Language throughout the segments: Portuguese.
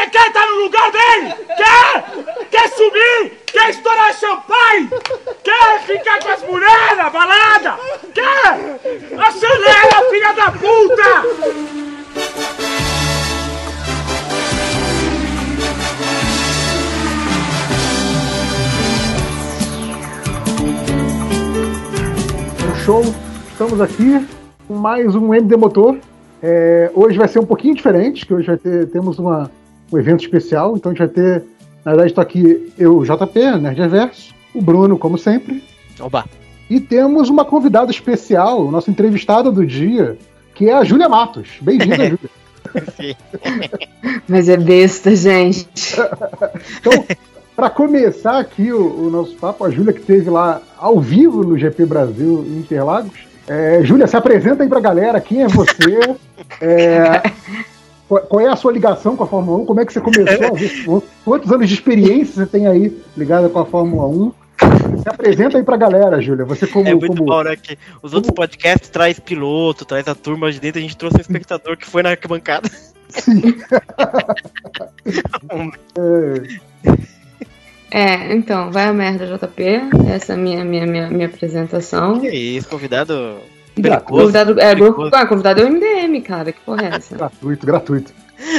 Você quer estar no lugar dele? Quer? Quer subir? Quer estourar champanhe? Quer ficar com as mulheres na balada? Quer? Acelera, filha da puta! show. Estamos aqui com mais um MD Motor. É, hoje vai ser um pouquinho diferente, que hoje ter, temos uma, um evento especial, então a gente vai ter, na verdade, estou aqui eu, JP, Nerd Reverso, o Bruno, como sempre. Oba! E temos uma convidada especial, nossa entrevistada do dia, que é a Júlia Matos. Bem-vinda, Júlia. Mas é besta, gente. então, para começar aqui o, o, nosso papo, a Júlia que esteve lá ao vivo no GP Brasil em Interlagos. É, Júlia, se apresenta aí para a galera, quem é você? É, qual é a sua ligação com a Fórmula 1? Como é que você começou? Quantos anos de experiência você tem aí ligada com a Fórmula 1? Se apresenta aí pra galera, Júlia. Você como. É muito como... bom, né? Que os outros podcasts traz piloto, traz a turma de dentro, a gente trouxe um espectador que foi na arquibancada. Sim. é. É, então, vai a merda, JP. Essa é a minha, minha, minha, minha apresentação. Que isso, convidado. Gratuito. Convidado, é, grupo, ah, convidado é o MDM, cara. Que porra é essa? gratuito, gratuito.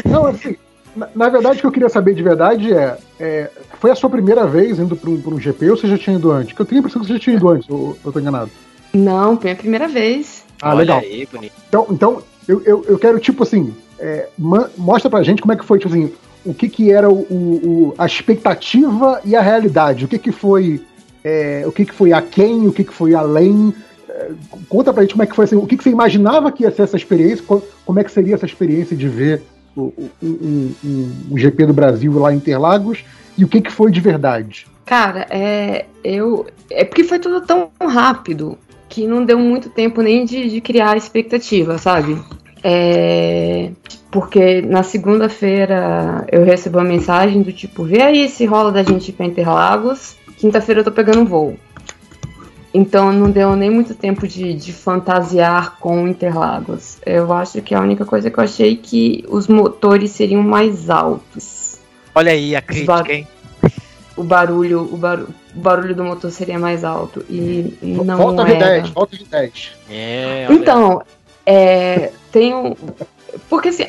Não, assim, na, na, verdade, o que eu queria saber de verdade é, é foi a sua primeira vez indo para um, um GP ou você já tinha ido antes? Porque eu tenho a impressão que você já tinha ido antes, ou eu tô enganado? Não, foi a primeira vez. Ah, Olha legal. Aí, então, então eu, eu, eu quero, tipo assim, é, mostra pra gente como é que foi, tipo assim, o que, que era o, o, a expectativa e a realidade. O que, que foi é, o que, que foi aquém, o que, que foi além. Conta pra gente como é que foi assim, o que, que você imaginava que ia ser essa experiência, como é que seria essa experiência de ver o, GP do Brasil lá em Interlagos e o que, que foi de verdade. Cara, é, eu, é porque foi tudo tão rápido que não deu muito tempo nem de, de criar expectativa, sabe? É, porque na segunda-feira eu recebo uma mensagem do tipo: vê aí se rola da gente ir pra Interlagos. Quinta-feira eu tô pegando um voo. Então não deu nem muito tempo de, de, fantasiar com Interlagos. Eu acho que a única coisa que eu achei é que os motores seriam mais altos. Olha aí a crítica, hein? O barulho, o, bar, o barulho do motor seria mais alto. E não volta era. V10, volta V10. É, então, é, tem um. Porque assim,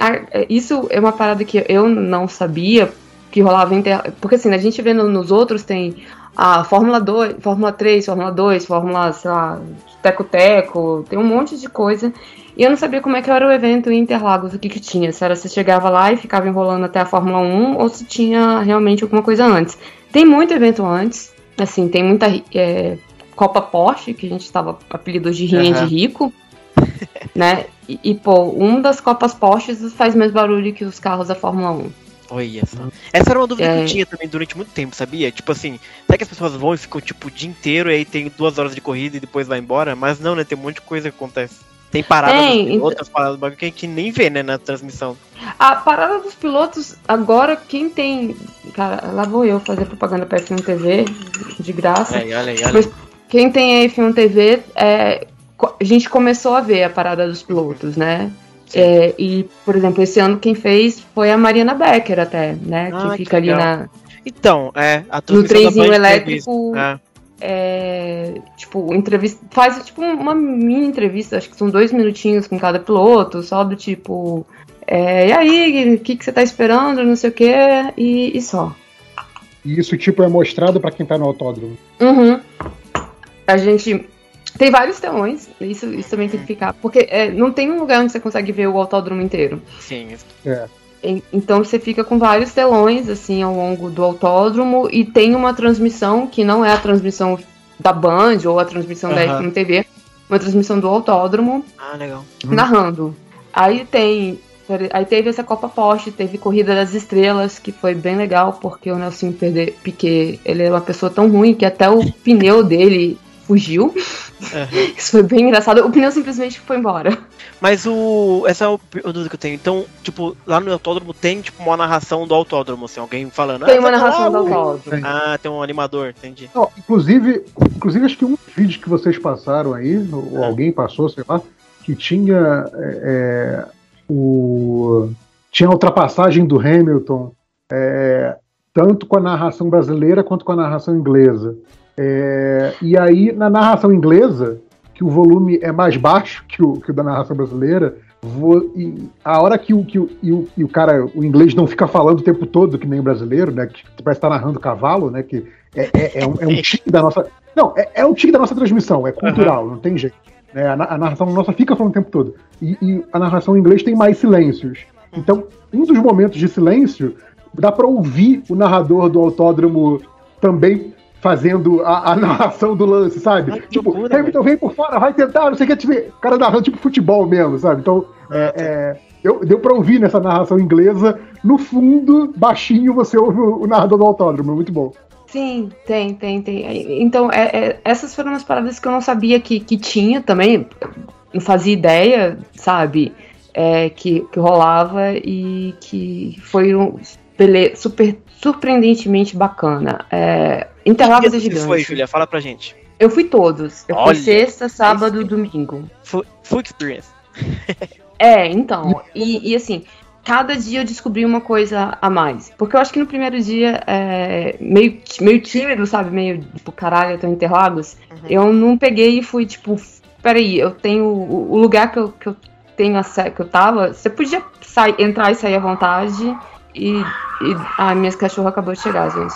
isso é uma parada que eu não sabia que rolava inter... Porque assim, a gente vê nos outros tem a Fórmula 2, Fórmula 3, Fórmula 2, Fórmula, sei lá, Teco-Teco, tem um monte de coisa. E eu não sabia como é que era o evento em Interlagos, o que que tinha. Se era você chegava lá e ficava enrolando até a Fórmula 1 ou se tinha realmente alguma coisa antes. Tem muito evento antes, assim, tem muita é, Copa Porsche, que a gente estava apelido de Rinha uhum. de Rico né? E, e, pô, um das Copas Porsche faz mais barulho que os carros da Fórmula 1. Olha só. Essa era uma dúvida é... que eu tinha também durante muito tempo, sabia? Tipo assim, será que as pessoas vão e ficam tipo o dia inteiro e aí tem duas horas de corrida e depois vai embora? Mas não, né? Tem um monte de coisa que acontece. Tem paradas, tem, então... outras paradas que a gente nem vê, né, na transmissão. A parada dos pilotos, agora quem tem. Cara, lá vou eu fazer propaganda pra F1 TV, de graça. Olha aí, olha aí, olha Mas quem tem a F1 TV, é, a gente começou a ver a parada dos pilotos, né? É, e, por exemplo, esse ano quem fez foi a Mariana Becker até, né? Ah, que fica que ali na. Então, é, a No trenzinho elétrico. É. É, tipo, entrevista, faz tipo uma mini entrevista, acho que são dois minutinhos com cada piloto, só do tipo, é, e aí, o que, que você tá esperando, não sei o que, e, e só. E isso, tipo, é mostrado para quem tá no autódromo? Uhum. A gente tem vários telões, isso, isso também tem que ficar. Porque é, não tem um lugar onde você consegue ver o autódromo inteiro. Sim. É. Então você fica com vários telões, assim, ao longo do autódromo, e tem uma transmissão que não é a transmissão da Band ou a transmissão uhum. da FM TV, uma transmissão do autódromo. Ah, legal. Narrando. Aí tem. Aí teve essa Copa Porsche, teve Corrida das Estrelas, que foi bem legal, porque o Nelson Piquet, ele é uma pessoa tão ruim que até o pneu dele fugiu. Uhum. Isso foi bem engraçado. O pneu simplesmente foi embora. Mas o. Essa é o dúvida que eu tenho. Então, tipo, lá no autódromo tem tipo uma narração do autódromo, assim, alguém falando. Tem ah, uma narração do autódromo. Ah, tem um animador, entendi. Não, inclusive, inclusive, acho que um vídeo que vocês passaram aí, ou é. alguém passou, sei lá, que tinha é, é, o. Tinha a ultrapassagem do Hamilton é, tanto com a narração brasileira quanto com a narração inglesa. É, e aí, na narração inglesa, que o volume é mais baixo que o, que o da narração brasileira, vou, a hora que o, que o, e o, e o cara, o inglês não fica falando o tempo todo, que nem o brasileiro, né? Que parece estar narrando cavalo, né? Que é, é, é, um, é um tique da nossa. Não, é, é um tique da nossa transmissão, é cultural, uhum. não tem jeito. É, a, a, narração nossa fica falando o tempo todo. E, e, a narração em inglês tem mais silêncios. Então, um dos momentos de silêncio, dá para ouvir o narrador do autódromo também fazendo a, a narração do lance, sabe? Ai, tipo, loucura, Hamilton vem por fora, vai tentar, não sei o que, tipo, o cara narrando tipo futebol mesmo, sabe? Então, é, é, eu, deu pra ouvir nessa narração inglesa, no fundo, baixinho, você ouve o, o narrador do autódromo, é muito bom. Sim, tem, tem, tem. Então, é, é, essas foram as paradas que eu não sabia que, que tinha também, não fazia ideia, sabe? É, que, que rolava e que foi um super surpreendentemente bacana. É, Interlagos é gigante. foi, Julia? Fala pra gente. Eu fui todos. Eu Olha, fui sexta, sábado e domingo. Full, experience. é, então. E, e, assim, cada dia eu descobri uma coisa a mais. Porque eu acho que no primeiro dia, é, meio, meio tímido, sabe? Meio tipo, caralho, eu tô em Interlagos. Uhum. Eu não peguei e fui tipo, peraí, eu tenho. O, o lugar que eu, que eu tenho a, que eu tava, você podia sair, entrar e sair à vontade. E, e a ah, minha cachorra acabou de chegar, gente.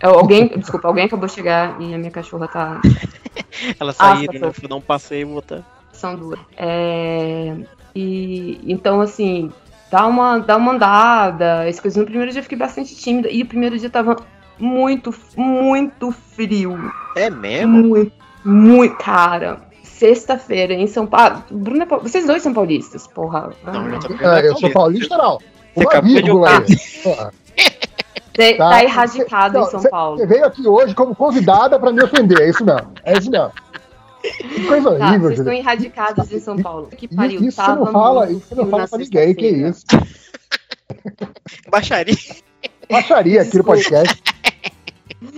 É, alguém, desculpa, alguém acabou de chegar e a minha cachorra tá. Ela saiu, ah? Foi dar um passeio e voltar. São duas. É, e então, assim, dá uma, dá uma andada. Esse coisa. No primeiro dia eu fiquei bastante tímida. E o primeiro dia tava muito, muito frio. É mesmo? Muito, muito, cara. Sexta-feira em São Paulo. Bruna, é vocês dois são paulistas, porra. Não, eu, ah, eu sou paulista, não. Você acabou de. Tá, tá erradicado em São Paulo. Você veio aqui hoje como convidada para me ofender, é isso mesmo. É isso mesmo. Que coisa tá, horrível, Vocês estão erradicados em São Paulo. Que pariu. Isso você não fala, isso não fala pra ninguém, que isso. Baixaria. Baixaria aqui no podcast.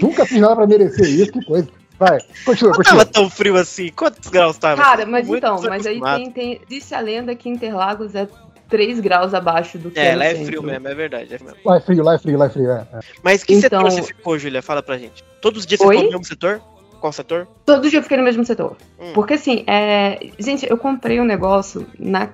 Nunca fiz nada pra merecer isso, que coisa. Vai, continua, não continua. tava tão frio assim. Quantos graus tava? Cara, mas Muito então, mas aí tem, tem. Disse a lenda que Interlagos é 3 graus abaixo do que é. É, lá é centro. frio mesmo, é verdade. É mesmo. Lá é frio, lá é frio, lá é frio. É, é. Mas que então... setor você ficou, Julia? Fala pra gente. Todos os dias Oi? você ficou no mesmo setor? Qual setor? Todo dia eu fiquei no mesmo setor. Hum. Porque assim, é... gente, eu comprei um negócio na,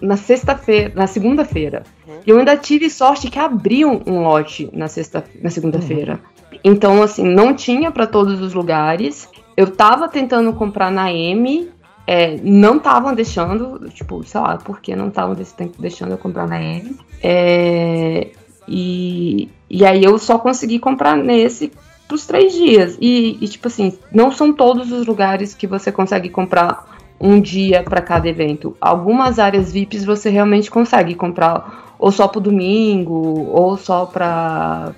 na sexta-feira, na segunda-feira. Hum. E eu ainda tive sorte que abriam um lote na, sexta, na segunda-feira. Hum. Então, assim, não tinha para todos os lugares. Eu tava tentando comprar na M, é, não estavam deixando, tipo, sei lá, porque não estavam deixando eu comprar na M. É, e, e aí eu só consegui comprar nesse pros três dias. E, e, tipo assim, não são todos os lugares que você consegue comprar um dia para cada evento. Algumas áreas VIPs você realmente consegue comprar ou só pro domingo, ou só para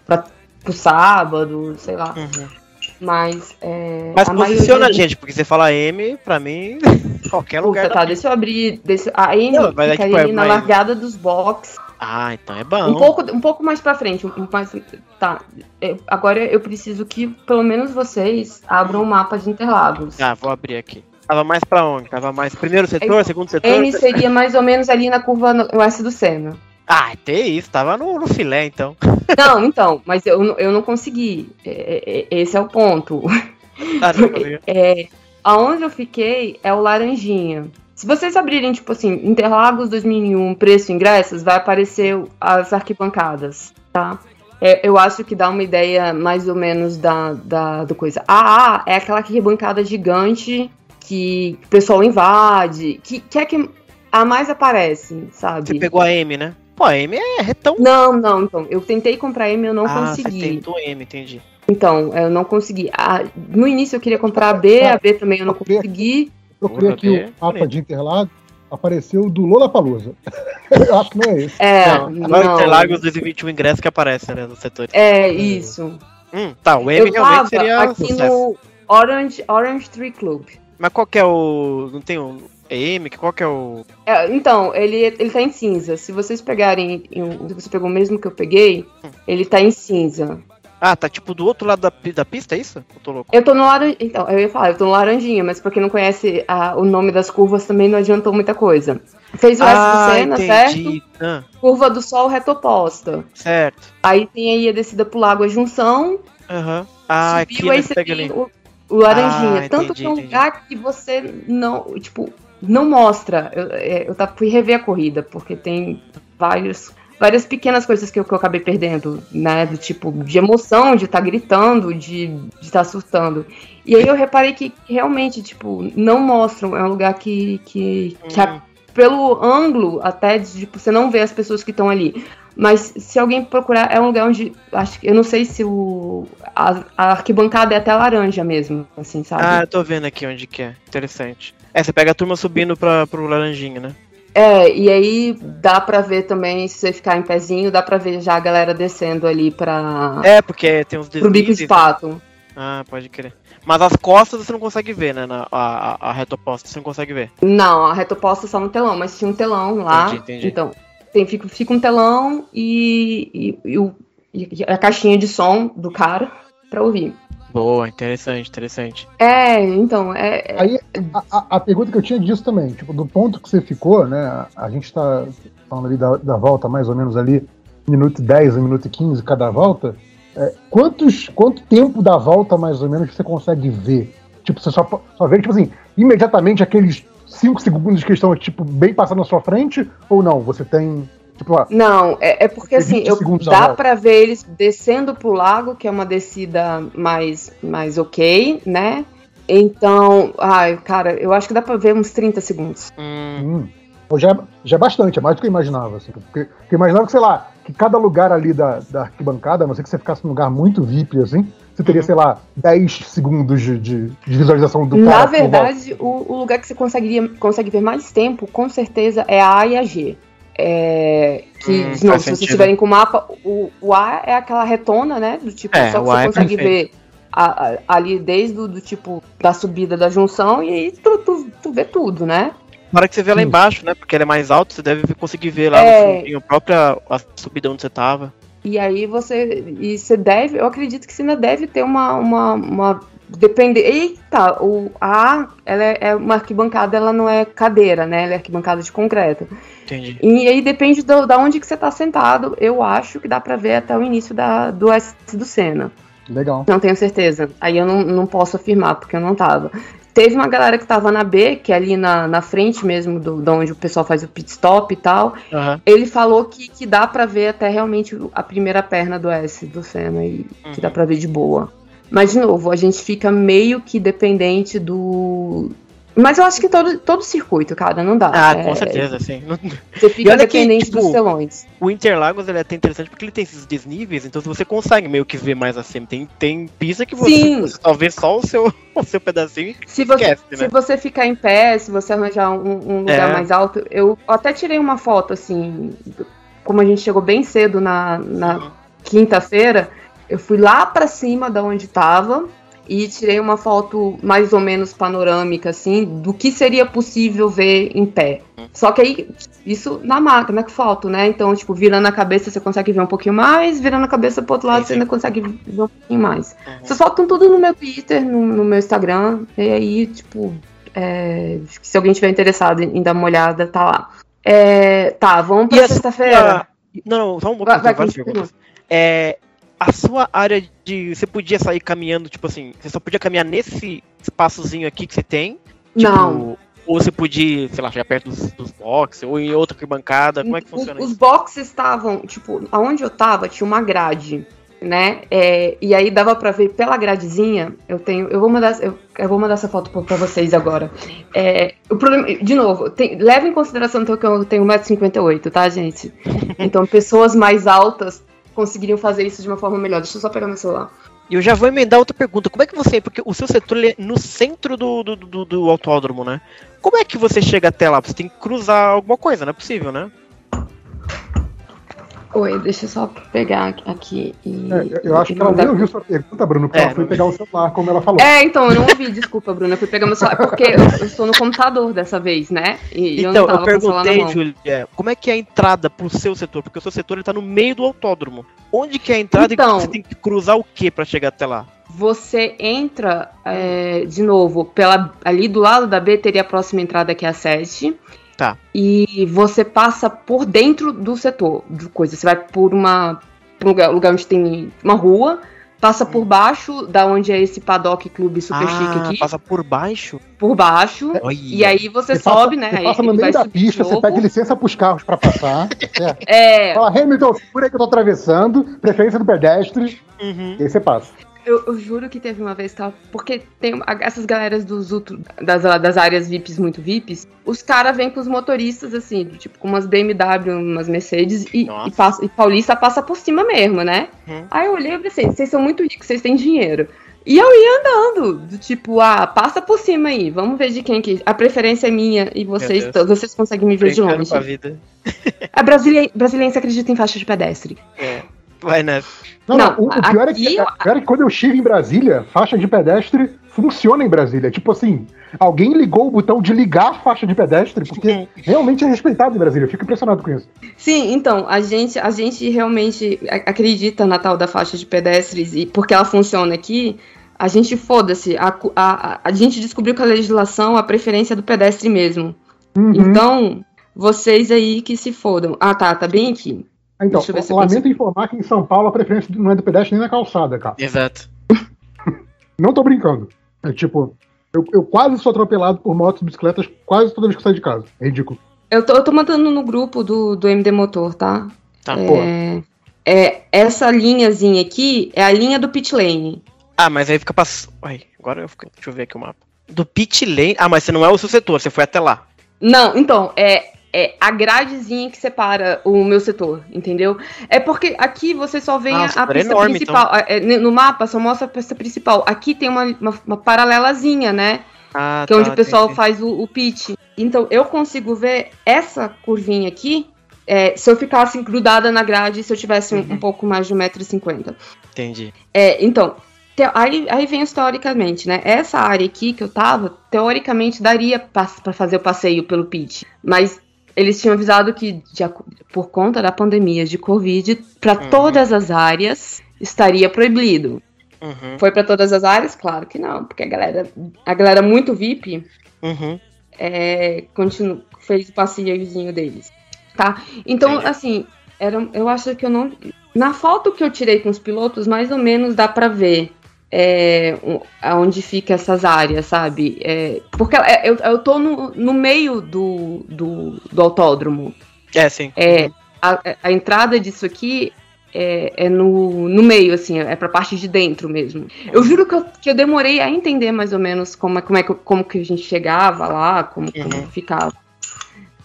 pro sábado, sei lá. Uhum. Mas. É, Mas posiciona a gente, porque você fala M, pra mim, qualquer lugar. Puta, tá, deixa eu abrir. Deixa, a M Não, fica tipo, ali é na mais... largada dos box. Ah, então é bom. Um pouco, um pouco mais pra frente. Um, mais, tá. Eu, agora eu preciso que pelo menos vocês abram o um mapa de Interlagos. Ah, vou abrir aqui. Tava mais pra onde? Tava mais primeiro setor, segundo setor? M seria mais ou menos ali na curva oeste do Sena. Ah, tem isso, tava no, no filé então. Não, então, mas eu, eu não consegui. É, é, esse é o ponto. Ah, não, é, aonde eu fiquei é o Laranjinha. Se vocês abrirem, tipo assim, Interlagos 2001, preço ingressos, vai aparecer as arquibancadas, tá? É, eu acho que dá uma ideia mais ou menos da, da do coisa. A A é aquela arquibancada gigante que o pessoal invade, que, que é que a mais aparece, sabe? Você pegou a M, né? Pô, a M é retão. Não, não, então. Eu tentei comprar M e eu não ah, consegui. Você tentou M, entendi. Então, eu não consegui. Ah, no início eu queria comprar a B, a B também eu não consegui. Procurei aqui o mapa de Interlagos, apareceu do Lola Palusa. eu acho que não é esse. É, não. Agora não. Interlagos 2021 ingresso que aparece, né, no setor. É, isso. Hum, tá, o M eu realmente seria aqui sucesso. no Orange, Orange Tree Club. Mas qual que é o... não tem um... É M? Qual que é o. É, então, ele, ele tá em cinza. Se vocês pegarem. Se você pegou o mesmo que eu peguei, ele tá em cinza. Ah, tá tipo do outro lado da, da pista, é isso? Eu tô louco. Eu tô no laranjinha. Então, eu ia falar, eu tô no laranjinha, mas pra quem não conhece a, o nome das curvas também não adiantou muita coisa. Fez o S ah, do Senna, certo? Ah. Curva do Sol retoposta. Certo. Aí tem aí a descida pro Lago a Junção. Aham. Uhum. Ah, subiu, aí você tem o, o, laranjinha. Ah, Tanto entendi, que é um lugar que você não, tipo, não mostra. Eu, é, eu fui rever a corrida, porque tem vários várias pequenas coisas que eu, que eu acabei perdendo, né? Do tipo, de emoção, de estar tá gritando, de estar tá surtando. E aí eu reparei que realmente, tipo, não mostram. É um lugar que, que, que a, hum. pelo ângulo, até, de, tipo, você não vê as pessoas que estão ali. Mas se alguém procurar, é um lugar onde. Acho, eu não sei se o. A, a, arquibancada é até laranja mesmo, assim, sabe? Ah, eu tô vendo aqui onde que é. Interessante. É, você pega a turma subindo pra, pro laranjinha, né? É, e aí dá pra ver também, se você ficar em pezinho, dá pra ver já a galera descendo ali pra. É, porque tem uns deslizes. Pro bico de pato. Ah, pode crer. Mas as costas você não consegue ver, né? Na, a, a, a retoposta você não consegue ver. Não, a retoposta só no telão, mas tinha um telão lá. Entendi, entendi. Então, tem, fica, fica um telão e, e, e, o, e a caixinha de som do cara pra ouvir. Boa, interessante, interessante. É, então, é. é Aí, a, a, pergunta que eu tinha disso também, tipo, do ponto que você ficou, né? A gente tá falando ali da, da volta, mais ou menos ali, minuto 10, minuto e 15 cada volta. É, quantos, quanto tempo da volta, mais ou menos, você consegue ver? Tipo, você só, só vê, tipo assim, imediatamente aqueles 5 segundos que estão, tipo, bem passando na sua frente, ou não? Você tem Tipo, não, é, é porque assim, eu, dá para ver eles descendo pro lago, que é uma descida mais, mais ok, né? Então, ai, cara, eu acho que dá pra ver uns 30 segundos. Hum. Já, já é bastante, é mais do que eu imaginava. Assim, porque, porque eu imaginava que, sei lá, que cada lugar ali da, da arquibancada, a não ser que você ficasse num lugar muito VIP, assim, você teria, uhum. sei lá, 10 segundos de, de, de visualização do cara. Na verdade, o, o, lugar que você conseguiria, consegue ver mais tempo, com certeza, é a A e a G. É, que, hum, de novo, se vocês estiverem com o mapa, o, o A é aquela retona, né? Do tipo, é, só que você é consegue ver a, a, ali desde o do tipo da subida da junção e aí tu, tu, tu vê tudo, né? Na hora que você vê lá embaixo, né? Porque ele é mais alto, você deve conseguir ver lá é... no fundinho a própria a subida onde você tava. E aí você. E você deve. Eu acredito que você ainda deve ter uma, uma, uma Depende. Eita, o A ela é, é, uma arquibancada, ela não é cadeira, né? Ela é arquibancada de concreto. Entendi. E aí depende do, da onde que você tá sentado. Eu acho que dá para ver até o início da, do S do Senna. Legal. Não tenho certeza. Aí eu não, não posso afirmar, porque eu não tava. Teve uma galera que tava na B, que é ali na, na frente mesmo do, de onde o pessoal faz o pit stop e tal. Uhum. Ele falou que, que dá para ver até realmente a primeira perna do S do Senna e uhum. que dá para ver de boa. Mas, de novo, a gente fica meio que dependente do. Mas eu acho que todo, todo circuito, cara, não dá. Ah, é... com certeza, sim. Você fica dependente que, tipo, dos telões. O Interlagos ele é até interessante porque ele tem esses desníveis, então você consegue meio que ver mais acima. Tem, tem pista que você, você talvez só o seu, o seu pedacinho se você, esquece, né? Se você ficar em pé, se você arranjar um, um lugar é. mais alto, eu até tirei uma foto, assim, como a gente chegou bem cedo na, na quinta-feira, eu fui lá para cima da onde estava e tirei uma foto mais ou menos panorâmica, assim, do que seria possível ver em pé. Só que aí, isso na máquina que foto, né? Então, tipo, virando a cabeça você consegue ver um pouquinho mais, virando a cabeça pro outro lado você ainda consegue ver um pouquinho mais. Uhum. Essas fotos estão tudo no meu Twitter, no, no meu Instagram, e aí, tipo, é, se alguém tiver interessado em dar uma olhada, tá lá. É, tá, vamos pra sexta-feira. Não, não, só um vai, vai, É, a sua área de. Você podia sair caminhando, tipo assim, você só podia caminhar nesse espaçozinho aqui que você tem? Tipo, não. Ou você podia, sei lá, chegar perto dos, dos boxes, ou em outra bancada, como é que funciona Os isso? boxes estavam, tipo, aonde eu tava tinha uma grade, né? É, e aí dava para ver pela gradezinha. Eu tenho, eu vou mandar, eu, eu vou mandar essa foto para vocês agora. É, o problema, de novo, tem, leva em consideração então, que eu tenho 1,58m, tá, gente? Então pessoas mais altas conseguiriam fazer isso de uma forma melhor. Deixa eu só pegar meu celular. E eu já vou emendar outra pergunta. Como é que você. Porque o seu setor é no centro do, do, do, do, autódromo, né? Como é que você chega até lá? Você tem que cruzar alguma coisa, não é possível, né? Oi, deixa eu só pegar aqui e. É, eu acho que ela nem ouviu sua pergunta, Bruno, porque é, ela foi pegar o celular, como ela falou. É, então, eu não ouvi, desculpa, Bruno. Eu fui pegar meu celular, porque eu, eu estou no computador dessa vez, né? E então, eu, eu perguntei, Julia, como é que é a entrada pro seu setor? Porque o seu setor está no meio do autódromo. Onde que é a entrada então, e você tem que cruzar o que para chegar até lá? Você entra, é, de novo, pela, ali do lado da B teria a próxima entrada que é a 7. Tá. E você passa por dentro do setor de coisa. Você vai por uma por um lugar, lugar onde tem uma rua, passa por hum. baixo da onde é esse paddock clube super ah, chique aqui. Passa por baixo? Por baixo. E aí você, você sobe, passa, né? Você passa no meio da pista, você pede licença pros carros para passar. é. Fala, Hamilton, por aí que eu tô atravessando, preferência do pedestre. Uhum. E aí você passa. Eu, eu, juro que teve uma vez, tal, porque tem essas galeras dos das, das áreas VIPs muito VIPs, os caras vêm com os motoristas, assim, tipo, com umas BMW, umas Mercedes, e, e, passa, e Paulista passa por cima mesmo, né? Hum. Aí eu olhei e falei assim, vocês são muito ricos, vocês têm dinheiro. E eu ia andando, do tipo, ah, passa por cima aí, vamos ver de quem que. A preferência é minha e vocês, vocês conseguem me ver de longe. A, vida. a brasileira, acredita em faixa de pedestre. É. Vai nessa. Não, não, não o, o, pior aqui... é que, o pior é que quando eu estive em Brasília, faixa de pedestre funciona em Brasília. Tipo assim, alguém ligou o botão de ligar a faixa de pedestre, porque realmente é respeitado em Brasília. Eu fico impressionado com isso. Sim, então, a gente, a gente realmente acredita na tal da faixa de pedestres e porque ela funciona aqui. A gente foda-se. A, a, a, gente descobriu que a legislação, a preferência é do pedestre mesmo. Uhum. Então, vocês aí que se fodam. Ah, tá, tá bem aqui. Então, lamento informar que em São Paulo a preferência não é do pedestre nem na calçada, cara. Exato. não tô brincando. É tipo, eu, eu quase sou atropelado por motos e bicicletas quase toda vez que eu saio de casa. É ridículo. Eu tô, eu tô mandando no grupo do, do MD Motor, tá? Tá, é, é, essa linhazinha aqui é a linha do pit lane. Ah, mas aí fica passando. Ai, agora eu fico... Deixa eu ver aqui o mapa. Do pit lane. Ah, mas você não é o seu setor, você foi até lá. Não, então, é, é a gradezinha que separa o meu setor, entendeu? É porque aqui você só vê Nossa, a, pista enorme, principal. Então. É, no mapa só mostra a pista principal. Aqui tem uma, uma, uma paralelazinha, né? Ah, que é onde tá, o pessoal entendi. faz o, o pitch. Então eu consigo ver essa curvinha aqui é, se eu ficasse grudada na grade, se eu tivesse uhum. um, um, pouco mais de 1,50m. Entendi. É, então, aí, aí vem historicamente, né? Essa área aqui que eu tava, teoricamente daria para fazer o passeio pelo pitch. Mas eles tinham avisado que, de, por conta da pandemia de Covid, para uhum. todas as áreas estaria proibido. Uhum. Foi para todas as áreas? Claro que não, porque a galera, a galera muito VIP uhum. é, continu, fez o passeiozinho deles. Tá? Então, assim, era, eu acho que eu não. Na foto que eu tirei com os pilotos, mais ou menos dá para ver é, onde fica essas áreas, sabe? É, porque eu, eu tô no, no meio do, do, do autódromo. É, sim. É, a, a entrada disso aqui é, é, no, no meio, assim, é pra parte de dentro mesmo. Eu juro que eu, que eu demorei a entender mais ou menos como, é, como, é que, como que a gente chegava lá, como, uhum. como ficava.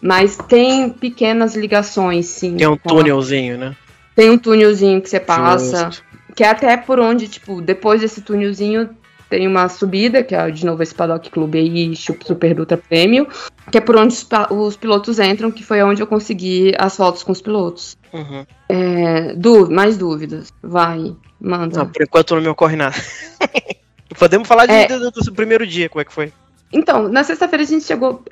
Mas tem pequenas ligações, sim. Tem um túnelzinho, né? Tem um túnelzinho que você passa. Justo. Que é até por onde, tipo, depois desse túnelzinho tem uma subida, que é de novo esse Paddock Club aí, Super Dutra Prêmio, que é por onde os, os, pilotos entram, que foi onde eu consegui as fotos com os pilotos. Uhum. É, du mais dúvidas? Vai, manda. Não, por enquanto não me ocorre nada. Podemos falar de, é, do, do, primeiro dia, como é que foi? Então, na sexta-feira a gente chegou,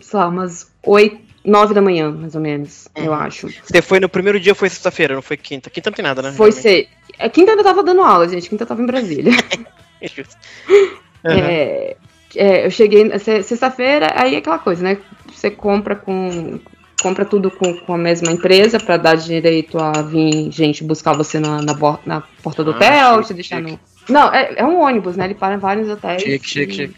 sei lá, umas oito, nove da manhã, mais ou menos, uhum. eu acho. Você foi no primeiro dia, foi sexta-feira, não foi quinta? Quinta não tem nada, né? Foi ser. É, quinta ainda tava dando aula, gente. Quinta tava em Brasília. é justo. Uhum. É, é, eu cheguei sexta-feira, aí é aquela coisa, né? Você compra com. Compra tudo com, com a mesma empresa para dar direito a vir gente buscar você na, na, na porta do ah, hotel, chique, te deixar chique. no. Não, é, é, um ônibus, né? Ele para em vários hotéis. Chique, chique, e... chique.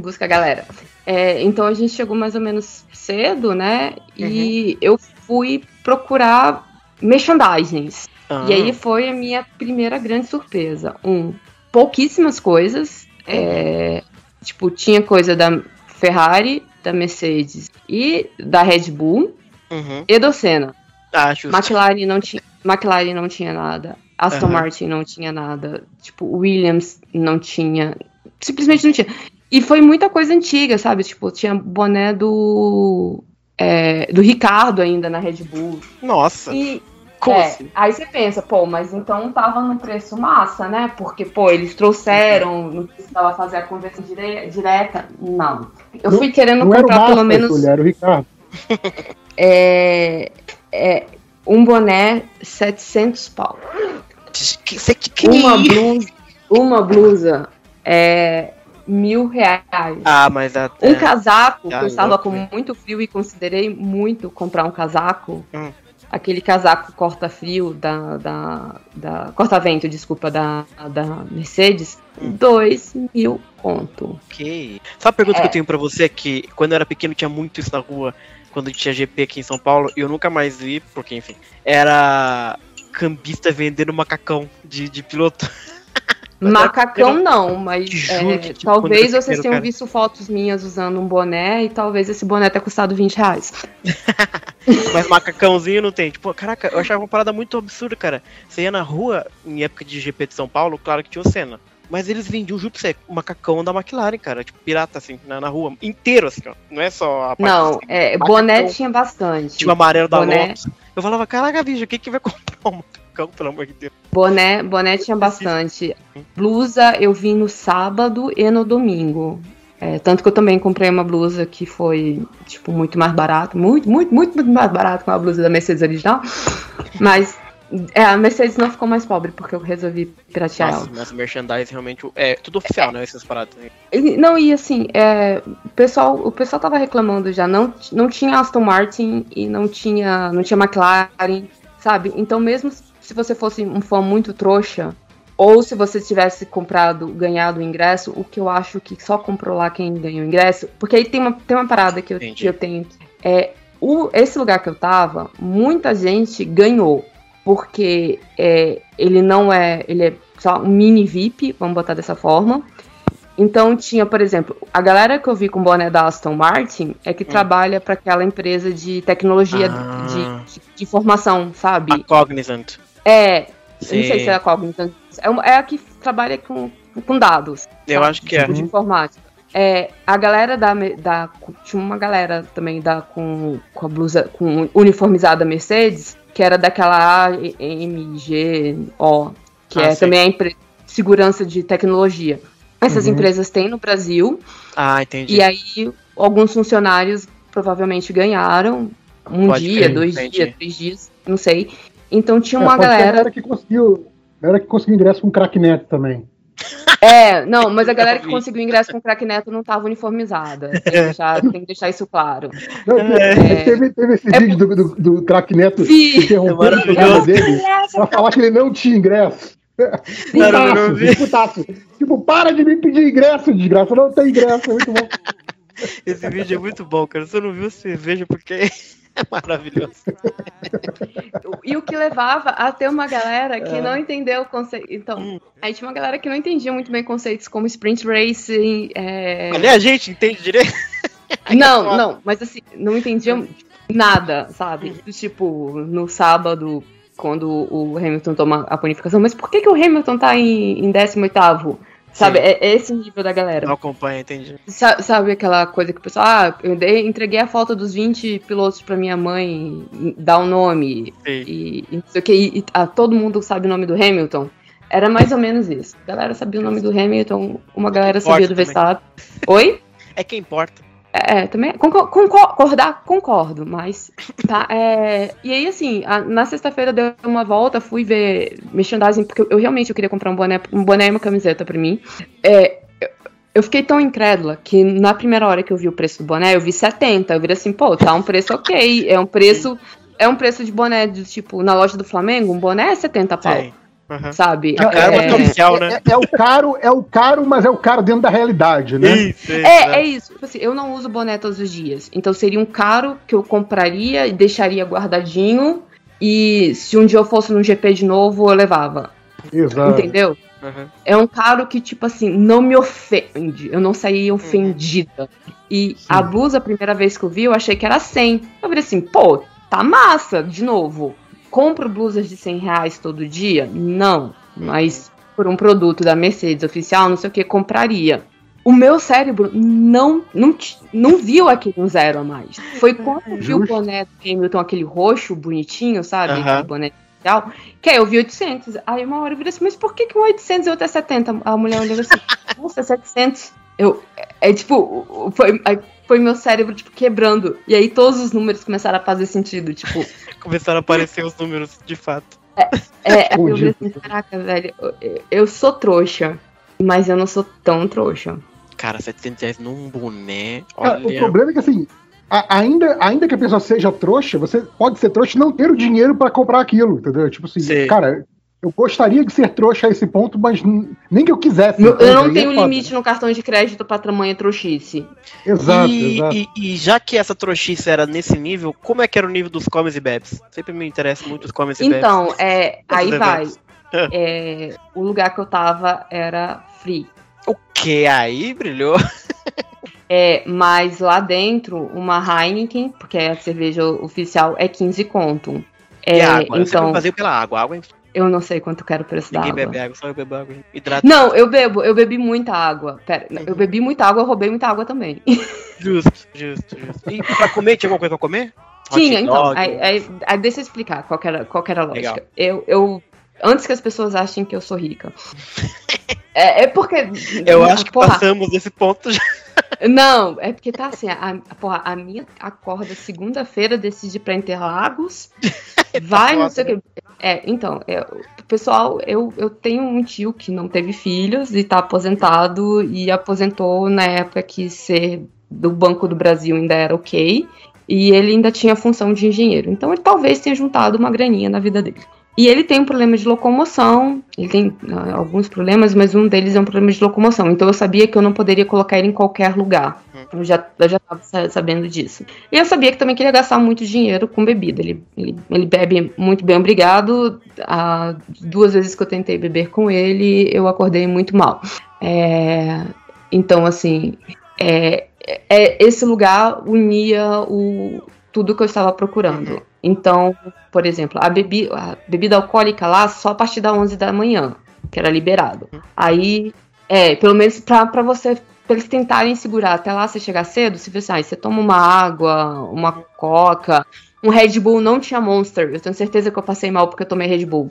busca a galera. É, então a gente chegou mais ou menos cedo, né? Uhum. E eu fui procurar merchandisings. Ah. E aí foi a minha primeira grande surpresa. Um, pouquíssimas coisas. É, tipo, tinha coisa da Ferrari, da Mercedes e da Red Bull uhum. e do Senna. Ah, McLaren não tinha, McLaren não tinha nada. Aston uhum. Martin não tinha nada. Tipo, Williams não tinha. Simplesmente não tinha. E foi muita coisa antiga, sabe? Tipo, tinha boné do é, do Ricardo ainda na Red Bull. Nossa! E, é, assim? aí você pensa, pô, mas então tava no preço massa, né? Porque, pô, eles trouxeram, não precisava fazer a conversão dire direta. Não. Eu não, fui querendo comprar massa, pelo menos. Era o Ricardo. é, é, um boné 700 pau. Você que uma blusa, uma blusa é mil reais. Ah, mas até... Um casaco, ah, que eu estava com muito frio e considerei muito comprar um casaco. Hum. Aquele casaco corta-frio da, da, da. Corta-vento, desculpa, da, da Mercedes. Hum. Dois mil conto. Ok. Só a pergunta é. que eu tenho pra você é que quando eu era pequeno tinha muito isso na rua, quando tinha GP aqui em São Paulo, e eu nunca mais vi, porque enfim, era cambista vendendo macacão de, de piloto. Macacão não, mas é, que, talvez vocês tenham cara. visto fotos minhas usando um boné e talvez esse boné tenha custado 20 reais. mas macacãozinho não tem. Tipo, caraca, eu achava uma parada muito absurda, cara. Você ia na rua, em época de GP de São Paulo, claro que tinha o Senna. Mas eles vendiam, pra você, o macacão da McLaren, cara. Tipo, pirata, assim, na, na rua. Inteiro, assim, ó. Não é só a parte Não, assim, é, boné tinha bastante. Tinha o amarelo da boné... Eu falava, caraca, bicho, quem que vai comprar um macacão, pelo amor de Deus? Boné, boné tinha bastante. Blusa eu vi no sábado e no domingo. É, tanto que eu também comprei uma blusa que foi, tipo, muito mais barato. Muito, muito, muito, muito mais barato que a blusa da Mercedes original. Mas é, a Mercedes não ficou mais pobre porque eu resolvi piratear Nossa, ela. Mas merchandise realmente é tudo oficial, né? Essas paradas. Não, e assim, é, o, pessoal, o pessoal tava reclamando já. Não, não tinha Aston Martin e não tinha, não tinha McLaren, sabe? Então, mesmo se você fosse um fã muito trouxa, ou se você tivesse comprado, ganhado o ingresso, o que eu acho que só comprou lá quem ganhou o ingresso, porque aí tem uma, tem uma parada que eu, que eu tenho. É, o, esse lugar que eu tava, muita gente ganhou porque é, ele não é, ele é só um mini VIP, vamos botar dessa forma. Então tinha, por exemplo, a galera que eu vi com boné da Aston Martin é que hum. trabalha para aquela empresa de tecnologia ah. de, de, de, informação, sabe? A Cognizant. É, Sim. não sei se é a Cognizant. É, uma, é a que trabalha com, com dados. Eu sabe? acho que tipo é. De informática. É, a galera da, da. Tinha uma galera também da, com, com a blusa com uniformizada Mercedes que era daquela AMGO, que ah, é sei. também a empresa de segurança de tecnologia. Essas uhum. empresas têm no Brasil. Ah, entendi. E aí, alguns funcionários provavelmente ganharam um Pode dia, ter, dois entendi. dias, três dias, não sei. Então tinha é, uma galera. galera que conseguiu. Galera que conseguiu ingresso com cracknet também. É, não, mas a galera que conseguiu ingresso com o crack neto não estava uniformizada. Tem que, deixar, tem que deixar isso claro. Não, é, teve, teve esse é, vídeo do, do, do crack neto interrompendo o programa dele pra falar que ele não tinha ingresso. Putaço, putaço. Tipo, para de me pedir ingresso, desgraça. Não tem ingresso, é muito bom. Esse vídeo é muito bom, cara. Se eu não viu, você veja, porque é maravilhoso. e o que levava a ter uma galera que é. não entendeu o conceito. Então, hum. aí tinha uma galera que não entendia muito bem conceitos como sprint racing. É... a gente entende direito. não, não, mas assim, não entendiam nada, sabe? Hum. Tipo, no sábado, quando o Hamilton toma a bonificação, mas por que, que o Hamilton tá em, em 18? Sabe, é, é, esse nível da galera. Não acompanha, entendi. Sa sabe aquela coisa que o pessoal, ah, eu dei, entreguei a foto dos 20 pilotos pra minha mãe, dá o um nome, Sim. e, e não sei o que, e, ah, todo mundo sabe o nome do Hamilton. Era mais ou menos isso. A galera sabia o nome do Hamilton, uma galera sabia do Verstappen. Oi? É que importa. É, também concordar, concordo, mas tá. É, e aí, assim, a, na sexta-feira deu uma volta, fui ver merchandising, porque eu, realmente eu queria comprar um boné, um boné e uma camiseta pra mim. É, eu, eu fiquei tão incrédula que na primeira hora que eu vi o preço do boné, eu vi 70. Eu vi assim, pô, tá um preço ok. É um preço. É um preço de boné de tipo, na loja do Flamengo, um boné é 70 pau. Sim. Uhum. Sabe? É, caro, é, oficial, né? É, é, o caro, é o caro, mas é o caro dentro da realidade, né? Isso, isso, é, né? é isso. Tipo assim, eu não uso boné todos os dias. Então seria um caro que eu compraria e deixaria guardadinho. E se um dia eu fosse no GP de novo, eu levava. Exato. Entendeu? Uhum. É um caro que, tipo assim, não me ofende. Eu não saí uhum. ofendida. E Sim. a blusa, a primeira vez que eu vi, eu achei que era 100. Eu falei assim, pô, tá massa, de novo compro blusas de 100 reais todo dia? Não. Mas por um produto da Mercedes oficial, não sei o que, compraria. o meu cérebro não, não, não viu aquele um zero a mais. Foi quando eu vi o boné do Hamilton, aquele roxo bonitinho, sabe? Uhum. Aquele boné especial, que aí eu vi 800. Aí uma hora eu virei assim, mas por que, que um 800 e outro é 70? A mulher olhou assim, nossa, é 700. Eu, é, é tipo, foi, foi meu cérebro, tipo, quebrando. E aí todos os números começaram a fazer sentido, tipo... Começaram a aparecer os números, de fato. É, é eu falei assim, caraca, velho, eu, eu sou trouxa, mas eu não sou tão trouxa. Cara, 700 reais num boné. Olha... o problema é que assim, ainda, ainda que a pessoa seja trouxa, você pode ser trouxa e não ter o dinheiro para comprar aquilo, entendeu? Tipo assim, Sim. cara, eu gostaria de ser trouxa a esse ponto, mas nem que eu quisesse. Eu, eu não tenho é limite no cartão de crédito para tamanha trouxice. Exato, e, exato. E, e, já que essa trouxice era nesse nível, como é que era o nível dos comes e bebes? Sempre me interessa muito os comes e bebes. Então, é, aí vai. É, o lugar que eu tava era free. O que? Aí brilhou. É, mas lá dentro, uma Heineken, porque é a cerveja oficial, é 15 conto. É, e água? Então, eu fazer pela água. água é... Eu não sei quanto quero preço Ninguém da água. bebe água, só eu bebo água. Hidrata. Não, eu bebo, eu bebi muita água. Pera, uhum. eu bebi muita água, eu roubei muita água também. Justo, justo, justo. E pra comer, tinha alguma coisa pra comer? Tinha, então. Aí, aí, aí, deixa eu explicar qual era, qual era a lógica. Eu, eu antes que as pessoas achem que eu sou rica. É, é porque. Eu acho que porra, passamos desse ponto já. Não, é porque tá assim, a, porra, a minha acorda segunda-feira, decide pra Interlagos, vai, não sei o que. É, então, é, pessoal, eu, eu tenho um tio que não teve filhos e tá aposentado e aposentou na época que ser do Banco do Brasil ainda era ok. E ele ainda tinha a função de engenheiro. Então ele talvez tenha juntado uma graninha na vida dele. E ele tem um problema de locomoção, ele tem uh, alguns problemas, mas um deles é um problema de locomoção. Então eu sabia que eu não poderia colocar ele em qualquer lugar. Hum. Eu já, eu já estava sabendo disso. E eu sabia que também queria gastar muito dinheiro com bebida. Ele, ele, ele bebe muito bem, obrigado. Uh, duas vezes que eu tentei beber com ele, eu acordei muito mal. É, então, assim, é, é, esse lugar unia o, tudo que eu estava procurando. Então, por exemplo, a, bebi a bebida alcoólica lá só a partir das 11 da manhã, que era liberado. Aí, é, pelo menos para você pra eles tentarem segurar até lá você chegar cedo, se você, ah, você toma uma água, uma coca, um Red Bull não tinha Monster. Eu tenho certeza que eu passei mal porque eu tomei Red Bull.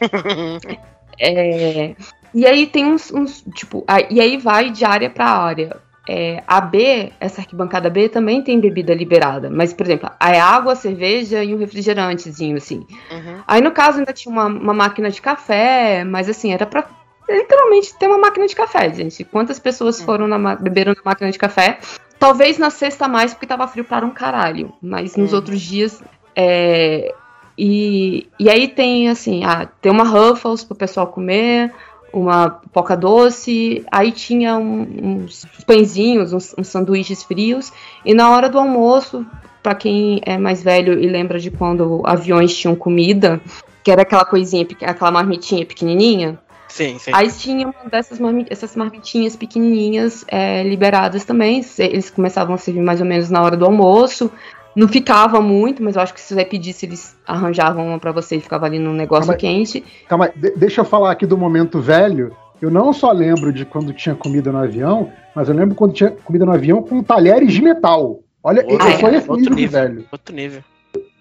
é, e aí tem uns, uns tipo, e aí vai de área para área é, a B, essa arquibancada B também tem bebida liberada, mas, por exemplo, a água, cerveja e um refrigerantezinho, assim. Uhum. Aí, no caso, ainda tinha uma, uma, máquina de café, mas, assim, era pra literalmente ter uma máquina de café, gente. Quantas pessoas uhum. foram na, beberam na máquina de café? Talvez na sexta mais, porque tava frio para um caralho, mas nos uhum. outros dias. É, e, e aí tem, assim, ah, tem uma Ruffles pro pessoal comer uma poca doce, aí tinha um, uns pãezinhos, uns, uns, sanduíches frios, e na hora do almoço, para quem é mais velho e lembra de quando aviões tinham comida, que era aquela coisinha, aquela marmitinha pequenininha, Sim, sim. Aí tinha uma dessas marmit essas marmitinhas pequenininhas é, liberadas também. Eles começavam a servir mais ou menos na hora do almoço. Não ficava muito, mas eu acho que se você pedisse, eles arranjavam uma para você e ficava ali num negócio calma, quente. Calma, de deixa eu falar aqui do momento velho. Eu não só lembro de quando tinha comida no avião, mas eu lembro quando tinha comida no avião com talheres de metal. Olha, eu sou esse nível, nível velho. Outro nível.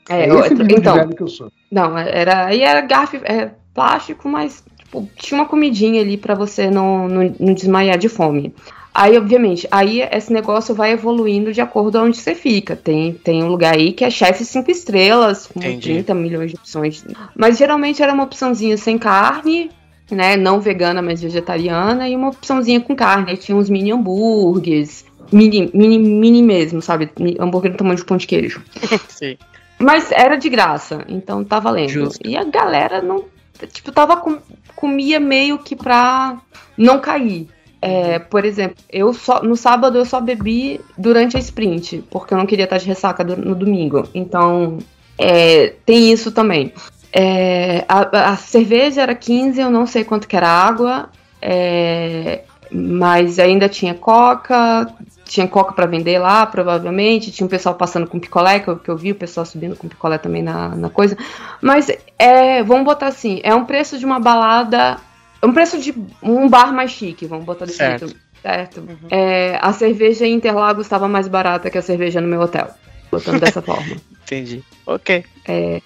É, é esse nível então, velho que eu sou. Não, era, aí era garfo, é, plástico, mas tipo, tinha uma comidinha ali para você não, não, não desmaiar de fome. Aí, obviamente, aí esse negócio vai evoluindo de acordo com onde você fica. Tem, tem um lugar aí que é chefe cinco estrelas, com Entendi. 30 milhões de opções. Mas geralmente era uma opçãozinha sem carne, né? Não vegana, mas vegetariana, e uma opçãozinha com carne. Aí tinha uns mini hambúrgueres. Mini, mini, mini mesmo, sabe? Hambúrguer no tamanho de pão de queijo. Sim. Mas era de graça, então tá valendo. Justo. E a galera não. Tipo, tava com, comia meio que pra não cair. É, por exemplo, eu só no sábado eu só bebi durante a sprint, porque eu não queria estar de ressaca do, no domingo. Então, é, tem isso também. É, a, a, cerveja era 15, eu não sei quanto que era água, é, mas ainda tinha coca, tinha coca para vender lá, provavelmente, tinha um pessoal passando com picolé, que eu, que eu vi o pessoal subindo com picolé também na, na coisa. Mas é, vamos botar assim, é um preço de uma balada um preço de um bar mais chique, vamos botar desse jeito. Certo. Uhum. É, a cerveja em Interlagos estava mais barata que a cerveja no meu hotel. Botando dessa forma. Entendi. Ok. É,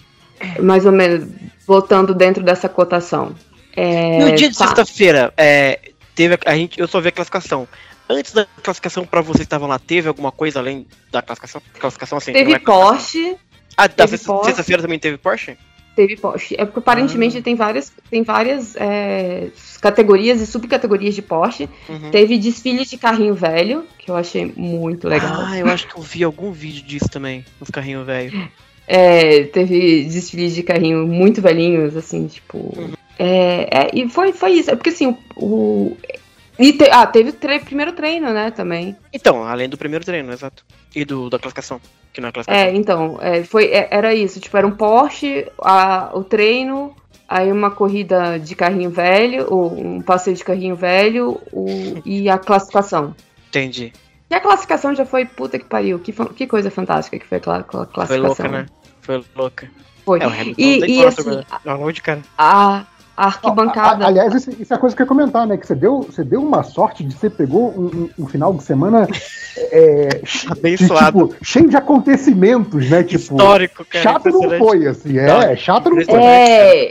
mais ou menos, botando dentro dessa cotação. É, no dia de tá. sexta-feira, é, teve a, a, gente, eu só vi a classificação. Antes da classificação para vocês estavam lá, teve alguma coisa além da classificação? Classificação assim. Teve é Porsche. Ah, da sexta-feira também teve Porsche? Teve Porsche. É porque aparentemente ah. tem várias, tem várias é, categorias e subcategorias de Porsche. Uhum. Teve desfiles de carrinho velho, que eu achei muito legal. Ah, eu acho que eu vi algum vídeo disso também, nos carrinhos velhos. É, teve desfiles de carrinho muito velhinhos, assim, tipo. Uhum. É, é, e foi, foi isso. É porque assim, o. o e te, ah, teve o tre primeiro treino, né, também. Então, além do primeiro treino, exato. E do, da classificação, que não é classificação. É, então, é, foi, é, era isso. Tipo, era um Porsche, a, o treino, aí uma corrida de carrinho velho, ou um passeio de carrinho velho, o, e a classificação. Entendi. E a classificação já foi puta que pariu. Que, que coisa fantástica que foi a classificação. Foi louca, né? Foi louca. Foi. É, e, e assim, a, a arquibancada. A, aliás, isso, isso, é a coisa que eu ia comentar, né? Que você deu, você deu uma sorte de você pegou um, um final de semana é, abençoado. De, tipo, cheio de acontecimentos, né? Tipo, Histórico, cara. Chato não foi, assim. É, chato não foi. É.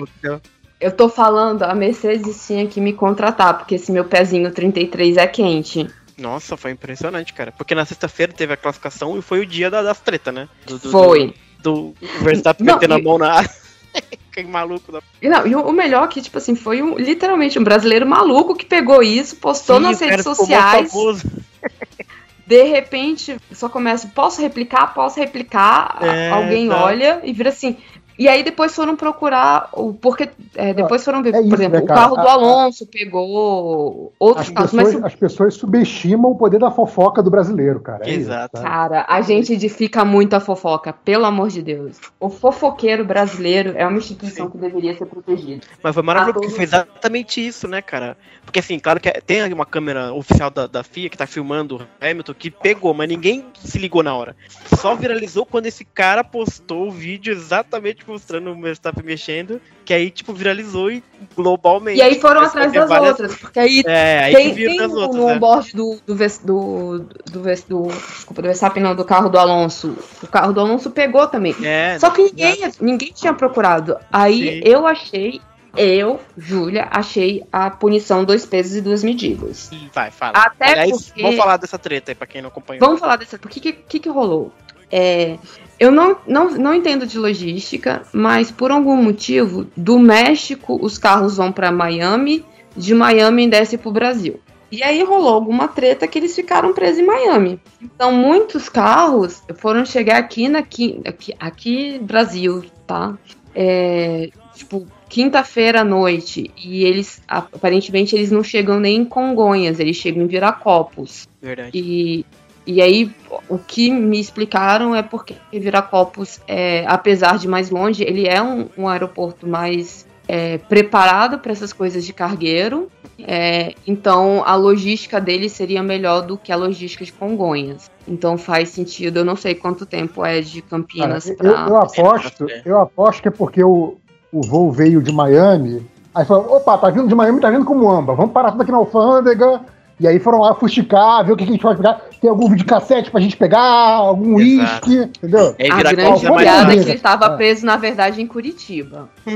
Eu tô falando, a Mercedes tinha que me contratar, porque esse meu pezinho 33 é quente. Nossa, foi impressionante, cara. Porque na sexta-feira teve a classificação e foi o dia da, das treta, né? Do, do, foi. Do, do Verstappen metendo a mão na que maluco da... Não, e o, melhor é que, tipo assim, foi um, literalmente um brasileiro maluco que pegou isso, postou Sim, nas redes sociais. De repente, só começa, posso replicar, posso replicar, é, alguém tá. olha e vira assim, e aí depois foram procurar o porque é, depois foram ver, é por exemplo, né, o carro do Alonso pegou outros as carros, pessoas, mas as pessoas subestimam o poder da fofoca do brasileiro, cara. É Exato. Isso, cara, a gente edifica muito a fofoca, pelo amor de Deus. O fofoqueiro brasileiro é uma instituição Sim. que deveria ser protegida. Mas foi maravilhoso porque foi exatamente isso, né, cara? Porque assim, claro que tem uma câmera oficial da, da FIA que tá filmando o Hamilton que pegou, mas ninguém se ligou na hora. Só viralizou quando esse cara postou o vídeo exatamente mostrando o Verstappen mexendo, que aí, tipo, viralizou e globalmente. E aí foram atrás das várias... outras, porque aí, é, aí tem, tem das outras, no é. onboard do, do, do, do, do, desculpa, do Verstappen não, do carro do Alonso. O carro do Alonso pegou também. É, Só que ninguém, ninguém tinha procurado. Aí Sim. eu achei eu, Júlia, achei a punição dois pesos e duas medidas. Vai, fala. Até Aliás, porque... Vamos falar dessa treta aí, pra quem não acompanhou. Vamos falar dessa. Por que que, que rolou? É, eu não, não, não entendo de logística, mas por algum motivo, do México os carros vão para Miami, de Miami desce para o Brasil. E aí rolou alguma treta que eles ficaram presos em Miami. Então muitos carros foram chegar aqui na aqui, aqui Brasil, tá? É, tipo quinta-feira à noite e eles aparentemente eles não chegam nem em Congonhas, eles chegam em Viracopos. Verdade. E e aí, o que me explicaram é porque Viracopos, é, apesar de mais longe, ele é um, um aeroporto mais é, preparado para essas coisas de cargueiro. É, então, a logística dele seria melhor do que a logística de Congonhas. Então, faz sentido. Eu não sei quanto tempo é de Campinas para. Eu, eu, aposto, eu aposto que é porque o, o voo veio de Miami. Aí falou: opa, tá vindo de Miami, tá vindo como amba. Vamos parar tudo aqui na alfândega e aí foram lá fusticar, ver o que, a gente pode pegar. Tem algum videocassete pra gente pegar, algum uísque, entendeu? É, a grande piada é que ele estava preso, na verdade, em Curitiba. A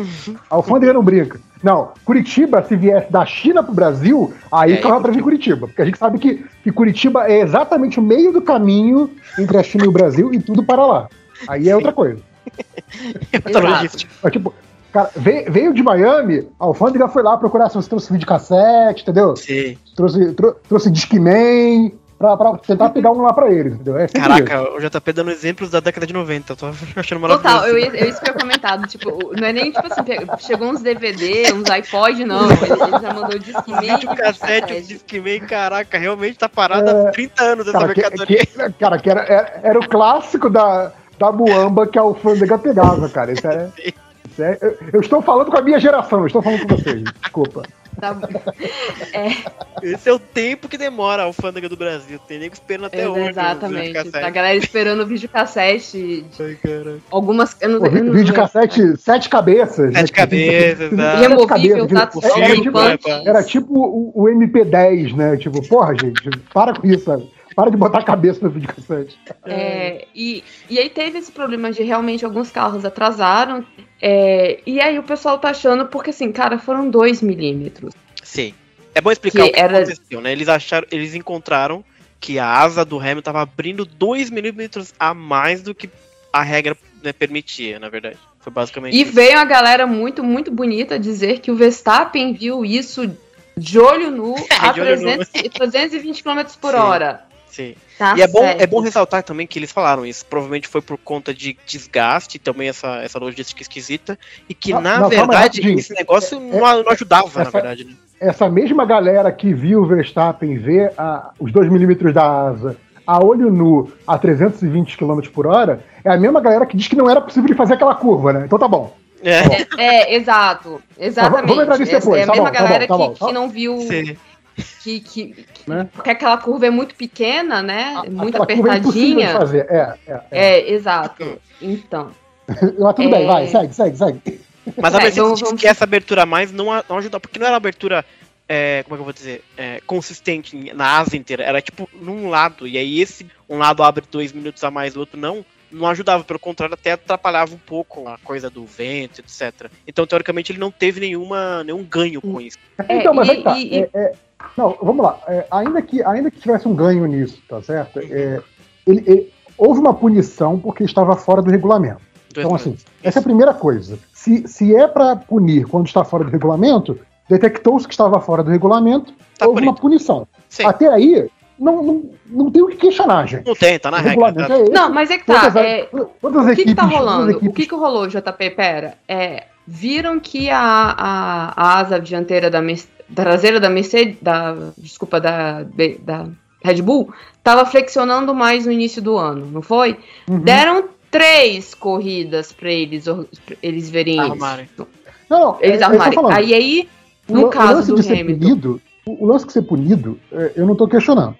alfândega não brinca. Não, Curitiba, se viesse da China pro Brasil, aí é, ficava pra vir Curitiba. Porque a gente sabe que, que Curitiba é exatamente o meio do caminho entre a China e o Brasil e tudo para lá. Aí é outra coisa. Mas, tipo, Cara, veio, veio de Miami, a alfândega foi lá procurar se você trouxe videocassete, entendeu? Sim. Trouxe, trou, trouxe Discman, pra, pra, tentar pegar um lá pra eles, entendeu? É Caraca, isso. o JP dando exemplos da década de 90, eu tô achando maravilhoso. Total, eu, eu isso que eu comentado, tipo, não é nem tipo assim, chegou uns DVD, uns iPod, não, ele, ele já mandou Discman. Videocassete, o Discman, caraca, realmente tá parado é, há 30 anos essa cara, mercadoria. Que, cara, que era, era, era, o clássico da, da muamba que a alfândega pegava, cara, isso era... É, eu, eu, estou falando com a minha geração, eu estou falando com vocês, desculpa. Tá é. Esse é o tempo que demora a alfândega do Brasil. Tem nego esperando até é, hoje. Exatamente. A galera esperando o videocassete. Ai, cara. Algumas. Eu não, o eu não videocassete, sete cabeças. Né? Sete cabeças, né? Removível, tá? Tipo, era, tipo, era tipo o, o, MP10, né? Tipo, porra, gente, para com isso, sabe? Para de botar a cabeça no videocassete. É, e, e aí teve esse problema de realmente alguns carros atrasaram. É, e aí o pessoal tá achando, porque assim, cara, foram 2 milímetros. Sim. É bom explicar que o que era... aconteceu, né? Eles acharam, eles encontraram que a asa do Hamilton tava abrindo 2 milímetros a mais do que a regra né, permitia, na verdade. Foi basicamente E isso. veio a galera muito, muito bonita dizer que o Verstappen viu isso de olho nu a de 300, olho 320 km por Sim. hora. Sim. Tá e é bom, é bom ressaltar também que eles falaram isso. Provavelmente foi por conta de desgaste, também essa, essa logística esquisita. E que, não, na não, verdade, esse negócio é, não, não, ajudava, essa, na verdade. Né? Essa mesma galera que viu o Verstappen ver a, os 2 milímetros da asa a olho nu a 320 km por hora, é a mesma galera que diz que não era possível fazer aquela curva, né? Então tá bom. É, é, é exato. Exatamente. Vamos entrar nisso depois. É a tá mesma bom, galera tá bom, tá bom, que, que não viu. Sim que, que, que né? porque aquela curva é muito pequena, né? A, muito apertadinha. É, fazer. É, é, é. é, exato. Então. Mas tudo bem, vai, é. segue, segue, segue. Mas a é, vamos, vamos... que essa abertura a mais não, não ajuda, porque não era uma abertura, é, como é que eu vou dizer, é, consistente na asa inteira, era tipo num lado, e aí esse, um lado abre dois minutos a mais, o outro não, não ajudava, pelo contrário, até atrapalhava um pouco a coisa do vento, etc. Então, teoricamente, ele não teve nenhuma, nenhum ganho com isso. então, mas aí tá. E, é, não, vamos lá. É, ainda, que, ainda que tivesse um ganho nisso, tá certo? É, ele, ele, houve uma punição porque estava fora do regulamento. Então, assim, essa é a primeira coisa. Se, se é para punir quando está fora do regulamento, detectou-se que estava fora do regulamento, tá houve punido. uma punição. Sim. Até aí, não, não, não tem o que questionar, gente. Não tem, tá na regra. Tá. É não, mas é que tá. Todas, é, todas o que, equipes, que tá rolando? O que, que rolou, JP? Pera. É, viram que a, a, a asa dianteira da, traseira da Mercedes, da, desculpa, da, da Red Bull, estava flexionando mais no início do ano, não foi? Uhum. Deram três corridas para eles, eles verem arrumarem. isso. Não, não, eles é, é arrumarem. Aí, aí, no o, caso o do Hamilton. Punido, o, lance de ser punido, é, eu não estou questionando.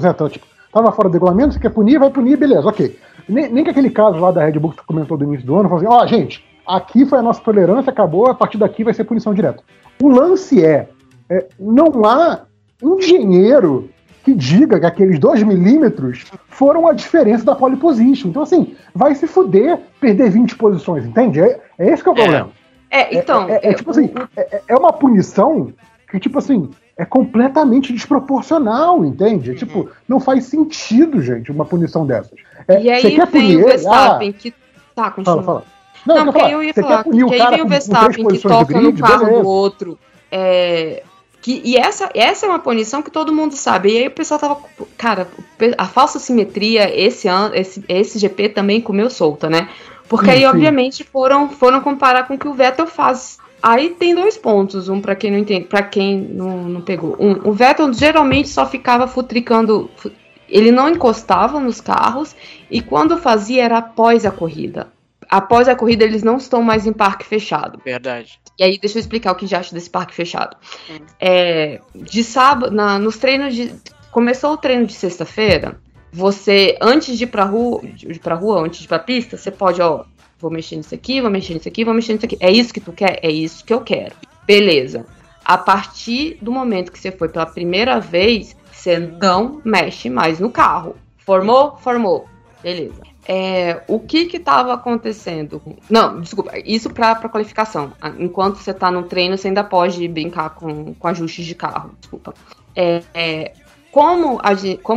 Certo? Tipo, tava fora do regulamento, você quer punir, vai punir, beleza, ok. Nem, nem que aquele caso lá da Red Bull que você comentou do início do ano, falou assim, ó, oh, gente, aqui foi a nossa tolerância, acabou, a partir daqui vai ser punição direta. O lance é, é, não há engenheiro que diga que aqueles 2 milímetros foram a diferença da pole position. Então, assim, vai se fuder perder 20 posições, entende? É, é esse que é o é. problema. É, então. É, é, é tipo assim, é, é, uma punição que, tipo assim, é completamente desproporcional, entende? Uhum. Tipo, não faz sentido, gente, uma punição dessas. e aí vem punir, o Verstappen ah, que. Tá, continua. Fala, fala. Não, não porque aí eu ia falar, que aí vem o Verstappen que toca grid, no carro beleza. do outro. É, que, e essa, essa é uma punição que todo mundo sabe. E aí o pessoal tava. Cara, a falsa simetria, esse ano, esse, esse GP também comeu solta, né? Porque aí, obviamente, foram, foram comparar com o que o Vettel faz. Aí tem dois pontos, um para quem não entende, para quem não, não pegou. Um, o Vettel geralmente só ficava futricando, ele não encostava nos carros e quando fazia era após a corrida. Após a corrida eles não estão mais em parque fechado. Verdade. E aí, deixa eu explicar o que já acho desse parque fechado. Hum. É, de sábado, na, nos treinos de. Começou o treino de sexta-feira, você, antes de ir pra rua, de ir pra rua, antes de ir pra pista, você pode, ó, vou mexer nisso aqui, vou mexer nisso aqui, vou mexer nisso aqui. É isso que tu quer? É isso que eu quero. Beleza. A partir do momento que você foi pela primeira vez, você não mexe mais no carro. Formou? Formou. Beleza é, o que que estava acontecendo? Não, desculpa, isso para qualificação. Enquanto você está no treino, você ainda pode brincar com, com ajustes de carro, desculpa. É, é, como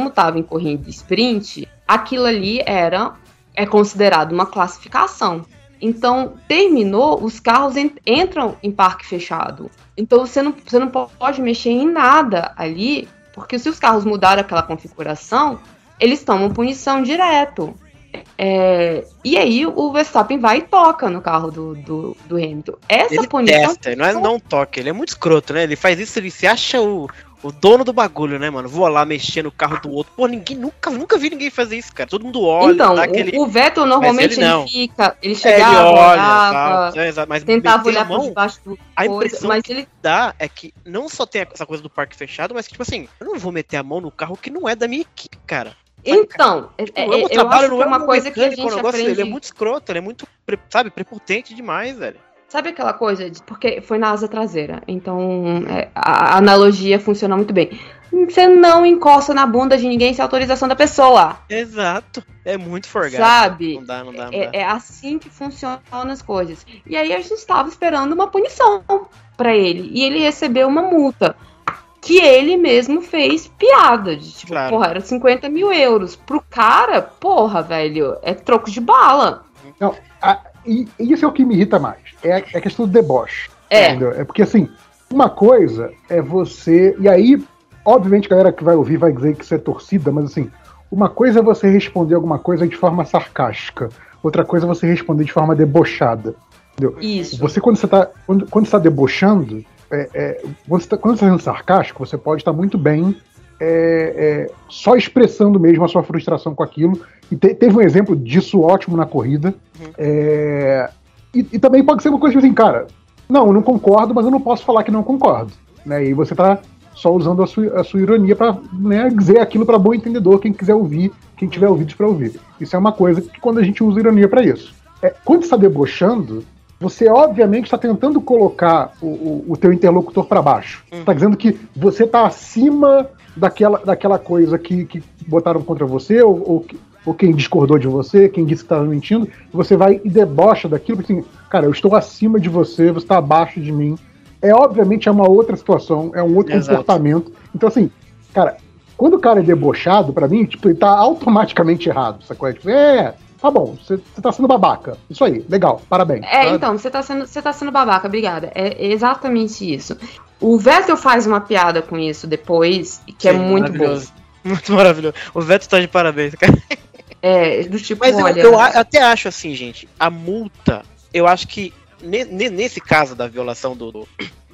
estava em corrida sprint, aquilo ali era é considerado uma classificação. Então, terminou, os carros entram em parque fechado. Então, você não, você não pode mexer em nada ali, porque se os carros mudaram aquela configuração, eles tomam punição direto. É, e aí o Verstappen vai e toca no carro do, do, do Hamilton. Essa ele punição. Testa, não é não toca, ele é muito escroto, né? Ele faz isso, ele se acha o, o dono do bagulho, né, mano? Vou lá mexer no carro do outro. Pô, ninguém nunca, nunca vi ninguém fazer isso, cara. Todo mundo olha. Então, o, aquele... o Vettel normalmente ele, ele, fica, ele chegava, é, ele olha, olhava, é, mas tentava olhar mão, por debaixo do A impressão mas que ele dá é que não só tem essa coisa do parque fechado, mas que tipo assim, eu não vou meter a mão no carro que não é da minha equipe, cara. Então, tipo, é, é, eu acho que é uma coisa que a gente negócio, aprende... Ele é muito escroto, ele é muito, sabe, prepotente demais, velho. Sabe aquela coisa? De, porque foi na asa traseira. Então, é, a, a analogia funciona muito bem. Você não encosta na bunda de ninguém sem autorização da pessoa. Exato. É muito forgado. Sabe? Não dá, não dá, não é, dá. é assim que funcionam as coisas. E aí a gente estava esperando uma punição para ele. E ele recebeu uma multa. Que ele mesmo fez piada. De tipo, claro. porra, era 50 mil euros. Pro cara, porra, velho, é troco de bala. Não, a, e isso é o que me irrita mais. É a, é a questão do deboche. É. Entendeu? É porque assim, uma coisa é você. E aí, obviamente, a galera que vai ouvir vai dizer que isso é torcida, mas assim, uma coisa é você responder alguma coisa de forma sarcástica. Outra coisa é você responder de forma debochada. Entendeu? Isso. Você, quando você está quando, quando está debochando, é, é, quando, você está tá sendo sarcástico, você pode estar muito bem é, é, só expressando mesmo a sua frustração com aquilo. E te, teve um exemplo disso ótimo na corrida. Uhum. É, e, e, também pode ser uma coisa tipo assim, cara, não, eu não concordo, mas eu não posso falar que não concordo. Né? E você está só usando a sua, a sua ironia para né, dizer aquilo para bom entendedor, quem quiser ouvir, quem tiver ouvidos para ouvir. Isso é uma coisa que quando a gente usa ironia para isso. É, quando está debochando, você obviamente está tentando colocar o, o, o teu interlocutor para baixo. Está uhum. dizendo que você está acima daquela, daquela coisa que, que botaram contra você, ou, ou, ou quem discordou de você, quem disse que estava mentindo, você vai e debocha daquilo, porque assim, cara, eu estou acima de você, você está abaixo de mim. É obviamente é uma outra situação, é um outro Exato. comportamento. Então, assim, cara, quando o cara é debochado, para mim, tipo, ele tá automaticamente errado, sacou? É, tipo, é, tá bom, você tá sendo babaca. Isso aí, legal, parabéns. É, tá? então, você tá, sendo, você tá sendo babaca, obrigada. É exatamente isso. O Vettel faz uma piada com isso depois, que é Sim, é muito bom. Muito maravilhoso. O Vettel tá de parabéns, cara. É, do tipo, Mas olha... eu, eu até acho assim, gente, a multa, eu acho que ne, nesse caso da violação do, do,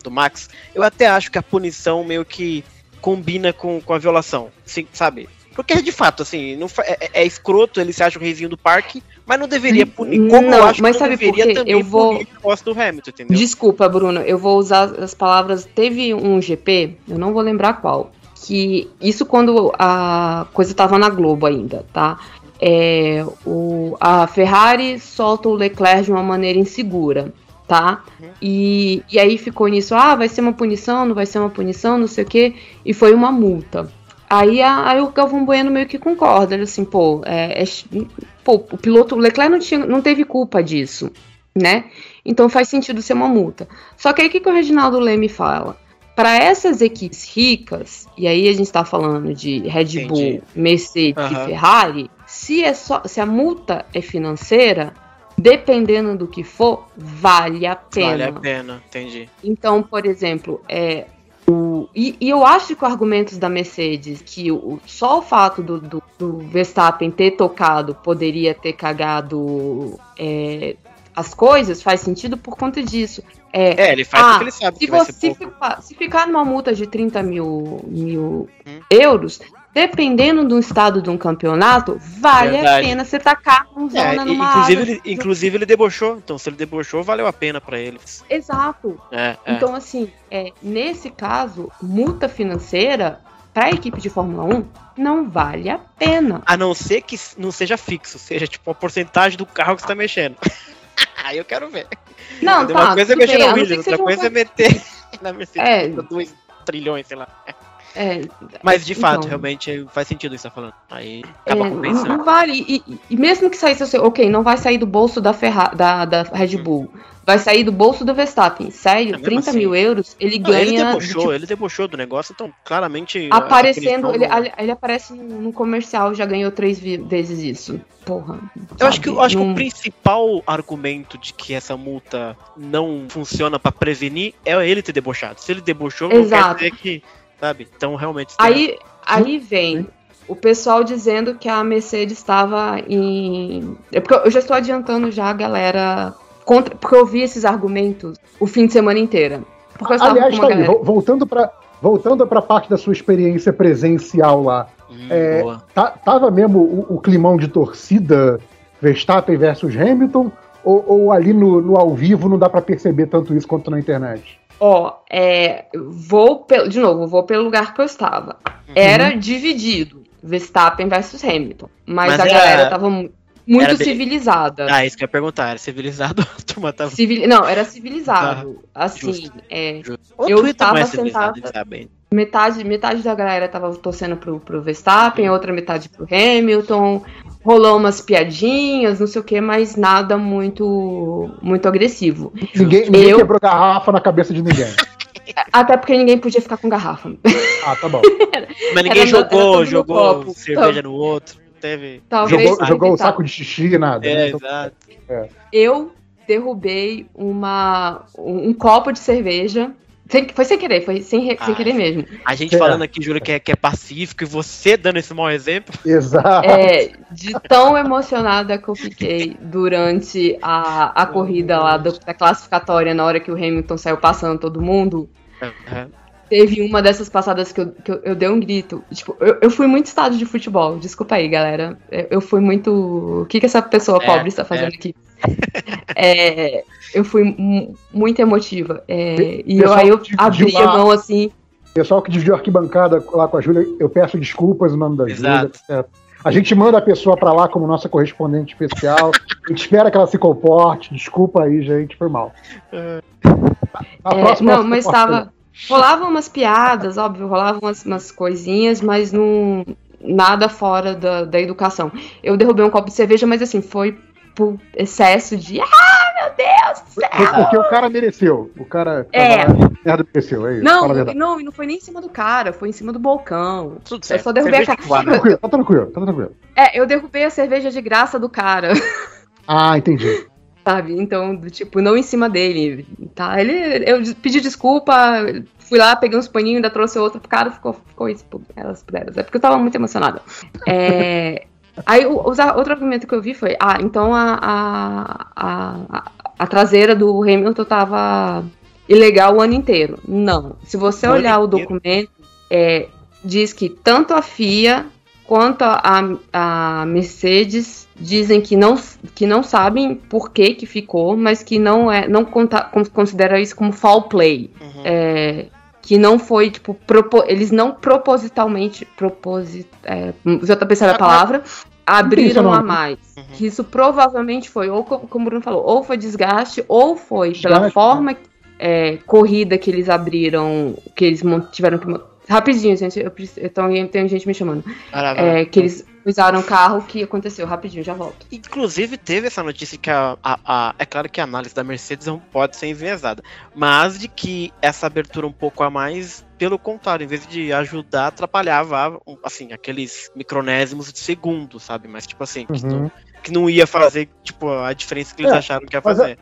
do, Max, eu até acho que a punição meio que combina com, com a violação, sim, sabe? Porque de fato, assim, não, é, é, é escroto, ele se acha o reizinho do parque, mas não deveria punir. Como não, eu acho mas que não deveria também eu vou... punir o do Hamilton, entendeu? Desculpa, Bruno, eu vou usar as palavras. Teve um GP, eu não vou lembrar qual. Que isso quando a coisa tava na Globo ainda, tá? É, o, a Ferrari solta o Leclerc de uma maneira insegura, tá? E, e aí ficou nisso, ah, vai ser uma punição, não vai ser uma punição, não sei o quê, e foi uma multa. Aí, a, aí o Galvão Bueno meio que concorda, assim, pô, é, é, pô, o piloto, o Leclerc não, tinha, não teve culpa disso, né? Então faz sentido ser uma multa. Só que aí o que, que o Reginaldo Leme fala? Para essas equipes ricas, e aí a gente está falando de Red Bull, Entendi. Mercedes uhum. e Ferrari, se, é só, se a multa é financeira, dependendo do que for, vale a pena. Vale a pena, entendi. Então, por exemplo, é, o, e, e, eu acho que os argumentos da Mercedes, que o, só o fato do, do, do, Verstappen ter tocado poderia ter cagado é, as coisas, faz sentido por conta disso. É, é ele faz ah, porque ele sabe se que você, se ficar, se ficar numa multa de 30 mil, mil hum. euros, dependendo do estado de um campeonato, vale Verdade. a pena você tacar um zona é, numa inclusive, ele, inclusive ele debochou, então se ele debochou, valeu a pena para eles. Exato. É, é. então, assim, é, nesse caso, multa financeira para a equipe de Fórmula 1 não vale a pena. A não ser que não seja fixo, seja tipo a porcentagem do carro que você tá mexendo. Aí eu quero ver. Não, tá. Uma coisa é mexer no Williams, outra coisa é meter na Mercedes é. 2 trilhões, sei lá. É, Mas de fato, então, realmente faz sentido isso que você tá falando. Aí acaba é, compensando. Não vale. E, e, mesmo que saísse assim, ok, não vai sair do bolso da, Ferra, da, da Red Bull. Vai sair do bolso do Verstappen. Sério, é 30 assim. mil euros, ele não, ganha. Ele debochou, tipo, ele debochou do negócio, então claramente. Aparecendo, ele, ele aparece no comercial, já ganhou três vezes isso. Porra. Eu acho que, eu acho que o principal argumento de que essa multa não funciona para prevenir é ele ter debochado. Se ele debochou, Exato. não quer dizer que sabe? Então realmente. Aí, aí vem o pessoal dizendo que a Mercedes estava em. É porque eu já estou adiantando já a galera. Contra... Porque eu vi esses argumentos o fim de semana inteira. Porque eu Aliás, tá aí, voltando para voltando para a parte da sua experiência presencial lá, hum, é, tá, tava mesmo o, o, climão de torcida Verstappen versus Hamilton? Ou, ou ali no, no, ao vivo não dá para perceber tanto isso quanto na internet? Ó, oh, é, vou pelo, de novo, vou pelo lugar que eu estava. Uhum. Era dividido, Verstappen versus Hamilton, mas, mas a galera tava muito era civilizada. Ah, isso que eu ia perguntar, era civilizado? A turma tava... Civil... Não, era civilizado. Ah, assim, justo, é, justo. eu tava sentada. Metade, metade da galera tava torcendo pro, pro Verstappen, outra metade pro Hamilton. Rolou umas piadinhas, não sei o que, mas nada muito muito agressivo. Ninguém, ninguém eu... quebrou garrafa na cabeça de ninguém. Até porque ninguém podia ficar com garrafa. Ah, tá bom. Mas ninguém era, jogou, era jogou cerveja no outro teve. Talvez jogou, jogou o saco de xixi nada. É, né? exato. É. Eu derrubei uma, um, um copo de cerveja sem, foi sem querer, foi sem, sem querer mesmo. A gente é. falando aqui, jura que é, que é pacífico e você dando esse mau exemplo. Exato. É, de tão emocionada que eu fiquei durante a, a corrida lá do, da classificatória, na hora que o Hamilton saiu passando todo mundo. Uhum. Teve uma dessas passadas que eu, que eu, eu dei um grito. Tipo, eu, eu fui muito estádio de futebol. Desculpa aí, galera. Eu, eu fui muito. O que, que essa pessoa é, pobre está fazendo é. aqui? é, eu fui muito emotiva. É, e eu, aí eu abri lá, a mão assim. Pessoal que dividiu a arquibancada lá com a Júlia, eu peço desculpas no nome da Júlia. A gente manda a pessoa para lá como nossa correspondente especial. a gente espera que ela se comporte. Desculpa aí, gente, foi mal. É. A, a próxima. Não, mas estava Rolavam umas piadas, óbvio, rolavam umas, umas coisinhas, mas não nada fora da, da educação. Eu derrubei um copo de cerveja, mas assim, foi por excesso de. Ah, meu Deus do céu! Foi porque o cara mereceu. O cara. É. Merda mereceu, é isso. Não, não, não foi nem em cima do cara, foi em cima do balcão. Tudo certo. Eu só derrubei a cara. Tá tranquilo, tá tranquilo, tá tranquilo. É, eu derrubei a cerveja de graça do cara. Ah, entendi sabe? Então, do tipo, não em cima dele, tá? Ele, eu pedi desculpa, fui lá, peguei uns paninhos, ainda trouxe outro pro cara, ficou, ficou isso, elas puderam. É porque eu tava muito emocionada. É, aí, o, outro argumento que eu vi foi, ah, então a, a, a, a traseira do Hamilton tava ilegal o ano inteiro. Não. Se você olhar o documento, é, diz que tanto a FIA quanto a, a Mercedes dizem que não, que não sabem por que, que ficou, mas que não é não conta, considera isso como foul play. Uhum. É, que não foi, tipo, propo, eles não propositalmente, proposit, é, já tá pensando a palavra, abriram a mais. Uhum. Que isso provavelmente foi, ou como o Bruno falou, ou foi desgaste, ou foi pela né? forma é, corrida que eles abriram, que eles tiveram que Rapidinho, gente. Eu, então, tem gente me chamando. É, que eles usaram o carro que aconteceu. Rapidinho, já volto. Inclusive, teve essa notícia que a, a, a, É claro que a análise da Mercedes não pode ser enviesada. Mas de que essa abertura um pouco a mais, pelo contrário, em vez de ajudar, atrapalhava, assim, aqueles micronésimos de segundo, sabe? Mas, tipo assim, uhum. que, não, que, não, ia fazer, tipo, a diferença que eles é, acharam que ia fazer.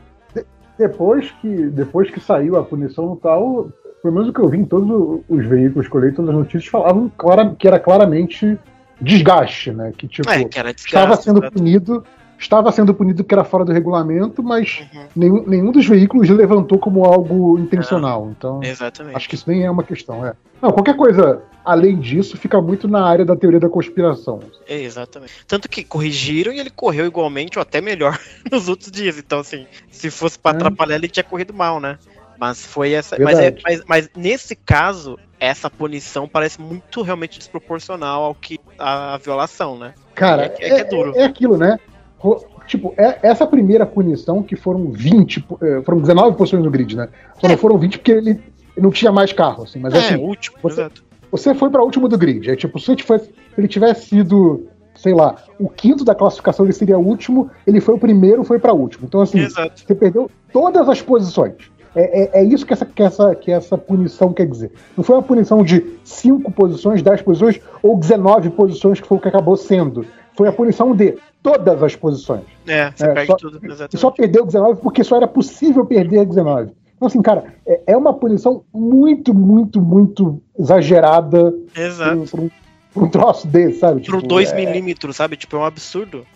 depois que, depois que saiu a punição e tal, pelo menos o que eu vi em todos os veículos que eu li, todas as notícias falavam clara, que era claramente desgaste, né? Que tipo, é, que desgaste, estava sendo punido, estava sendo punido que era fora do regulamento, mas uhum. nenhum, nenhum dos veículos levantou como algo intencional. Então, Exatamente. acho que isso nem é uma questão. É. Não, qualquer coisa além disso fica muito na área da teoria da conspiração. É, exatamente. Tanto que corrigiram e ele correu igualmente ou até melhor nos outros dias. Então, assim, se fosse para é. atrapalhar, ele tinha corrido mal, né? Mas foi essa. Mas, é, mas, mas, nesse caso, essa punição parece muito realmente desproporcional ao que a, a violação, né? Cara, é, é, é, duro. É, aquilo, né? Tipo, é, essa primeira punição, que foram 20, é, foram 19 posições no grid, né? Só não foram 20 porque ele não tinha mais carro, assim. Mas é, assim, último, você, exato. Você foi para o último do grid. É tipo, se ele tivesse, ele tivesse sido sei lá, o quinto da classificação ele seria o último, ele foi o primeiro, foi para último. Então, assim, Exato. você perdeu todas as posições. É, é, é, isso que essa, que, essa, que essa punição quer dizer. Não foi uma punição de 5 posições, 10 posições ou 19 posições, que foi o que acabou sendo. Foi a punição de todas as posições. É, você é, perde só, tudo. Exatamente. E só perdeu 19 porque só era possível perder 19. Então, assim, cara, é, é uma punição muito, muito, muito exagerada. Exato. Por, um, um troço desse, sabe? Tipo, 2 é... milímetros, sabe? Tipo, é um absurdo.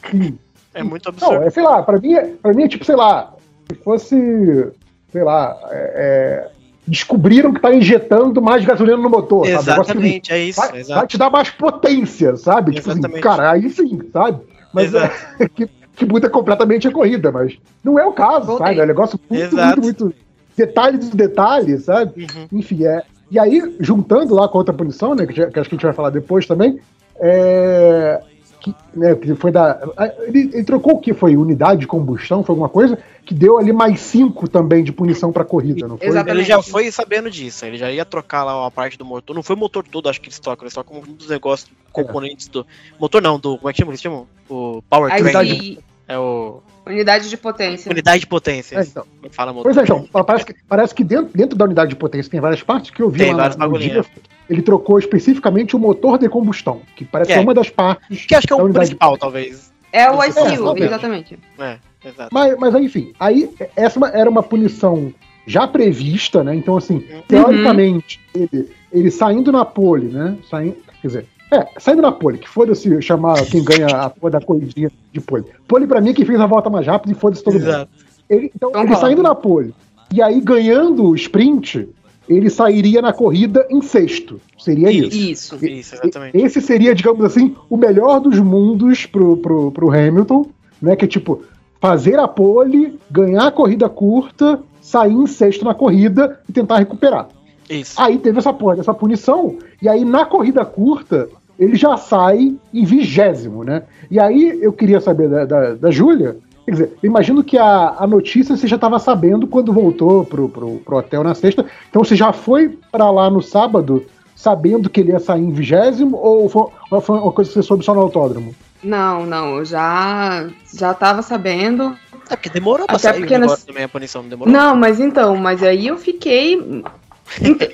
É muito absurdo. Não, é, sei lá, pra mim, é, pra mim é tipo, sei lá, se fosse sei lá, é, é descobriram que tá injetando mais gasolina no motor. Exatamente, sabe? é isso. Vai, vai, te dar mais potência, sabe? Tipo assim, cara, aí sim, sabe? Mas é, que, que muda completamente a corrida, mas não é o caso, Voltei. sabe? É um negócio muito, muito, muito, detalhe dos detalhes, sabe? Uhum. Enfim, é. E aí, juntando lá com a outra punição, né? Que, que acho que a gente vai falar depois também, é, que, né, que foi da. Ele, ele, trocou o que? Foi unidade de combustão? Foi alguma coisa? Que deu ali mais 5 também de punição pra corrida, não foi? Exatamente. Ele já foi sabendo disso, ele já ia trocar lá a parte do motor. Não foi o motor todo, acho que eles trocam, eles trocam um dos negócios, componentes é. do. Motor não, do. Como é que chama? Eles chamam? O Powertrain. É o. Unidade de potência. Unidade de potência. É, então. Fala motor. Pois é, João. Parece que, parece que dentro, dentro da unidade de potência tem várias partes que eu vi tem lá no dia, ele trocou especificamente o motor de combustão, que parece é. uma das partes. Que acho que é o principal, de... talvez. É o ICU, é, exatamente. É, exato. Mas, mas enfim, aí essa era uma punição já prevista, né? Então, assim, uhum. teoricamente, ele, ele saindo na pole, né? Saindo, quer dizer, é, saindo na pole, que foda-se chamar quem ganha a porra da corridinha de pole. Pole pra mim é quem fez a volta mais rápida e foda-se todo Exato. mundo. Ele, então, ele saindo na pole e aí ganhando o sprint, ele sairia na corrida em sexto. Seria isso. Isso, isso exatamente. Esse seria, digamos assim, o melhor dos mundos pro, pro, pro Hamilton, né? Que é tipo, fazer a pole, ganhar a corrida curta, sair em sexto na corrida e tentar recuperar. Isso. Aí teve essa porra, essa punição, e aí na corrida curta, ele já sai em vigésimo, né? E aí eu queria saber da, da, da Júlia, quer dizer, eu imagino que a, a notícia você já estava sabendo quando voltou pro, pro, pro hotel na sexta, então você já foi para lá no sábado sabendo que ele ia sair em vigésimo, ou foi, ou foi uma coisa que você soube só no autódromo? Não, não, eu já, já tava sabendo. É porque demorou pra Até sair porque nas... também a punição, não demorou? Não, mas então, mas aí eu fiquei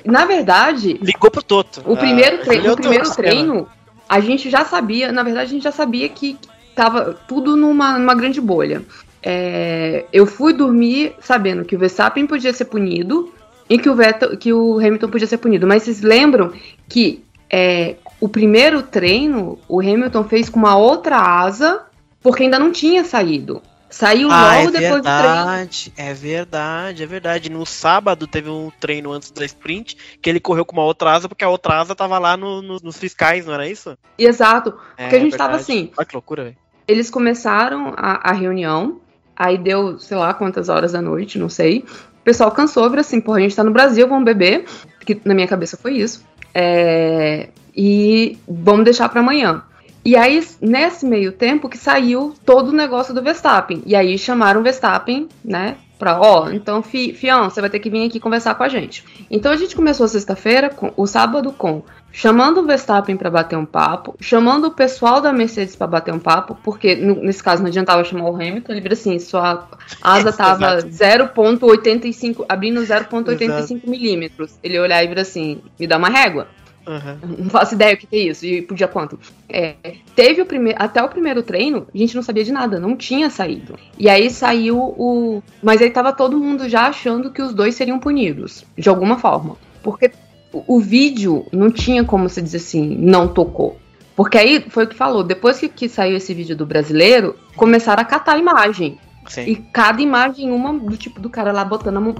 na verdade. Ligou pro Toto. O primeiro, ah, treino, o primeiro treino, a gente já sabia, na verdade, a gente já sabia que tava tudo numa, numa grande bolha. É, eu fui dormir sabendo que o Verstappen podia ser punido e que o, Vettel, que o Hamilton podia ser punido. Mas vocês lembram que é, o primeiro treino o Hamilton fez com uma outra asa porque ainda não tinha saído. Saiu ah, logo é depois verdade, do treino. É verdade, é verdade. No sábado teve um treino antes da sprint que ele correu com uma outra asa porque a outra asa tava lá no, no, nos fiscais, não era isso? Exato. Porque é, a gente verdade. tava assim. Olha que loucura, velho. Eles começaram a, a, reunião, aí deu, sei lá, quantas horas da noite, não sei. O pessoal cansou, virou assim, porra, a gente tá no Brasil, vamos beber. Que na minha cabeça foi isso. É, e vamos deixar para amanhã. E aí, nesse meio tempo, que saiu todo o negócio do Verstappen. E aí chamaram o Verstappen, né? Pra, ó, então, fi, Fião, você vai ter que vir aqui conversar com a gente. Então a gente começou sexta-feira, o sábado, com chamando o Verstappen para bater um papo, chamando o pessoal da Mercedes para bater um papo, porque no, nesse caso não adiantava chamar o Hamilton, ele vira assim, sua asa tava 0.85, abrindo 0.85 milímetros. Ele olhar e vira assim, me dá uma régua. Uhum. Não faço ideia o que é isso. E podia quanto? É, teve o primeiro. Até o primeiro treino, a gente não sabia de nada, não tinha saído. E aí saiu o. Mas aí tava todo mundo já achando que os dois seriam punidos, de alguma forma. Porque o, o vídeo não tinha como se dizer assim, não tocou. Porque aí foi o que falou, depois que, que saiu esse vídeo do brasileiro, começaram a catar a imagem. Sim. E cada imagem, uma do tipo do cara lá botando a mão,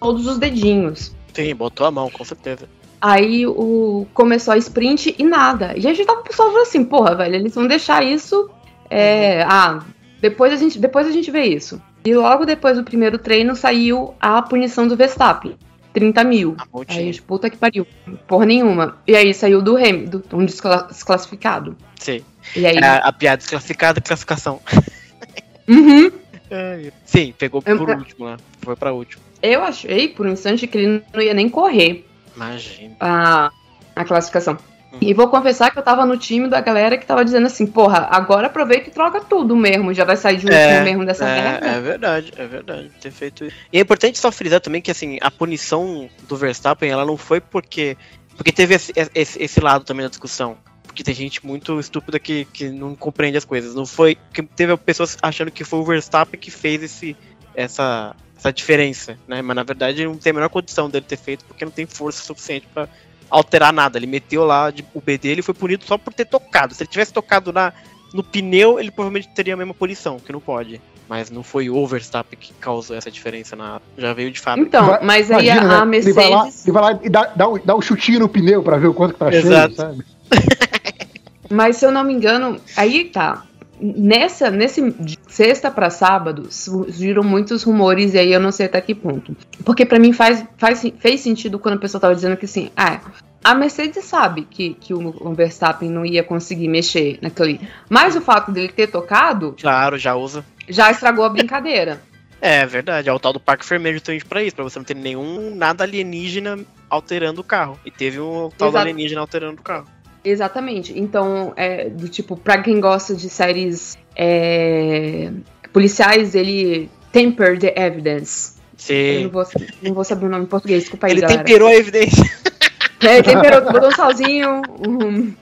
todos os dedinhos. Sim, botou a mão, com certeza. Aí o, começou a sprint e nada. E a gente tava pessoal assim, porra, velho, eles vão deixar isso. É, uhum. Ah, depois a, gente, depois a gente vê isso. E logo depois do primeiro treino saiu a punição do Verstappen. 30 mil. Aí a gente, puta que pariu. Porra nenhuma. E aí saiu do Hamilton, um desclassificado. Sim. E aí... É a, piada desclassificada, classificação. Uhum. Sim, pegou por eu, último lá. Foi pra último. Eu achei por um instante que ele não ia nem correr. Imagina. A, a classificação. Hum. E vou confessar que eu tava no time da galera que tava dizendo assim, porra, agora aproveita e troca tudo mesmo, já vai sair de um é, mesmo dessa é, merda. É verdade, é verdade, ter feito isso. E é importante só frisar também que, assim, a punição do Verstappen, ela não foi porque... Porque teve esse, esse, esse lado também da discussão porque tem gente muito estúpida que, que não compreende as coisas. Não foi que teve pessoas achando que foi o Verstappen que fez esse essa essa diferença, né? Mas na verdade não tem a menor condição dele ter feito porque não tem força suficiente para alterar nada. Ele meteu lá de, o B dele e foi punido só por ter tocado. Se ele tivesse tocado na, no pneu, ele provavelmente teria a mesma punição, que não pode. Mas não foi o Verstappen que causou essa diferença na. Já veio de fábrica. Então, mas aí Imagina, a, a né? Mercedes. Ele vai lá, ele vai lá e dá, dá, um, dá um chutinho no pneu pra ver o quanto que tá Exato. cheio, sabe? mas se eu não me engano, aí tá. Nessa, nesse sexta para sábado, surgiram muitos rumores, e aí eu não sei até que ponto. Porque para mim faz, faz, fez sentido quando a pessoa tava dizendo que assim, ah, a Mercedes sabe que, que o Verstappen não ia conseguir mexer naquele. Mas o fato dele ter tocado. Claro, já usa. Já estragou a brincadeira. é verdade, é o tal do Parque Vermelho justamente pra isso, pra você não ter nenhum nada alienígena alterando o carro. E teve um tal Exato. alienígena alterando o carro. Exatamente. Então, é, do tipo, pra quem gosta de séries é, policiais, ele temper the evidence. Sim. Eu não vou, não vou saber o nome em português, desculpa aí, Ele galera. temperou a evidência. É, temperou, botou um salzinho, um...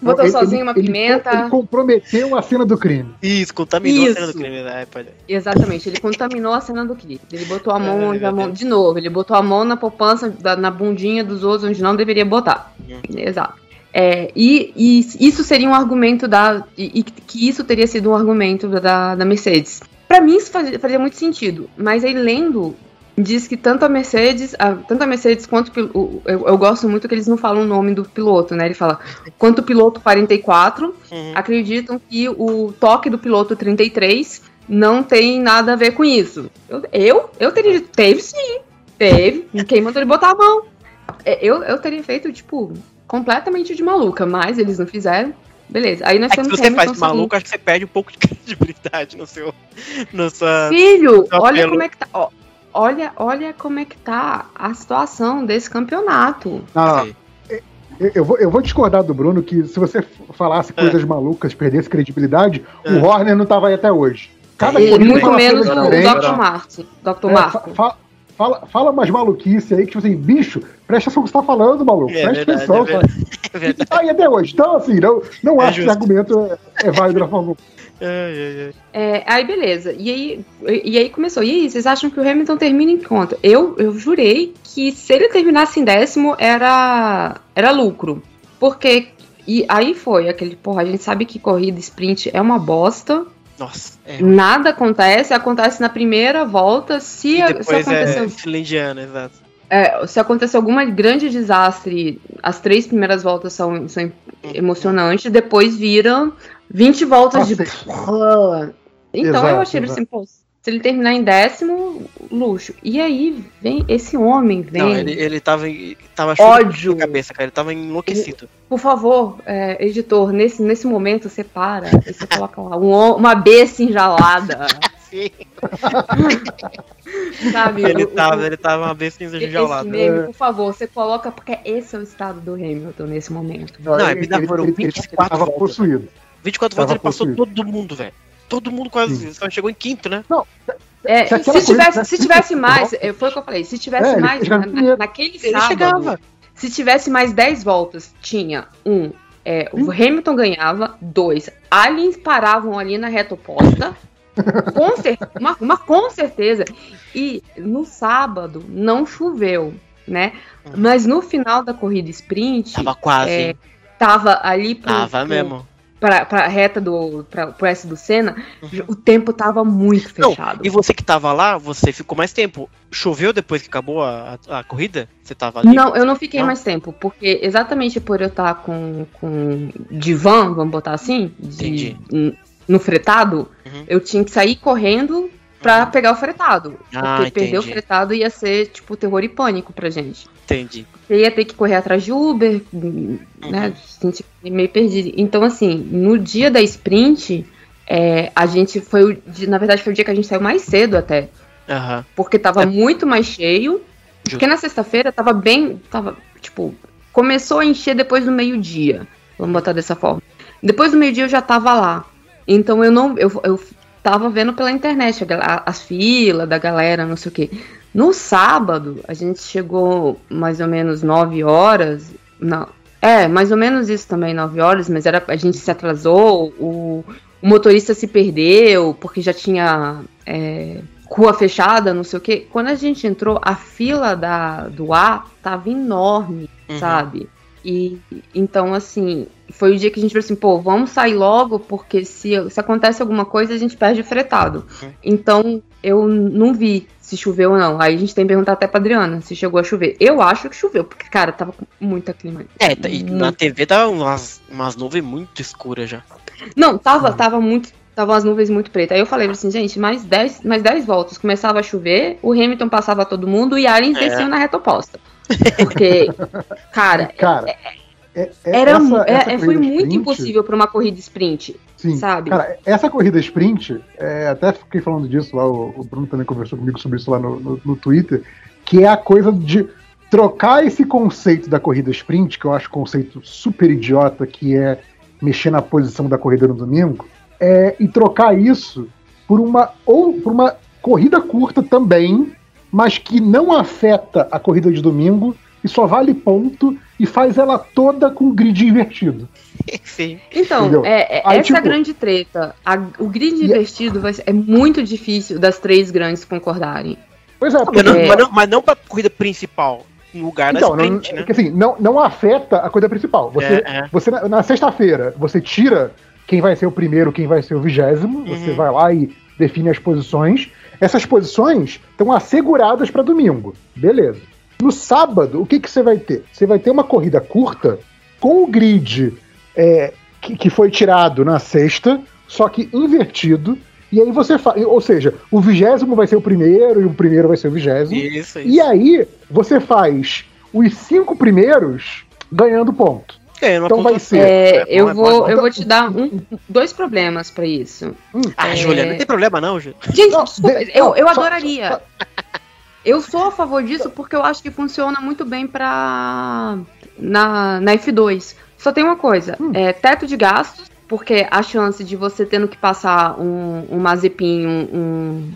botou ele, salzinho, uma ele, pimenta. Ele comprometeu a cena do crime. Isso, contaminou Isso. a cena do crime. Né? pode... Exatamente, ele contaminou a cena do crime. Ele botou a mão, é, mão de novo, ele botou a mão na poupança, na bundinha dos outros, onde não deveria botar. Uhum. Exato. É, e, e, isso seria um argumento da. E, e, que isso teria sido um argumento da, da Mercedes. Para mim, isso fazia, fazia, muito sentido. Mas aí, lendo diz que tanto a Mercedes, a, tanto a Mercedes quanto o, eu, eu, gosto muito que eles não falam o nome do piloto, né? Ele fala quanto o piloto 44 uhum. acreditam que o toque do piloto 33 não tem nada a ver com isso. Eu, eu, eu teria dito, teve sim, teve. Quem mandou ele botar a mão? É, eu, eu teria feito, tipo, completamente de maluca, mas eles não fizeram. Beleza. Aí nós é temos se você faz de maluco, acho que você perde um pouco de credibilidade no seu. No sua, Filho, olha como é que tá. Ó, olha, olha como é que tá a situação desse campeonato. Ah, eu vou, eu vou discordar do Bruno que se você falasse é. coisas malucas, perdesse credibilidade, é. o Horner não tava aí até hoje. Cada e muito menos o Dr. Martin. Dr. É, Marco. Fa fala, fala umas maluquice aí que, tipo assim, bicho, presta atenção no que você tá falando, maluco. É, presta verdade, atenção. É verdade, é verdade. Tá aí até hoje. Então, assim, não, não é acho justo. que o argumento é, é válido na Fórmula 1. É, é, aí beleza. E aí, e aí começou. E aí, vocês acham que o Hamilton termina em conta? Eu, eu jurei que se ele terminasse em décimo era, era lucro. Porque. E aí foi aquele, porra, a gente sabe que corrida sprint é uma bosta. Nossa. É. Nada acontece, acontece na primeira volta. Se, se acontecer. É exato. É, se acontecer algum grande desastre, as três primeiras voltas são, são uhum. emocionantes, depois viram 20 voltas Nossa. de. Então exato, eu achei assim, pô, se ele terminar em décimo, luxo. E aí vem esse homem, vem. Não, ele, ele tava, tava ódio na cabeça, cara. Ele tava enlouquecido. Por favor, é, editor, nesse, nesse momento você para e você coloca lá um, uma besta enjalada. Sim. Sabe, ele, o, tava, o, ele tava uma besta enjaulada. Meme, por favor, você coloca, porque esse é o estado do Hamilton nesse momento. Não, não ele, ele, 24 ele, ele, possuído. 24 voltas ele passou possuído. todo mundo, velho. Todo mundo quase Sim. chegou em quinto, né? Não. É, se, se, tivesse, se tivesse mais, foi o que eu falei, se tivesse é, mais na, na, naquele ele sábado, chegava. se tivesse mais 10 voltas, tinha um, é, o? Hamilton ganhava, dois, aliens paravam ali na reta oposta, com certeza, uma, uma, com certeza, e no sábado não choveu, né? Hum. Mas no final da corrida sprint, tava quase, é, tava ali pro, tava pro, mesmo pra, pra reta do. Pra, pro S do Senna, uhum. o tempo tava muito fechado. Não, e você que tava lá, você ficou mais tempo. Choveu depois que acabou a, a, a corrida? Você tava ali? Não, eu não fiquei não? mais tempo, porque exatamente por eu estar com, com divã, vamos botar assim, de, no fretado, uhum. eu tinha que sair correndo pra uhum. pegar o fretado. Ah, porque perder o fretado ia ser, tipo, terror e pânico pra gente. Entendi. Você ia ter que correr atrás de Uber, uhum. né? A gente meio perdido. Então, assim, no dia da sprint, é, a gente foi. Na verdade, foi o dia que a gente saiu mais cedo até. Uhum. Porque tava é. muito mais cheio. Justo. Porque na sexta-feira tava bem. Tava, tipo, começou a encher depois do meio-dia. Vamos botar dessa forma. Depois do meio-dia eu já tava lá. Então eu não. Eu, eu tava vendo pela internet a, as filas da galera, não sei o quê. No sábado, a gente chegou mais ou menos 9 horas. Não, é, mais ou menos isso também, 9 horas, mas era, a gente se atrasou, o, o motorista se perdeu, porque já tinha é, rua fechada, não sei o quê. Quando a gente entrou, a fila da, do A tava enorme, uhum. sabe? E então, assim, foi o dia que a gente falou assim, pô, vamos sair logo, porque se, se acontece alguma coisa, a gente perde o fretado. Uhum. Então, eu não vi se choveu ou não. Aí a gente tem que perguntar até pra Adriana se chegou a chover. Eu acho que choveu, porque, cara, tava com muita clima. É, e na TV tava umas, umas nuvens muito escuras já. Não, tava, tava muito. Tava umas nuvens muito pretas. Aí eu falei assim, gente, mais 10, mais 10 voltas. Começava a chover, o Hamilton passava todo mundo e a Allen é. descia na reta oposta. Porque, cara, cara é, é, é, era, essa, essa é, foi muito sprint, impossível para uma corrida sprint. Sim, sabe? Cara, essa corrida sprint, até fiquei falando disso lá, o, o, Bruno também conversou comigo sobre isso lá no, no, no Twitter, que é a coisa de trocar esse conceito da corrida sprint, que eu acho um conceito super idiota, que é mexer na posição da corrida no domingo, é, e trocar isso por uma ou por uma corrida curta também, mas que não afeta a corrida de domingo e só vale ponto e faz ela toda com grid invertido. Sim. Então, é, é Aí, essa tipo, é a grande treta. A, o grid é invertido vai, é muito difícil das três grandes concordarem. Pois é, porque... mas, não, mas, não, mas não pra corrida principal no lugar então, da sprint, não, né? assim, não, não afeta a coisa principal. Você, é, é. você na, na sexta-feira, você tira quem vai ser o primeiro, quem vai ser o vigésimo, uhum. você vai lá e define as posições. Essas posições estão asseguradas para domingo. Beleza. No sábado, o que, que você vai ter? Você vai ter uma corrida curta com o grid é, que, que foi tirado na sexta, só que invertido. E aí você faz. Ou seja, o vigésimo vai ser o primeiro e o primeiro vai ser o vigésimo. Isso, isso. E aí você faz os cinco primeiros ganhando ponto. É, então vai ser. É, é eu, vou, eu vou te dar um, dois problemas para isso. Hum. Ah, é... Júlia, não tem problema não, Júlia. Gente, não, desculpa, de... eu, eu adoraria. Eu sou a favor disso porque eu acho que funciona muito bem pra. na, na F2. Só tem uma coisa: hum. é, teto de gastos, porque a chance de você tendo que passar um, um Mazepin, um, um,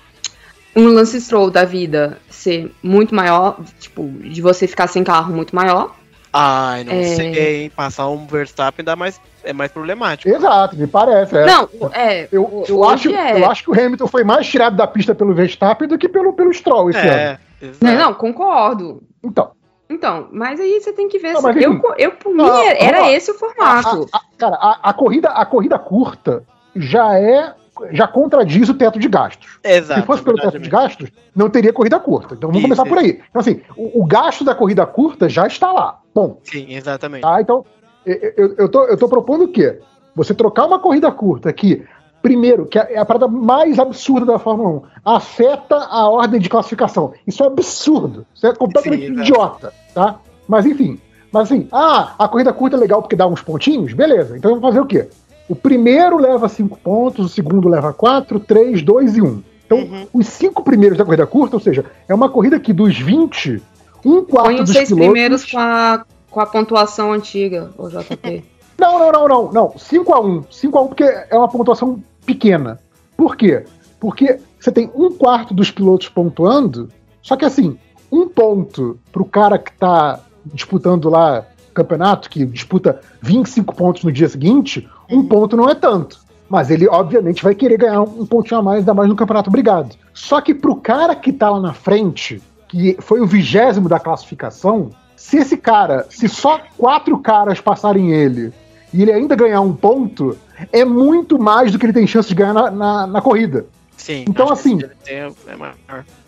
um Lance Stroll da vida ser muito maior, tipo, de você ficar sem carro muito maior. Ai, não é... sei, hein? Passar um Verstappen dá mais, é mais problemático. Exato, me parece. É. Não, é. Eu, eu, acho, é. eu acho que o Hamilton foi mais tirado da pista pelo Verstappen do que pelo, pelo Stroll esse é, ano. Não, não, concordo. Então. Então, mas aí você tem que ver. Não, assim, eu, eu, por não, mim, era esse o formato. A, a, cara, a, a, corrida, a corrida curta já é. Já contradiz o teto de gastos. Exato. Se fosse pelo teto de gastos, não teria corrida curta. Então vamos isso, começar isso. por aí. Então, assim, o, o gasto da corrida curta já está lá. Bom. Sim, exatamente. Tá? Então, eu, eu, tô, eu tô propondo o quê? Você trocar uma corrida curta que, primeiro, que é a parada mais absurda da Fórmula 1, afeta a ordem de classificação. Isso é absurdo. Isso é completamente Sim, idiota, tá? Mas enfim. Mas assim, ah, a corrida curta é legal porque dá uns pontinhos? Beleza. Então vamos fazer o quê? O primeiro leva cinco pontos, o segundo leva quatro, três, dois e um. Então, uhum. os cinco primeiros da corrida curta, ou seja, é uma corrida que dos 20, um quarto Põe os dos seis pilotos... primeiros com a, com a pontuação antiga, o JP. não, não, não, não, não. 5 a 1 5 a 1 porque é uma pontuação pequena. Por quê? Porque você tem um quarto dos pilotos pontuando, só que assim, um ponto pro cara que tá disputando lá campeonato, que disputa 25 pontos no dia seguinte, um uhum. ponto não é tanto. Mas ele, obviamente, vai querer ganhar um pontinho a mais, ainda mais no campeonato obrigado. Só que pro cara que tá lá na frente, que foi o vigésimo da classificação, se esse cara, se só quatro caras passarem ele e ele ainda ganhar um ponto, é muito mais do que ele tem chance de ganhar na, na, na corrida. Sim. Então, assim, é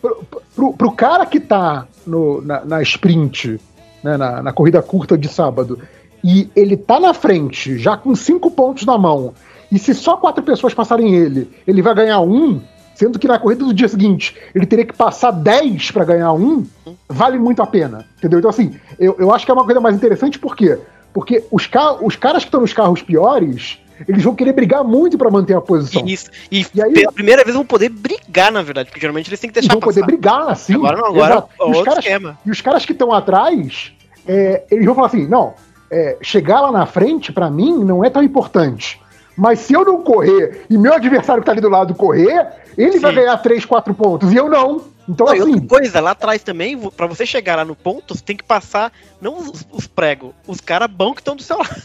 pro, pro, pro, cara que tá no, na, na sprint, né, na, na corrida curta de sábado, e ele tá na frente, já com cinco pontos na mão, e se só quatro pessoas passarem ele, ele vai ganhar um, Sendo que na corrida do dia seguinte ele teria que passar 10 para ganhar um, vale muito a pena. Entendeu? Então, assim, eu, eu acho que é uma coisa mais interessante, por quê? Porque os, os caras que estão nos carros piores, eles vão querer brigar muito para manter a posição. Isso. E, e aí, pela primeira vez vão poder brigar, na verdade, porque geralmente eles têm que deixar vão poder brigar, assim. Agora não, agora é outro caras, esquema. E os caras que estão atrás, é, eles vão falar assim, não, é, chegar lá na frente, para mim, não é tão importante. Mas se eu não correr e meu adversário que tá ali do lado correr, ele Sim. vai ganhar 3, 4 pontos e eu não. Então, não, assim. outra coisa, lá atrás também, para você chegar lá no ponto, você tem que passar, não os, os pregos, os caras bons que estão do seu lado.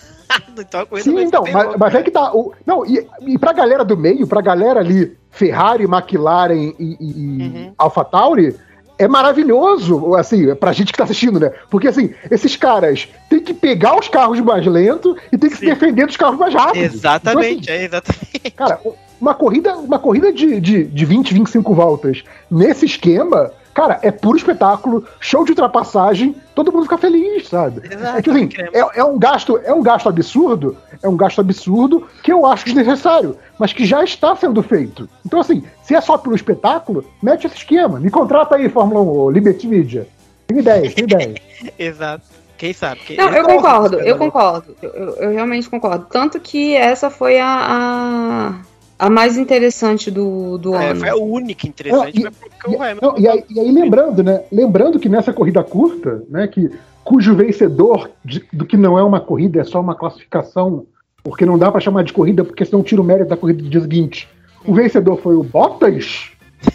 então a corrida Sim, então, mas, mas é que tá. O, não, e, e pra galera do meio, pra galera ali, Ferrari, McLaren e, e uhum. AlphaTauri, é maravilhoso, assim, pra gente que tá assistindo, né? Porque, assim, esses caras têm que pegar os carros mais lentos e tem que Sim. se defender dos carros mais rápidos. Exatamente, então, assim, é exatamente. Cara, uma corrida, uma corrida de, de, de 20, 25 voltas nesse esquema, cara, é puro espetáculo, show de ultrapassagem, todo mundo fica feliz, sabe? Exato, é, tipo assim, é, é, um gasto, é um gasto absurdo, é um gasto absurdo que eu acho desnecessário, mas que já está sendo feito. Então, assim, se é só pelo espetáculo, mete esse esquema. Me contrata aí, Fórmula 1, Liberty Media. Tem ideia, tem ideia. Exato. Quem sabe? Quem... Não, eu concordo, eu concordo. Eu, eu, realmente concordo. Tanto que essa foi a, a, a mais interessante do, do é, ano. Foi a única interessante, não, e, o Hamilton. Não, e, aí, e aí, lembrando, né? Lembrando que nessa corrida curta, né? Que, cujo vencedor de, do que não é uma corrida, é só uma classificação, porque não dá para chamar de corrida, porque senão tira o mérito da corrida do dia seguinte. O vencedor foi o Bottas.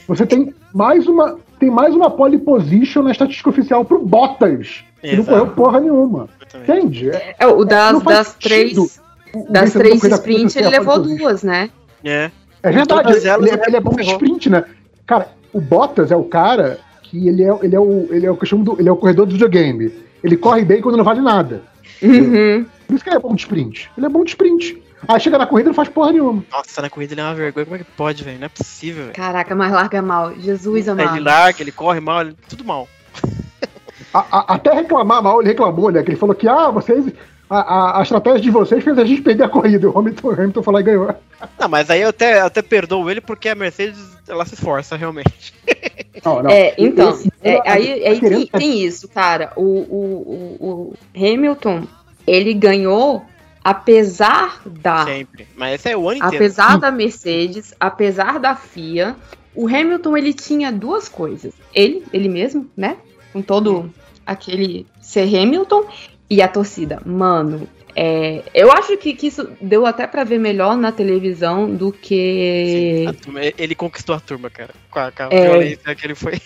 Você tem mais uma. Tem mais uma pole position na estatística oficial pro Bottas. Que não correu porra nenhuma. Entende? É, o das, das três. Das três sprints, ele levou duas, né? É. É verdade, ele, ele, é, ele é bom de sprint, né? Cara, o Bottas é o cara que ele é, ele é o ele é o que do, ele é o corredor do videogame. Ele corre bem quando não vale nada. Uhum. Por isso que ele é bom de sprint. Ele é bom de sprint. Aí chega na corrida e não faz porra nenhuma. Nossa, na corrida ele é uma vergonha. Como é que pode, velho? Não é possível, velho. Caraca, mas larga mal. Jesus amado. Ele larga, ele corre mal, ele... tudo mal. A, a, até reclamar mal, ele reclamou, né? Que ele falou que, ah, vocês a, a, a, estratégia de vocês fez a gente perder a corrida. O Hamilton, Hamilton falou e ganhou. Não, mas aí eu até, eu até perdoo ele porque a Mercedes ela se esforça realmente. Não, não. É, então, Esse, é, aí, aí tem, tem, isso, cara. O, o, o, o, Hamilton, ele ganhou apesar da. Sempre. Mas esse é o ano inteiro. Apesar da Mercedes, apesar da FIA, o Hamilton ele tinha duas coisas. Ele, ele mesmo, né? Com todo aquele ser Hamilton e a torcida, mano, é, eu acho que, que, isso deu até para ver melhor na televisão do que. Sim, turma, ele conquistou a turma, cara. Com a, com a é... violência que ele foi.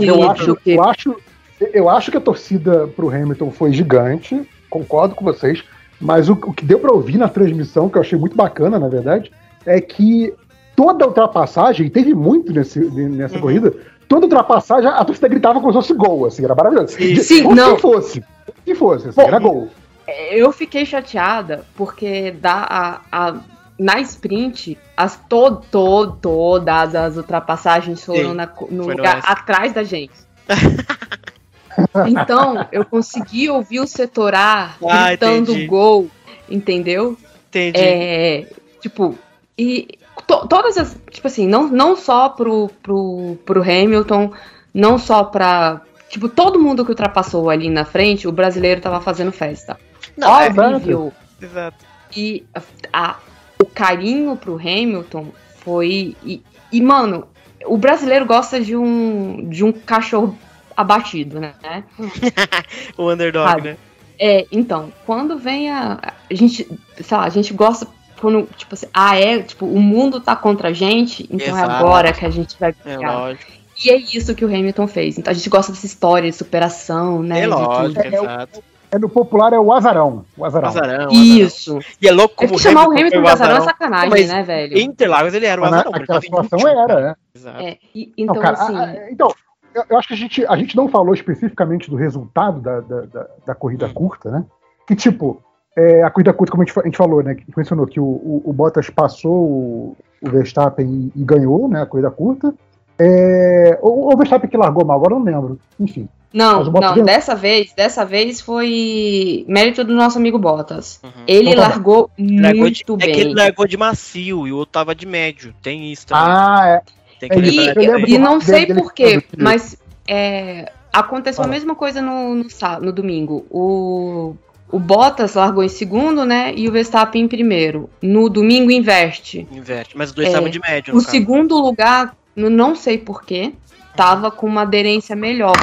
eu, acho, eu, acho, eu acho que a torcida pro Hamilton foi gigante, concordo com vocês, mas o, o que deu para ouvir na transmissão, que eu achei muito bacana, na verdade, é que toda ultrapassagem, e teve muito nesse, nessa uhum. corrida, toda ultrapassagem a torcida gritava como se fosse gol, assim, era maravilhoso. Sim, Sim não. Se fosse que fosse, assim, Bom, era gol. Eu fiquei chateada porque dá a, a na sprint, as to, to, todas as ultrapassagens foram na, no lugar atrás da gente. então, eu consegui ouvir o setor A ah, gritando entendi. gol, entendeu? Entendi. É, tipo, e to, todas as. Tipo assim, não, não só pro, pro, pro Hamilton, não só pra, Tipo, todo mundo que ultrapassou ali na frente, o brasileiro tava fazendo festa. Não, Óbvio. É exato. E a, o carinho pro Hamilton foi. E, e, mano, o brasileiro gosta de um, de um cachorro abatido, né? o underdog, Sabe? né? É, então, quando vem a. A gente, sei lá, a gente gosta quando, tipo assim, ah, é, tipo, o mundo tá contra a gente, então é Exato. é agora que a gente vai ganhar. É lógico. E é isso que o Hamilton fez. Então a gente gosta dessa história de superação, né? É lógico, exato. É, no popular é o azarão. O azarão. azarão Isso. Azarão. E é louco como é que chamar o Hamilton de azarão é sacanagem, Mas né, velho? Interlagos ele era o azarão. Aquela situação era, né? Exato. É, e, então, não, cara, assim... A, a, então, eu, eu, acho que a gente, a gente não falou especificamente do resultado da, da, da, da corrida curta, né? Que, tipo, é, a corrida curta, como a gente, a gente falou, né? Que mencionou que o, o, o Bottas passou o, o Verstappen e, e ganhou, né? A corrida curta. É, ou o Verstappen que largou mal, agora eu não lembro. Enfim. Não, não, dessa vez, dessa vez foi mérito do nosso amigo Bottas. Uhum. Ele então, largou largou muito de, bem. É que ele largou de macio e o outro tava de médio. Tem isso também. Ah, é. Tem que e, e não sei porquê, mas é, aconteceu ah. a mesma coisa no, no, no domingo. O o Bottas largou em segundo, né? E o Verstappen em primeiro. No domingo inverte. Inverte, mas os dois estavam é, de médio. O segundo lugar não sei porquê, tava com uma aderência melhor.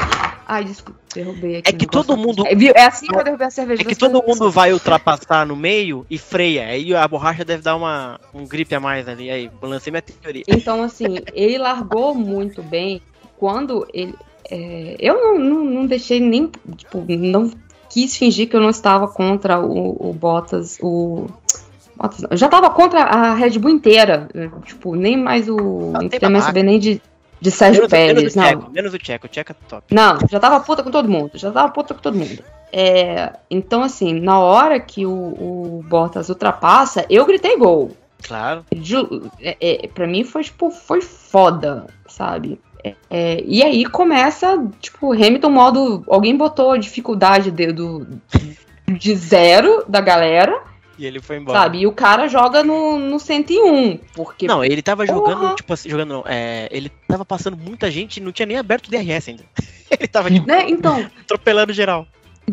Ai, desculpa, derrubei aqui. É que todo mundo. É, é, assim que eu derrubei a cerveja. É que todo mundo vai ultrapassar no meio e freia. Aí a borracha deve dar uma, um gripe a mais ali. Aí, lancei minha teoria. Então, assim, ele largou muito bem. Quando ele. É, eu não, não, não, deixei nem. Tipo, não quis fingir que eu não estava contra o, o Bottas, o eu já tava contra a Red Bull inteira. Tipo, nem mais o. Não, tem mais saber nem de. de Sérgio menos, Pérez. Menos o, Tcheco, menos o Tcheco, o Tcheco é top. Não, já tava puta com todo mundo, já tava puta com todo mundo. É, então, assim, na hora que o, o Bottas ultrapassa, eu gritei gol. Claro. É, é, pra mim foi, tipo, foi foda, sabe? É, é, e aí começa, tipo, Hamilton modo. Alguém botou a dificuldade de, do, de zero da galera. E ele foi embora. Sabe? E o cara joga no, no 101. Porque. Não, ele tava porra. jogando, tipo assim, jogando. É, ele tava passando muita gente e não tinha nem aberto o DRS ainda. ele tava, tipo, né? então, atropelando geral.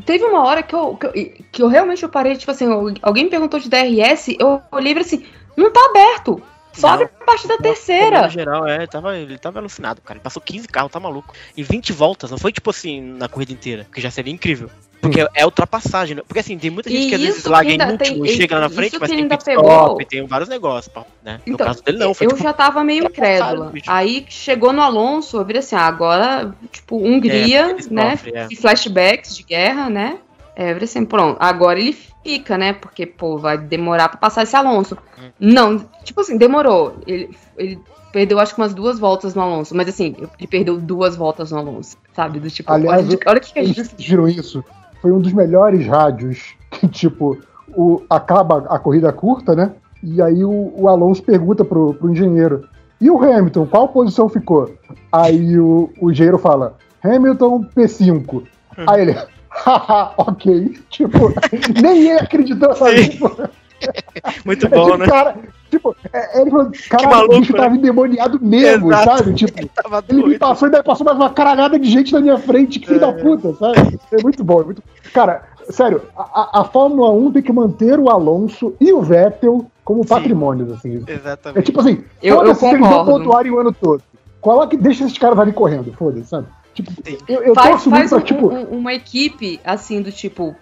Teve uma hora que eu, que eu, que eu realmente eu parei, tipo assim, alguém me perguntou de DRS, eu olhei e assim, não tá aberto. Sobe a partir da terceira. No geral, é, tava, ele tava alucinado, cara. Ele passou 15 carros, tá maluco. E 20 voltas, não foi tipo assim na corrida inteira, que já seria incrível. Porque hum. é ultrapassagem, né? Porque assim, tem muita gente e que às vezes larga em último tem, e chega lá na frente, mas tem pit stop, tem vários negócios, né? Então, no caso dele não, foi, Eu tipo, já tava meio incrédula. Aí chegou no Alonso, eu vi assim, ah, agora, tipo, Hungria, é, né? é. flashbacks de guerra, né? É, eu assim, pronto, agora ele fica, né? Porque, pô, vai demorar pra passar esse Alonso. Hum. Não, tipo assim, demorou. Ele, ele perdeu acho que umas duas voltas no Alonso, mas assim, ele perdeu duas voltas no Alonso, sabe? Do tipo, Aliás, olha, olha que a gente viram isso. Foi um dos melhores rádios que, tipo, o, acaba a corrida curta, né? E aí o, o Alonso pergunta pro, pro engenheiro: e o Hamilton, qual posição ficou? Aí o, o engenheiro fala: Hamilton P5. Hum. Aí ele, haha, ok. Tipo, nem ele acreditou nessa Muito bom, tipo, né? Cara, tipo, é, ele falou, caralho, o bicho né? tava endemoniado mesmo, Exato. sabe? Tipo, ele, ele me passou e daí passou mais uma caralhada de gente na minha frente, que filho é. da puta, sabe? É muito bom, é muito Cara, sério, a, a, Fórmula 1 tem que manter o Alonso e o Vettel como patrimônios, assim. Exatamente. É tipo assim, eu, eu concordo. eles não pontuarem o ano todo. Coloque, deixa esses caras ali correndo, foda-se, sabe? Tipo, eu, eu faz, faz pra, um, tipo... Um, uma equipe, assim, do tipo.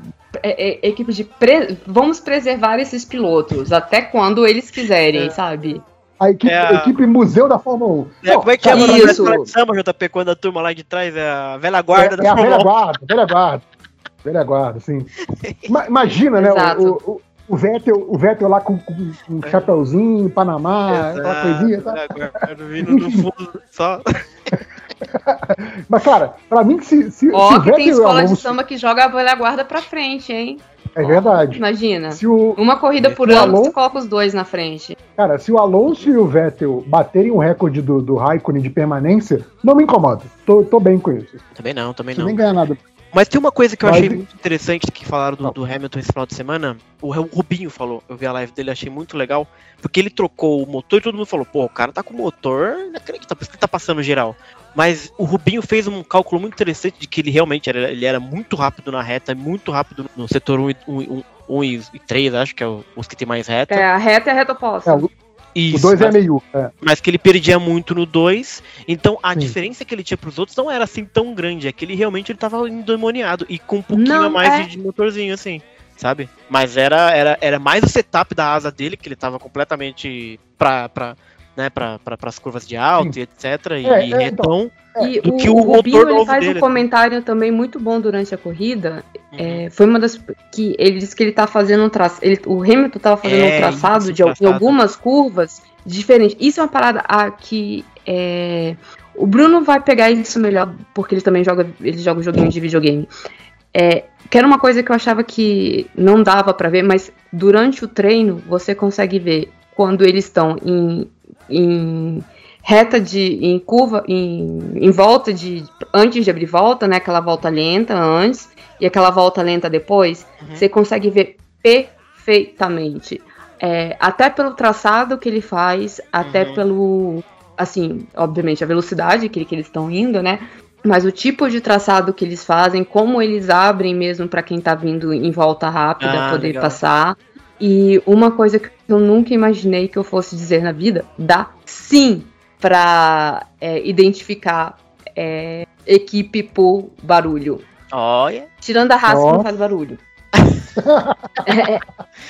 É, é, equipe de. Pre... Vamos preservar esses pilotos até quando eles quiserem, é. sabe? A equipe, é a... equipe, Museu da Fórmula 1. É, como é que é isso? a samba, JP, quando a turma lá de trás é a velha guarda é, da é Fórmula 1? É a velha guarda, velha guarda. Velha guarda, sim. Imagina, né? O, o, o, Vettel, o Vettel lá com, com um chapeuzinho, Panamá, Exato, aquela coisinha. Tá? Guarda, vindo no fundo só. Mas, cara, pra mim, se. se Ó, se que tem escola Alonso... de samba que joga a velha guarda pra frente, hein? É verdade. Imagina. Se o, Uma corrida por ano, Alonso, você coloca os dois na frente. Cara, se o Alonso e o Vettel baterem o recorde do, do Raikkonen de permanência, não me incomoda. Tô, tô bem com isso. Também não, também não. nem ganhar nada. Mas tem uma coisa que eu Mas... achei muito interessante que falaram do, do, Hamilton esse final de semana. O Rubinho falou, eu vi a live dele, achei muito legal. Porque ele trocou o motor e todo mundo falou, pô, o cara tá com o motor, não acredita, por isso que ele tá passando geral. Mas o Rubinho fez um cálculo muito interessante de que ele realmente era, ele era muito rápido na reta, muito rápido no setor 1 e, 1, 1 e 3, acho que é os que tem mais reta. É, a reta é a reta oposta. É, isso, o 2 é meio. É. Mas que ele perdia muito no 2. Então a Sim. diferença que ele tinha pros outros não era assim tão grande. É que ele realmente ele tava endemoniado. E com um pouquinho não, a mais é... de motorzinho, assim. Sabe? Mas era, era, era mais o setup da asa dele, que ele tava completamente pra, pra, né, para as curvas de alto Sim. e etc. E, é, e é, então, e do o, que o, o Rubinho, ele faz dele. um comentário também muito bom durante a corrida. Uhum. É, foi uma das que ele disse que ele tá fazendo um traçado. O Hamilton tava fazendo é, um traçado isso, de traçado. algumas curvas diferentes. Isso é uma parada a, que é, o Bruno vai pegar isso melhor porque ele também joga ele joga joguinho de videogame. É, que era uma coisa que eu achava que não dava para ver, mas durante o treino você consegue ver quando eles estão em em reta de em curva em, em volta de antes de abrir volta, né, aquela volta lenta antes e aquela volta lenta depois, uhum. você consegue ver perfeitamente. É, até pelo traçado que ele faz, até uhum. pelo assim, obviamente a velocidade que, que eles estão indo, né? Mas o tipo de traçado que eles fazem, como eles abrem mesmo para quem tá vindo em volta rápida ah, poder legal. passar. E uma coisa que eu nunca imaginei que eu fosse dizer na vida, dá sim para é, identificar é, equipe por barulho. Olha. Tirando a raça que não faz barulho. é, é,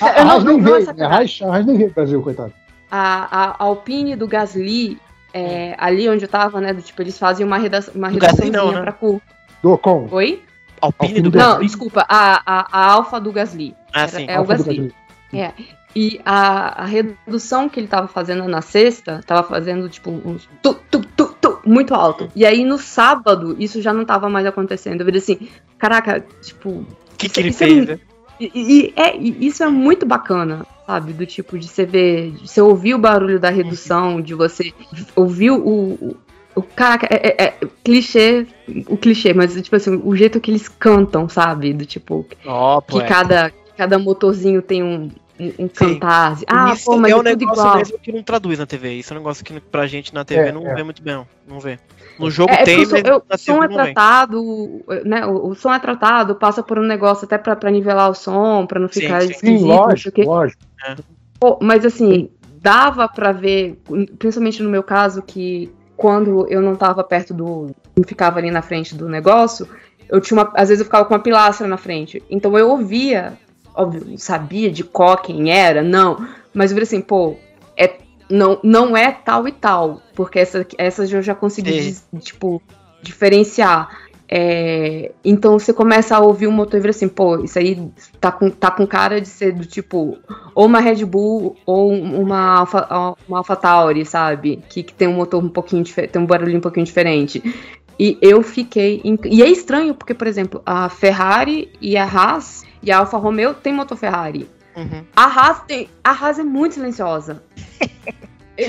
a Haas nem veio, a Haas nem veio Brasil, coitado. A, a Alpine do Gasly, é, ali onde eu tava, né, do, tipo, eles fazem uma, redação, uma redaçãozinha né? pra cu. Do Ocon. Oi? Alpine, Alpine do Gasly? Não, desculpa, a, a, a Alfa do Gasly. Ah, Era, sim. É Alpha o Gasly. É. E a, a redução que ele tava fazendo na sexta, tava fazendo tipo uns tu, tu, tu, tu, muito alto. E aí no sábado, isso já não tava mais acontecendo. Eu vi assim, caraca, tipo. O que, que ele é fez, é? E, e, é, e isso é muito bacana, sabe? Do tipo de você ver, de você ouvir o barulho da redução, de você ouvir o, o, o caraca, é, é, é, clichê, o clichê, mas tipo assim, o jeito que eles cantam, sabe? Do tipo, oh, que cada, cada motorzinho tem um, um, um cantar. Ah, pô, mas é, é um negócio igual. mesmo que não traduz na TV. Isso é um negócio que pra gente na TV é, não é. vê muito bem, não vê. No jogo é, tem, mas eu, o som é tratado, né? O, o, som é tratado, passa por um negócio até pra, pra nivelar o som, pra não ficar sim, esquisito. Sim, lógico, lógico. É. Pô, mas assim, dava pra ver, principalmente no meu caso, que quando eu não tava perto do. não ficava ali na frente do negócio, eu tinha uma. Às vezes eu ficava com uma pilastra na frente. Então eu ouvia óbvio, sabia de qual quem era, não. Mas eu falei assim, pô, é, não, não é tal e tal. Porque essa, essa eu já consegui, tipo, diferenciar. É, então você começa a ouvir o motor e vira assim, pô, isso aí tá com, tá com cara de ser do tipo, ou uma Red Bull ou uma Alpha, uma Alpha Tauri, sabe? Que, que tem um motor um pouquinho tem um barulho um pouquinho diferente. E eu fiquei. E é estranho, porque, por exemplo, a Ferrari e a Haas e a Alfa Romeo tem motor Ferrari. Uhum. A Haas tem. A Haas é muito silenciosa.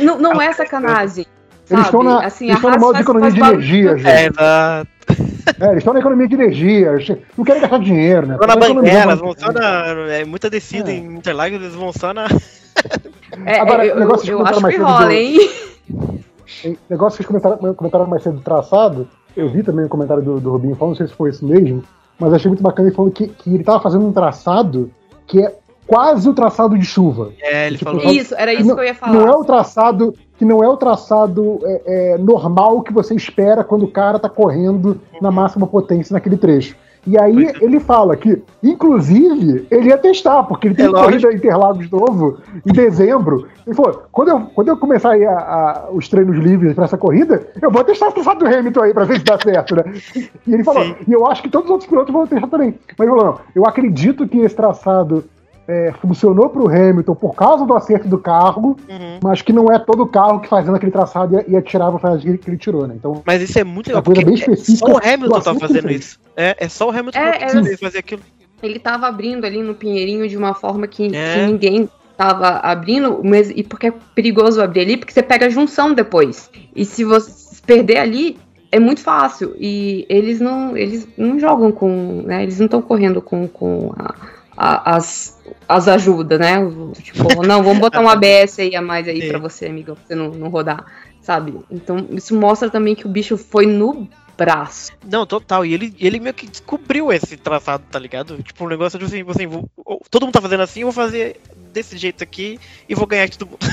não, não é sacanagem. Eles estão na, assim, eles estão no modo de economia de energia, gente. É, exato. É, eles estão na economia de energia. Não querem gastar dinheiro, né? Vão na banguela, eles vão só na. É, muita descida é. em Interlagos, eles vão só na. É, Agora, eu, negócio eu, eu acho que rola, hein? Negócio que vocês comentaram, comentaram mais cedo do traçado. Eu vi também o comentário do, do Rubinho falando, não sei se foi isso mesmo mas achei muito bacana ele falando que, que ele estava fazendo um traçado que é quase o traçado de chuva. É, ele tipo, falou isso, era isso não, que eu ia falar. Não é o traçado que não é o traçado é, é, normal que você espera quando o cara tá correndo na uhum. máxima potência naquele trecho. E aí é. ele fala que, inclusive, ele ia testar, porque ele tem é corrida Interlagos novo em dezembro. Ele falou: quando eu, quando eu começar aí a, a, os treinos livres para essa corrida, eu vou testar o traçado do Hamilton aí para ver se dá certo, né? E ele falou: Sim. e eu acho que todos os outros pilotos vão testar também. Mas ele falou: não, eu acredito que esse traçado é, funcionou para o Hamilton por causa do acerto do carro, uhum. mas que não é todo carro que fazendo aquele traçado ia, ia tirar a vantagem que ele tirou, né? Então, mas isso é muito legal, porque bem específica, só o Hamilton tá fazendo isso. É, é só o Hamilton é, tá fazendo, fazer aquilo. Ele tava abrindo ali no Pinheirinho de uma forma que, é. que ninguém tava abrindo, mas, e porque é perigoso abrir ali, porque você pega a junção depois. E se você perder ali, é muito fácil. E eles não, eles não jogam com. Né, eles não estão correndo com, com a, a, as, as ajudas, né? Tipo, não, vamos botar um ABS aí a mais aí para você, amigo, pra você não, não rodar, sabe? Então, isso mostra também que o bicho foi no braço. Não, total. E ele, ele meio que descobriu esse traçado, tá ligado? Tipo, um negócio de assim, assim vou, todo mundo tá fazendo assim, eu vou fazer desse jeito aqui e vou ganhar de todo mundo.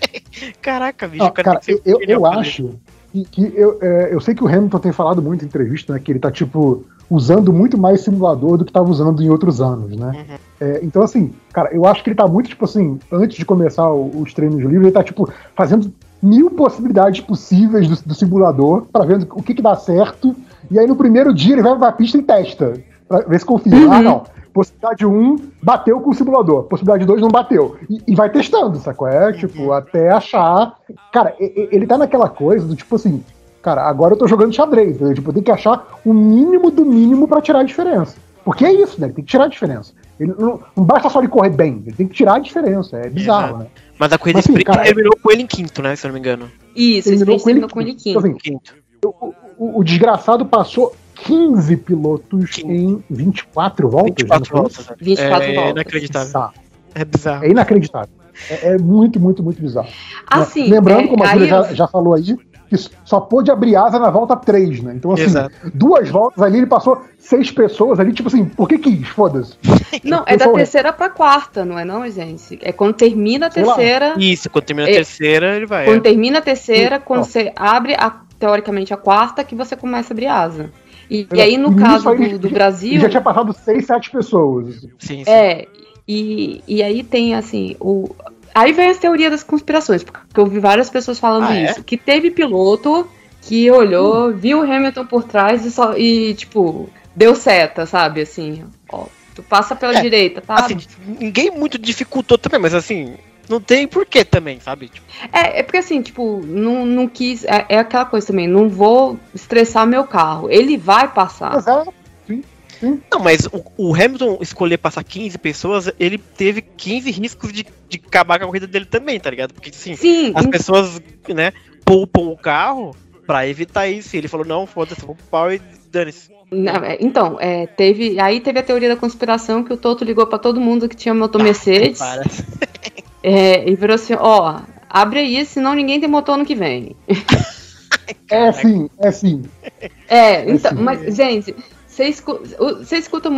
Caraca, bicho, ah, cara, eu, eu, eu acho que, que eu, é, eu sei que o Hamilton tem falado muito em entrevista, né? Que ele tá tipo usando muito mais simulador do que estava usando em outros anos, né? Uhum. É, então, assim, cara, eu acho que ele tá muito, tipo assim, antes de começar o, os treinos livres, ele tá, tipo, fazendo mil possibilidades possíveis do, do simulador para ver o que, que dá certo. E aí no primeiro dia ele vai pra pista e testa. Pra ver se confia. Uhum. Ah, não. Possibilidade 1 bateu com o simulador. Possibilidade 2 não bateu. E, e vai testando, sacou? É, tipo, uhum. até achar. Cara, ele tá naquela coisa do tipo assim, cara, agora eu tô jogando xadrez. Né? Tipo, tem que achar o mínimo do mínimo para tirar a diferença. Porque é isso, né? Ele tem que tirar a diferença. Ele não, não, basta só ele correr bem, ele tem que tirar a diferença. É bizarro, né? Mas a corrida Mas, assim, sprint terminou com ele em quinto, né? Se eu não me engano. Isso, terminou com ele, com ele em quinto. Então, assim, quinto. O, o, o, desgraçado passou 15 pilotos quinto. em 24 voltas. 24 voltas. 24 é, voltas. Inacreditável. É bizarro. É inacreditável. É, é muito, muito, muito bizarro. Assim, Lembrando, como a Júlia já, já falou aí, que só pôde abrir asa na volta 3, né? Então, assim, Exato. duas voltas ali, ele passou seis pessoas ali, tipo assim, por que quis? Foda-se. Não, é da terceira pra quarta, não é não, gente? É quando termina a terceira. Isso, quando termina a é, terceira, ele vai. Quando é. termina a terceira, quando você abre, a, teoricamente, a quarta, que você começa a abrir asa. E, e aí, no e caso aí, do, do Brasil. Já tinha passado seis, sete pessoas. Sim, sim. É. E, e aí tem, assim, o, Aí vem as teorias das conspirações, porque eu vi várias pessoas falando ah, é? isso. É? Que teve piloto que olhou, hum. viu o Hamilton por trás e, só, e tipo, deu seta, sabe? Assim, ó, tu passa pela é, direita, tá? Assim, ninguém muito dificultou também, mas assim, não tem porquê também, sabe? Tipo... É, é porque assim, tipo, não, não quis. É, é, aquela coisa também, não vou estressar meu carro. Ele vai passar. Exato. Sim. Sim. Não, mas o, o, Hamilton escolher passar 15 pessoas, ele teve 15 riscos de, de acabar com a corrida dele também, tá ligado? Porque assim, Sim, as pessoas, né, poupam o carro pra evitar isso. E ele falou, não, foda-se, vou pro pau e dane-se. É, então, é, teve. Aí teve a teoria da conspiração que o Toto ligou para todo mundo que tinha motor ah, Mercedes. é, e virou assim, ó, abre aí, senão ninguém tem motor no que vem. É sim, é sim. É, então, é mas, gente, você escuta, você escuta.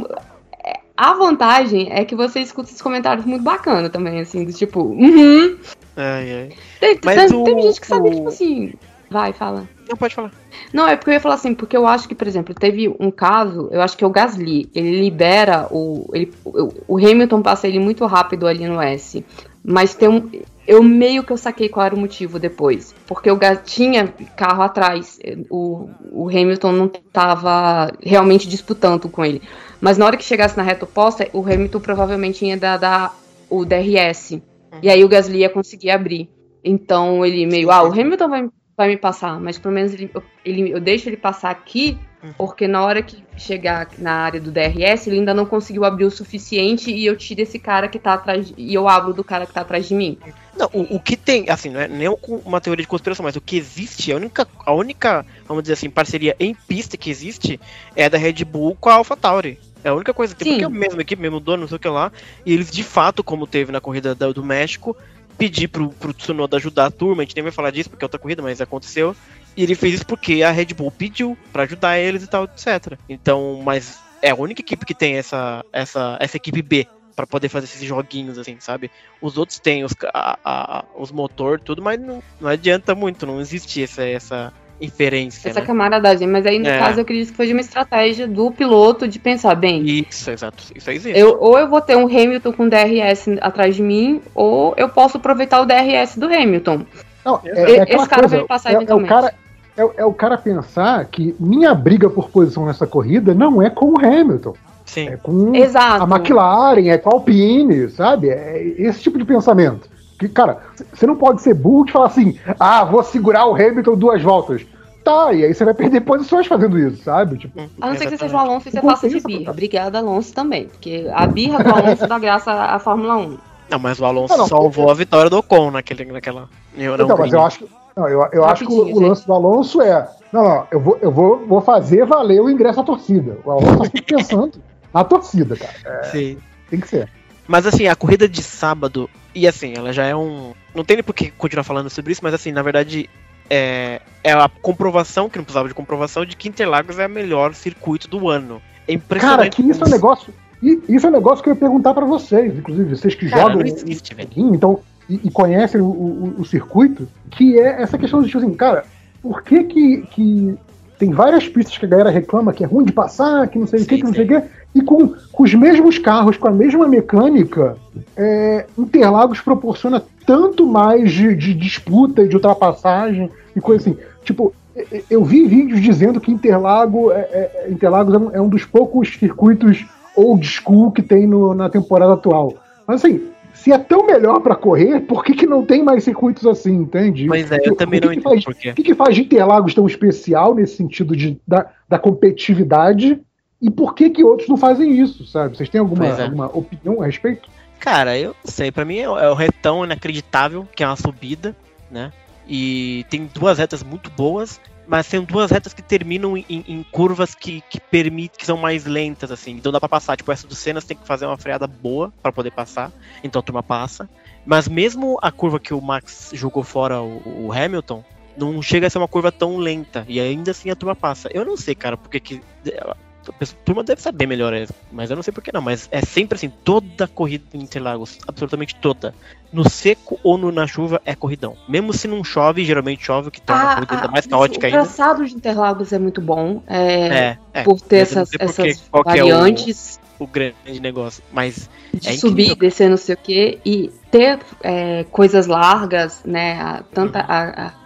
É, a vantagem é que você escuta esses comentários muito bacana também, assim, do tipo, uhum. Ai, ai. Tem, tem, o, tem gente que sabe, o... tipo assim. Vai, fala. Não, pode falar. Não, é porque eu ia falar assim, porque eu acho que, por exemplo, teve um caso, eu acho que é o Gasly, ele libera o. Ele, o Hamilton passa ele muito rápido ali no S. Mas tem um. Eu meio que eu saquei qual era o motivo depois. Porque o Gas tinha carro atrás. O, o Hamilton não estava realmente disputando com ele. Mas na hora que chegasse na reta oposta, o Hamilton provavelmente ia dar, dar o DRS. Uhum. E aí o Gasly ia conseguir abrir. Então ele meio, ah, o Hamilton vai vai me passar, mas pelo menos ele, ele, eu deixo ele passar aqui. Porque na hora que chegar na área do DRS, ele ainda não conseguiu abrir o suficiente e eu tiro esse cara que tá atrás, e eu abro do cara que tá atrás de mim. Não, o, o que tem, assim, não é nem uma teoria de conspiração, mas o que existe, a única, a única, vamos dizer assim, parceria em pista que existe é da Red Bull com a AlphaTauri. É a única coisa que tem, porque é a mesma equipe, mesmo dono, não sei o que lá, e eles de fato, como teve na corrida do, do México, pedir pro, pro Tsunoda ajudar a turma, a gente nem vai falar disso porque é outra corrida, mas aconteceu. E ele fez isso porque a Red Bull pediu para ajudar eles e tal, etc. Então, mas é a única equipe que tem essa, essa, essa equipe B para poder fazer esses joguinhos, assim, sabe? Os outros têm os, a, a, os motor, tudo, mas não, não adianta muito, não existe essa, essa inferência. Essa né? camaradagem, mas aí no é. caso eu acredito que foi de uma estratégia do piloto de pensar, bem. Isso, exato. Isso existe. Eu, ou eu vou ter um Hamilton com DRS atrás de mim, ou eu posso aproveitar o DRS do Hamilton. Não, é, é Esse cara coisa, vai passar é, eventualmente. É o cara, é, é, o cara pensar que minha briga por posição nessa corrida não é com o Hamilton. Sim. É com Exato. a McLaren, é com a Alpine, sabe? É esse tipo de pensamento. Que, cara, você não pode ser burro de falar assim, ah, vou segurar o Hamilton duas voltas. Tá, e aí você vai perder posições fazendo isso, sabe? Tipo, a não ser que você seja o Alonso e você faça de birra. Obrigada, Alonso, também. Porque a birra do Alonso dá graça à Fórmula 1. Não, mas o Alonso não, não, salvou porque... a vitória do Ocon naquele, naquela. Então, mas eu acho, não, eu, eu acho que o, o, lance do Alonso é. Não, não, eu vou, eu vou, vou fazer valer o ingresso à torcida. O Alonso tá pensando na torcida, cara. É, Sim. Tem que ser. Mas assim, a corrida de sábado, e assim, ela já é um. Não tem nem por que continuar falando sobre isso, mas assim, na verdade, é, é a comprovação, que não precisava de comprovação, de que Interlagos é o melhor circuito do ano. É impressionante. Cara, que isso é um negócio. Isso é um negócio que eu ia perguntar para vocês, inclusive, vocês que Cara, jogam. Não existe, velho. Então, e, e conhecem o, o, o, circuito, que é essa questão de tipo assim, cara, por que que, que tem várias pistas que a galera reclama que é ruim de passar, que não sei o que, que não sei o que, e com, com os mesmos carros, com a mesma mecânica, é, Interlagos proporciona tanto mais de, de disputa e de ultrapassagem e coisa assim. Tipo, eu vi vídeos dizendo que Interlago é, é, Interlagos é um, é um, dos poucos circuitos old school que tem no, na temporada atual. Mas assim, se é tão melhor para correr, por que, que não tem mais circuitos assim, entende? Mas é, eu também não entendo por quê. O que, que faz de Interlagos tão especial nesse sentido de, da, da competitividade e por que que outros não fazem isso, sabe? Vocês têm alguma, é. alguma opinião a respeito? Cara, eu não sei. Pra mim é, é o retão inacreditável, que é uma subida, né? E tem duas retas muito boas, mas tem duas retas que terminam em, em curvas que, que permitem, que são mais lentas, assim. Então dá pra passar. Tipo, essa do Senna tem que fazer uma freada boa para poder passar. Então a turma passa. Mas mesmo a curva que o Max jogou fora o, o Hamilton, não chega a ser uma curva tão lenta. E ainda assim a turma passa. Eu não sei, cara, porque que a turma deve saber melhor, é, mas eu não sei por que não. Mas é sempre assim, toda corrida em Interlagos, absolutamente toda. No seco ou no, na chuva é corridão. Mesmo se não chove, geralmente chove, que torna a, a corrida ainda mais caótica ainda. O traçado de Interlagos é muito bom. É, é, é por ter essas, essas variantes. É o, o, grande negócio. Mas. De é subir, descer, não sei o quê. E ter é, coisas largas, né? Tanta. Uhum. A, a,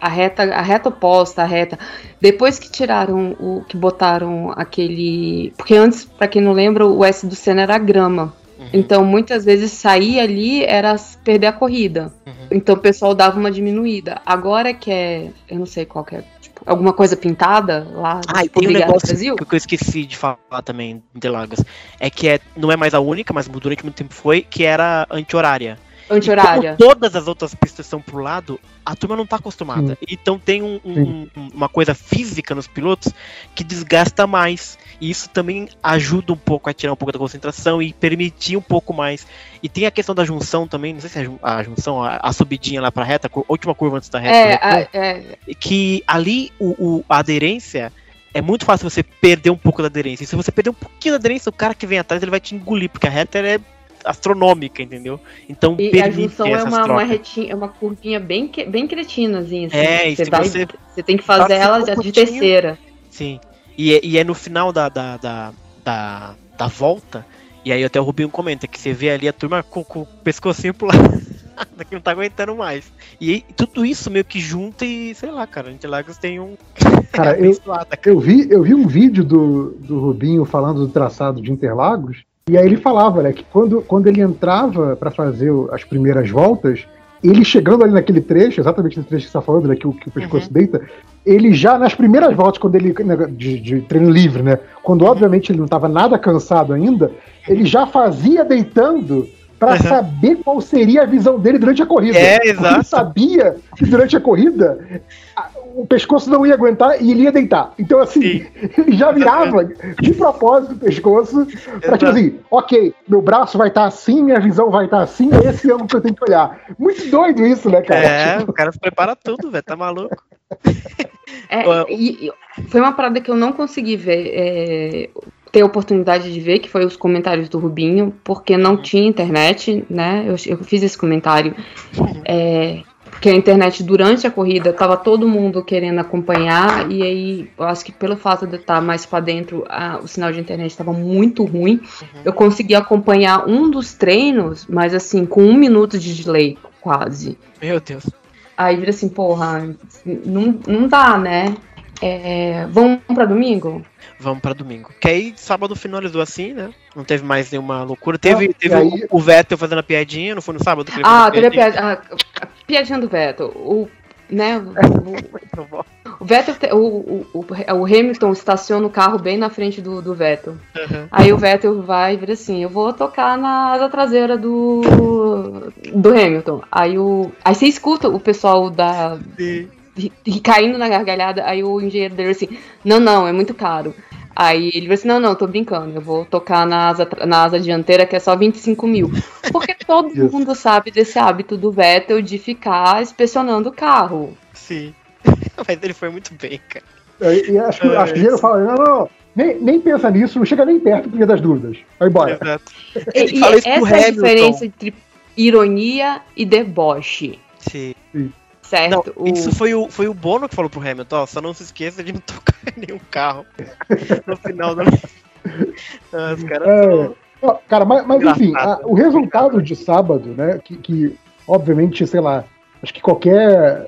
a reta, a reta oposta, a reta. Depois que tiraram o que botaram aquele, porque antes, para quem não lembra, o S do Senna era grama. Uhum. Então, muitas vezes sair ali era perder a corrida. Uhum. Então, o pessoal dava uma diminuída. Agora que é. Eu não sei qual que é. Tipo, alguma coisa pintada lá ah, e tem um negócio Brasil? que eu esqueci de falar também, Interlagos. É que é, não é mais a única, mas durante muito tempo foi, que era anti-horária. Anti-horária. todas as outras pistas são pro lado, a turma não tá acostumada. Sim. Então tem um, um, uma coisa física nos pilotos que desgasta mais. E isso também ajuda um pouco a tirar um pouco da concentração e permitir um pouco mais. E tem a questão da junção também, não sei se é a junção, a, a subidinha lá pra reta, a última curva antes da reta. É, né? a, é. Que ali o, o, a aderência é muito fácil você perder um pouco da aderência. E se você perder um pouquinho da aderência, o cara que vem atrás ele vai te engolir, porque a reta é astronômica, entendeu? Então e a junção é uma, uma, retinha, é uma curvinha bem, bem cretinazinha. Assim. É, você, vai, você, você tem que fazer ela um de terceira. Sim. E é, e é no final da, da, da, da, da volta, e aí até o Rubinho comenta que você vê ali a turma com, com o pescocinho pro lado. que não tá aguentando mais. E tudo isso meio que junta e, sei lá, cara, Interlagos tem um. Cara, eu, eu, vi, eu vi um vídeo do, do Rubinho falando do traçado de Interlagos, e aí ele falava, né, que quando, quando ele entrava para fazer as primeiras voltas, ele chegando ali naquele trecho, exatamente nesse trecho que você está falando, né, que, o, que o pescoço uhum. deita, ele já nas primeiras voltas, quando ele. Né, de, de treino livre, né? Quando obviamente ele não estava nada cansado ainda, ele já fazia deitando para uhum. saber qual seria a visão dele durante a corrida. É, exato. Ele sabia que durante a corrida o pescoço não ia aguentar e ele ia deitar. Então, assim, Sim. ele já virava de propósito o pescoço para tipo assim, ok, meu braço vai estar tá assim, minha visão vai estar tá assim, é esse ângulo que eu tenho que olhar. Muito doido isso, né, cara? É, tipo... o cara se prepara tudo, velho, tá maluco. É, e, foi uma parada que eu não consegui ver. É, ter oportunidade de ver, que foi os comentários do Rubinho, porque não uhum. tinha internet, né? Eu, eu fiz esse comentário. É, que a internet durante a corrida tava todo mundo querendo acompanhar e aí eu acho que pelo fato de estar mais para dentro a, o sinal de internet estava muito ruim. Uhum. eu consegui acompanhar um dos treinos mas assim com um minuto de delay quase. Meu Deus. Aí vira assim porra não, não dá né? É, vamos para domingo vamos para domingo. Que aí sábado finalizou assim, né? Não teve mais nenhuma loucura. Teve, teve aí... o, Vettel fazendo a piadinha, não foi no sábado? ah, teve a piadinha, a, a piadinha do Vettel. O, né, o, o Vettel, o, o, o, Hamilton estaciona o carro bem na frente do, do Vettel. Uhum. Aí o Vettel vai e vira assim: Eu vou tocar na asa traseira do, do Hamilton. Aí, o, aí você escuta o pessoal da. Sim caindo na gargalhada, aí o engenheiro dele assim, não, não, é muito caro. Aí ele falou assim, não, não, tô brincando, eu vou tocar na asa, na asa dianteira que é só 25 mil. Porque todo mundo sabe desse hábito do Vettel de ficar inspecionando o carro. Sim, mas ele foi muito bem, cara. E, e acho, que, é, acho que o engenheiro fala, não, não, não, nem, nem pensa nisso, não chega nem perto porque das dúvidas. Vai embora. Exato. Ele e, fala isso essa é a diferença entre ironia e deboche. Sim. Sim. Certo. Não, o... Isso foi o, foi o Bono que falou pro Hamilton, ó, só não se esqueça de não tocar em nenhum carro no final da. os caras é... Cara, mas, mas enfim, a, o resultado de sábado, né, que, que, obviamente, sei lá, acho que qualquer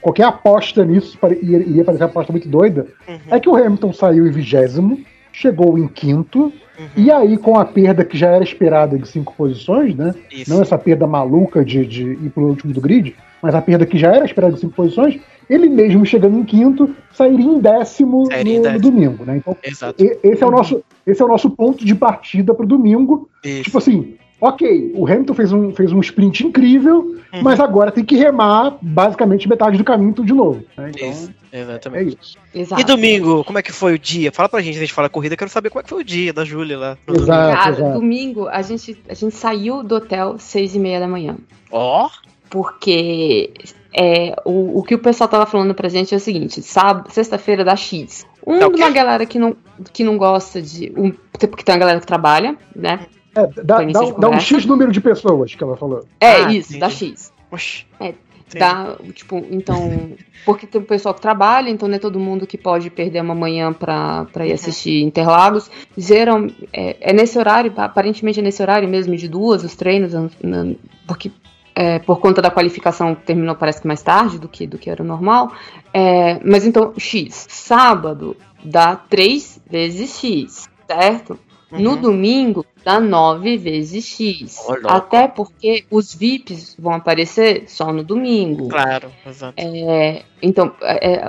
qualquer aposta nisso iria parecer uma aposta muito doida, uhum. é que o Hamilton saiu em vigésimo, chegou em quinto, uhum. e aí com a perda que já era esperada de cinco posições, né? Isso. Não essa perda maluca de, de ir pro último do grid, mas a perda que já era esperada de cinco posições, ele mesmo chegando em quinto, sairia em décimo no, no, domingo, né? Então, Exato. esse é o nosso, esse é o nosso ponto de partida para o domingo. Isso. Tipo assim, ok, o Hamilton fez um, fez um sprint incrível, uhum. mas agora tem que remar basicamente metade do caminho tudo de novo. Né? Então, isso. Exatamente. É isso. Exato. E domingo, como é que foi o dia? Fala pra gente, a gente fala corrida, quero saber como é que foi o dia da Júlia lá. Exato, domingo. Cara, exato. domingo a gente, a gente saiu do hotel seis e meia da manhã. Ó! Oh porque é, o, o que o pessoal tava falando pra gente é o seguinte: sábado, sexta-feira dá X. Um de uma galera que não, que não gosta de. Um, porque tem uma galera que trabalha, né? É, dá, dá, dá, um X número de pessoas que ela falou. É, ah, isso, entendi. dá X. Oxi. É, dá, tipo, então. Porque tem o pessoal que trabalha, então não é todo mundo que pode perder uma manhã pra, pra ir uhum. assistir Interlagos. Geral, é, é nesse horário, aparentemente é nesse horário mesmo, de duas, os treinos, porque é, por conta da qualificação terminou parece que mais tarde do que, do que era normal. É, mas então, X. Sábado dá 3 vezes X, certo? Uhum. No domingo, dá 9 vezes X. Oh, Até porque os VIPs vão aparecer só no domingo. Claro, exato. É, então, é,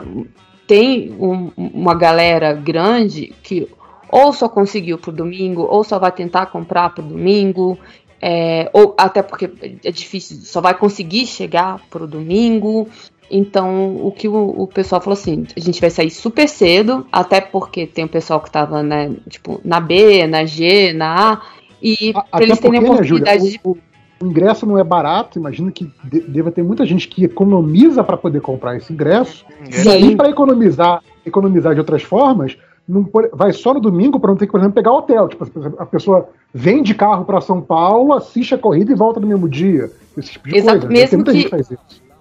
tem um, uma galera grande que ou só conseguiu pro domingo, ou só vai tentar comprar pro domingo. É, ou até porque é difícil, só vai conseguir chegar pro domingo. Então, o que o, o, pessoal falou assim, a gente vai sair super cedo, até porque tem o pessoal que tava, né, tipo, na B, na G, na A, e a, pra eles terem a oportunidade né, Júlia, o, o, ingresso não é barato, imagino que de, deva ter muita gente que economiza para poder comprar esse ingresso, Sim. e aí para economizar, economizar de outras formas, não, vai só no domingo para não ter que, por exemplo, pegar hotel. Tipo, a pessoa vem de carro para São Paulo, assiste a corrida e volta no mesmo dia. Esse tipo de Exato, coisa. Mesmo que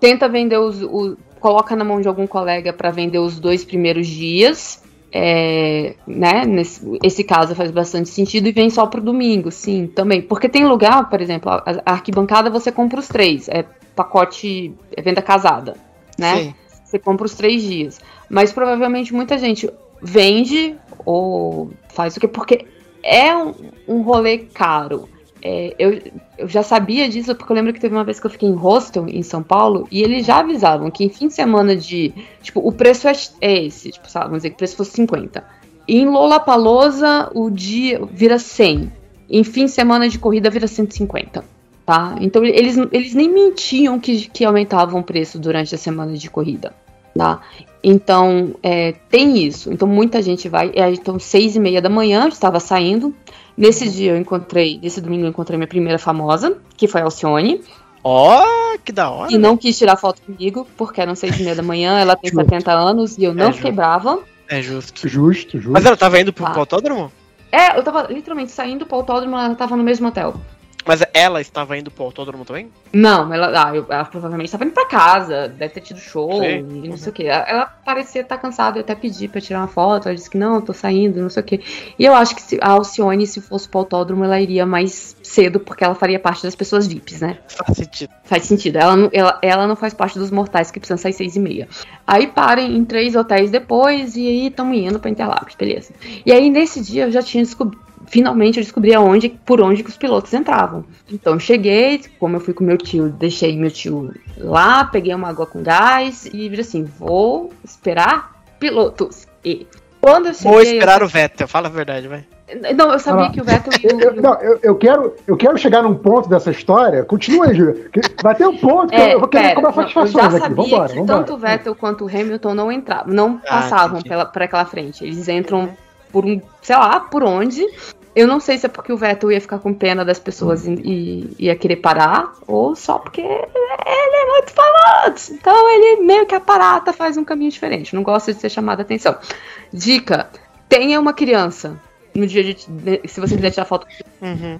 tenta vender os, os, coloca na mão de algum colega para vender os dois primeiros dias. É, né, nesse esse caso faz bastante sentido e vem só pro domingo, sim, também. Porque tem lugar, por exemplo, a, a arquibancada você compra os três, é pacote, é venda casada, né? Sim. Você compra os três dias. Mas provavelmente muita gente vende ou faz o que? Porque é um, um rolê caro. É, eu, eu já sabia disso porque eu lembro que teve uma vez que eu fiquei em hostel em São Paulo e eles já avisavam que em fim de semana de. Tipo, o preço é, é esse, tipo, sabe, vamos dizer que o preço fosse 50. E em Lollapalooza o dia vira 100. Em fim de semana de corrida vira 150. Tá? Então eles, eles nem mentiam que, que aumentavam o preço durante a semana de corrida. Tá? Então, é, tem isso. Então, muita gente vai. É, então, seis e meia da manhã, estava saindo. Nesse dia eu encontrei, nesse domingo eu encontrei minha primeira famosa, que foi a Alcione. Ó, oh, que da hora. E não quis tirar foto comigo, porque eram seis e meia da manhã, ela tem justo. 70 anos e eu não é fiquei brava. É justo. Justo, justo. Mas ela tava indo pro tá. autódromo? É, eu tava literalmente saindo pro autódromo, ela tava no mesmo hotel. Mas ela estava indo pro autódromo também? Não, ela, ah, eu, ela provavelmente estava indo pra casa, deve ter tido show Sim. e não uhum. sei o que. Ela parecia estar cansada, eu até pedi pra tirar uma foto, ela disse que não, tô saindo, não sei o que. E eu acho que se, a Alcione, se fosse pro autódromo, ela iria mais cedo, porque ela faria parte das pessoas VIPs, né? Faz sentido. Faz sentido. Ela não, ela, ela não faz parte dos mortais que precisam sair seis e meia. Aí parem em três hotéis depois e aí estamos indo pra Interlagos, beleza. E aí nesse dia eu já tinha descoberto finalmente eu descobri aonde, por onde que os pilotos entravam. Então eu cheguei, como eu fui com meu tio, deixei meu tio lá, peguei uma água com gás e vi assim, vou esperar pilotos. E quando eu cheguei, Vou esperar eu... o Vettel, fala a verdade, vai. Não, eu sabia ah, que o Vettel ia. Eu, não, eu, eu, quero, eu quero chegar num ponto dessa história. Continua aí, Júlia. Vai ter um ponto que é, eu vou querer cobrar satisfações aqui. Vambora, que Tanto o Vettel quanto o Hamilton não entravam, não ah, passavam pela, por aquela frente. Eles entram por um, sei lá, por onde. Eu não sei se é porque o Vettel ia ficar com pena das pessoas e, e ia querer parar, ou só porque ele é muito famoso. Então ele meio que a parata faz um caminho diferente. Não gosta de ser chamado a atenção. Dica: tenha uma criança no dia de. Se você quiser tirar foto. Uhum.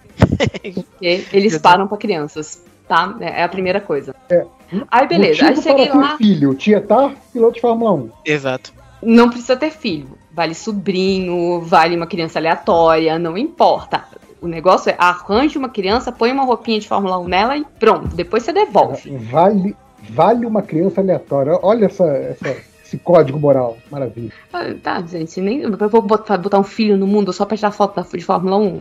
Porque eles param para crianças. Tá? É a primeira coisa. É. Aí beleza. Aí cheguei lá. filho, Tietar, piloto de Fórmula 1. Exato. Não precisa ter filho. Vale sobrinho, vale uma criança aleatória, não importa. O negócio é arranje uma criança, põe uma roupinha de Fórmula 1 nela e pronto. Depois você devolve. Vale, vale uma criança aleatória. Olha essa, essa esse código moral. Maravilha. Ah, tá, gente, nem eu vou botar, botar, um filho no mundo só pra tirar foto de Fórmula 1.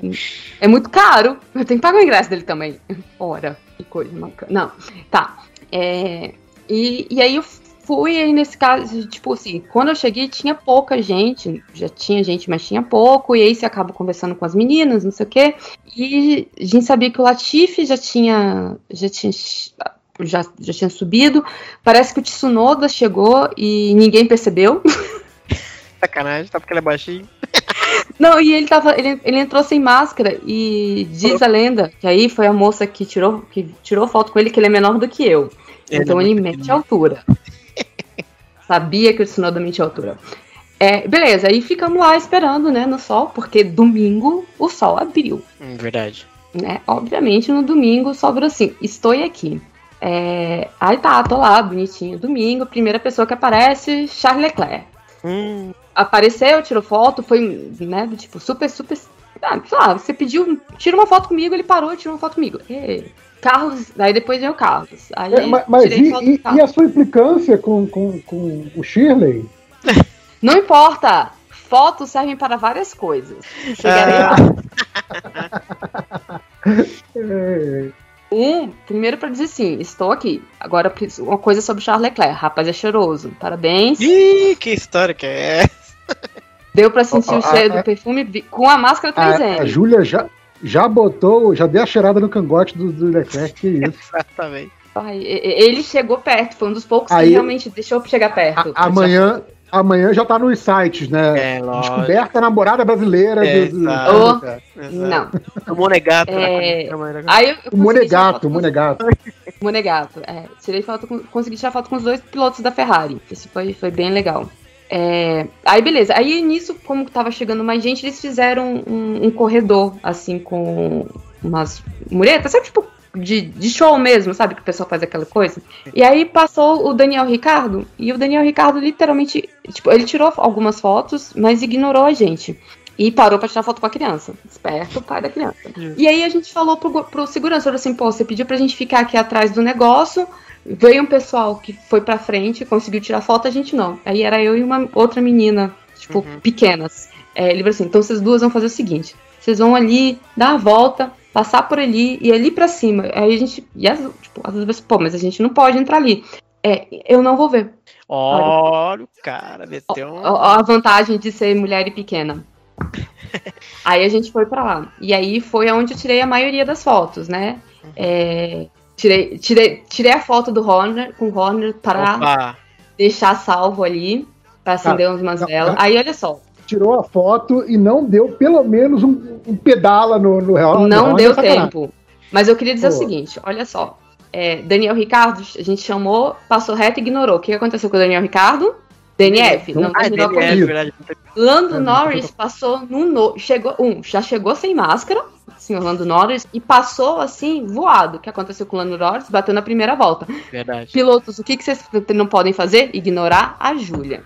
é muito caro. Eu tenho que pagar o ingresso dele também. Ora, que coisa bacana. Não, tá. É, e, e aí eu fui aí nesse caso, tipo assim, quando eu cheguei tinha pouca gente, já tinha gente, mas tinha pouco, e aí você acaba conversando com as meninas, não sei o quê. E a gente sabia que o Latifi já tinha já tinha já, já tinha subido. Parece que o Tsunoda chegou e ninguém percebeu. Sacanagem, tá porque ele é baixinho. Não, e ele tava. Ele, ele entrou sem máscara e diz a lenda que aí foi a moça que tirou, que tirou foto com ele, que ele é menor do que eu. Ele então é ele mete a altura. Sabia que o Tsunoda mentia a altura. É, beleza, aí ficamos lá esperando, né, no sol, porque domingo o sol abriu. Hum, verdade. Né? Obviamente no domingo sobrou assim, estou aqui. É, aí tá, tô lá, bonitinho. Domingo, primeira pessoa que aparece, Charles Leclerc. Hum. Apareceu, tirou foto, foi, né, do tipo, super, super. Ah, sei lá, você pediu, tira uma foto comigo, ele parou e tirou uma foto comigo. E, Carlos, aí depois veio o Carlos. Aí é, mas, mas e, e, Carlos. e, a sua implicância com, com, com o Shirley? Não importa. fotos servem para várias coisas. Chegarei ah. lá. Um, primeiro para dizer sim, estou aqui. Agora, uma coisa sobre Charles Leclerc. Rapaz, é cheiroso. Parabéns. Ih, que história que é essa? Deu para sentir oh, o cheiro do perfume com a máscara 3M. A, a Júlia já, já botou, já deu a cheirada no cangote do, do Leclerc, que isso. Exatamente. Ai, ele chegou perto, foi um dos poucos Aí, que realmente deixou chegar perto. A, amanhã, amanhã já tá nos sites, né? É, Descoberta namorada brasileira. É. Oh, não. O Monegato. É... Aí eu, eu o Monegato, o Monegato. Monegato, é. Tirei foto com, consegui tirar foto com os dois pilotos da Ferrari. Isso foi, foi bem legal. É, aí beleza, aí nisso, como tava chegando mais gente, eles fizeram um, um corredor, assim, com umas muretas, sabe, tipo, de, de show mesmo, sabe? Que o pessoal faz aquela coisa. E aí passou o Daniel Ricardo, e o Daniel Ricardo literalmente, tipo, ele tirou algumas fotos, mas ignorou a gente. E parou pra tirar foto com a criança. Esperto, pai da criança. E aí a gente falou pro, pro segurança, falou assim, pô, você pediu pra gente ficar aqui atrás do negócio, veio um pessoal que foi pra frente, conseguiu tirar foto, a gente não. Aí era eu e uma outra menina, tipo, uhum. pequenas. É, ele falou assim, então vocês duas vão fazer o seguinte, vocês vão ali, dar a volta, passar por ali e ali para cima. Aí a gente, e as, tipo, às vezes, pô, mas a gente não pode entrar ali. É, eu não vou ver. Olha o cara, meteu um... A vantagem de ser mulher e pequena. aí a gente foi para lá. E aí foi onde eu tirei a maioria das fotos, né? Uhum. É, tirei, tirei, tirei a foto do Horner com o Horner para Opa. deixar salvo ali, para acender umas velas. Aí olha só, tirou a foto e não deu pelo menos um, um pedala no, no real. Não no deu tempo. Mas eu queria dizer Pô. o seguinte: olha só. É, Daniel Ricardo, a gente chamou, passou reto e ignorou. O que aconteceu com o Daniel Ricardo? DNF, não, não terminou DNF, Lando é, Norris passou no, no, chegou um, já chegou sem máscara, senhor Lando Norris, e passou assim voado. Que aconteceu com o Lando Norris? Bateu na primeira volta. Verdade. Pilotos, o que, que vocês não podem fazer? Ignorar a Júlia.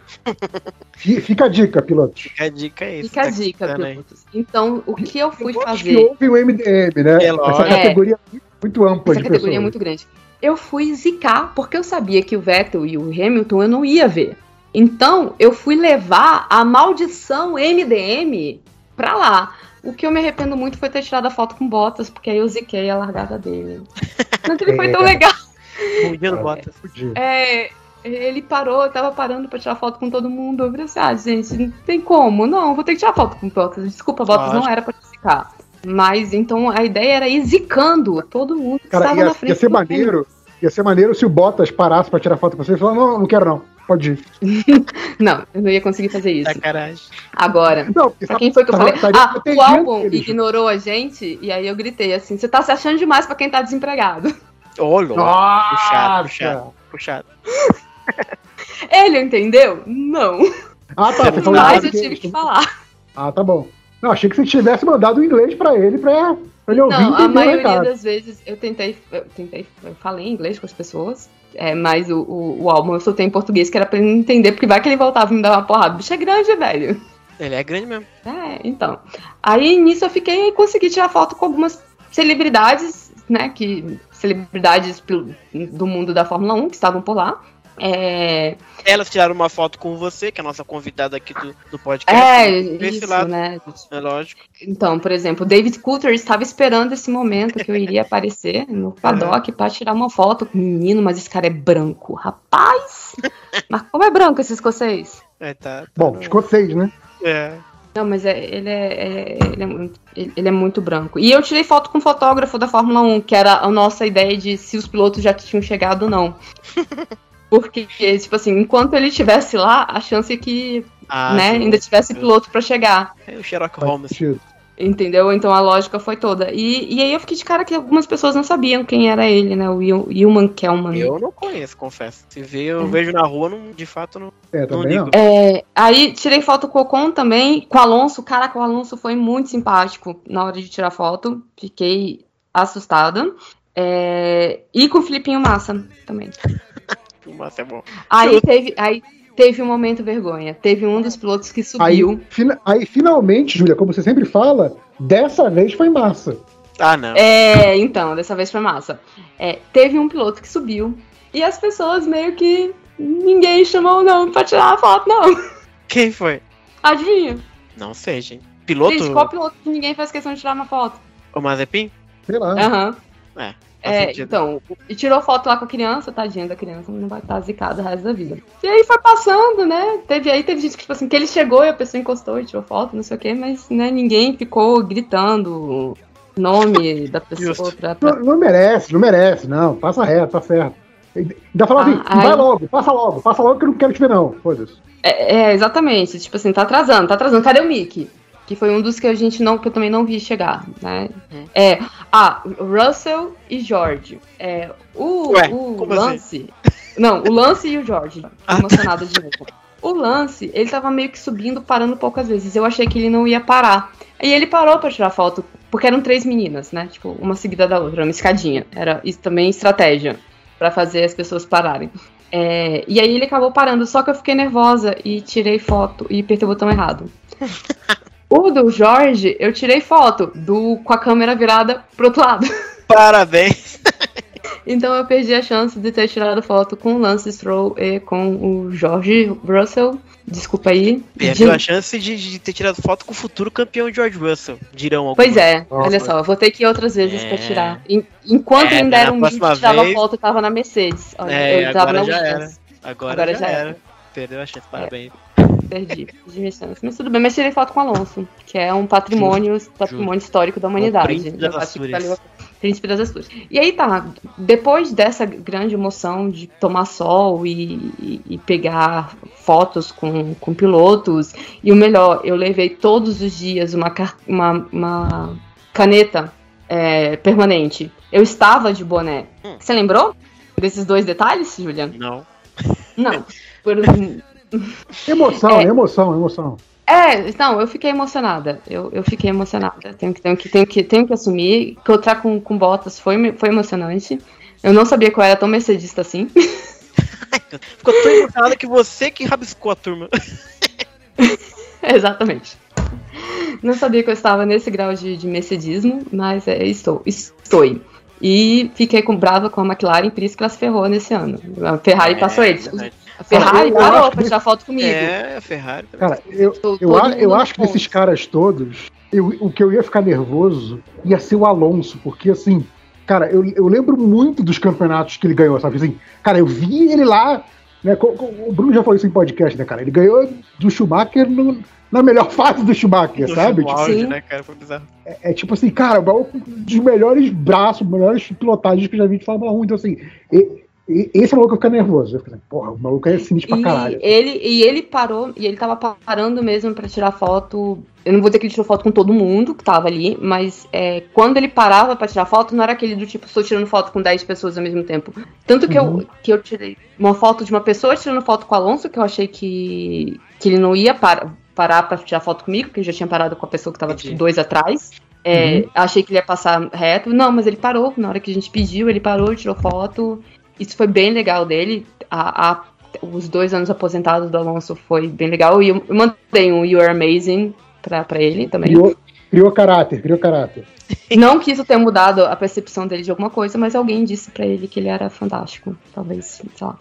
Fica a dica, pilotos. Fica a dica aí. Fica a tá dica, pilotos. Então, o que eu fui fazer? Que houve o MDM, né? É, Essa categoria é muito ampla Essa de categoria é pessoas. é muito grande. Eu fui zicar, porque eu sabia que o Vettel e o Hamilton eu não ia ver. Então, eu fui levar a maldição MDM pra lá. O que eu me arrependo muito foi ter tirado a foto com Bottas, porque aí eu ziquei a largada dele. Não ele foi tão é. legal. Podia Bottas. É, ele parou, tava parando pra tirar foto com todo mundo. Eu falei assim, ah, gente, não tem como. Não, vou ter que tirar foto com Bottas. Desculpa, Bottas, não era pra zicar. Mas então a ideia era ir zicando todo mundo que Cara, estava ia, na frente. Ia ser maneiro. Ia ser maneiro se o Bottas parasse pra tirar foto com você e falasse, não, não quero não. Pode ir. não, eu não ia conseguir fazer isso. Sacanagem. Agora, não, pra quem foi que eu falei? ah, o álbum ignorou a gente e aí eu gritei assim: você tá se achando demais pra quem tá desempregado. Olha, puxado, puxado, puxado. Ele entendeu? Não. Ah, tá. Você falou Mas eu tive que falar. Ah, tá bom. Não, achei que você tivesse mandado o inglês pra ele pra, pra ele ouvir. Não, a maioria das vezes eu tentei, eu tentei, eu falei inglês com as pessoas. É, mas o, o, o álbum eu soltei em português, que era pra ele entender, porque vai que ele voltava e me dar uma porrada. O bicho é grande, velho. Ele é grande mesmo. É, então. Aí nisso eu fiquei e consegui tirar foto com algumas celebridades, né? Que. Celebridades do mundo da Fórmula 1 que estavam por lá. É... Elas tiraram uma foto com você, que é a nossa convidada aqui do, do podcast. É, isso, lado. né? É lógico. Então, por exemplo, o David Coulter estava esperando esse momento que eu iria aparecer no paddock é. para tirar uma foto com o menino, mas esse cara é branco. Rapaz! mas como é branco esse escocês? É, tá, tá Bom, escocês, né? É. Não, mas é, ele, é, é, ele, é muito, ele, é muito branco. E eu tirei foto com um fotógrafo da Fórmula 1, que era a nossa ideia de se os pilotos já tinham chegado ou não. Porque, tipo assim, enquanto ele estivesse lá, a chance é que ah, né, ainda tivesse piloto para chegar. É o Sherlock Holmes. Entendeu? Então a lógica foi toda. E, e aí eu fiquei de cara que algumas pessoas não sabiam quem era ele, né? O Human Kelman. Eu não conheço, confesso. Se vê, eu é. vejo na rua, não, de fato não. É, não ligo. É, aí tirei foto com o Ocon também, com o Alonso. Caraca, o Alonso foi muito simpático na hora de tirar foto. Fiquei assustada. É, e com o Filipinho Massa também. É bom. Aí teve, aí teve um momento vergonha. Teve um dos pilotos que subiu. Aí, fina, aí finalmente, Júlia, como você sempre fala, dessa vez foi massa. Ah, não. É, então, dessa vez foi massa. É, teve um piloto que subiu e as pessoas meio que ninguém chamou não pra tirar a foto, não. Quem foi? Adivinha? Não sei, gente. Piloto? Gente, qual piloto que ninguém faz questão de tirar uma foto? O Mazepin? Sei lá. Aham. É. É, então, e tirou foto lá com a criança, tadinha da criança, não vai estar zicada o resto da vida. E aí foi passando, né? Teve aí, teve gente que, tipo assim, que ele chegou e a pessoa encostou e tirou foto, não sei o quê, mas né, ninguém ficou gritando nome da pessoa pra, pra... Não, não, merece, não merece, não. Passa reto, tá certo. Ainda fala assim, ah, vai aí... logo, passa logo, passa logo que eu não quero te ver, não. Foda-se. É, é, exatamente. Tipo assim, tá atrasando, tá atrasando. Cadê o Mickey? Que foi um dos que a gente não, que eu também não vi chegar, né? Hum. É, ah, Russell e George. É, o, Ué, o Lance. Assim? Não, o Lance e o George. Ah, emocionada de novo. O Lance, ele tava meio que subindo, parando poucas vezes. Eu achei que ele não ia parar. E ele parou para tirar foto, porque eram três meninas, né? Tipo, uma seguida da outra, uma escadinha. Era isso também estratégia para fazer as pessoas pararem. É, e aí ele acabou parando, só que eu fiquei nervosa e tirei foto e apertei o botão errado. O do Jorge, eu tirei foto do com a câmera virada pro outro lado. Parabéns! então eu perdi a chance de ter tirado foto com o Lance Stroll e com o Jorge Russell. Desculpa aí. Perdeu de... a chance de, de, ter tirado foto com o futuro campeão George Russell, dirão alguns. Pois é, Nossa. olha só, eu vou ter que ir outras vezes é... pra tirar. Enquanto é, ainda era um vídeo que tirava vez... foto, eu tava na Mercedes. Olha, é, eu tava na já era. Agora, agora já, já era. era. Perdeu a chance, parabéns. É perdi. perdi Mas tudo bem, mas tirei foto com o Alonso, que é um patrimônio, Justo. patrimônio histórico da humanidade. O príncipe das Astúrias. Príncipe das Astúrias. E aí tá, depois dessa grande emoção de tomar sol e, e, e, pegar fotos com, com pilotos, e o melhor, eu levei todos os dias uma, uma, uma caneta é, permanente. Eu estava de boné. Hum. Você lembrou desses dois detalhes, Julian? Não. Não. Por, Emoção, é, emoção, emoção. É, não, eu fiquei emocionada. Eu, eu fiquei emocionada. Tenho que, tenho que, tenho que, tenho que assumir. Encontrar com, com botas foi, foi emocionante. Eu não sabia que eu era tão mercedista assim. Ficou tão emocionada que você que rabiscou a turma. Exatamente. Não sabia que eu estava nesse grau de, de mercedismo, mas é, estou. Estou. E fiquei com, brava com a McLaren, por isso que ela se ferrou nesse ano. A Ferrari é, passou eles. É a Ferrari cara, parou pra tirar foto comigo. É, a Ferrari. Cara, eu, eu, eu, eu acho que desses caras todos, eu, o que eu ia ficar nervoso ia ser o Alonso, porque assim, cara, eu, eu lembro muito dos campeonatos que ele ganhou, sabe? Assim, cara, eu vi ele lá, né? O Bruno já falou isso em podcast, né, cara? Ele ganhou do Schumacher no, na melhor fase do Schumacher, do sabe? Tipo, auge, né, cara? Foi bizarro. É, é, tipo assim, cara, um dos melhores braços, melhores pilotagens que eu já vi de Fórmula 1. Então, assim, esse maluco fica nervoso. Eu fico assim, porra, o maluco é sinistro pra caralho. Ele, e ele parou, e ele tava parando mesmo pra tirar foto. Eu não vou dizer que ele tirou foto com todo mundo que tava ali, mas é, quando ele parava pra tirar foto, não era aquele do tipo, estou tirando foto com 10 pessoas ao mesmo tempo. Tanto que, uhum. eu, que eu tirei uma foto de uma pessoa tirando foto com o Alonso, que eu achei que, que ele não ia para, parar pra tirar foto comigo, porque ele já tinha parado com a pessoa que tava, tipo, dois atrás. É, uhum. Achei que ele ia passar reto. Não, mas ele parou. Na hora que a gente pediu, ele parou, tirou foto. Isso foi bem legal dele. A, a, os dois anos aposentados do Alonso foi bem legal. E eu, mandei um You Are Amazing pra, pra ele também. Criou, criou caráter, criou caráter. Não que isso tenha mudado a percepção dele de alguma coisa, mas alguém disse para ele que ele era fantástico. Talvez, sei lá.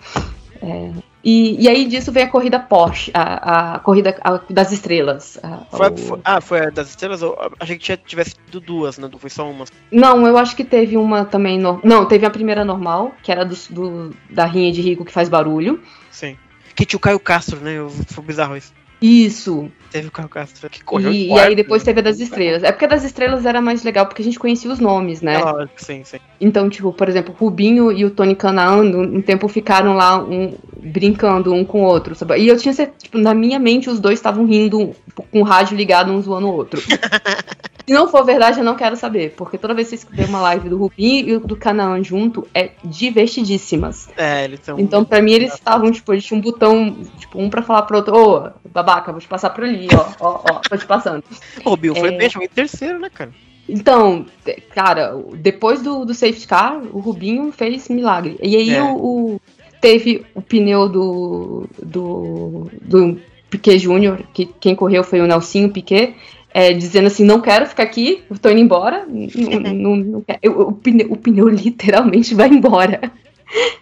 É, e, e, aí disso vem a corrida Porsche, a, a corrida das estrelas. Foi, o... foi, ah, foi a das estrelas? Eu achei que tinha, tivesse tido duas, não foi só uma. Não, eu acho que teve uma também. No... Não, teve a primeira normal, que era do, do, da rinha de rico que faz barulho. Sim. Que tinha o Caio Castro, né? Foi bizarro isso. Isso. Teve o Caio Castro que correu. E, e aí depois teve a das estrelas. É porque a das estrelas era mais legal porque a gente conhecia os nomes, né? É sim, sim. Então, tipo, por exemplo, o Rubinho e o Tony Canaan, um tempo ficaram lá um, brincando um com o outro. Sabe? E eu tinha certeza, tipo, na minha mente os dois estavam rindo com o rádio ligado um zoando o outro. Se não for verdade, eu não quero saber. Porque toda vez que você vê uma live do Rubinho e do Canaan junto, é divertidíssimas. É, eles são. Então, pra mim, eles estavam, tipo, eles tinham um botão, tipo, um pra falar pro outro, ô, babaca, vou te passar por ali, ó, ó, ó, tô te passando. o Bill foi é... bem, em terceiro, né, cara? Então, cara, depois do, do safety car, o Rubinho fez milagre. E aí é. o, o, teve o pneu do, do, do Piquet Júnior, que quem correu foi o Nelsinho Piquet, é, dizendo assim, não quero ficar aqui, tô indo embora. não, não, não eu, o, pneu, o pneu literalmente vai embora.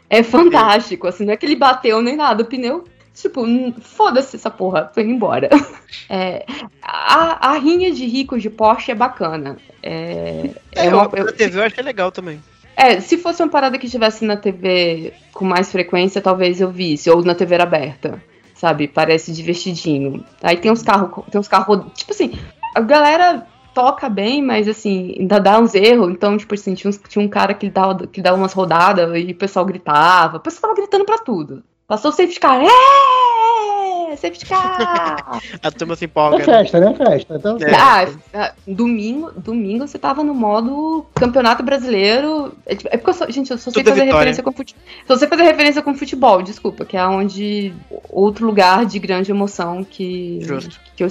É fantástico, assim, não é que ele bateu nem nada, o pneu Tipo, foda-se essa porra, tô indo embora. É, a, a rinha de ricos de Porsche é bacana. É, é, é uma, eu, TV eu achei legal também. É, se fosse uma parada que estivesse na TV com mais frequência, talvez eu visse, ou na TV aberta, sabe? Parece divertidinho. Aí tem uns carros, tem uns carros, tipo assim, a galera toca bem, mas assim, ainda dá uns erros. Então, tipo assim, tinha, uns, tinha um cara que dava, que dava umas rodadas e o pessoal gritava. O pessoal tava gritando pra tudo. Passou o safety car. É! Safety car! a turma se empolga. É né? festa, né? Festa. Então... É. Ah, ah, domingo, domingo você tava no modo campeonato brasileiro. É, tipo, é porque eu sou, gente, eu só sei fazer referência com futebol. Só sei fazer referência com futebol, desculpa, que é onde outro lugar de grande emoção que, Justo. que eu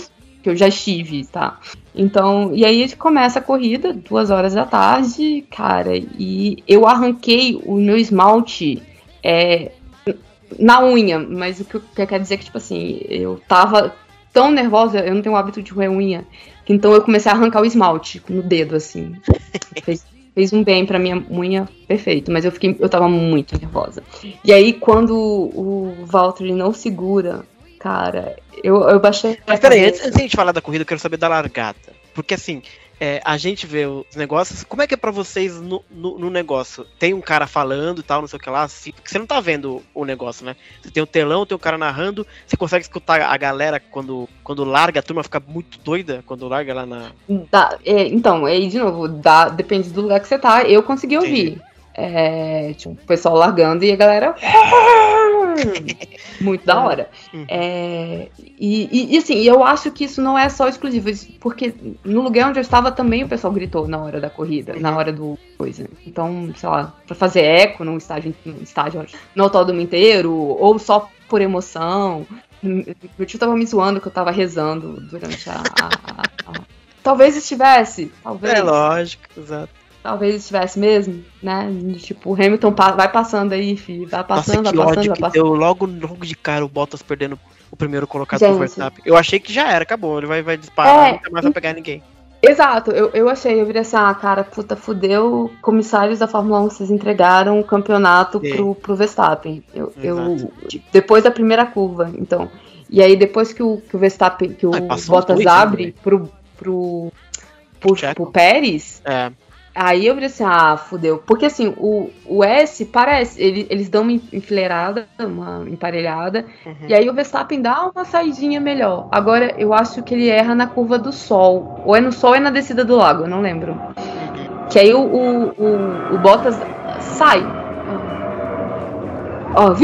que eu já estive, tá? Então, e aí começa a corrida, duas horas da tarde, cara, e eu arranquei o meu esmalte é, na unha, mas o que quer dizer é que, tipo assim, eu tava tão nervosa, eu não tenho o hábito de roer unha, que então eu comecei a arrancar o esmalte no dedo, assim. fez, fez um bem pra minha unha, perfeito, mas eu fiquei, eu tava muito nervosa. E aí, quando o Valtteri não segura Cara, eu, eu baixei. Mas peraí, antes, antes de a gente falar da corrida, eu quero saber da largada. Porque assim, é, a gente vê os negócios. Como é que é para vocês no, no, no, negócio? Tem um cara falando e tal, não sei o que lá. Assim, porque você não tá vendo o negócio, né? Você tem o telão, tem o cara narrando. Você consegue escutar a galera quando, quando larga, a turma fica muito doida quando larga lá na. Dá, é, então, aí de novo, dá, depende do lugar que você tá. Eu consegui ouvir. É, tipo, o pessoal largando e a galera. Muito da hora. Uhum. É, e, e, assim, eu acho que isso não é só exclusivo, porque no lugar onde eu estava também o pessoal gritou na hora da corrida, na hora do coisa. Então, sei lá, pra fazer eco num estágio, num estágio no autódromo inteiro, ou só por emoção. Meu tio tava me zoando que eu tava rezando durante a, a, a, a... Talvez estivesse, talvez. É lógico, exato talvez estivesse mesmo, né? Tipo, o Hamilton vai passando aí, filho. Vai passando, Nossa, vai passando, vai passando. Deu logo, logo de cara o Bottas perdendo o primeiro colocado Gente, pro Verstappen. Eu achei que já era, acabou. Ele vai, vai disparar, é, nunca mais vai pegar ninguém. Exato, eu, eu achei, eu virei assim, ah, cara, puta, fudeu, comissários da Fórmula 1, vocês entregaram o campeonato pro, pro Verstappen. Eu, eu, depois da primeira curva, então. E aí, depois que o, que o Verstappen, que o Ai, Bottas dois, abre né? pro, pro, pro, pro, pro Pérez, é. Aí eu falei assim, ah, fudeu. Porque assim, o, o S parece, ele, eles dão uma enfileirada, uma emparelhada, uhum. e aí o Verstappen dá uma saidinha melhor. Agora, eu acho que ele erra na curva do sol. Ou é no sol ou é na descida do lago, eu não lembro. Que aí o, o, o, o Bottas sai. Ó, oh,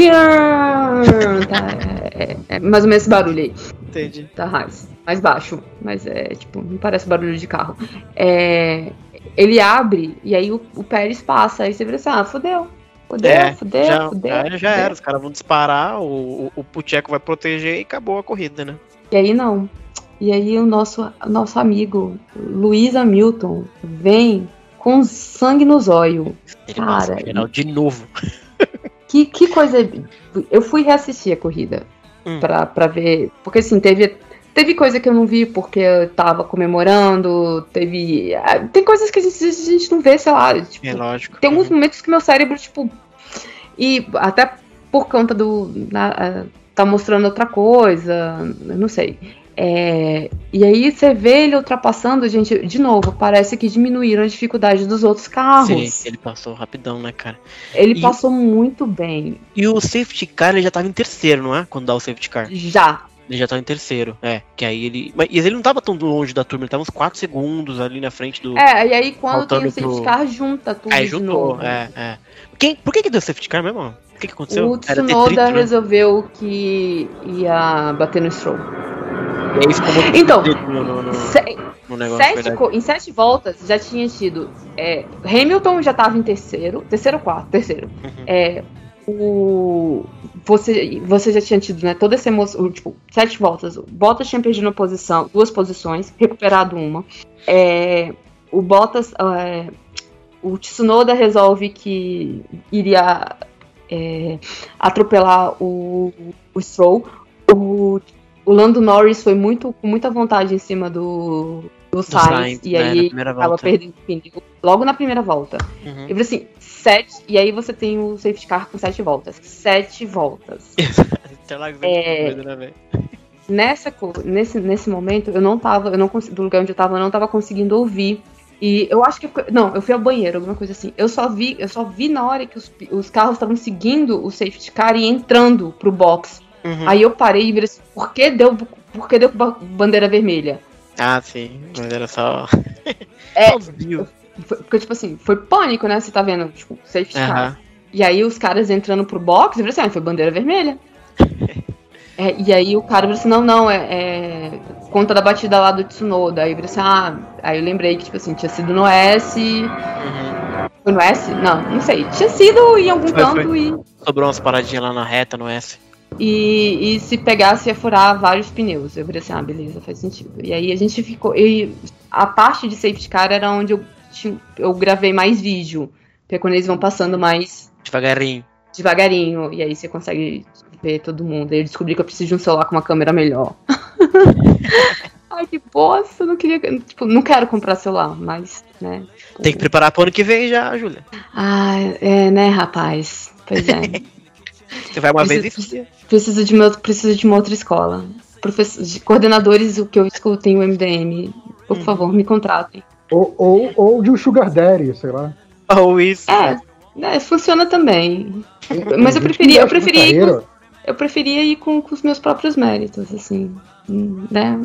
tá, é, é, mais ou menos esse barulho aí. Entendi. Tá mais, mais baixo, mas é tipo, não parece barulho de carro. É, ele abre e aí o, o Pérez passa. Aí você vira assim, ah, fodeu. Fudeu, é, fudeu, já, fudeu. Já, já era, os caras vão disparar, o, o, o Tcheco vai proteger e acabou a corrida, né? E aí não. E aí o nosso, nosso amigo Luiz Hamilton vem com sangue nos olhos. Cara, final de novo. Que, que coisa. Eu fui reassistir a corrida hum. pra, pra ver. Porque assim, teve Teve coisa que eu não vi porque eu tava comemorando, teve. Ah, tem coisas que a gente, a gente não vê, sei lá. Tipo, é lógico. Tem alguns momentos que meu cérebro, tipo. E até por conta do. Na, tá mostrando outra coisa, não sei. É, e aí você vê ele ultrapassando, gente, de novo, parece que diminuíram a dificuldade dos outros carros. Sim, ele passou rapidão, né, cara? Ele e, passou muito bem. E o safety car, ele já tava em terceiro, não é? Quando dá o safety car. Já, ele já tá em terceiro, é. Que aí ele. Mas ele não tava tão longe da turma, ele tava uns 4 segundos ali na frente do. É, e aí quando tem o safety car, junta tudo. É, juntou, é, é. Quem, por que, que deu safety car mesmo? O que, que aconteceu? O Tsunoda né? resolveu que ia bater no Stroll. Então, no, no, no, no negócio, sete, em sete voltas já tinha tido. É, Hamilton já tava em terceiro, terceiro ou quarto? Terceiro. Uhum. É, o você, você já tinha tido, né, toda essa emoção, tipo, sete voltas. O Bottas tinha perdido uma posição, duas posições, recuperado uma. É, o Bottas, é, o Tsunoda resolve que iria é, atropelar o, o Stroll. O, o Lando Norris foi muito com muita vontade em cima do, do Sainz, Sainz e né, aí estava perdendo pneu logo na primeira volta. Uhum. Eu falei assim, sete, e aí você tem o safety car com sete voltas. Sete voltas. É, é né, nessa nesse, nesse momento eu não tava, eu não do lugar onde eu tava, eu não tava conseguindo ouvir. E eu acho que não, eu fui ao banheiro, alguma coisa assim. Eu só vi, eu só vi na hora que os, os carros estavam seguindo o safety car e entrando pro box. Uhum. Aí eu parei e vi assim, por que deu, por que deu bandeira vermelha? Ah, sim, bandeira só. É, porque, tipo assim, foi pânico, né? Você tá vendo, tipo, safety uhum. car. E aí os caras entrando pro box, e falei assim, ah, foi bandeira vermelha. É, e aí o cara falou assim, não, não, é, é, conta da batida lá do Tsunoda. Aí eu falei assim, ah, aí eu lembrei que, tipo assim, tinha sido no S. Uhum. Foi no S? Não, não sei. Tinha sido em algum foi, canto foi. e. Sobrou umas paradinhas lá na reta no S. E, e se pegasse ia furar vários pneus. Eu falei assim, ah, beleza, faz sentido. E aí a gente ficou. E a parte de safety car era onde eu, eu gravei mais vídeo. Porque é quando eles vão passando mais. Devagarinho. Devagarinho. E aí você consegue ver todo mundo. Aí eu descobri que eu preciso de um celular com uma câmera melhor. Ai, que bosta, não queria. Tipo, não quero comprar celular, mas, né. Tipo... Tem que preparar pro ano que vem já, Júlia. Ah, é, né, rapaz? Pois é. Você vai uma preciso, vez e preciso de, meu, preciso de uma outra escola. Professor, de coordenadores, o que eu escuto em MDM. Por hum. favor, me contratem. Ou, ou, ou de um Sugar Daddy, sei lá. Ou isso. É, é funciona também. Mas eu preferia, eu preferia ir com, eu preferia ir com, com os meus próprios méritos, assim. Né?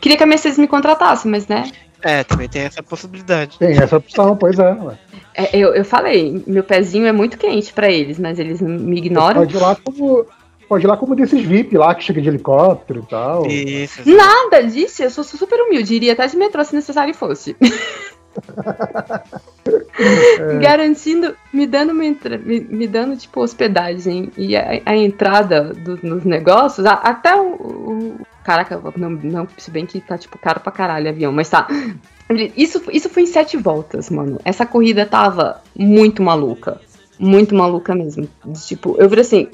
Queria que a Mercedes me contratasse, mas né? É, também tem essa possibilidade. Tem essa opção, pois é. é eu, eu falei, meu pezinho é muito quente para eles, mas eles me ignoram. Pode ir lá como, pode ir lá como desses VIP lá que chega de helicóptero e tal. Isso. Nada disso, eu sou super humilde, iria até de metrô se necessário fosse. é. Garantindo, me dando, me, me, dando tipo hospedagem e a, a entrada do, nos negócios, a, até o, Caraca, não, não, se bem que tá tipo caro pra caralho avião, mas tá. Isso, isso foi em sete voltas, mano. Essa corrida tava muito maluca. Muito maluca mesmo. Tipo, eu vi assim.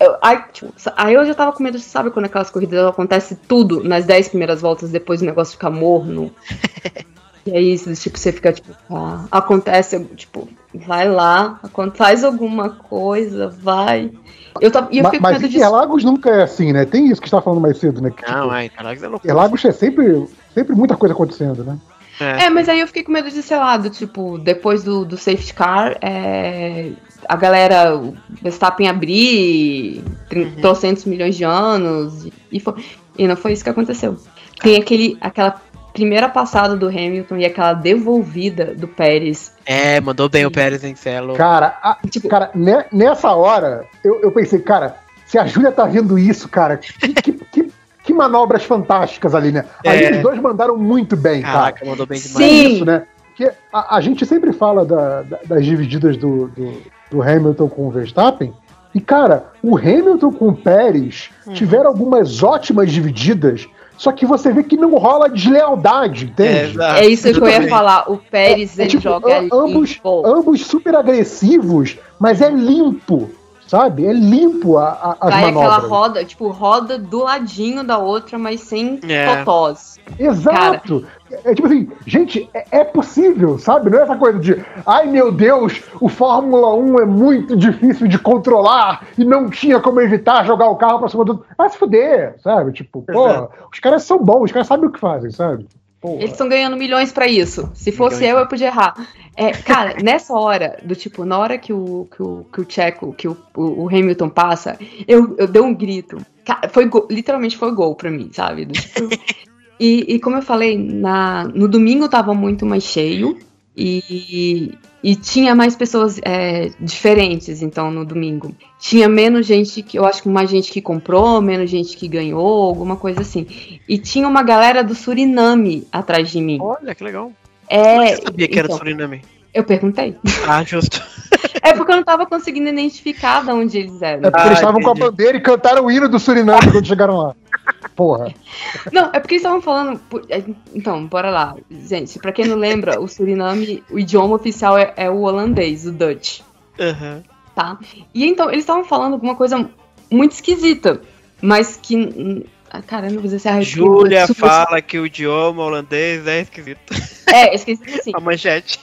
Eu, aí, tipo, aí eu já tava com medo, sabe quando aquelas corridas acontece tudo nas dez primeiras voltas, depois o negócio fica morno. E é isso, tipo, você fica tipo, ah, acontece, tipo, vai lá, faz alguma coisa, vai. Eu tava, e eu mas mas Interlagos disso. nunca é assim, né? Tem isso que você tá falando mais cedo, né? Que, não, tipo, é, Interlagos é loucura. Interlagos é sempre, sempre muita coisa acontecendo, né? É. é. mas aí eu fiquei com medo de, sei lá, do tipo, depois do, do safety car, é, a galera, o Verstappen abrir uhum. 300 milhões de anos, e, foi, e não foi isso que aconteceu. Tem aquele, aquela primeira passada do Hamilton e aquela devolvida do Pérez. É, mandou bem o Pérez em celo. Cara, a, tipo, cara, nessa hora, eu, eu pensei, cara, se a Júlia tá vendo isso, cara, que, que, que, que manobras fantásticas ali, né? É. Ali os dois mandaram muito bem, Caraca, cara. mandou bem demais. Sim. Isso, né? Porque a, a gente sempre fala da, da, das divididas do, do, do Hamilton com o Verstappen, e, cara, o Hamilton com o Pérez uhum. tiveram algumas ótimas divididas só que você vê que não rola deslealdade, entende? É, é isso que eu ia falar. O Pérez, é, ele é, tipo, joga ambos, ambos super agressivos, mas é limpo, sabe? É limpo a, a, as Vai manobras. aquela roda, tipo, roda do ladinho da outra, mas sem é. totós. Exato! Cara, é tipo assim, gente, é, é, possível, sabe? Não é essa coisa de, ai meu Deus, o Fórmula 1 é muito difícil de controlar e não tinha como evitar jogar o carro pra cima do. Vai se fuder, sabe? Tipo, pô, os caras são bons, os caras sabem o que fazem, sabe? Porra. Eles estão ganhando milhões para isso. Se fosse eu, eu podia errar. É, cara, nessa hora, do tipo, na hora que o, que o, que o Checo, que o, o, Hamilton passa, eu, eu dei um grito. Foi literalmente foi gol pra mim, sabe? Do, tipo, e, e, como eu falei, na, no domingo tava muito mais cheio e, e tinha mais pessoas é, diferentes, então, no domingo. Tinha menos gente que. Eu acho que mais gente que comprou, menos gente que ganhou, alguma coisa assim. E tinha uma galera do Suriname atrás de mim. Olha, que legal. É, Como você sabia que era então, Suriname? Eu perguntei. Ah, justo. É porque eu não tava conseguindo identificar de onde eles eram. É porque ah, eles estavam com a bandeira e cantaram o hino do Suriname quando chegaram lá. Porra. Não, é porque eles estavam falando. É, então, bora lá. Gente, pra quem não lembra, o Suriname, o idioma oficial é, é o holandês, o Dutch. Uhum. Tá? E então, eles estavam falando alguma coisa muito esquisita, mas que. Ah, cara, não vou dizer se é Júlia fala que o idioma holandês é esquisito. É, esquisito sim. A manchete.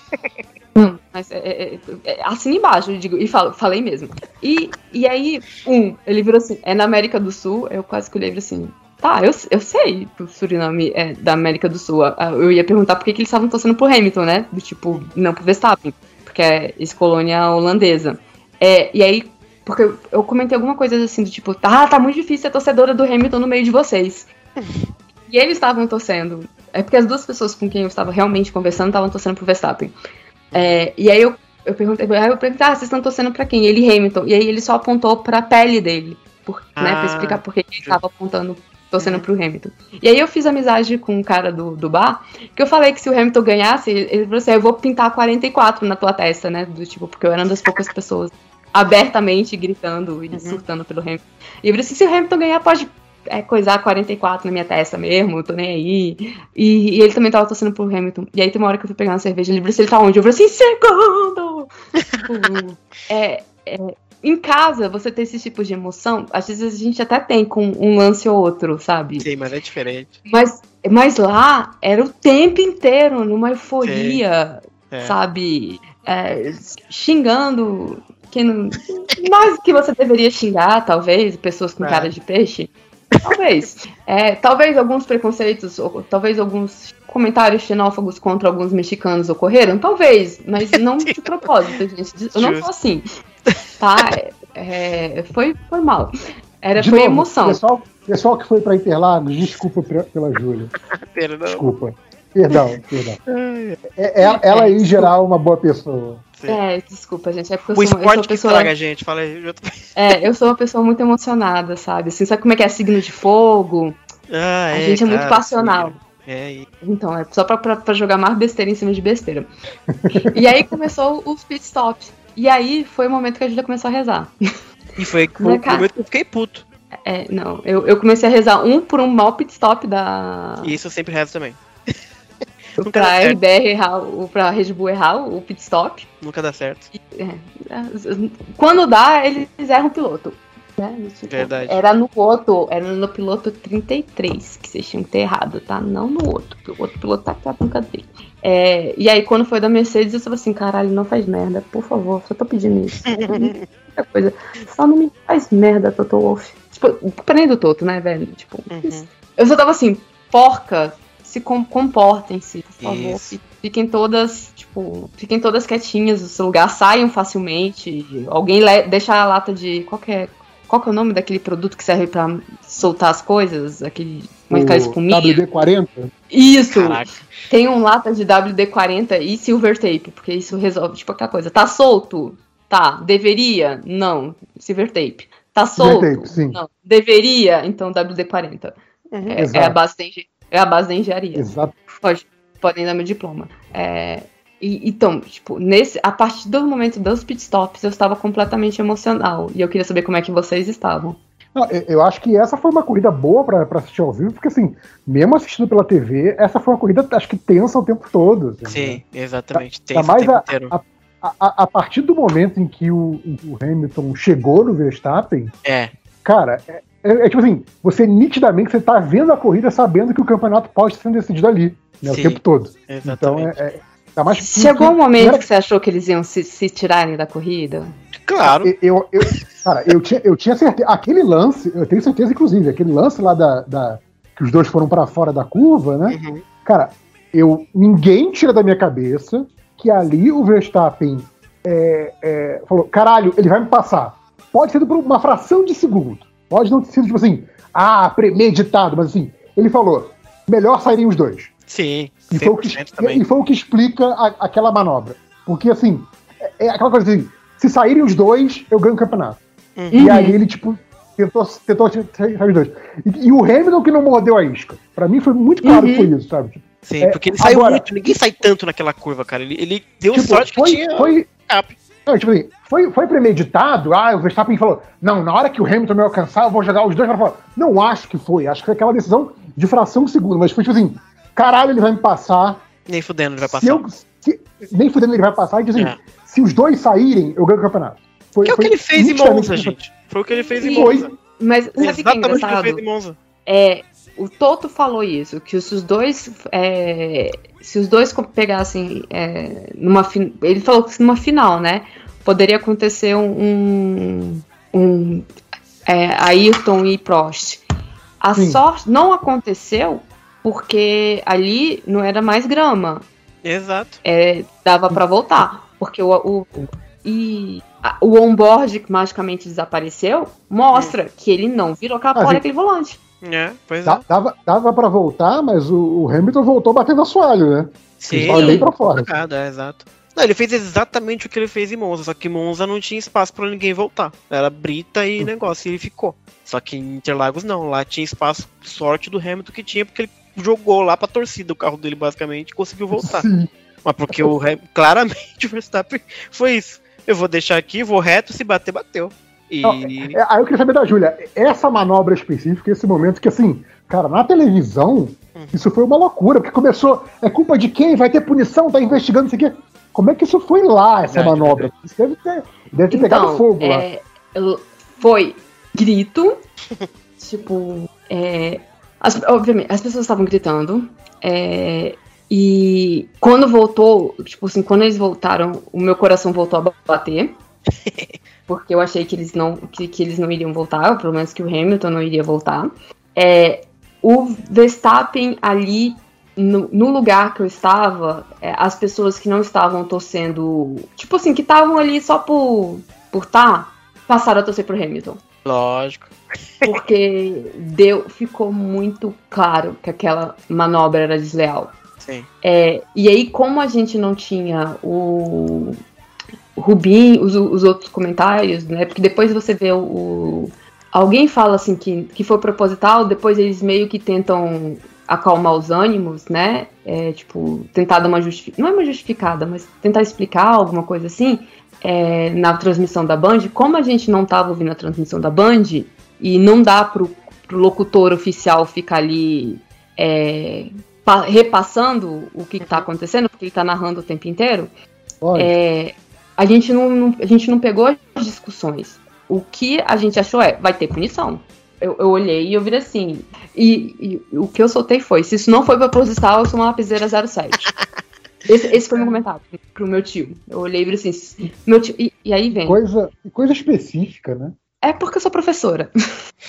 Hum, mas é, é, é, assina embaixo, eu digo, e falo, falei mesmo. E, e aí, um, ele virou assim, é na América do Sul, eu quase que olhei assim, tá, eu, eu sei que o Suriname é da América do Sul. Eu ia perguntar por que, que eles estavam torcendo pro Hamilton, né? Do tipo, não pro Verstappen, porque é ex-colônia holandesa. É, e aí, porque eu, eu comentei alguma coisa assim, do tipo, tá, tá muito difícil ser torcedora do Hamilton no meio de vocês. e eles estavam torcendo. É porque as duas pessoas com quem eu estava realmente conversando estavam torcendo pro Verstappen. É, e aí eu, eu perguntei, aí eu perguntei, ah, vocês estão torcendo pra quem? Ele Hamilton. E aí ele só apontou pra pele dele. Por, ah, né, pra explicar por que ele estava apontando, torcendo pro Hamilton. E aí eu fiz amizade com um cara do, do bar, que eu falei que se o Hamilton ganhasse, ele falou assim, eu vou pintar 44 na tua testa, né? Do tipo, porque eu era uma das poucas pessoas abertamente gritando e uhum. surtando pelo Hamilton. E eu falei assim, se o Hamilton ganhar, pode é, coisar 44 na minha testa mesmo, eu tô nem aí. E, e, ele também tava torcendo pro Hamilton. E aí tem uma hora que eu fui pegar uma cerveja, ele assim, ele tá onde? Eu falei assim, segundo! tipo, é, é, em casa, você ter esse tipo de emoção, às vezes a gente até tem com um lance ou outro, sabe? Sim, mas é diferente. Mas, mas lá, era o tempo inteiro, numa euforia, é. sabe? É, xingando que não, mais que você deveria xingar, talvez, pessoas com é. cara de peixe. Talvez. É, talvez alguns preconceitos, ou talvez alguns comentários xenófobos contra alguns mexicanos ocorreram, talvez, mas não de propósito, gente. Eu não sou assim. Tá? É, foi, foi mal. Era, de foi novo, emoção. Pessoal, pessoal que foi para Interlagos, desculpa pela Júlia. Perdão. Desculpa. Perdão, perdão. É, é, ela, em geral, é uma boa pessoa. Sim. É, desculpa, gente. É porque eu o sou, esporte eu sou pessoa... que gente, fala aí. É, eu sou uma pessoa muito emocionada, sabe? Assim, sabe como é que é signo de fogo? Ah, a é, gente é muito passional. É, Então, é só pra, pra, pra, jogar mais besteira em cima de besteira. e aí começou os pit stops. E aí foi o momento que a Julia começou a rezar. E foi o momento que eu fiquei puto. É, não. Eu, eu comecei a rezar um por um mal pit stop da. E isso eu sempre rezo também. Pra RBR errar, pra Red Bull errar o pit stop. Nunca dá certo. É, quando dá, eles erram o piloto. Né? Tipo, Verdade. Era no outro, era no piloto 33 que vocês tinham que ter errado, tá? Não no outro. O outro piloto tá aqui a banca dele. É, e aí, quando foi da Mercedes, eu estava assim: caralho, não faz merda, por favor, só tô pedindo isso. coisa. Só não me faz merda, Toto Wolff. Tipo, culpa nem do Toto, né, velho? Tipo, uhum. eu só tava assim: porca, se com, comportem-se, por favor. Isso. Fiquem todas, tipo, fiquem todas quietinhas no seu lugar, saiam facilmente. Alguém deixa a lata de. Qual que é, qual que é o nome daquele produto que serve para soltar as coisas? Aquele. Como é que espuminha? WD-40? Isso! Caraca. Tem um lata de WD-40 e silver tape, porque isso resolve, tipo, aquela coisa. Tá solto? Tá. Deveria? Não. Silver tape. Tá solto? Tape, sim. Não. Deveria? Então WD-40. Uhum. É, é, a base da é a base da engenharia. Exato. Pode, podem dar meu diploma. É, e, então, tipo, nesse, a partir do momento dos pitstops, eu estava completamente emocional. E eu queria saber como é que vocês estavam. Não, eu acho que essa foi uma corrida boa para assistir ao vivo, porque assim, mesmo assistindo pela TV, essa foi uma corrida, acho que tensa o tempo todo. Assim, Sim, né? exatamente. Tensa tá, mais a, a, a, a, partir do momento em que o, o Hamilton chegou no Verstappen, é. cara, é, é, é, tipo assim, você nitidamente você tá vendo a corrida sabendo que o campeonato pode ser decidido ali, né, o tempo todo. Então é, é tá mais Chegou um momento era... que você achou que eles iam se, se tirarem da corrida? Claro. Eu, eu, eu, cara, eu tinha, eu tinha certeza. Aquele lance, eu tenho certeza, inclusive, aquele lance lá da. da que os dois foram para fora da curva, né? Uhum. Cara, eu ninguém tira da minha cabeça que ali o Verstappen é, é, falou: caralho, ele vai me passar. Pode ser por uma fração de segundo. Pode não ter sido, tipo assim, ah, premeditado, mas assim, ele falou, melhor saírem os dois. Sim, e foi, o que, e foi o que explica a, aquela manobra. Porque, assim, é, é, aquela coisa assim, se saírem os dois, eu ganho o campeonato. Uhum. E aí ele, tipo, tentou, tentou sair os dois. E, e, o Hamilton que não mordeu a isca. Pra mim foi muito claro uhum. que foi isso, sabe? Sim, é, porque ele saiu agora, muito, ninguém sai tanto naquela curva, cara. Ele, ele deu tipo, sorte foi, que tinha. Foi, não, tipo assim, foi, foi premeditado? Ah, o Verstappen falou, não, na hora que o Hamilton me alcançar, eu vou jogar os dois para fora. Não acho que foi, acho que foi aquela decisão de fração de segundo, mas foi tipo assim, caralho, ele vai me passar. Nem fudendo ele vai passar. Eu, se, nem fudendo ele vai passar, e tipo assim, é. se os dois saírem, eu ganho o campeonato. Foi, que é o que ele fez em Monza, gente. Foi o que ele fez em Monza. Mas sabe o que é engraçado? Que ele fez em Monza. É, o Toto falou isso, que se os dois é, se os dois pegassem é, numa ele falou que numa final, né, poderia acontecer um, um é, Ayrton e Prost. A Sim. sorte não aconteceu porque ali não era mais grama. Exato. É, dava para voltar, porque o, o e o onboard que magicamente desapareceu mostra que ele não virou capô daquele volante. É, pois é. Dava, dava pra voltar, mas o, o Hamilton voltou batendo assoalho, né? Sim, bem pra fora. É, exato. Não, ele fez exatamente o que ele fez em Monza, só que Monza não tinha espaço para ninguém voltar. Era brita e negócio, e ele ficou. Só que em Interlagos não, lá tinha espaço, sorte do Hamilton que tinha, porque ele jogou lá pra torcida o carro dele, basicamente, e conseguiu voltar. Sim. Mas porque o claramente o Verstappen foi isso. Eu vou deixar aqui, vou reto, se bater, bateu. E... É, aí eu queria saber da Júlia, essa manobra específica, esse momento que assim, cara, na televisão, hum. isso foi uma loucura, porque começou, é culpa de quem? Vai ter punição, tá investigando isso aqui. Como é que isso foi lá, essa manobra? Isso deve ter, deve ter então, pegado fogo é, lá. Foi grito, tipo, é, as, obviamente, as pessoas estavam gritando, é, e quando voltou, tipo assim, quando eles voltaram, o meu coração voltou a bater. porque eu achei que eles não que, que eles não iriam voltar, pelo menos que o Hamilton não iria voltar. É, o Verstappen ali no, no, lugar que eu estava, é, as pessoas que não estavam torcendo, tipo assim, que estavam ali só por por tá, passaram a torcer pro Hamilton. Lógico. Porque deu, ficou muito claro que aquela manobra era desleal. Sim. É, e aí, como a gente não tinha o, o Rubim, os, os, outros comentários, né? Porque depois você vê o, o, Alguém fala assim que, que foi proposital, depois eles meio que tentam acalmar os ânimos, né? É, tipo, tentar dar uma justificada. Não é uma justificada, mas tentar explicar alguma coisa assim. É, na transmissão da Band, como a gente não estava ouvindo a transmissão da Band, e não dá pro, pro locutor oficial ficar ali é, repassando o que está acontecendo, porque ele está narrando o tempo inteiro, é, a, gente não, não, a gente não pegou as discussões. O que a gente achou é, vai ter punição. Eu, eu olhei e eu vi assim. E, e, o que eu soltei foi: se isso não foi proposital, eu sou uma lapiseira 07. Esse, esse foi meu comentário pro meu tio. Eu olhei e vi assim: meu tio, e, e aí vem. Coisa, coisa específica, né? É porque eu sou professora.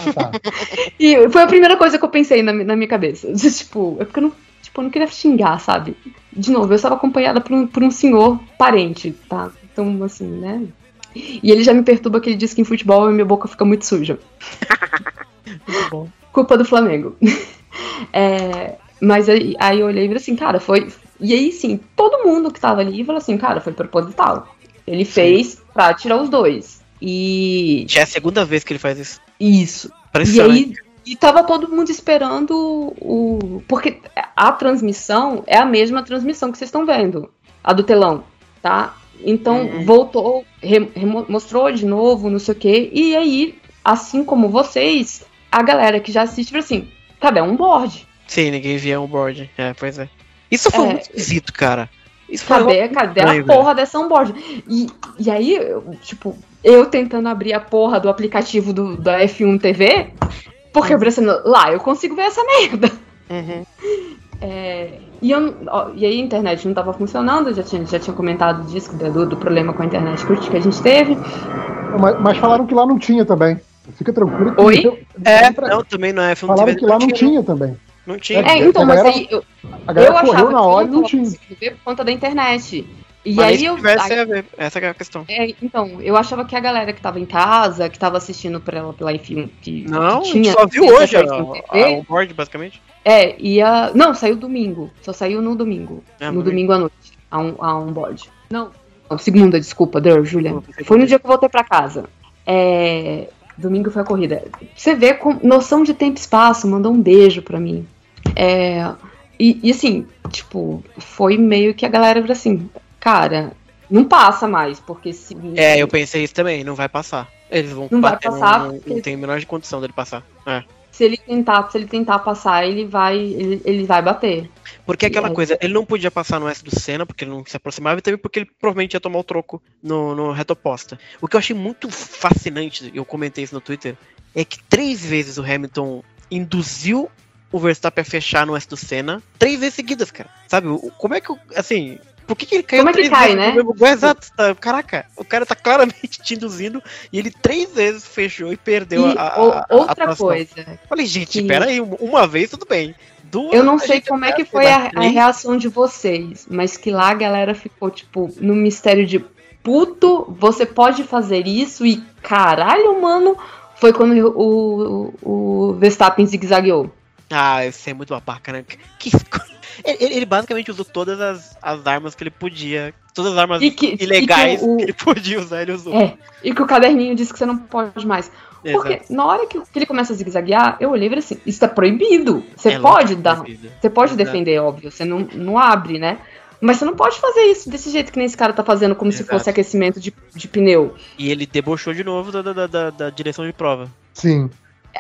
Ah, tá. e foi a primeira coisa que eu pensei na, na minha cabeça. tipo, é porque eu não, tipo, eu não queria xingar, sabe? De novo, eu estava acompanhada por um, por um senhor parente, tá? Então, assim, né? E ele já me perturba que ele diz que em futebol minha boca fica muito suja. muito bom. Culpa do Flamengo. é, mas aí, aí eu olhei e falei assim, cara, foi. E aí sim, todo mundo que tava ali falou assim, cara, foi proposital. Ele fez pra tirar os dois. E. Já é a segunda vez que ele faz isso. Isso. E aí, e tava todo mundo esperando o. Porque a transmissão é a mesma transmissão que vocês estão vendo. A do telão, tá? Então uhum. voltou, re, mostrou de novo, não sei o quê. E aí, assim como vocês, a galera que já assiste falou assim: cadê um board? Sim, ninguém via um board. É, pois é. Isso foi é, muito esquisito, cara. Isso cadê, cadê a porra dessa onboard? E, e aí, eu, tipo, eu tentando abrir a porra do aplicativo do, da F1 TV, porque uhum. eu pensando, lá eu consigo ver essa merda. Uhum. É, e, eu, ó, e aí a internet não estava funcionando, já tinha, já tinha comentado disso, do, do problema com a internet que a gente teve. Mas, mas, falaram que lá não tinha também. Fica tranquilo. Oi? é, pra... não, também não é. Falaram que lá não tinha também. Não tinha. É, então, mas aí eu, a galera eu achava na hora que não tinha. ver por conta da internet. E Mas aí eu. ver, essa é a questão. É, então, eu achava que a galera que tava em casa, que tava assistindo por ela pela F1, que, não, que tinha. Só viu hoje a, a, board, basicamente? É, ia. Não, saiu domingo. Só saiu no domingo. É, no domingo à noite. A um, a um board. Não. não segunda, desculpa, Dor, Julia. Foi no dia que eu voltei pra casa. É. Domingo foi a corrida. Você vê com noção de tempo e espaço, mandou um beijo pra mim. É. E, e assim, tipo, foi meio que a galera assim, cara, não passa mais, porque se. É, eu pensei isso também, não vai passar. Eles vão não vai passar. Não, porque... não tem a menor de condição dele passar. É. Se ele tentar, se ele tentar passar, ele vai, ele, ele vai bater. Porque aquela coisa, ele não podia passar no S do Senna, porque ele não se aproximava, e também porque ele provavelmente ia tomar o troco no, no reto oposta. O que eu achei muito fascinante, eu comentei isso no Twitter, é que três vezes o Hamilton induziu o Verstappen a fechar no S do Senna três vezes seguidas, cara. Sabe? Como é que, assim, por que, que ele caiu Como é que cai, né? Exato, tá, caraca, o cara tá claramente te induzindo e ele três vezes fechou e perdeu e, a, a, Outra a coisa. Falei, gente, que... pera aí, uma vez tudo bem. Duas, eu não sei como é que foi a, a, reação de vocês, mas que lá a galera ficou, tipo, no mistério de puto, você pode fazer isso e caralho, mano, foi quando o, o, o Verstappen zigue-zagueou. Ah, isso é muito babaca, né? Que, ele, ele, basicamente usou todas as, as armas que ele podia. Todas as armas que, ilegais que, o, que, ele podia usar, ele usou. É, e que o caderninho disse que você não pode mais. Porque Exato. na hora que, ele começa a zigue-zaguear, eu olhei e falei assim: isso tá proibido. Você é pode dar. Proibido. Você pode Exato. defender, óbvio. Você não, não abre, né? Mas você não pode fazer isso desse jeito que nem esse cara tá fazendo, como Exato. se fosse aquecimento de, de pneu. E ele debochou de novo da, da, da, da direção de prova. Sim.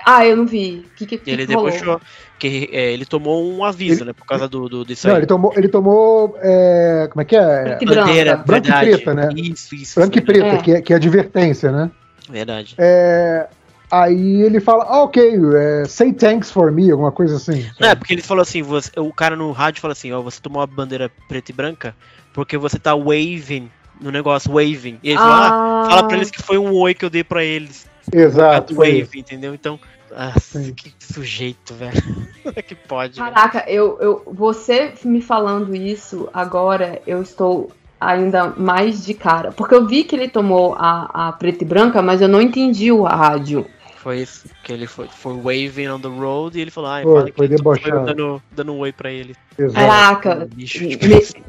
Ah, eu não vi. Que, que, ele que debochou. Que é, ele tomou um aviso, ele, né? Por causa do, do disso não, aí. ele tomou. Ele tomou é, como é que é? Branca e Bandeira, branca e preta, né? Isso, isso. Branca e preta, é. Que, é, que é advertência, né? Verdade. É, Aí ele fala, ah, ok, é, say thanks for me, alguma coisa assim. Sabe? Não, é, porque ele falou assim, você, o cara no rádio falou assim, ó, você tomou a bandeira preta e branca porque você tá waving no negócio, waving. E ele ah. falou, ah, fala pra eles que foi um oi que eu dei pra eles. Exato. Wave, entendeu? Então, nossa, que sujeito, velho. Como é que pode? Caraca, eu, eu, você me falando isso agora, eu estou ainda mais de cara. Porque eu vi que ele tomou a, a preta e branca, mas eu não entendi o rádio foi isso, que ele foi, foi waving on the road e ele falou, ah, foi, fala foi debochado. Foi dando, dando um oi pra ele. Exato. Caraca, me,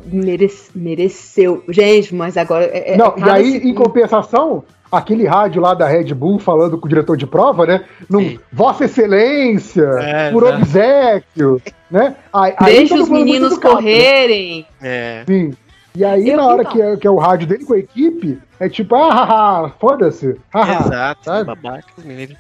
merece, mereceu. Gente, mas agora. É, é Não, e aí, segundo... em compensação, aquele rádio lá da Red Bull falando com o diretor de prova, né? Num, Vossa Excelência, é, por obsequio, né? Aí, Deixa os meninos correrem. É. Sim. E aí, eu, na hora então. que, é, que é o rádio dele com a equipe, é tipo, ah, foda-se. Exato, sabe? babaca, me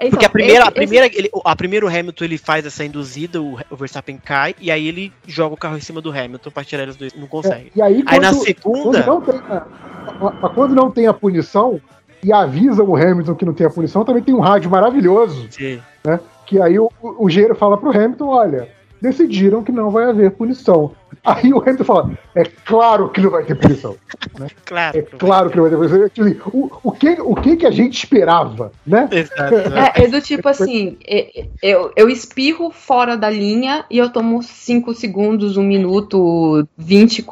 então, Porque a primeira, esse, a primeira, esse... ele, a primeiro Hamilton ele faz essa induzida, o, o, Verstappen cai e aí ele joga o carro em cima do Hamilton pra tirar eles dois, não consegue. É, e aí, quando, aí na segunda, quando não, tem a, quando não tem a punição e avisam o Hamilton que não tem a punição, também tem um rádio maravilhoso, Sim. né? Que aí o, o, o fala pro Hamilton, olha, decidiram que não vai haver punição. Aí o Hamilton fala: é claro que não vai ter punição. Né? Claro. É claro que não vai ter punição. Tipo assim, o, o, que, o que, que a gente esperava, né? Exato. É, é do tipo assim: é, eu, eu espirro fora da linha e eu tomo 5 segundos, 1 um minuto, 20,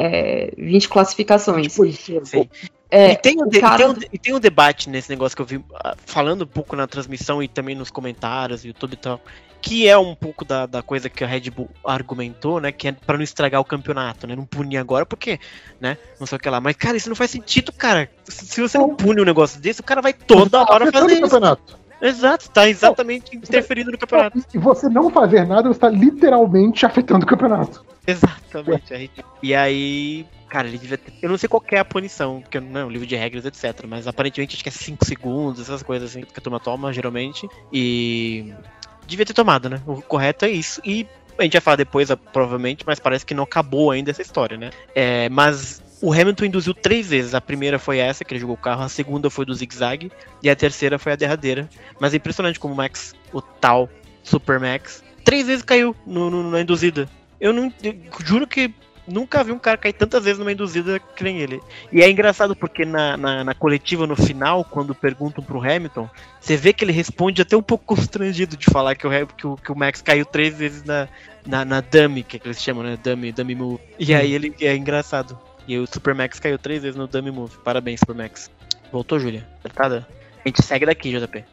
é, 20 classificações. Tipo isso. Sim. É, e, tem um, de, cara... e, tem um, e, tem um, debate nesse negócio que eu vi ah, falando um pouco na transmissão e também nos comentários, YouTube e tal, que é um pouco da, da coisa que a Red Bull argumentou, né? Que é para não estragar o campeonato, né? Não punir agora, porque, né? Não sei o que lá. Mas, cara, isso não faz sentido, cara. Se você não pune um negócio desse, o cara vai toda tá hora fazer isso. Campeonato. Exato, tá exatamente interferindo no campeonato. E você não fazer nada, você tá literalmente afetando o campeonato. Exatamente. E aí, cara, ele devia ter... Eu não sei qual é a punição, porque não é um livro de regras, etc. Mas aparentemente acho que é 5 segundos, essas coisas assim que a turma toma, geralmente. E devia ter tomado, né? O correto é isso. E a gente vai falar depois, provavelmente, mas parece que não acabou ainda essa história, né? É, mas o Hamilton induziu três vezes. A primeira foi essa, que ele jogou o carro, a segunda foi do zigue-zague, e a terceira foi a derradeira. Mas é impressionante como o Max, o tal Super Max, três vezes caiu no, no, na induzida. Eu não eu juro que nunca vi um cara cair tantas vezes numa induzida que nem ele. E é engraçado porque na, na, na, coletiva no final, quando perguntam pro Hamilton, você vê que ele responde até um pouco constrangido de falar que o, que o, que o Max caiu três vezes na, na, na dummy, que, é que eles chamam, né? Dummy, dummy move. E aí ele é engraçado. E o Super Max caiu três vezes no dummy move. Parabéns, Super Max. Voltou, Júlia? Acertada? A gente segue daqui, JP.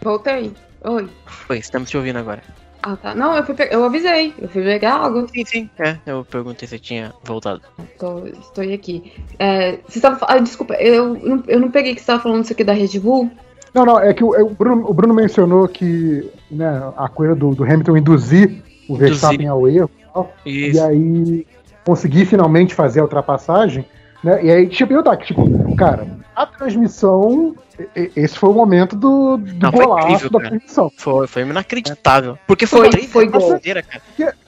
Voltei. Oi. Oi, estamos te ouvindo agora. Ah, tá. Não, eu, fui pe... eu avisei. Eu fui pegar algo. Sim, sim. É, eu perguntei se tinha voltado. Tô, estou aqui. É, você estava. Ah, desculpa, eu não, eu não peguei que você estava falando isso aqui da Red Bull. Não, não, é que o, é, o, Bruno, o Bruno mencionou que né, a coisa do, do Hamilton induzir o Verstappen ao erro e, e aí conseguir finalmente fazer a ultrapassagem. Né? E aí, tipo, eu tá, tipo, cara, a transmissão esse foi o momento do, do Não, golaço incrível, da transmissão. Foi, foi inacreditável. Porque foi, foi, foi gol.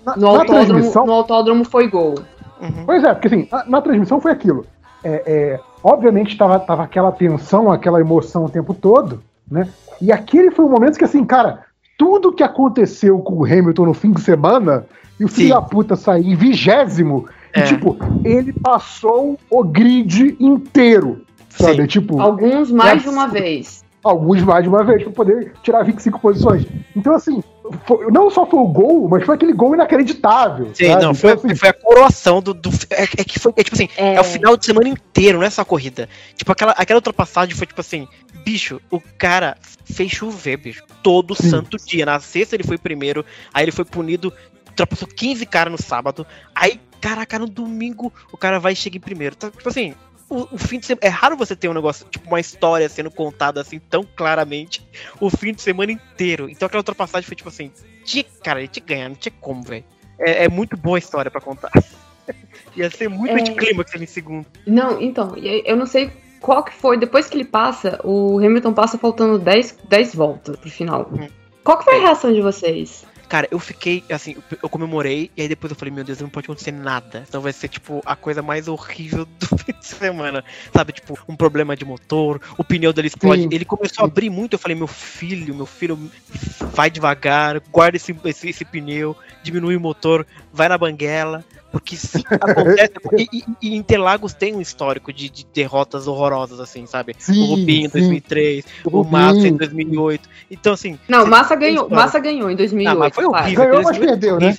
Na, no, na autódromo, no autódromo foi gol. Uhum. Pois é, porque assim, na, na transmissão foi aquilo. É, é, obviamente tava, tava aquela tensão, aquela emoção o tempo todo, né? E aquele foi o momento que assim, cara, tudo que aconteceu com o Hamilton no fim de semana e o filho Sim. da puta sair em vigésimo. É. E, tipo, ele passou o grid inteiro. Sabe? Tipo, Alguns mais é, de uma vez. Alguns mais de uma vez, pra poder tirar 25 posições. Então, assim, foi, não só foi o gol, mas foi aquele gol inacreditável. Sim, sabe? não, foi, então, assim, foi a coroação do. do é, é, que foi, é tipo assim, é... é... o final de semana inteiro, não é só a corrida. Tipo, aquela, aquela ultrapassagem foi tipo assim, bicho, o cara fez chover, bicho, todo Sim. santo dia. Na sexta ele foi primeiro, aí ele foi punido, ultrapassou 15 caras no sábado, aí, caraca, no domingo o cara vai e chega em primeiro. Tá, tipo assim, o, o, fim de semana. É raro você ter um negócio, tipo, uma história sendo contada assim tão claramente o fim de semana inteiro. Então aquela ultrapassagem foi tipo assim, tinha, cara, ele tinha que ganhar, não tinha como, velho. É, é, muito boa a história para contar. Ia ser muito é... anticlímax ali em segundo. Não, então, eu não sei qual que foi. Depois que ele passa, o Hamilton passa faltando 10, 10 voltas pro final. Hum. Qual que foi a reação de vocês? Cara, eu fiquei, assim, eu comemorei, e aí depois eu falei, meu Deus, não pode acontecer nada. Então vai ser, tipo, a coisa mais horrível do fim de semana. Sabe, tipo, um problema de motor, o pneu dele explode. Sim. Ele começou a abrir muito, eu falei, meu filho, meu filho, vai devagar, guarda esse, esse, esse pneu, diminui o motor, vai na banguela. Porque se acontece. e, e, Interlagos tem um histórico de, de derrotas horrorosas, assim, sabe? Sim, o Rubinho em 2003, o, o Massa em 2008. Então, assim. Não, Massa ganhou, Massa ganhou em 2008. Ah, mas foi horrível. Ganhou, mas perdeu, né?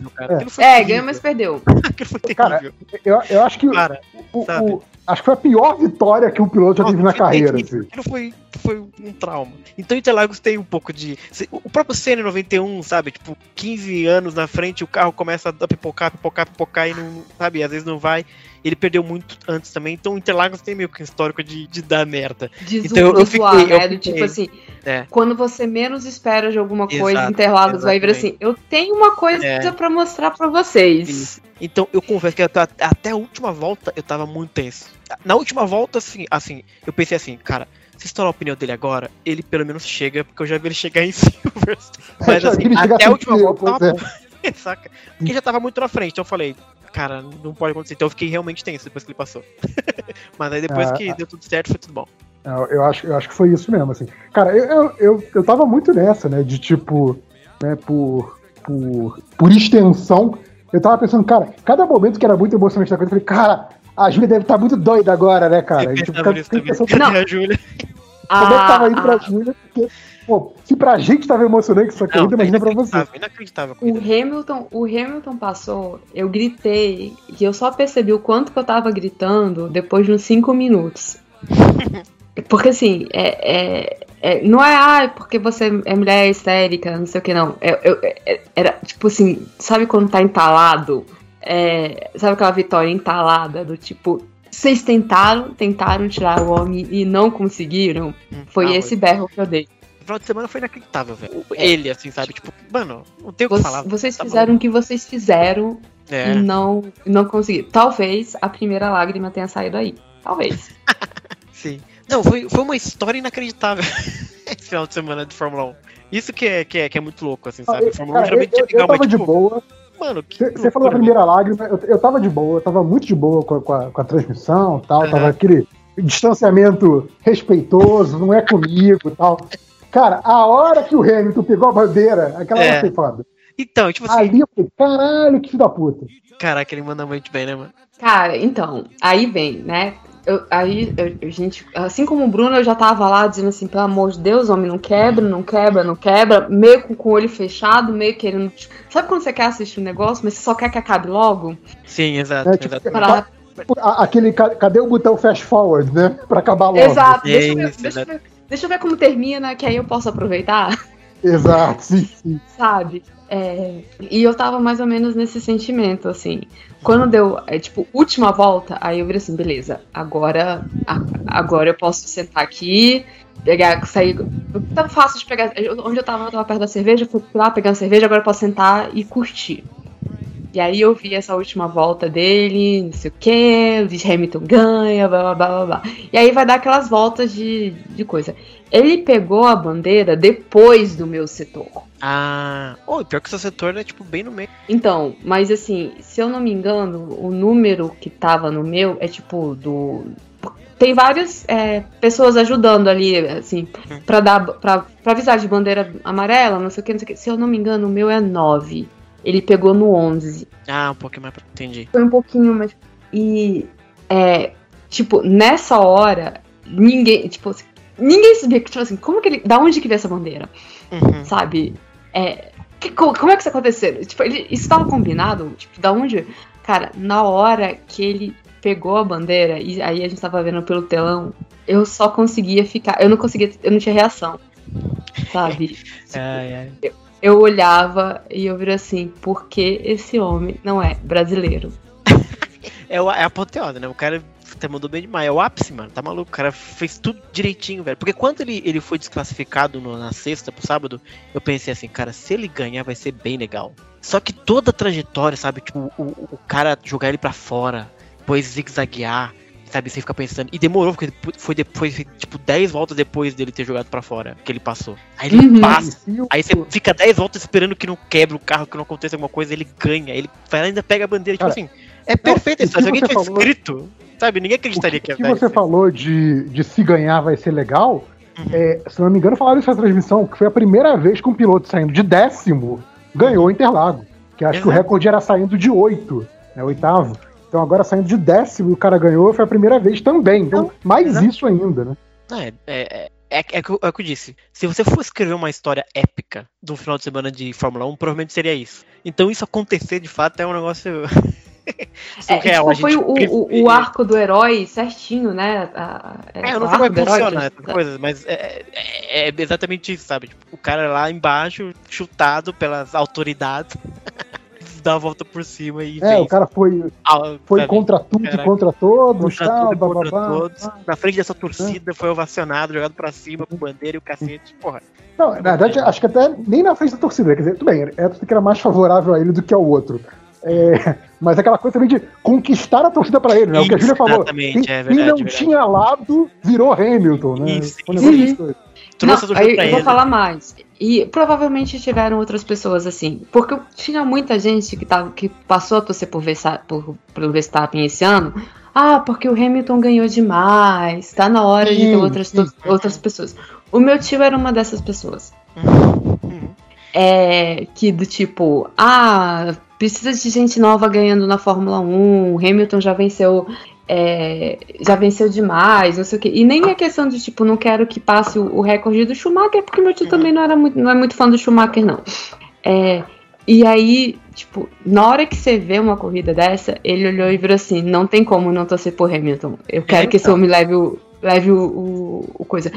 É, é ganhou, mas perdeu. Aquilo foi terrível. Cara, eu, eu acho que. Cara, o, o, acho que foi a pior vitória que um piloto já teve na carreira. Assim. Aquilo foi, foi um trauma. Então Interlagos tem um pouco de. O próprio CN91, sabe? Tipo, 15 anos na frente, o carro começa a pipocar, pipocar, pipocar e não. Sabe? Às vezes não vai. Ele perdeu muito antes também, então Interlagos tem meio que um histórico de, de dar merda. De então eu, eu fiquei, eu né? Tipo assim, é. quando você menos espera de alguma coisa, Exato, Interlagos exatamente. vai vir assim, eu tenho uma coisa é. para mostrar para vocês. Isso. Então eu confesso que até a última volta eu tava muito tenso. Na última volta, assim, assim, eu pensei assim, cara, se estourar o pneu dele agora, ele pelo menos chega, porque eu já vi ele chegar em Silverstone. Mas assim, até a última volta tava é. Saca? Porque já tava muito na frente, então eu falei, cara, não pode acontecer. Então eu fiquei realmente tenso depois que ele passou. Mas aí depois é, que deu tudo certo, foi tudo bom. É, eu acho, eu acho que foi isso mesmo, assim. Cara, eu, eu, eu, eu tava muito nessa, né? De tipo, né, por, por, por extensão, eu tava pensando, cara, cada momento que era muito emocionante da coisa, eu falei, cara, a Júlia deve estar tá muito doida agora, né, cara? Eu tipo, fica, fica pensando, não. a Júlia. Como é que tava indo pra ah. Júlia? Porque Pô, se pra gente tava emocionante essa corrida, imagina pra você. Inacreditável. O Hamilton, o Hamilton passou, eu gritei, e eu só percebi o quanto que eu tava gritando depois de uns 5 minutos. Porque assim, é, é, é, não é, ah, porque você é mulher histérica, não sei o que, não. É, é, era tipo assim, sabe quando tá entalado? É, sabe aquela vitória entalada do tipo, vocês tentaram, tentaram tirar o homem e não conseguiram? Hum, Foi ah, esse berro que eu dei final de semana foi inacreditável, velho. É. Ele, assim, sabe? Tipo, mano, não tem o que falar. Vocês tá fizeram o que vocês fizeram é. e não, não conseguiram. Talvez a primeira lágrima tenha saído aí. Talvez. Sim. Não, foi, foi uma história inacreditável esse final de semana de Fórmula 1. Isso que é, que é, que é muito louco, assim, sabe? Ah, Fórmula 1 geralmente eu, eu, eu tava mas, de tipo, boa. Mano, Você falou da primeira lágrima, eu, eu tava de boa, eu tava muito de boa com a, com a, com a transmissão e tal, uhum. tava aquele distanciamento respeitoso, não é comigo e tal. Cara, a hora que o Hamilton pegou a bandeira, aquela é. hora foi foda. Então, tipo assim. Ali eu falei, caralho, que filho da puta. Caraca, ele manda muito bem, né, mano? Cara, então, aí vem, né? Eu, aí, eu, gente, assim como o Bruno, eu já tava lá dizendo assim, pelo amor de Deus, homem, não quebra, não quebra, não quebra, meio com, com o olho fechado, meio querendo. Tipo, sabe quando você quer assistir um negócio, mas você só quer que acabe logo? Sim, exato. É, tipo, pra... Aquele, cadê o botão fast forward, né? Pra acabar logo. Exato, deixa, eu ver, deixa, eu ver, Deixa eu ver como termina, que aí eu posso aproveitar. Exato, sim, sim. Sabe? É, e eu tava mais ou menos nesse sentimento, assim. Quando deu, é, tipo, última volta, aí eu vi assim, beleza, agora, agora eu posso sentar aqui, pegar, sair. Tava fácil de pegar. Onde eu tava, eu tava perto da cerveja, fui lá pegando cerveja, agora eu posso sentar e curtir. E aí eu vi essa última volta dele, não sei o que, o Hamilton ganha, blá blá blá blá. E aí vai dar aquelas voltas de, de coisa. Ele pegou a bandeira depois do meu setor. Ah, oh, pior que seu setor é tipo bem no meio. Então, mas assim, se eu não me engano, o número que tava no meu é tipo do. tem várias é, pessoas ajudando ali, assim, pra, dar, pra, pra avisar de bandeira amarela, não sei o que, não sei o que. Se eu não me engano, o meu é 9. Ele pegou no 11. Ah, um pouquinho mais pra... Entendi. Foi um pouquinho mais... E, é, tipo, nessa hora, ninguém, tipo, assim, ninguém sabia, tipo assim, como que ele... Da onde que veio essa bandeira? Uhum. Sabe? É, que, como é que isso aconteceu? Tipo, ele, isso estava combinado? Tipo, da onde... Cara, na hora que ele pegou a bandeira e aí a gente tava vendo pelo telão, eu só conseguia ficar. Eu não conseguia. Eu não tinha reação. Sabe? tipo, ai, ai. Eu, eu, olhava e eu vira assim, por que esse homem não é brasileiro? é, é a apoteose, né? O cara até mandou bem demais. É o ápice, mano. Tá maluco? O cara fez tudo direitinho, velho. Porque quando ele, ele foi desclassificado no, na sexta pro sábado, eu pensei assim, cara, se ele ganhar vai ser bem legal. Só que toda a trajetória, sabe? Tipo, o, o cara jogar ele para fora, depois zigue-zaguear, sabe? Você fica pensando. E demorou, porque foi depois, tipo, 10 voltas depois dele ter jogado para fora, que ele passou. Aí ele uhum. passa. Aí você fica 10 voltas esperando que não quebre o carro, que não aconteça alguma coisa, ele ganha. Ele ainda pega a bandeira, tipo Cara, tipo assim. É perfeito isso. Se alguém tivesse falou... escrito, sabe? Ninguém acreditaria que, que ia você falou de, de se ganhar vai ser legal. Uhum. É, se não me engano, falaram isso na transmissão, que foi a primeira vez que um piloto saindo de décimo ganhou o Interlago. Que acho Exato. que o recorde era saindo de oito, né, oitavo. Então agora saindo de décimo e o cara ganhou, foi a primeira vez também. Então, mais isso ainda, né? É, é, é, é, é, o que eu disse. Se você for escrever uma história épica de um final de semana de Fórmula 1, provavelmente seria isso. Então isso acontecer de fato é um negócio. Surreal, é, tipo, foi o, o, o, arco do herói certinho, né? A, é, eu não sei como é que funciona essas coisas, mas é, é, é, exatamente isso, sabe? Tipo, o cara lá embaixo, chutado pelas autoridades. dar a volta por cima e. É, fez. o cara foi, ah, foi contra tudo e contra todos. Contra tá, tudo contra todos. Na frente dessa torcida, é. foi ovacionado, jogado pra cima com bandeira e o cacete. Porra. Não, na verdade, acho que até nem na frente da torcida. Quer dizer, tudo bem, é que era mais favorável a ele do que ao outro. É, mas aquela coisa também de conquistar a torcida para ele, né? Isso, o que a Julia falou. Quem, é verdade, quem não verdade. tinha lado virou Hamilton, né? Isso, isso. Trouxe não, aí, eu vou falar mais. E provavelmente tiveram outras pessoas assim. Porque tinha muita gente que, tava, que passou a torcer por, Verstappen, por, pelo Verstappen esse ano. Ah, porque o Hamilton ganhou demais. Tá na hora de ter outras, outras pessoas. O meu tio era uma dessas pessoas. Uhum. É, que do tipo, ah, precisa de gente nova ganhando na Fórmula 1. Hamilton já venceu é, já venceu demais, não sei o quê. E nem é questão de, tipo, não quero que passe o, o recorde do Schumacher, porque meu tio também não, era muito, não é muito fã do Schumacher, não. É, e aí, tipo, na hora que você vê uma corrida dessa, ele olhou e virou assim: não tem como não torcer por Hamilton. Eu quero que esse então. homem leve o, leve o, o, o, coisa.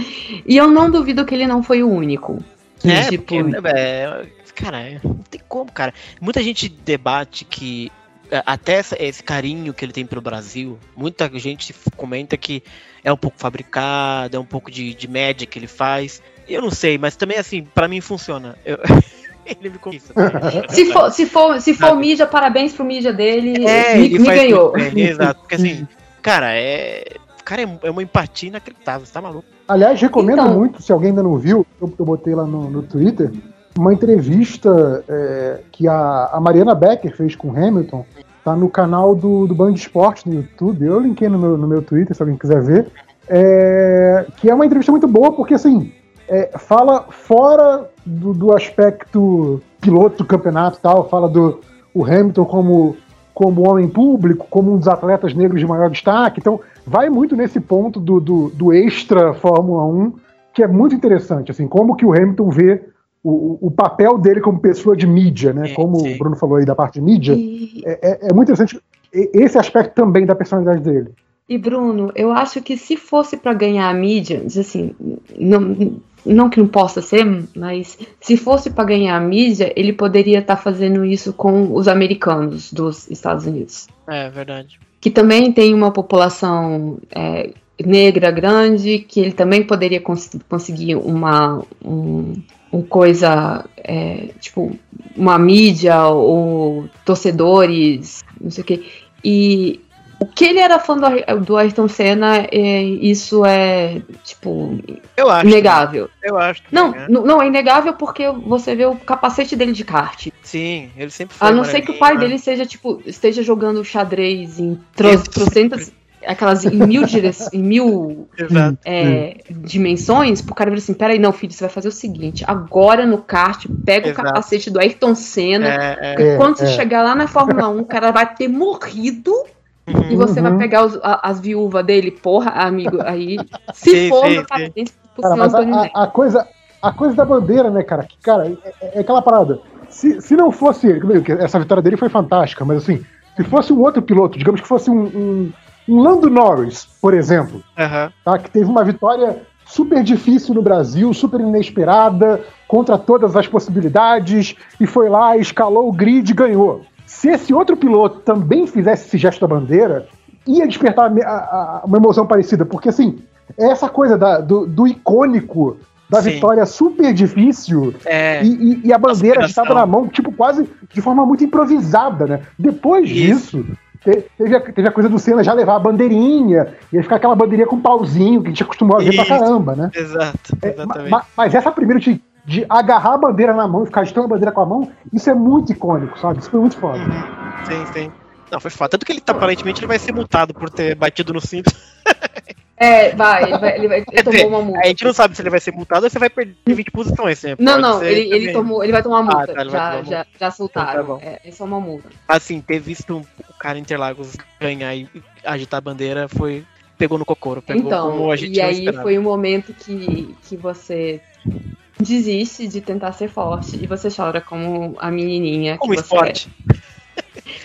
E eu não duvido que ele não foi o único. É, tipo, porque, é, cara, não tem como, cara. Muita gente debate que é, até esse carinho que ele tem pelo Brasil, muita gente comenta que é um pouco fabricado, é um pouco de, de média que ele faz. Eu não sei, mas também assim, para mim funciona. Eu... ele me conquista. se for, se for, se for mídia, parabéns pro mídia dele. É, me, me ganhou. exato, porque assim, cara, é. Cara, é, é uma empatia inacreditável, você tá maluco? Aliás, recomendo então... muito, se alguém ainda não viu, eu, eu botei lá no, no Twitter, uma entrevista é, que a, a, Mariana Becker fez com Hamilton, tá no canal do, do Band Esporte no YouTube. Eu linkei no meu, no meu Twitter, se alguém quiser ver. É, que é uma entrevista muito boa, porque assim, é, fala fora do, do, aspecto piloto do campeonato tal, fala do o Hamilton como, como homem público, como um dos atletas negros de maior destaque. Então, vai muito nesse ponto do, do, do extra Fórmula 1, que é muito interessante, assim, como que o Hamilton vê o, o papel dele como pessoa de mídia, né? Sim, como sim. o Bruno falou aí da parte de mídia, e... é, é, é, muito interessante esse aspecto também da personalidade dele. E Bruno, eu acho que se fosse para ganhar a mídia, assim, não, não que não possa ser, mas se fosse para ganhar a mídia, ele poderia estar tá fazendo isso com os americanos dos Estados Unidos. É verdade. Que também tem uma população é, negra grande, que ele também poderia cons conseguir uma, um, um coisa, é, tipo, uma mídia ou torcedores, não sei o quê. E o que ele era fã do, do Ayrton Senna, é, isso é, tipo, eu acho, inegável. Eu acho. Não, é. não, é inegável porque você vê o capacete dele de kart. Sim, ele sempre foi. A não ser que o pai né? dele seja, tipo, esteja jogando xadrez em trocentas aquelas em mil, dire... em mil é, dimensões, pro cara ver assim, peraí, não, filho, você vai fazer o seguinte, agora no kart, pega Exato. o capacete do Ayrton Senna, é, é, quando você é. chegar lá na Fórmula 1, o cara vai ter morrido Uhum. E você vai uhum. pegar os, a, as viúvas dele, porra, amigo, aí. Se sim, for, sim, sim. Cara, mas a, a, coisa, a coisa da bandeira, né, cara? Que, cara, é, é, aquela parada. Se, se não fosse. Essa vitória dele foi fantástica, mas assim, se fosse um outro piloto, digamos que fosse um, um Lando Norris, por exemplo, uhum. tá, que teve uma vitória super difícil no Brasil, super inesperada, contra todas as possibilidades, e foi lá, escalou o grid e ganhou. Se esse outro piloto também fizesse esse gesto da bandeira, ia despertar a, a, uma emoção parecida, porque assim, é essa coisa da, do, do icônico da Sim. vitória super difícil é, e, e, a bandeira estava na mão, tipo, quase de forma muito improvisada, né? Depois Isso. disso, teve a, teve a coisa do Senna já levar a bandeirinha, e ficar aquela bandeirinha com pauzinho, que a gente acostumou a ver Isso. pra caramba, né? Exato, é, exatamente. É, mas, mas, essa primeira de, de, agarrar a bandeira na mão e ficar agitando a bandeira com a mão, isso é muito icônico, sabe? Isso foi muito foda. Uhum. Sim, sim. Não, foi foda. Tanto que ele tá, aparentemente ele vai ser multado por ter batido no cinto. É, vai, ele, vai, ele, vai, ele tomou uma multa. A gente não sabe se ele vai ser multado ou se vai perder 20 posições. Né? Não, não, ele, ele, tomou, ele vai tomar uma multa. Ah, tá, já, já, multa. já soltaram. Então, tá é, é só uma multa. Assim, ter visto o cara Interlagos ganhar e agitar a bandeira foi. Pegou no cocoro, pegou então, como a gente E aí foi o um momento que, que você desiste de tentar ser forte e você chora como a menininha. Como que esporte. É.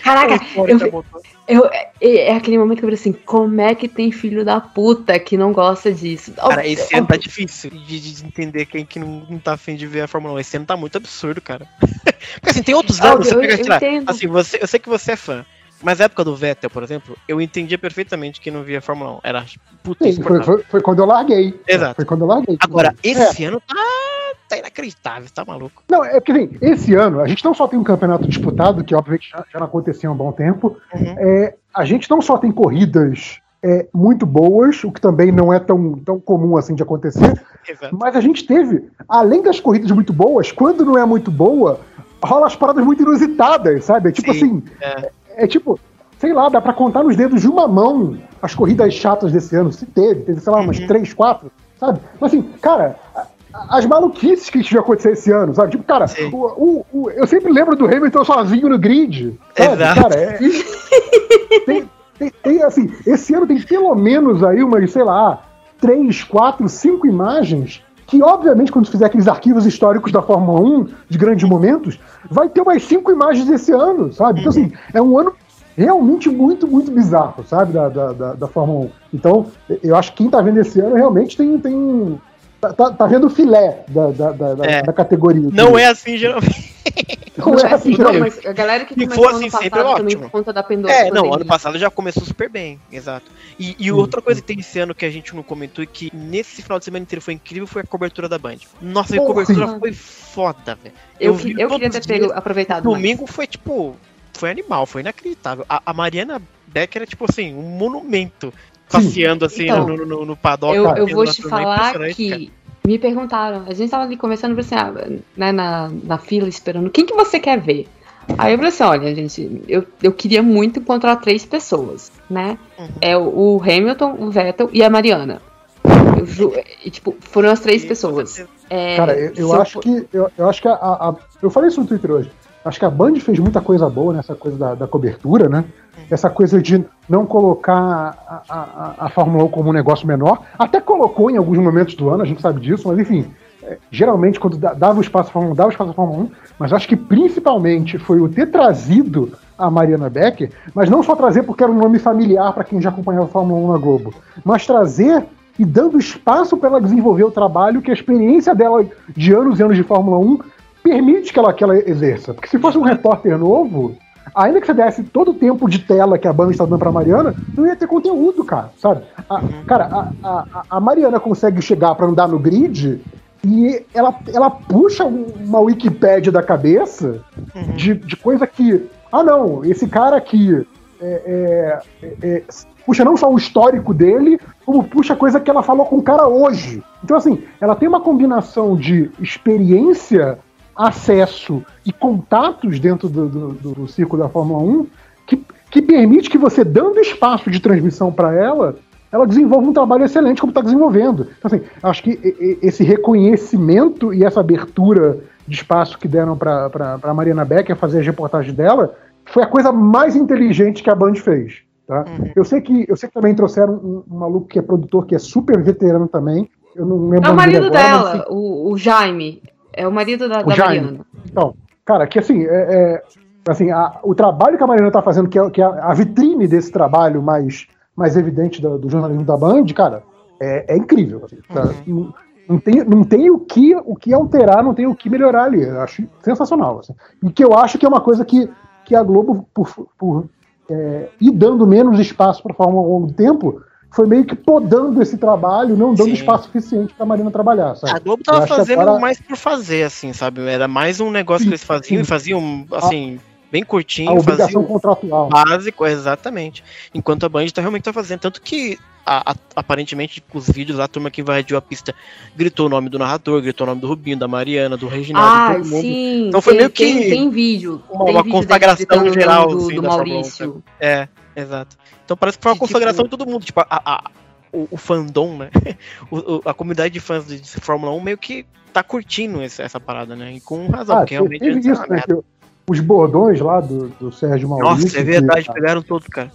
Caraca, eu, eu, é, é aquele momento que eu falei assim, como é que tem filho da puta que não gosta disso? Cara, esse ano tá difícil de, de entender quem que não, não tá afim de ver a Fórmula 1. Esse ano tá muito absurdo, cara. Porque assim, tem outros anos, eu, você pega, eu, lá, assim, você, eu sei que você é fã, mas na época do Vettel, por exemplo, eu entendia perfeitamente que não via Fórmula 1. Era puta Sim, foi, foi, foi, quando eu larguei. Exato. Foi quando eu larguei. Agora, esse é. ano tá tá inacreditável, tá maluco. Não, é porque assim, esse ano a gente não só tem um campeonato disputado, que obviamente já, já não acontecia há um bom tempo, uhum. é, a gente não só tem corridas é, muito boas, o que também não é tão, tão comum assim de acontecer, Exato. mas a gente teve, além das corridas muito boas, quando não é muito boa, rola as paradas muito inusitadas, sabe? É tipo Sim, assim, é. é, tipo, sei lá, dá para contar nos dedos de uma mão as corridas chatas desse ano. Se teve, teve, sei lá, umas uhum. três, quatro, sabe? Mas assim, cara, as maluquices que tiveram acontecer esse ano, sabe? Tipo, cara, o, o, o, eu sempre lembro do Hamilton sozinho no grid. Sabe? Exato. Cara, é, tem, tem, tem, assim, esse ano tem pelo menos aí umas, sei lá, três, quatro, cinco imagens que, obviamente, quando fizer aqueles arquivos históricos da Fórmula 1, de grandes momentos, vai ter umas cinco imagens esse ano, sabe? Então, assim, é um ano realmente muito, muito bizarro, sabe, da, da, da, da Fórmula 1. Então, eu acho que quem tá vendo esse ano realmente tem, tem, Tá, tá, tá, vendo o filé da, da, da, é. da categoria. Não é assim, geralmente. Não, é assim, geralmente. Não, mas a galera que começou assim, ano passado é também por conta da pendura. É, não, ano passado já começou super bem, exato. E, e outra coisa que tem esse ano que a gente não comentou e que nesse final de semana inteiro foi incrível foi a cobertura da Band. Nossa, a cobertura sim. foi foda, velho. Eu, eu, eu queria ter pego, aproveitado Domingo mais. foi, tipo, foi animal, foi inacreditável. A, a Mariana Becker é, tipo assim, um monumento passeando assim então, no, no, no paddock. Eu, eu vou te falar que cara. me perguntaram, a gente tava ali conversando assim, ah, né, na, na fila esperando, quem que você quer ver? Aí eu falei assim, olha, gente, eu, eu queria muito encontrar três pessoas, né? Uhum. É o, o, Hamilton, o Vettel e a Mariana. Eu, e, tipo, foram as três pessoas. É, Cara, eu, eu acho eu... que. Eu, eu acho que a, a, Eu falei isso no Twitter hoje. Acho que a Band fez muita coisa boa nessa coisa da, da cobertura, né? Essa coisa de não colocar a, a, a, Fórmula 1 como um negócio menor. Até colocou em alguns momentos do ano, a gente sabe disso, mas enfim, é, geralmente quando dava o espaço à Fórmula 1, dava espaço à Fórmula 1, mas acho que principalmente foi o ter trazido a Mariana Becker, mas não só trazer porque era um nome familiar para quem já acompanhava a Fórmula 1 na Globo, mas trazer e dando espaço para ela desenvolver o trabalho que a experiência dela de anos e anos de Fórmula 1 permite que ela, que ela exerça. Porque se fosse um repórter novo, ainda que você desse todo o tempo de tela que a banda está dando pra Mariana, não ia ter conteúdo, cara, sabe? A, cara, a, a, a, Mariana consegue chegar para andar no grid e ela, ela puxa uma Wikipédia da cabeça uhum. de, de coisa que. Ah, não, esse cara aqui é, é, é, puxa não só o histórico dele, como puxa coisa que ela falou com o cara hoje. Então, assim, ela tem uma combinação de experiência acesso e contatos dentro do, do, do, do círculo da Fórmula 1 que, que permite que você, dando espaço de transmissão para ela, ela desenvolva um trabalho excelente como está desenvolvendo. Então, assim, acho que esse reconhecimento e essa abertura de espaço que deram para a Mariana Becker fazer as reportagens dela foi a coisa mais inteligente que a Band fez. Tá? Uhum. Eu, sei que, eu sei que também trouxeram um, um, maluco que é produtor, que é super veterano também. Eu não lembro é o marido agora, dela, mas, o, o, Jaime. É o marido da, o da Mariana. Então, cara, que assim, é, é assim a, o trabalho que a Mariana está fazendo, que é, que é a vitrine desse trabalho mais mais evidente do, do jornalismo da Band, cara, é, é incrível. Assim, tá? uhum. não, não, tem, não tem o que, o que alterar, não tem o que melhorar ali. Eu acho sensacional. Assim. E que eu acho que é uma coisa que, que a Globo, por, por é, ir dando menos espaço para a Fórmula 1 ao longo do tempo, foi meio que podando esse trabalho, não dando Sim. espaço suficiente para a Marina trabalhar. Sabe? A Globo tava fazendo agora... mais por fazer, assim, sabe? Era mais um negócio Sim. que eles faziam e faziam, assim, bem curtinho. A obrigação contratual. Básico, exatamente. Enquanto a Band tá, realmente tá fazendo. Tanto que, a, a, aparentemente, os vídeos, a turma que invadiu a pista gritou o nome do narrador, gritou o nome do Rubinho, da Mariana, do Reginaldo. Ah, todo mundo. sim. Então foi tem, meio que. Tem, tem vídeo. Uma, tem uma vídeo consagração geral do, assim, do Maurício. É, exato. Então parece que foi uma de, consagração tipo... de todo mundo. Tipo, a, a o, o, fandom, né? O, a comunidade de fãs de, de Fórmula 1 meio que tá curtindo essa, essa parada, né? E com razão, ah, porque realmente teve isso, né? os bordões lá do, do Sérgio Maurício. Nossa, é verdade, que, pegaram todos, cara.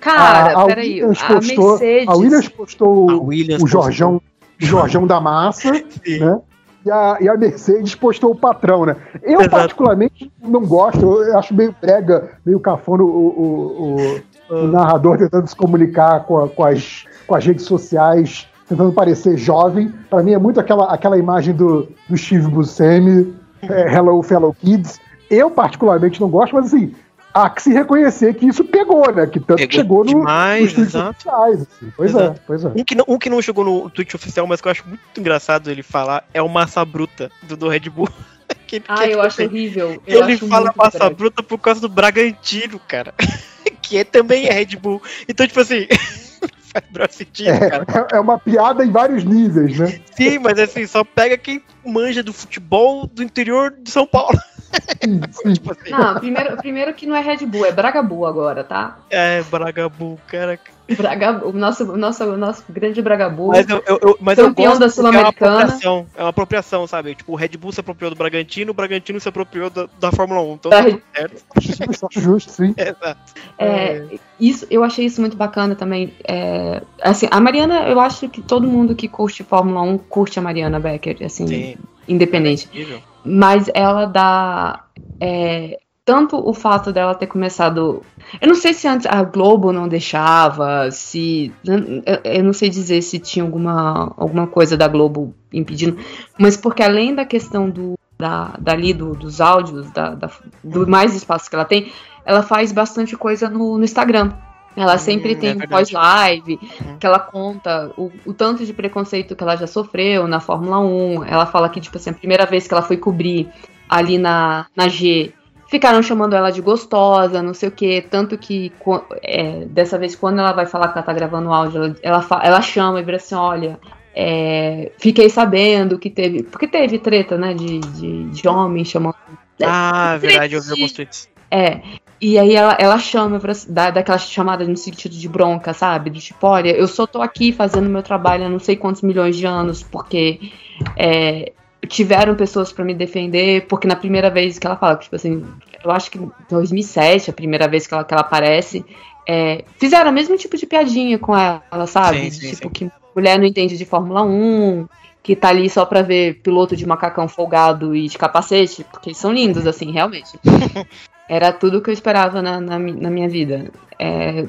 cara, a, a peraí, Williams a postou, Mercedes... A Williams postou a Williams o Jorjão. Jorjão da Massa, né? E a, e a Mercedes postou o patrão, né? Eu, Exato. particularmente, não gosto, eu acho meio prega, meio cafona o, o, o, o ah. narrador tentando se comunicar com, a, com, as, com as redes sociais, tentando parecer jovem. Para mim é muito aquela, aquela imagem do, do Steve Buscemi, é, Hello Fellow Kids. Eu, particularmente, não gosto, mas assim, há que se reconhecer que isso pegou, né? Que tanto pegou chegou no, demais, nos oficiais. Assim. Pois é, exato. é, pois é. Um que, não, um que não chegou no tweet oficial, mas que eu acho muito engraçado ele falar, é o Massa Bruta do, do Red Bull. que, ah, que, eu tipo, acho horrível. Eu ele acho fala Massa grande. Bruta por causa do Bragantino, cara. que é, também é Red Bull. Então, tipo assim. faz sentido, é, é, uma piada em vários níveis, né? Sim, mas assim, só pega quem manja do futebol do interior de São Paulo. Tipo assim. Não, primeiro, primeiro que não é Red Bull, é Bragabu agora, tá? É, Bragabu, cara. Braga, o nosso, nosso, nosso grande Bragabu. Mas eu, eu, eu mas campeão da Sul-Americana. É uma apropriação, é uma apropriação, sabe? Tipo, o Red Bull se apropriou do Bragantino, o Bragantino se apropriou da, da Fórmula 1. Então, tá certo. Justo, sim. Exato. É, isso, eu achei isso muito bacana também. É, assim, a Mariana, eu acho que todo mundo que curte Fórmula 1 curte a Mariana Becker, assim, sim. independente. É mas ela dá. É, tanto o fato dela ter começado. Eu não sei se antes a Globo não deixava, se. Eu não sei dizer se tinha alguma, alguma coisa da Globo impedindo, mas porque além da questão do. Da, dali do, dos áudios, da, da, do mais espaço que ela tem, ela faz bastante coisa no, no Instagram. Ela sempre hum, tem é pós-live, uhum. que ela conta o, o, tanto de preconceito que ela já sofreu na Fórmula 1. Ela fala que, tipo assim, a primeira vez que ela foi cobrir ali na, na G, ficaram chamando ela de gostosa, não sei o que. Tanto que é, dessa vez, quando ela vai falar que ela tá gravando áudio, ela, ela, ela chama e vira assim: olha. É, fiquei sabendo que teve. Porque teve treta, né? De, de, de homem chamando. Ah, verdade, eu vi alguns tweets. É. E aí ela, ela chama, pra, dá, daquela chamada no sentido de bronca, sabe? Do tipo, olha, eu só tô aqui fazendo meu trabalho há não sei quantos milhões de anos, porque é, tiveram pessoas para me defender, porque na primeira vez que ela fala, tipo assim, eu acho que em 2007, a primeira vez que ela, que ela aparece, é, fizeram o mesmo tipo de piadinha com ela, sabe? Sim, sim, tipo, sim. que mulher não entende de Fórmula 1, que tá ali só pra ver piloto de macacão folgado e de capacete, porque são lindos, assim, realmente. Era tudo que eu esperava na, na, na minha vida. É,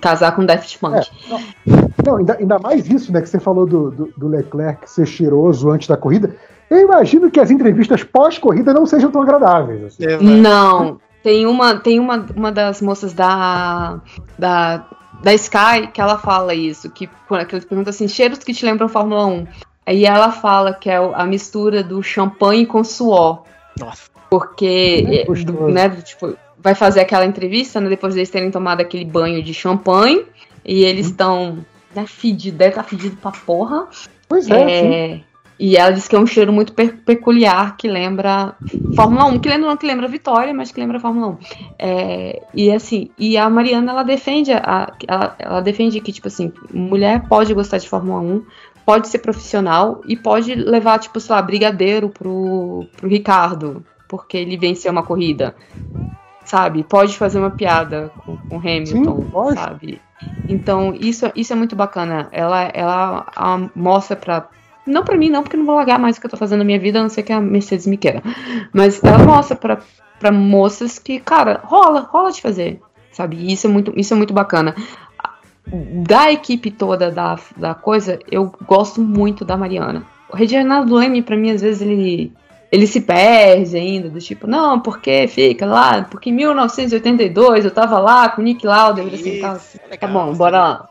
casar com Daft Punk. É, não, não ainda, ainda, mais isso, né? Que você falou do, do, do, Leclerc ser cheiroso antes da corrida. Eu imagino que as entrevistas pós-corrida não sejam tão agradáveis. Assim. Não. Tem uma, tem uma, uma das moças da, da, da Sky que ela fala isso, que quando ela pergunta assim, cheiros que te lembram Fórmula 1. Aí ela fala que é a mistura do champanhe com suor. Nossa. Porque, é né, tipo, vai fazer aquela entrevista, né, depois deles terem tomado aquele banho de champanhe, e eles estão, uhum. né, fedido, deve estar tá fedido pra porra. Pois é, é e ela disse que é um cheiro muito peculiar que lembra Fórmula 1, que lembra não que lembra Vitória, mas que lembra Fórmula 1. É, e assim, e a Mariana ela defende a, ela, ela defende que tipo assim, mulher pode gostar de Fórmula 1, pode ser profissional e pode levar tipo, sei lá, brigadeiro pro, pro Ricardo, porque ele venceu uma corrida. Sabe? Pode fazer uma piada com, com Hamilton, Sim, sabe? Então, isso, isso é muito bacana. Ela, ela a, mostra pra não para mim, não, porque não vou largar mais o que eu tô fazendo na minha vida, a não ser que a Mercedes me queira. Mas ela mostra pra, pra moças que, cara, rola, rola de fazer. Sabe? E isso é muito, isso é muito bacana. Da equipe toda da, da coisa, eu gosto muito da Mariana. O Reginaldo Leme, pra mim, às vezes, ele, ele se perde ainda, do tipo, não, porque fica lá, porque em 1982 eu tava lá com o Nick Lauda, assim, tá, tá bom, bora lá.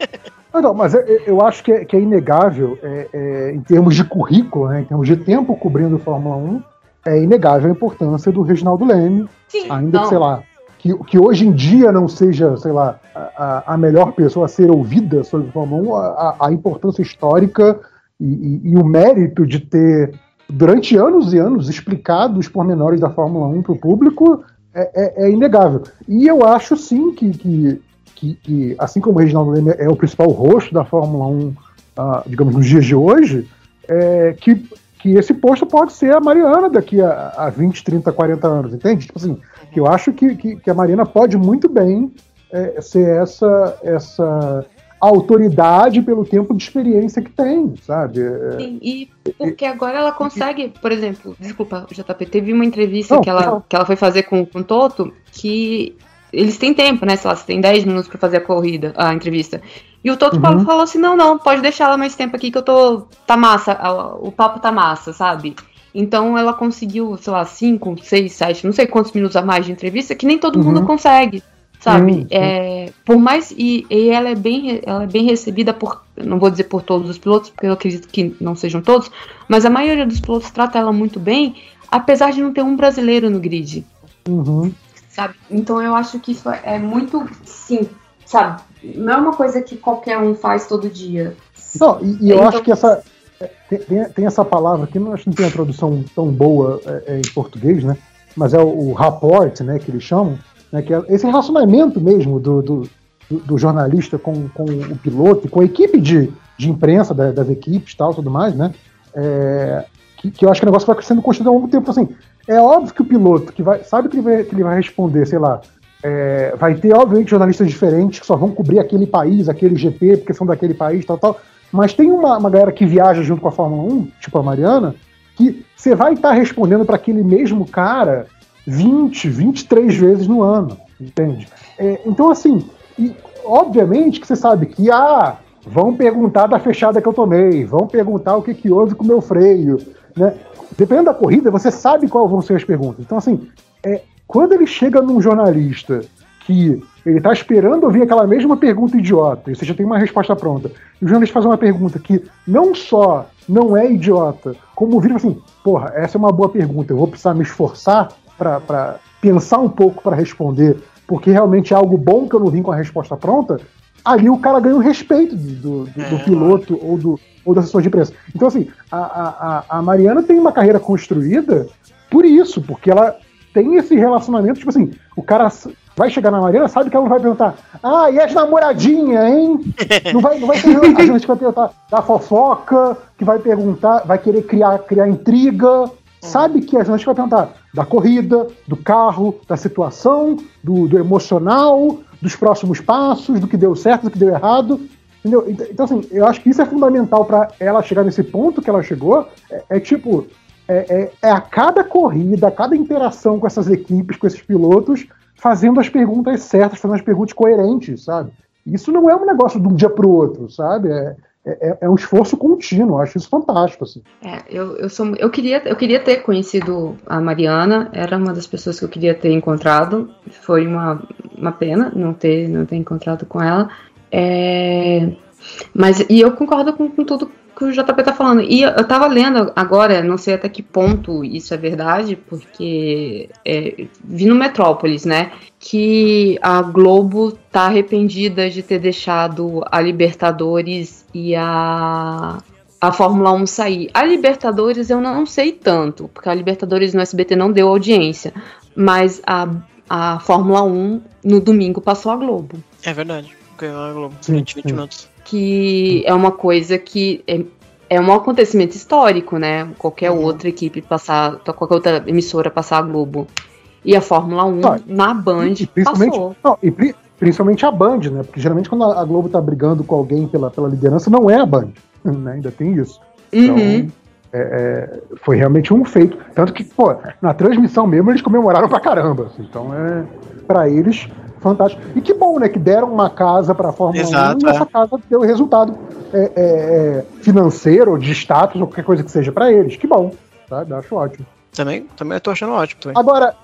Não, mas eu, eu acho que é, que é inegável, é, é, em termos de currículo, né, em termos de tempo cobrindo Fórmula 1, é inegável a importância do Reginaldo Leme, Sim, ainda não. que, sei lá, que, que hoje em dia não seja, sei lá, a, a melhor pessoa a ser ouvida sobre Fórmula 1, a, a importância histórica e, e, e, o mérito de ter, durante anos e anos, explicado os pormenores da Fórmula 1 para o público é, é, é, inegável. E eu acho sim que, que que, que, assim como o Reginaldo Leme é o principal rosto da Fórmula 1, uh, ah, digamos, nos dias de hoje, é, que, que esse posto pode ser a Mariana daqui a, a 20, 30, 40 anos, entende? Tipo assim, que eu acho que, que, que a Mariana pode muito bem é, ser essa, essa autoridade pelo tempo de experiência que tem, sabe? É, Sim, e porque agora ela consegue, por exemplo, desculpa, JP, teve uma entrevista não, que, ela, que ela foi fazer com, com o Toto que eles têm tempo, né? Sei lá, você tem 10 minutos para fazer a corrida, a entrevista. E o Toto uhum. Paulo falou assim: não, não, pode deixar ela mais tempo aqui que eu tô. Tá massa, o papo tá massa, sabe? Então ela conseguiu, sei lá, 5, 6, 7, não sei quantos minutos a mais de entrevista, que nem todo uhum. mundo consegue, sabe? Uhum. É, por mais. E, e, ela, é bem, ela é bem recebida por. Não vou dizer por todos os pilotos, porque eu acredito que não sejam todos, mas a maioria dos pilotos trata ela muito bem, apesar de não ter um brasileiro no grid. Uhum sabe? Então eu acho que isso é muito, sim, sabe? Não é uma coisa que qualquer um faz todo dia. Não, e, e eu então, acho que essa. Tem, tem, essa palavra que não acho que não tem uma tradução tão boa é, é, em português, né? Mas é o, o rapport, né, que eles chamam, né, que é esse relacionamento mesmo do, do, do jornalista com, com o piloto, com a equipe de, de imprensa das, das equipes tal, tudo mais, né? É, que, que, eu acho que o negócio vai sendo construído ao longo do tempo. Assim, é óbvio que o piloto que vai, sabe que ele vai, que ele vai responder, sei lá, é, vai ter, obviamente, jornalistas diferentes que só vão cobrir aquele país, aquele GP, porque são daquele país, tal, tal. Mas tem uma, uma galera que viaja junto com a Fórmula 1, tipo a Mariana, que você vai estar tá respondendo para aquele mesmo cara 20, 23 vezes no ano, entende? É, então, assim, e, obviamente que você sabe que, ah, vão perguntar da fechada que eu tomei, vão perguntar o que, que houve com o meu freio, né? dependendo da corrida, você sabe qual vão ser as perguntas. Então, assim, é, quando ele chega num jornalista que ele está esperando ouvir aquela mesma pergunta idiota, e você já tem uma resposta pronta, e o jornalista faz uma pergunta que não só não é idiota, como vira assim, porra, essa é uma boa pergunta, eu vou precisar me esforçar para pensar um pouco para responder, porque realmente é algo bom que eu não vim com a resposta pronta, ali o cara ganha o respeito do, do, do é, piloto ou do, ou do assessor de imprensa. Então, assim, a, a, a Mariana tem uma carreira construída por isso, porque ela tem esse relacionamento, tipo assim, o cara vai chegar na Mariana, sabe que ela não vai perguntar, ah, e as namoradinhas, hein? Não vai, não vai ser a gente que vai perguntar da fofoca, que vai perguntar, vai querer criar, criar intriga. Sabe que a gente vai perguntar da corrida, do carro, da situação, do, do emocional, dos próximos passos, do que deu certo, do que deu errado. Entendeu? Então, então assim, eu acho que isso é fundamental para ela chegar nesse ponto que ela chegou. É, é tipo, é, é, é, a cada corrida, a cada interação com essas equipes, com esses pilotos, fazendo as perguntas certas, fazendo as perguntas coerentes, sabe? Isso não é um negócio de um dia para o outro, sabe? É, é, é, um esforço contínuo, acho isso fantástico. Assim. É, eu, eu, sou, eu, queria, eu queria ter conhecido a Mariana, era uma das pessoas que eu queria ter encontrado, foi uma, uma pena não ter, não ter encontrado com ela. É, mas, e eu concordo com, com tudo que o JP tá falando. E eu tava lendo agora, não sei até que ponto isso é verdade, porque é, vi no Metrópolis, né? Que a Globo tá arrependida de ter deixado a Libertadores e a a Fórmula 1 sair. A Libertadores eu não sei tanto, porque a Libertadores no SBT não deu audiência. Mas a, a Fórmula 1 no domingo passou a Globo. É verdade, ganhou a Globo. 20, 20 minutos. Que é uma coisa que é, é um acontecimento histórico, né? Qualquer uhum. outra equipe passar, qualquer outra emissora passar a Globo. E a Fórmula 1 ah, na Band e, principalmente, passou. Não, e principalmente a Band, né? Porque geralmente quando a Globo tá brigando com alguém pela, pela liderança, não é a Band. Né? Ainda tem isso. Então, uhum. é, é, foi realmente um feito. Tanto que, pô, na transmissão mesmo eles comemoraram pra caramba. Assim, então, é, para eles, fantástico. E que bom, né? Que deram uma casa pra Fórmula Exato, 1 e essa é. casa deu resultado é, é, é, financeiro, de status, ou qualquer coisa que seja para eles. Que bom, sabe? Acho ótimo. Também, também tô achando ótimo. Também. Agora,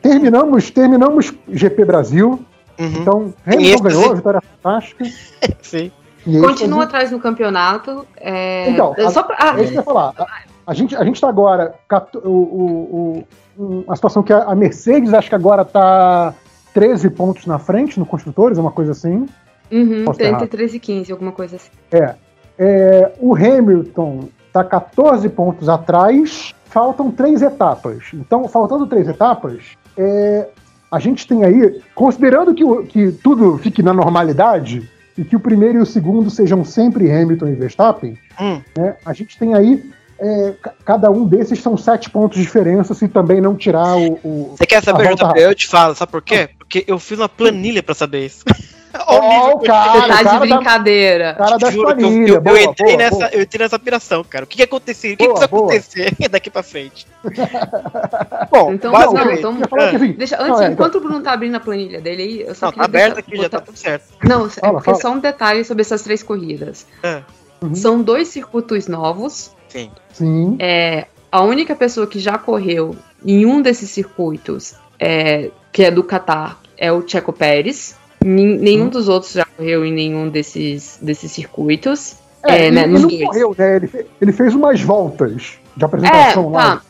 terminamos, terminamos GP Brasil. Uhum. Então, Hamilton ganhou, vitória fantástica. Sim. Continua atrás no campeonato. É... Então, a, só pra... ah, é isso que eu ia falar. A, a gente, a gente tá agora. O, o, o, a situação que a, Mercedes, acho que agora tá 13 pontos na frente no Construtores, uma coisa assim. Uhum, entre 13 e 15, alguma coisa assim. É. é o Hamilton tá 14 pontos atrás, faltam três etapas. Então, faltando três etapas, é, a gente tem aí, considerando que, que tudo fique na normalidade, e que o primeiro e o segundo sejam sempre Hamilton e Verstappen, hum. né, a gente tem aí. É, cada um desses são sete pontos de diferença se também não tirar o. o Você quer saber, JP? Eu te falo, sabe por quê? Porque eu fiz uma planilha para saber isso. oh, cara, Você tá de brincadeira. Da, cara da planilha. Eu, eu, boa, eu, entrei boa, nessa, boa. eu entrei nessa piração, cara. O que, que aconteceu? O que, que vai acontecer daqui pra frente? Bom, então, não, então, assim, deixa, antes, não, é, enquanto então... o Bruno tá abrindo a planilha dele aí, eu só não, queria. Tá aberto aqui, botar... já tá tudo certo. Não, fala, é porque fala. só um detalhe sobre essas três corridas. É. Uhum. São dois circuitos novos. Sim. Sim. É, a única pessoa que já correu em um desses circuitos, é, que é do Qatar, é o Checo Pérez. Nenhum hum. dos outros já correu em nenhum desses, desses circuitos. É, é ele, né, ele não dois. correu, né? Ele, fez, ele fez umas voltas de apresentação é, tá. lá.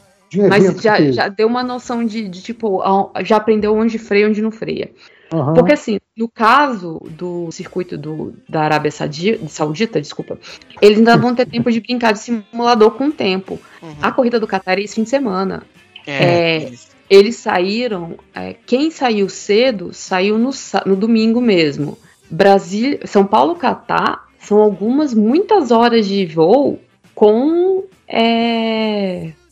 De Mas já, já deu uma noção de, de, tipo, já aprendeu onde freia e onde não freia. Uhum. Porque assim, no caso do circuito do, da Arábia Saudita, desculpa, eles ainda vão ter tempo de brincar de simulador com o tempo. Uhum. A corrida do Qatar é esse fim de semana. É, é, eles saíram. É, quem saiu cedo saiu no, no domingo mesmo. Brasil, São Paulo Catar são algumas muitas horas de voo com, é, com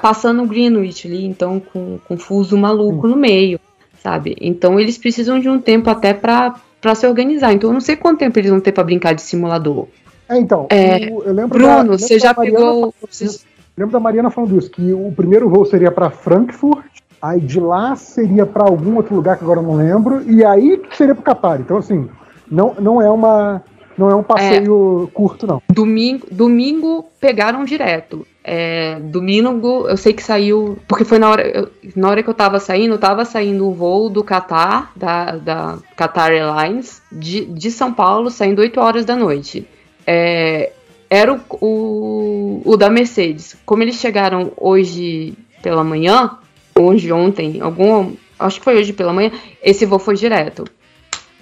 passando Greenwich ali, então com, com fuso maluco no meio, sabe? Então eles precisam de um tempo até para se organizar. Então eu não sei quanto tempo eles vão ter para brincar de simulador. É, então, é, eu, eu lembro Bruno, da, você já pegou. Lembro da Mariana falando isso, que o primeiro voo seria para Frankfurt, aí de lá seria para algum outro lugar que agora eu não lembro, e aí seria para o Qatar. Então, assim, não, não é uma. Não é um passeio é, curto, não. Domingo, domingo pegaram direto. É, domingo, eu sei que saiu. Porque foi na hora, eu, na hora que eu tava saindo, tava saindo o voo do Qatar, da, da Qatar Airlines, de, de São Paulo, saindo 8 horas da noite. É, era o, o, o, da Mercedes. Como eles chegaram hoje pela manhã, hoje, ontem, algum. Acho que foi hoje pela manhã, esse voo foi direto.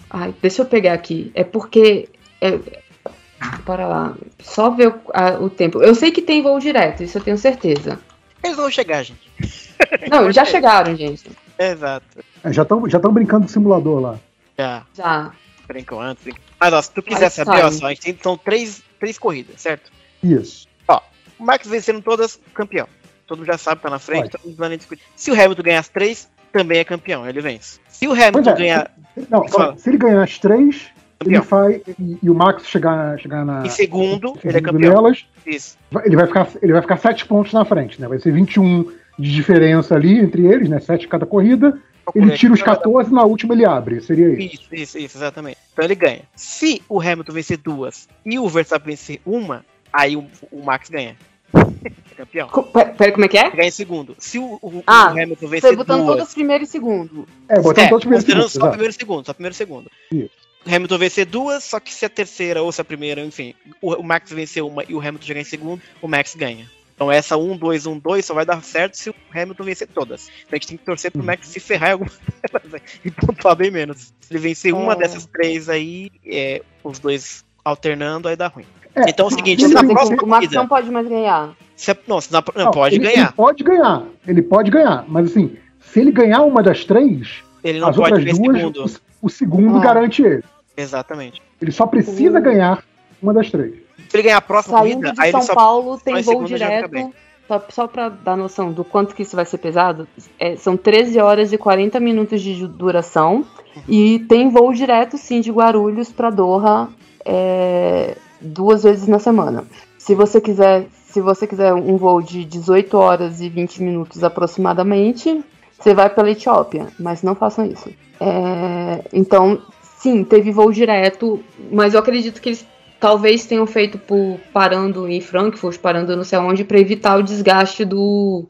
Ai, deixa eu pegar aqui. É porque. É, para lá. Só ver o, a, o tempo. Eu sei que tem voo direto, isso eu tenho certeza. Eles vão chegar, gente. Não, já chegaram, gente. Exato. É, já estão já brincando do simulador lá. Já. Já. Brincam antes. Mas ó, se tu quiser saber, ó, só, a gente tem então, três três corridas, certo? Isso. Ó, o Max vencendo todas, campeão. Todo mundo já sabe, tá na frente, todo mundo vai discutir. Se o Hamilton ganhar as três, também é campeão, ele vence. Se o Hamilton é, ganhar. Não, se ele ganhar as três. Ele faz. E, e, o Max chegar, chegar na. Em segundo, ele é campeão. Nelas. Ele vai, ficar, ele vai ficar sete pontos na frente, né? Vai ser 21 de diferença ali entre eles, né? Sete cada corrida. Ele tira os 14 na última ele abre. Seria isso. Isso, isso, isso, exatamente. Então ele ganha. Se o Hamilton vencer duas e o Verstappen vencer uma, aí o, o Max ganha. campeão. Peraí, como é que é? Ganha em segundo. Se o, o, ah, o Hamilton vencer você botando duas... todos primeiro e segundo. É, botando é, todos primeiro e segundo. Só primeiro e segundo, só primeiro e segundo. Isso. Hamilton vencer duas, só que se a terceira ou se a primeira, enfim, o, o Max vencer uma e o Hamilton chegar em segundo, o Max ganha. Então essa 1, 2, 1, 2 só vai dar certo se o Hamilton vencer todas. Então a gente tem que torcer pro Max se ferrar em alguma delas e pontuar bem menos. Se ele vencer uma oh. dessas três aí, é, os dois alternando, aí dá ruim. É, então é o seguinte, na próxima o Max não pode mais ganhar. Se, não, na, não, não, pode ele, ganhar. Ele pode ganhar. Ele pode ganhar. Mas assim, se ele ganhar uma das três, ele não as pode outras duas, segundo. O, segundo ah. garante ele. Exatamente. Ele só precisa uhum. ganhar uma das três. Se ele ganhar a próxima Saindo corrida, de aí São ele só Paulo tem voo direto. Só, só para dar noção do quanto que isso vai ser pesado, é, são 13 horas e 40 minutos de duração. E tem voo direto, sim, de Guarulhos para Doha é, duas vezes na semana. Se você quiser se você quiser um voo de 18 horas e 20 minutos aproximadamente, você vai pela Etiópia, mas não façam isso. É, então, sim, teve voo direto, mas eu acredito que eles talvez tenham feito por parando em Frankfurt, parando não sei onde, para evitar o desgaste do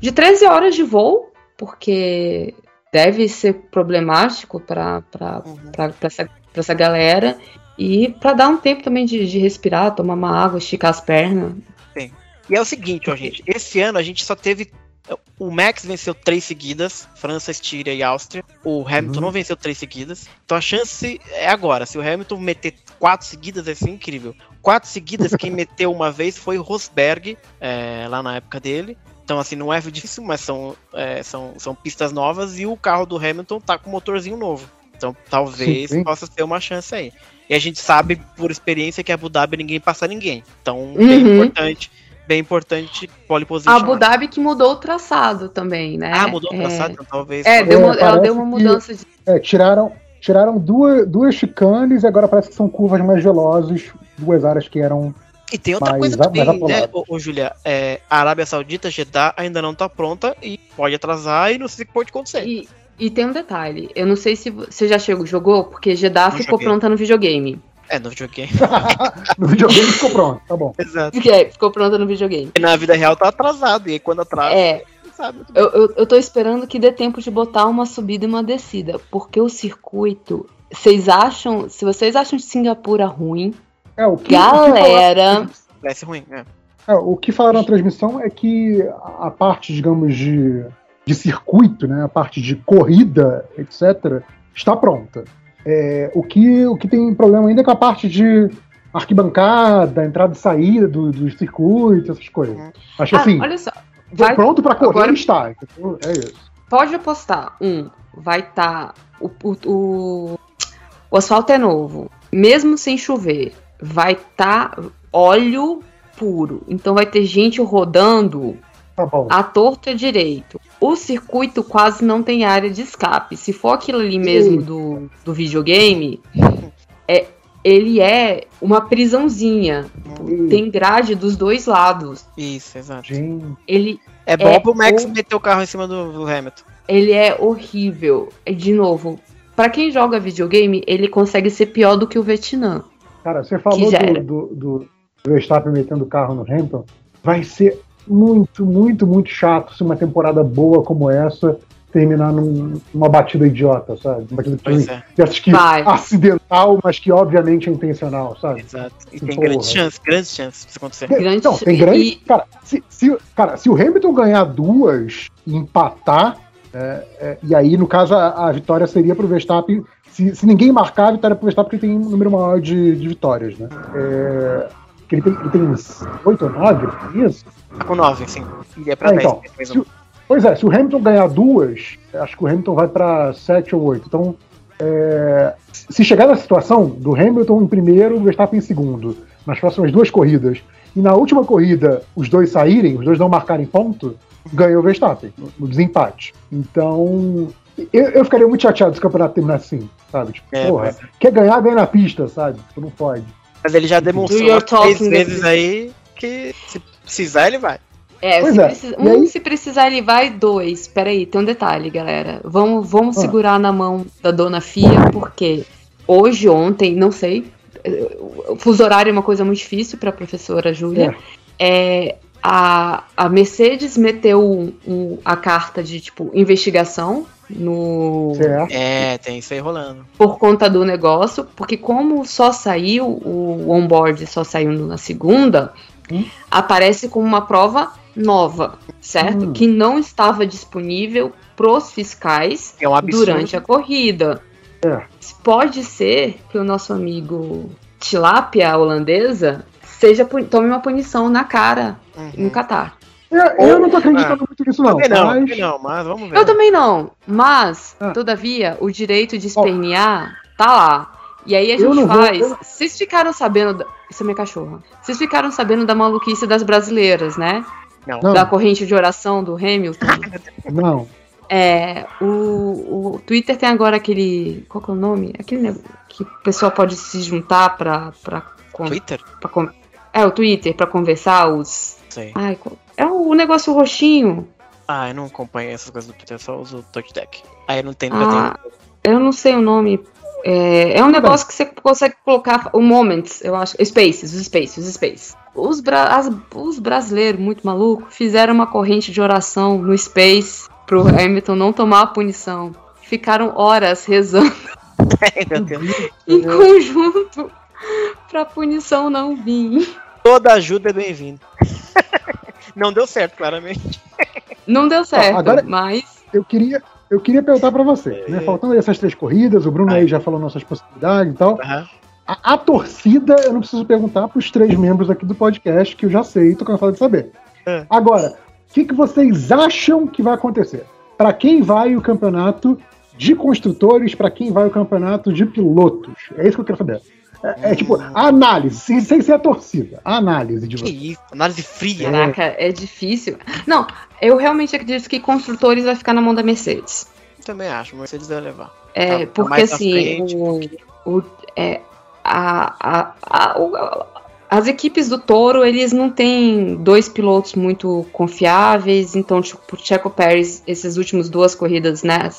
de 13 horas de voo, porque deve ser problemático para uhum. essa, essa galera. E para dar um tempo também de, de respirar, tomar uma água, esticar as pernas. Sim. E é o seguinte, ó, gente. Esse ano a gente só teve. O Max venceu três seguidas, França, Estíria e Áustria. O Hamilton uhum. não venceu três seguidas. Então a chance é agora. Se o Hamilton meter quatro seguidas, vai ser incrível. Quatro seguidas, quem meteu uma vez foi Rosberg, é, lá na época dele. Então, assim, não é difícil, mas são, é, são, são pistas novas e o carro do Hamilton tá com motorzinho novo. Então, talvez sim, sim. possa ter uma chance aí. E a gente sabe por experiência que Abu Dhabi ninguém passa ninguém. Então, uhum. bem importante, bem importante pole position. Abu Dhabi que mudou o traçado também, né? Ah, mudou o traçado, é... então talvez. É, deu uma, é, ela deu uma mudança que, de. É, tiraram, tiraram duas, duas chicanes e agora parece que são curvas mais velozes, duas áreas que eram. E tem outra coisa também, né, ô, ô Julia? É, a Arábia Saudita, Jeddah, ainda não tá pronta e pode atrasar e não sei o que pode acontecer. E, e tem um detalhe, eu não sei se você já chegou, jogou, porque Jeddah não ficou joguei. pronta no videogame. É, no videogame. no videogame ficou pronto, tá bom. Exato. É, ficou pronta no videogame. E na vida real tá atrasado, e aí quando atrasa. É. Sabe, eu, eu, eu tô esperando que dê tempo de botar uma subida e uma descida, porque o circuito. Vocês acham. Se vocês acham Singapura ruim, é, o que, galera. O que Parece ruim, é. é. O que falaram na transmissão é que a parte, digamos, de de circuito, né, a parte de corrida, etc., está pronta. É, o, que, o que tem problema ainda é com a parte de arquibancada, entrada e saída do, do circuito, essas coisas. Uhum. Acho ah, assim. Olha só. Vai, pronto para correr agora, está. É isso. Pode apostar. Um, vai estar. Tá, o, o, o, o, asfalto é novo. Mesmo sem chover, vai estar tá óleo puro. Então vai ter gente rodando Tá a torto é direito. O circuito quase não tem área de escape. Se for aquilo ali mesmo do, do videogame, é, ele é uma prisãozinha. Tem grade dos dois lados. Isso, exato. Ele é bom é pro Max o... meter o carro em cima do, do Hamilton. Ele é horrível. De novo, para quem joga videogame, ele consegue ser pior do que o Vietnã. Cara, você falou do, do, do Verstappen metendo o carro no Hamilton. Vai ser muito, muito, muito chato se uma temporada boa como essa terminar num, numa batida idiota, sabe? Uma batida que, é. dessas que acidental, mas que obviamente é intencional, sabe? Exato. E tem grandes chances, grandes chances disso acontecer. Grande, então, tem grande. E... Cara, se, se, cara, se o Hamilton ganhar duas e empatar, é, é, e aí, no caso, a, a vitória seria pro Verstappen. Se, se, ninguém marcar, a vitória é pro Verstappen, porque tem um número maior de, de vitórias, né? É, ele tem, ele tem 8 ou 9, isso? Com 9, sim. Iria é pra é, 10. Então, se, pois é, se o Hamilton ganhar duas, acho que o Hamilton vai para 7 ou 8. Então, é, se chegar na situação do Hamilton em primeiro, o Verstappen em segundo, nas próximas duas corridas, e na última corrida os dois saírem, os dois não marcarem ponto, ganha o Verstappen, no, desempate. Então, eu, eu, ficaria muito chateado se o campeonato terminasse assim, sabe? Tipo, é, porra, mas... quer ganhar, ganha na pista, sabe? Tu não pode. Mas ele já demonstrou três vezes aí que se precisar ele vai. É, se é. Precisa, um aí... se precisar ele vai, dois. Peraí, tem um detalhe, galera. Vamos, vamos ah. segurar na mão da dona Fia, porque hoje, ontem, não sei. O fuso horário é uma coisa muito difícil para a professora Júlia. É. é. A, a Mercedes meteu um, um, a carta de tipo investigação no. É, tem isso aí rolando. Por conta do negócio, porque como só saiu, o onboard só saiu na segunda, hum. aparece como uma prova nova, certo? Hum. Que não estava disponível pros fiscais é um durante a corrida. É. Pode ser que o nosso amigo tilápia holandesa, seja tome uma punição na cara uhum. no Catar. Eu, eu não tô acreditando ah, muito nisso, não. Não, mas... não, mas vamos ver. Eu também não. Mas, ah. todavia, o direito de espernear oh. tá lá. E aí a gente faz. Vou, eu... Vocês ficaram sabendo. Da... Isso é minha cachorra. Vocês ficaram sabendo da maluquice das brasileiras, né? Não. Da corrente de oração do Hamilton. Não. É, o, o Twitter tem agora aquele. Qual que é o nome? Aquele que o pessoal pode se juntar pra. pra Twitter? Pra, é, o Twitter, pra conversar os. Sei. Ai, é o negócio roxinho. Ah, eu não acompanho essas coisas do Twitter, só uso o TouchDeck. Aí eu não tenho. Ah, eu não sei o nome. É, é um negócio que você consegue colocar o Moments, eu acho. Spaces, os Spaces, os Spaces. Os, bra as, os brasileiros, muito malucos, fizeram uma corrente de oração no Space pro Hamilton não tomar a punição. Ficaram horas rezando. em conjunto pra punição não vir. Toda ajuda é bem-vinda. Não deu certo, claramente. Não deu certo, Agora, mas. Eu queria, eu queria perguntar para você, né? Faltando essas três corridas, o Bruno aí já falou nossas possibilidades e tal. Uhum. A, a, torcida, eu não preciso perguntar para os três membros aqui do podcast, que eu já sei, tô cansado de saber. Uhum. Agora, o que, que vocês acham que vai acontecer? Para quem vai o campeonato de construtores, para quem vai o campeonato de pilotos? É isso que eu quero saber. É, é tipo, a análise, sem, sem ser a torcida. A análise de você. Que isso? Análise fria. Caraca, é. é difícil. Não, eu realmente acredito que construtores vai ficar na mão da Mercedes. Também acho, a Mercedes vai levar. É, tá, porque assim, frente, o, o, é, a, a, a, o, as equipes do Toro, eles não têm dois pilotos muito confiáveis, então, tipo, o Checo Pérez, essas últimas duas corridas, né,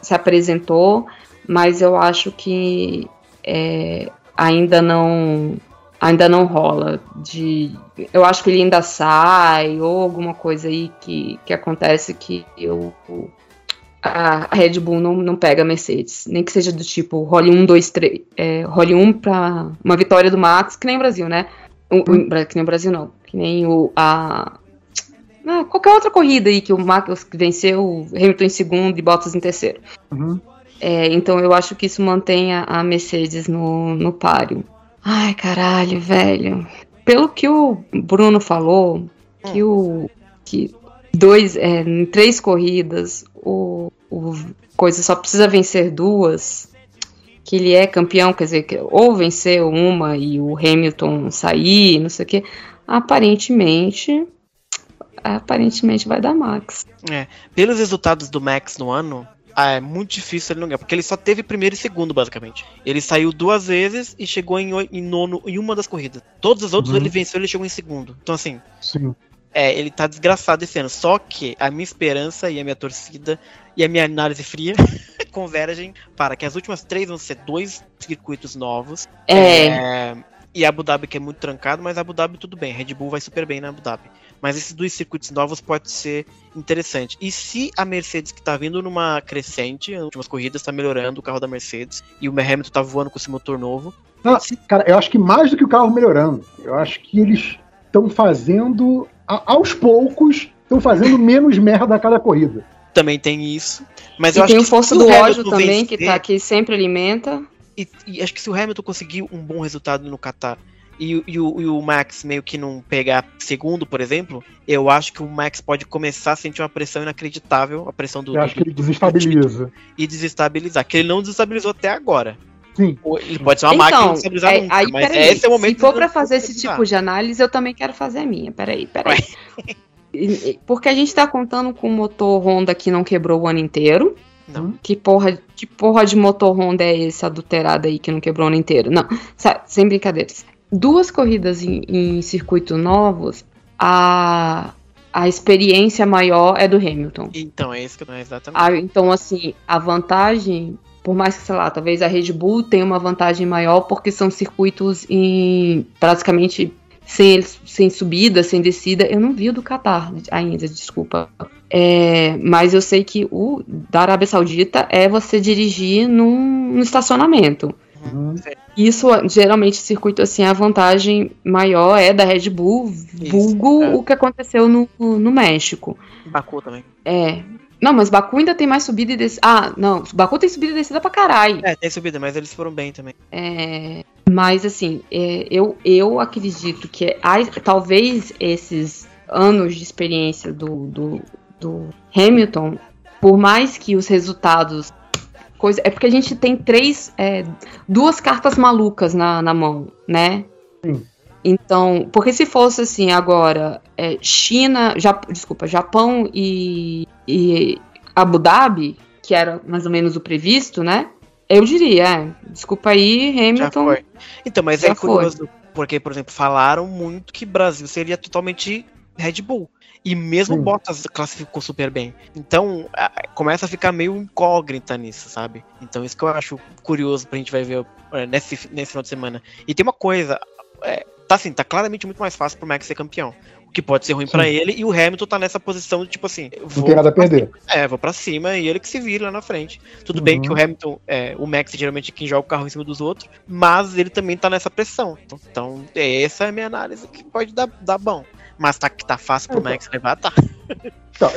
se apresentou, mas eu acho que é, ainda não ainda não rola de eu acho que ele ainda sai ou alguma coisa aí que, que acontece que eu a Red Bull não, não pega a Mercedes, nem que seja do tipo role 1, 2, 3, é, role 1 para uma vitória do Max, que nem o Brasil, né? O, o, hum. que nem o Brasil não, que nem o a ah, qualquer outra corrida aí que o Max venceu, o Hamilton em segundo e Bottas em terceiro. Uhum. É, então eu acho que isso mantém a, Mercedes no, no páreo. Ai, caralho, velho. Pelo que o Bruno falou, que o. que dois. É, em três corridas, o, o Coisa só precisa vencer duas. Que ele é campeão, quer dizer, que ou venceu uma e o Hamilton sair, não sei o quê. Aparentemente. Aparentemente vai dar Max. É, pelos resultados do Max no ano, ah, é muito difícil ele não ganhar, porque ele só teve primeiro e segundo, basicamente. Ele saiu duas vezes e chegou em, em nono em uma das corridas. Todos os outros uhum. ele venceu ele chegou em segundo. Então, assim. Sim. É, ele tá desgraçado esse ano. Só que a minha esperança e a minha torcida e a minha análise fria convergem para que as últimas três vão ser dois circuitos novos. É. é e Abu Dhabi que é muito trancado, mas Abu Dhabi tudo bem. Red Bull vai super bem na Abu Dhabi. Mas esses dois circuitos novos pode ser interessante. E se a Mercedes, que tá vindo numa crescente, nas últimas corridas, tá melhorando o carro da Mercedes, e o Hamilton tá voando com esse motor novo. Não, cara, eu acho que mais do que o carro melhorando, eu acho que eles estão fazendo, aos poucos, estão fazendo menos merda a cada corrida. Também tem isso. Mas e eu tem acho o força do ódio também, vencer, que, tá, que sempre alimenta. E, e, acho que se o Hamilton conseguir um bom resultado no Qatar e, e, o, e, o, Max meio que não pegar segundo, por exemplo, eu acho que o Max pode começar a sentir uma pressão inacreditável, a pressão do. Eu acho do, que ele desestabiliza. E desestabilizar, que ele não desestabilizou até agora. Sim. Ele pode ser uma então, máquina de desestabilizar é, nunca, aí, mas peraí, esse é o momento Se for pra fazer esse tipo de análise, eu também quero fazer a minha. Peraí, peraí. Porque a gente tá contando com o motor Honda que não quebrou o ano inteiro. Não. Que porra, que porra de motor Honda é esse adulterado aí que não quebrou o ano inteiro? Não, sem brincadeiras. Duas corridas em, em circuito novos, a, a experiência maior é do Hamilton. Então, é isso que não é exatamente. A, então, assim, a vantagem, por mais que, sei lá, talvez a Red Bull tenha uma vantagem maior, porque são circuitos em praticamente sem, sem subida, sem descida. Eu não vi o do Qatar ainda, desculpa. É, mas eu sei que o da Arábia Saudita é você dirigir num, num estacionamento. Uhum. Isso, geralmente, circuito assim, a vantagem maior é da Red Bull, vulgo é. o que aconteceu no, no México. Baku também. É. Não, mas Baku ainda tem mais subida e descida. Ah, não. Baku tem subida e descida pra caralho. É, tem subida, mas eles foram bem também. É. Mas, assim, é, eu, eu acredito que talvez esses anos de experiência do, do, do Hamilton, por mais que os resultados coisa. É porque a gente tem três. É, duas cartas malucas na, na mão, né? Sim. Então, porque se fosse assim agora, é, China, Jap, desculpa, Japão e, e Abu Dhabi, que era mais ou menos o previsto, né? Eu diria, é, desculpa aí, Hamilton. Então, mas é curioso, foi. porque, por exemplo, falaram muito que Brasil seria totalmente Red Bull. E mesmo Sim. Bottas classificou super bem. Então, começa a ficar meio incógnita nisso, sabe? Então, isso que eu acho curioso pra gente vai ver é, nesse, nesse final de semana. E tem uma coisa, é, tá assim, tá claramente muito mais fácil pro Max ser campeão. O que pode ser ruim para ele, e o Hamilton tá nessa posição de tipo assim. Vou Não tem nada a perder. É, vou pra cima e ele que se vira lá na frente. Tudo uhum. bem que o Hamilton, é, o Max é geralmente quem joga o carro em cima dos outros, mas ele também tá nessa pressão. Então, então essa é a minha análise que pode dar, dar bom. Mas tá que tá fácil pro então, Max levar, tá. Então,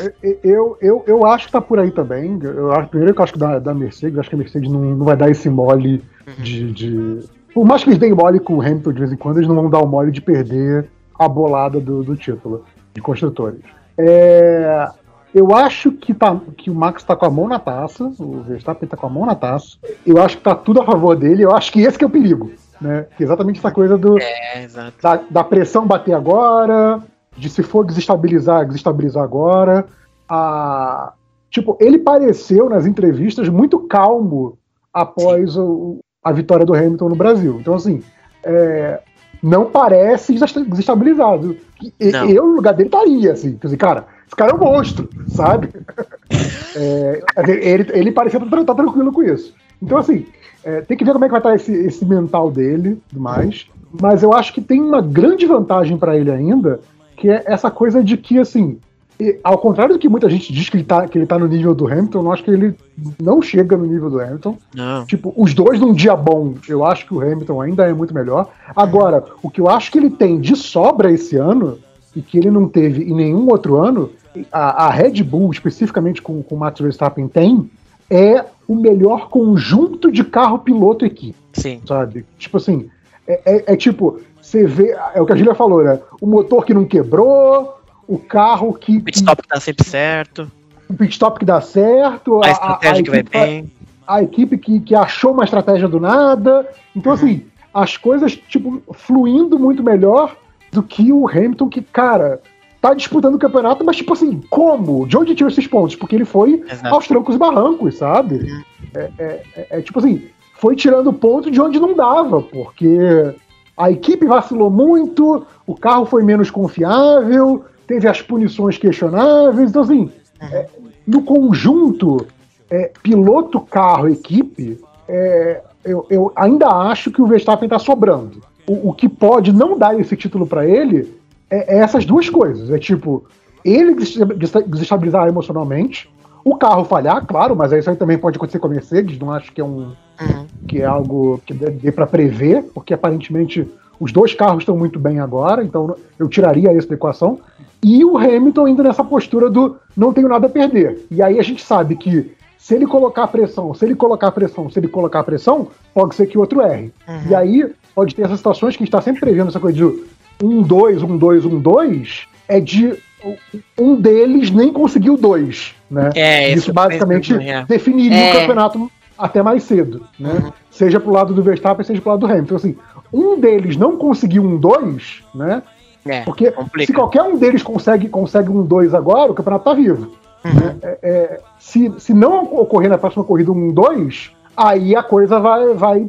eu, eu, eu acho que tá por aí também. Eu acho, primeiro que eu acho que da, da Mercedes, acho que a Mercedes não, não vai dar esse mole uhum. de, de, Por mais que eles deem mole com o Hamilton de vez em quando, eles não vão dar o mole de perder a bolada do, do título de construtores. É, eu acho que, tá, que o Max tá com a mão na taça, o Verstappen tá com a mão na taça. Eu acho que tá tudo a favor dele. Eu acho que esse que é o perigo né? Exatamente essa coisa do é, da, da, pressão bater agora, de se for desestabilizar, desestabilizar agora. A, tipo, ele pareceu nas entrevistas muito calmo após o, a vitória do Hamilton no Brasil. Então, assim, é, não parece desestabilizado. Não. Eu, no lugar dele, estaria, assim. Quer dizer, cara, esse cara é um monstro, sabe? é, ele, ele parecia estar tá tranquilo com isso. Então, assim, é, tem que ver como é que vai estar esse, esse mental dele mais. Mas eu acho que tem uma grande vantagem para ele ainda, que é essa coisa de que, assim, ao contrário do que muita gente diz que ele, tá, que ele tá no nível do Hamilton, eu acho que ele não chega no nível do Hamilton. Não. Tipo, os dois num dia bom, eu acho que o Hamilton ainda é muito melhor. Agora, o que eu acho que ele tem de sobra esse ano, e que ele não teve em nenhum outro ano, a, a Red Bull, especificamente com, com o Max Verstappen, tem, é o melhor conjunto de carro piloto equipe. Sim. Sabe? Tipo assim, é, é, é, tipo, você vê, é o que a Julia falou, né? O motor que não quebrou, o carro que. O pit stop que dá sempre certo. O pit stop que dá certo. A, a estratégia a, a que vai bem. A equipe que, que achou uma estratégia do nada. Então, uhum. assim, as coisas, tipo, fluindo muito melhor do que o Hamilton, que, cara, tá disputando o campeonato, mas tipo assim, como? De onde tirou esses pontos? Porque ele foi Exato. aos trancos e barrancos, sabe? Uhum. É, é, é, é, tipo assim, foi tirando ponto de onde não dava, porque a equipe vacilou muito, o carro foi menos confiável, teve as punições questionáveis, então assim, uhum. É, no conjunto, é, piloto, carro, equipe, é, eu, eu, ainda acho que o Verstappen tá sobrando. O, o que pode não dar esse título para ele é, é essas duas coisas. É tipo, ele desestabilizar emocionalmente, o carro falhar, claro, mas isso aí também pode acontecer com a Mercedes, não acho que é um uhum. que é algo que dê para prever, porque aparentemente os dois carros estão muito bem agora, então eu tiraria isso da equação. E o Hamilton ainda nessa postura do não tenho nada a perder. E aí a gente sabe que se ele colocar pressão, se ele colocar pressão, se ele colocar pressão, pode ser que o outro erre. Uhum. E aí pode ter essas situações que a gente está sempre prevendo essa coisa de um dois, um dois, um dois, é de um deles nem conseguiu dois, né? É, isso basicamente é. definiria é. o campeonato até mais cedo, né? Uhum. Seja pro lado do Verstappen, seja pro lado do Hamilton. Então, assim, um deles não conseguiu um dois, né? É, Porque complica. se qualquer um deles consegue, consegue um dois agora, o campeonato tá vivo. Uhum. Né? É, é, se, se não ocorrer na próxima corrida um dois, aí a coisa vai, vai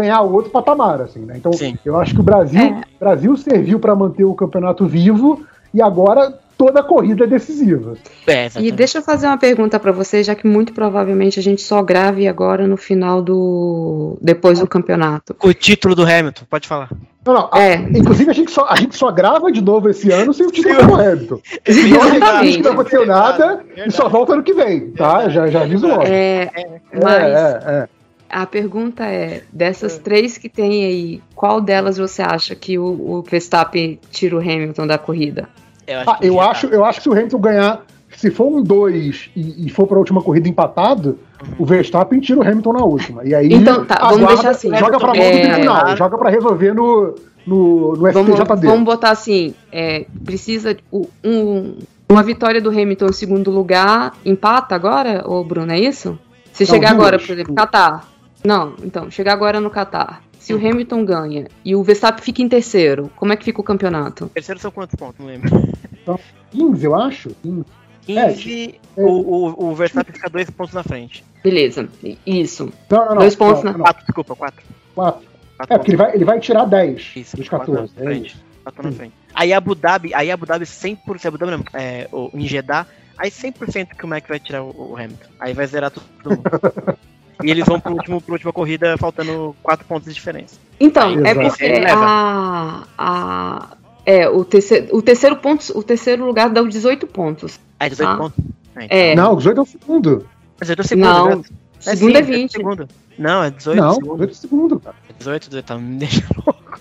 ganhar outro patamar, assim, né? Então, Sim. eu acho que o Brasil, é. Brasil serviu para manter o campeonato vivo e agora toda a corrida é decisiva. É, e deixa eu fazer uma pergunta para você, já que muito provavelmente a gente só grave agora no final do depois do campeonato. O título do Hamilton, pode falar. Não, não. É. A, inclusive a gente, só, a gente só grava de novo esse ano sem o título do Hamilton. Exatamente. Não aconteceu nada e só volta ano que vem, tá? Já, já aviso logo. É, é mas é, é, a pergunta é: dessas é. três que tem aí, qual delas você acha que o, o Verstappen tira o Hamilton da corrida? Eu acho, ah, eu, acho eu acho que se o Hamilton ganhar se for um 2 e, e, for pra última corrida empatado, o Verstappen tira o Hamilton na última. E aí. Então, tá, vamos deixar assim. Joga pra mão é... do tribunal, joga pra resolver no, no, no vamos, FTJD. Vamos botar assim: é, precisa um, uma vitória do Hamilton em segundo lugar, empata agora, ô Bruno, é isso? Se Não, chegar duas. agora, por exemplo, Qatar. Não, então, chegar agora no Qatar. Se o Hamilton ganha e o Verstappen fica em terceiro, como é que fica o campeonato? Terceiro são quantos pontos? Não lembro. Então, 15, eu acho. 15. 15, é, o, o, o Verstappen fica dois pontos na frente. Beleza, isso. Não, não, não. Dois pontos não, na frente. Quatro, desculpa, quatro. Quatro. quatro é, porque ele vai, ele vai tirar 10 isso, dos 14. Quatro, é quatro na frente. Aí Abu Dhabi, aí Abu Dhabi 100%, Abu Dhabi não, é, o, em Jeddah, aí 100% que o Mac vai tirar o, o Hamilton. Aí vai zerar tudo. e eles vão pro último, pro última corrida faltando 4 pontos de diferença. Então, aí, é porque a, a, é, o terceiro, o terceiro ponto, o terceiro lugar dá 18 pontos. Ah, 18 tá? pontos? É. Não, 18 é o segundo. 18 é o segundo. Não, né? é, segundo sim, é 20. Segundo. Não, é 18 Não, segundo. 18 é segundo, cara. 18, 18, tá me deixando louco.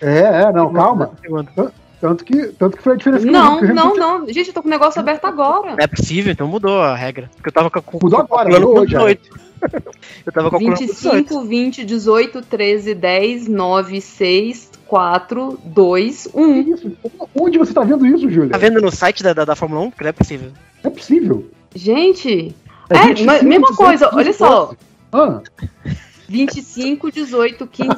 É, é, não, calma. Tanto que, tanto que foi a diferença. Não, que não, não. Gente, eu tô com o negócio aberto agora. É possível, então mudou a regra. Porque eu tava com, mudou agora, mudou hoje. 18. eu tava calculando 25, 20, 18, 13, 10, 9, 6, 4, 2, 1. Isso? Onde você tá vendo isso, Júlia? Tá vendo no site da, da, da Fórmula 1? Que não é possível. É possível. Gente, é, é 25, mesma coisa, olha só. Ah. 25, 18, 15.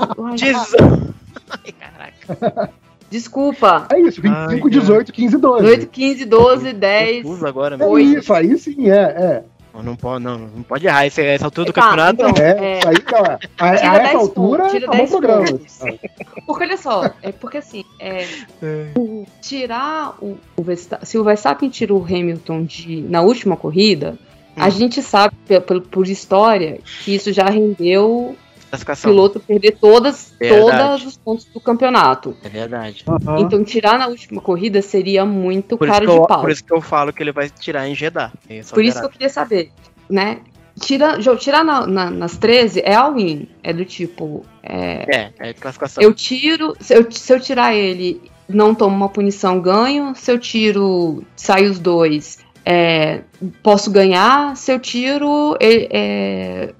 Ai, caraca. Desculpa. É isso, 25, Ai, 18, 15, 12. 18, 15, 12, 10. agora? É isso, aí sim, é, é. Não pode, não, não pode errar essa, essa altura do tá, campeonato. Então, é, é, aí, cara, a, a essa altura pontos, tira 10 programa. Porque olha só, é porque assim, é, é. O, tirar o, o Verstappen, se o Verstappen tira o Hamilton de, na última corrida, hum. a gente sabe por, por história que isso já rendeu classificação. piloto perder todas, todos os pontos do campeonato. É verdade. Uhum. Então tirar na última corrida seria muito por caro de eu, pau. Por isso que eu falo que ele vai tirar em Jeddah. É por isso que eu queria saber, né? Tira, tirar na, na, nas 13 é all-in. É do tipo. É, é, é classificação. Eu tiro. Se eu, se eu tirar ele, não tomo uma punição, ganho. Se eu tiro, sai os dois, é, posso ganhar. Se eu tiro, é,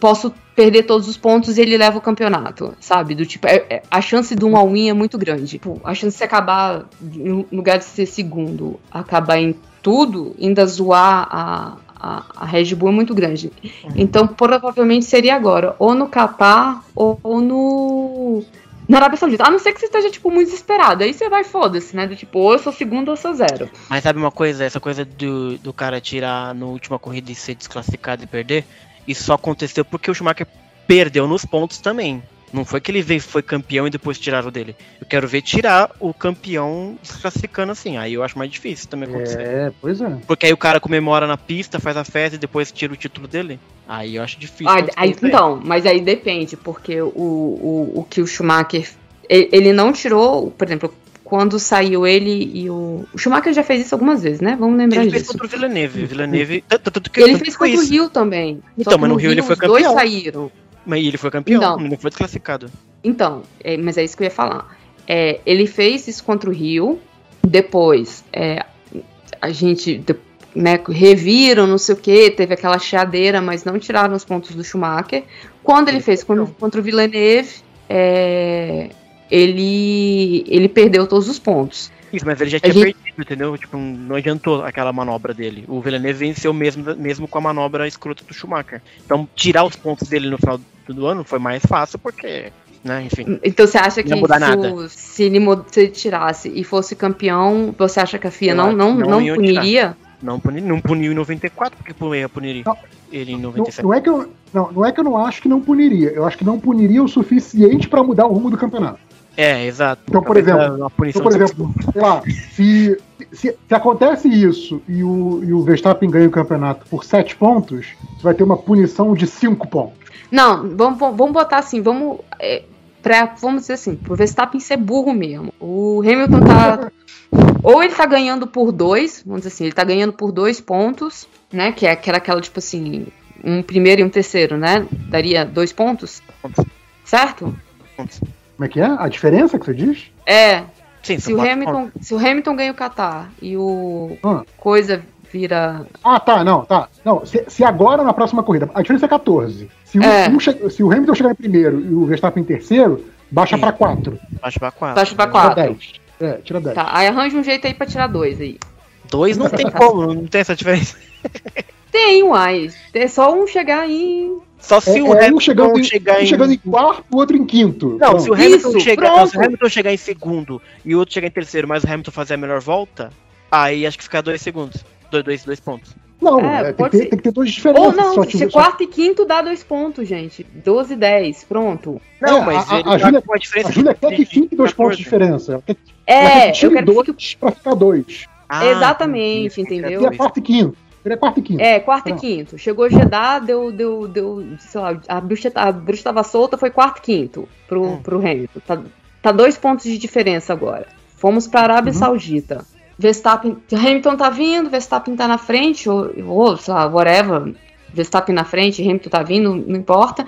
posso perder todos os pontos e ele leva o campeonato, sabe? Do tipo, é, é, a chance de um all-in é muito grande. Tipo, a chance de acabar, no lugar de ser segundo, acabar em tudo, ainda zoar a, a, a Red Bull é muito grande. Uhum. Então, provavelmente seria agora, ou no Qatar, ou, ou no na Arábia Saudita. A não ser que você esteja, tipo, muito desesperado. Aí você vai, foda-se, né? Do tipo, ou eu sou segundo ou eu sou zero. Mas sabe uma coisa? Essa coisa do, do cara tirar no última corrida e ser desclassificado e perder, isso só aconteceu porque o Schumacher perdeu nos pontos também. Não foi que ele veio, foi campeão e depois tiraram dele. Eu quero ver tirar o campeão se classificando assim. Aí eu acho mais difícil também acontecer. É, pois é. Porque aí o cara comemora na pista, faz a festa e depois tira o título dele. Aí eu acho difícil. Ah, aí, então, mas aí depende, porque o, o, o que o Schumacher. Ele não tirou, por exemplo, quando saiu ele e o. O Schumacher já fez isso algumas vezes, né? Vamos lembrar ele disso. Ele fez contra o Villeneuve. Villeneuve ele fez contra o Rio também. Então, mas no Rio, Rio ele foi campeão. Os dois saíram. Mas ele foi campeão, então, não foi desclassificado. Então, é, mas é isso que eu ia falar. É, ele fez isso contra o Rio. Depois, é, a gente né, reviram, não sei o que, teve aquela chiadeira, mas não tiraram os pontos do Schumacher. Quando ele fez contra, contra o Villeneuve, é, ele, ele perdeu todos os pontos. Isso, mas ele já tinha gente... perdido, entendeu? Tipo, não adiantou aquela manobra dele. O Villeneuve venceu mesmo, mesmo com a manobra escrota do Schumacher. Então, tirar os pontos dele no final do ano foi mais fácil, porque né? Enfim. Então você acha que se, se, ele, se ele tirasse e fosse campeão, você acha que a FIA não, não, não, não puniria? Não, puni, não puniu em 94, porque puniria não, ele em 97. Não, não, é que eu, não, não é que eu não acho que não puniria. Eu acho que não puniria o suficiente para mudar o rumo do campeonato. É, exato. Então, por exemplo, então, por exemplo sei lá, se, se, se, acontece isso e o, e o Verstappen ganha o campeonato por 7 pontos, você vai ter uma punição de 5 pontos. Não, vamos, vamos botar assim, vamos. É, pra, vamos dizer assim, pro Verstappen ser burro mesmo. O Hamilton tá. ou ele tá ganhando por dois, vamos dizer assim, ele tá ganhando por dois pontos, né? Que, é, que era aquela, tipo assim, um primeiro e um terceiro, né? Daria dois pontos. Certo? Pontos. Como é que é? A diferença que você diz? É. Sim, se, o Hamilton, se o Hamilton ganha o Qatar e o ah. Coisa vira. Ah, tá, não, tá. Não, se, se agora na próxima corrida, a diferença é 14. Se, É. Um, che- se o Hamilton chegar em primeiro e o Verstappen em terceiro, baixa Sim. pra 4. Baixa pra 4. Baixa pra Tira 4. 10. É, tira 10. Tá, aí arranja um jeito aí pra tirar dois aí. Dois não tem como, não tem essa diferença. Tem, uai. É só um chegar em. Só se É, o é Hamilton um chegando, em, chegar em. chegando em quarto, o outro em quinto. Não, Pronto. se o Hamilton, Isso, chegar, não, se o Hamilton chegar em segundo e o outro chegar em terceiro, mas o Hamilton fazer a melhor volta, aí acho que fica dois segundos. Dois, dois, dois pontos. Não, É, é, tem, que ter, tem que ter duas diferenças. Ou não, só se que- só- quarto e quinto dá dois pontos, gente. 12 e 10, pronto. Não, É, mas a- ele a tá Júlia- com uma diferença A Júlia quer que de fique dois 14. pontos de diferença. Quer, É, que eu quero que dois fique. pra ficar dois. Ah, Exatamente, entendeu? Seria quarto e quinto. Seria quarto e quinto. É, quarto Pronto. e quinto. Chegou Jeddah, deu, deu, deu, sei lá, a bruxa, a bruxa tava solta, foi quarto e quinto pro, Hum. pro Hamilton. Tá, tá dois pontos de diferença agora. Fomos pra Arábia Uhum. Saudita. Verstappen, Hamilton tá vindo, Verstappen tá na frente, ou, ou sei lá, whatever. Verstappen na frente, Hamilton tá vindo, não importa.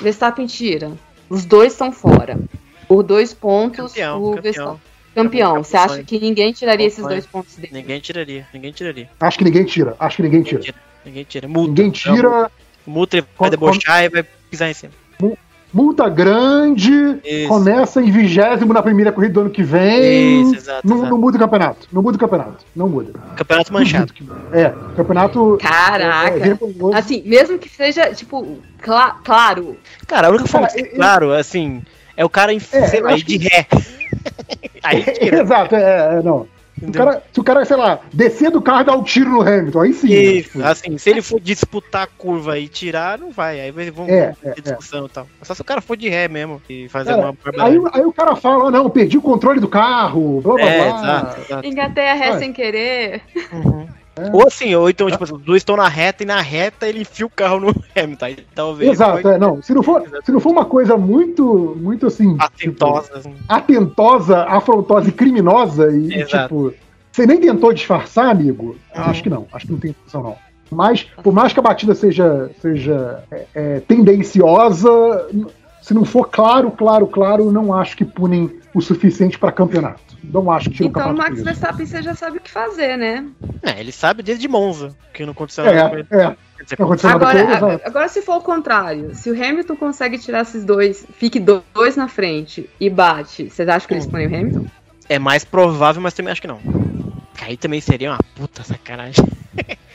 Verstappen tira. Os dois estão fora. Por dois pontos, Campeão, o campeão. Verstappen. Campeão. Você acha que ninguém tiraria esses dois pontos dele? Ninguém tiraria, ninguém tiraria. Acho que ninguém tira. Acho que ninguém tira. Ninguém tira. Multa. Ninguém tira. Multa, vai debochar e vai pisar em cima. Multa grande. Isso. Começa em vigésimo na primeira corrida do ano que vem. Isso, exato, Não, exato. não muda o campeonato. Não muda o campeonato. Não muda. Campeonato manchado. É, campeonato. Caraca. é, vergonhoso. Assim, mesmo que seja, tipo, cla- claro. Cara, a única forma de Cara, ser eu- claro, assim, é o cara em É, sei lá, de ré. Aí tira. Exato, é, é, não. O cara, se o cara, sei lá, descer do carro e dar um tiro no Hamilton, aí sim. Isso, tipo, assim, se ele for disputar a curva e tirar, não vai. Aí vão É, ter é, discussão e tal. Só se o cara for de ré mesmo e fazer Cara, uma aí, barbaridade. aí o cara fala, ah, não, perdi o controle do carro, blá blá É, blá. exato, exato. Engatei a ré sem querer. Uhum. É. Ou assim, ou então, tipo, assim, os dois estão na reta e na reta ele enfia o carro no Hamilton. Aí talvez. Exato, é, não. Se não, for, se não for uma coisa muito, muito assim. tipo, Atentosa, assim. atentosa, afrontosa e criminosa, e, e, tipo, você nem tentou disfarçar, amigo? Uhum. Acho que não, acho que não tem intenção, não. Mas, por mais que a batida seja, seja é, é, tendenciosa, se não for claro, claro, claro, não acho que punem o suficiente para campeonato. Não acho que tira o Então, o campeonato. Max por isso. Verstappen você já sabe o que fazer, né? É, ele sabe desde Monza, que não aconteceu nada com É, ele. é. Quer dizer, Não aconteceu nada com Agora, ele, a- exato. agora, se for o contrário, se o Hamilton consegue tirar esses dois, fique do- dois na frente e bate, vocês acham que eles põem o Hamilton? É mais provável, mas também acho que não. Aí também seria uma puta sacanagem.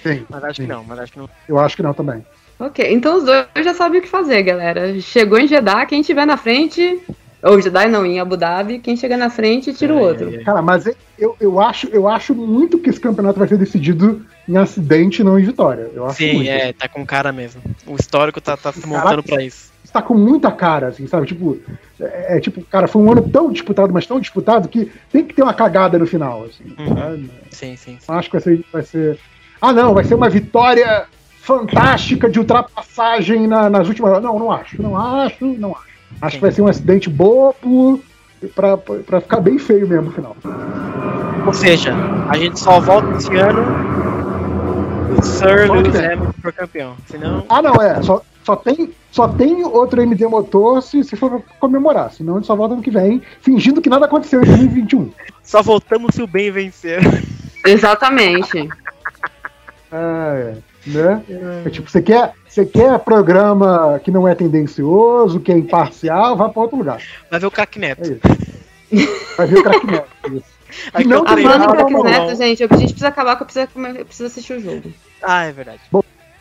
Sim, Mas acho sim. que não, mas acho que não. Eu acho que não também. Ok, então os dois já sabem o que fazer, galera. Chegou em Jeddah, quem tiver na frente, ou Jeddah não, em Abu Dhabi, quem chegar na frente tira o É, outro. é, é. Cara, mas eu, eu, acho, eu acho muito que esse campeonato vai ser decidido em acidente, não em vitória. Eu acho Sim, muito. é, tá com cara mesmo. O histórico tá, tá se montando pra isso. Tá com muita cara, assim, sabe? Tipo, é, é, tipo, cara, foi um ano tão disputado, mas tão disputado que tem que ter uma cagada no final, assim. Uhum. sabe? Sim, sim, sim. Acho que vai ser, vai ser. Ah, não, vai ser uma vitória fantástica de ultrapassagem na- nas últimas. Não, não acho, não acho, não acho. Acho Sim. que vai ser um acidente bobo pra, pra ficar bem feio mesmo no final. Ou seja, a gente só volta esse ano o Sir Lewis. Hamilton for campeão. Senão, Ah, não, é. Só, só, tem, só tem outro MD motor se, se for comemorar. Senão a gente só volta ano que vem, fingindo que nada aconteceu em 2021. só voltamos se o bem vencer. Exatamente. É, né? É tipo, você quer, você quer programa que não é tendencioso, que é imparcial, vá pra outro lugar. Vai ver o Crack Neto. É isso. Vai ver o craque Neto. isso. Aqui não eu Crack. Neto, gente, a gente precisa acabar que eu preciso, eu preciso assistir o jogo. Ah, é verdade.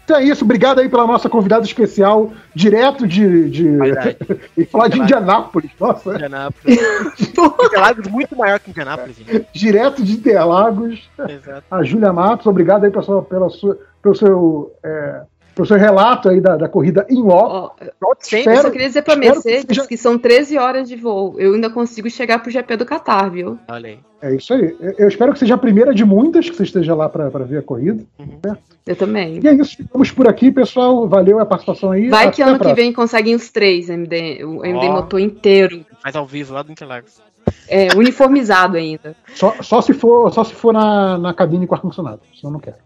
Então é isso, obrigado aí pela nossa convidada especial, direto de. de e falar de Indianápolis, nossa, Indianápolis. Interlagos muito maior que Indianápolis, gente. direto de Interlagos. Exato. A Júlia Matos, obrigado aí pela sua, pela sua, pelo, seu, é, pelo seu relato aí da, da corrida em loco. Ó, Sempre. eu só queria dizer pra espero que Mercedes seja- que são 13 horas de voo. Eu ainda consigo chegar pro GP do Qatar, viu? Olha aí. É isso aí. Eu- espero que seja a primeira de muitas que você esteja lá para ver a corrida. Eu também. E é isso, ficamos por aqui, pessoal. Valeu a participação aí. Vai que ano que vem conseguem os três MD, o MD Ó. motor inteiro. Faz ao vivo lá do Interlagos. É, uniformizado ainda. Só, só se for, só se for na, na cabine com ar-condicionado, senão não quero.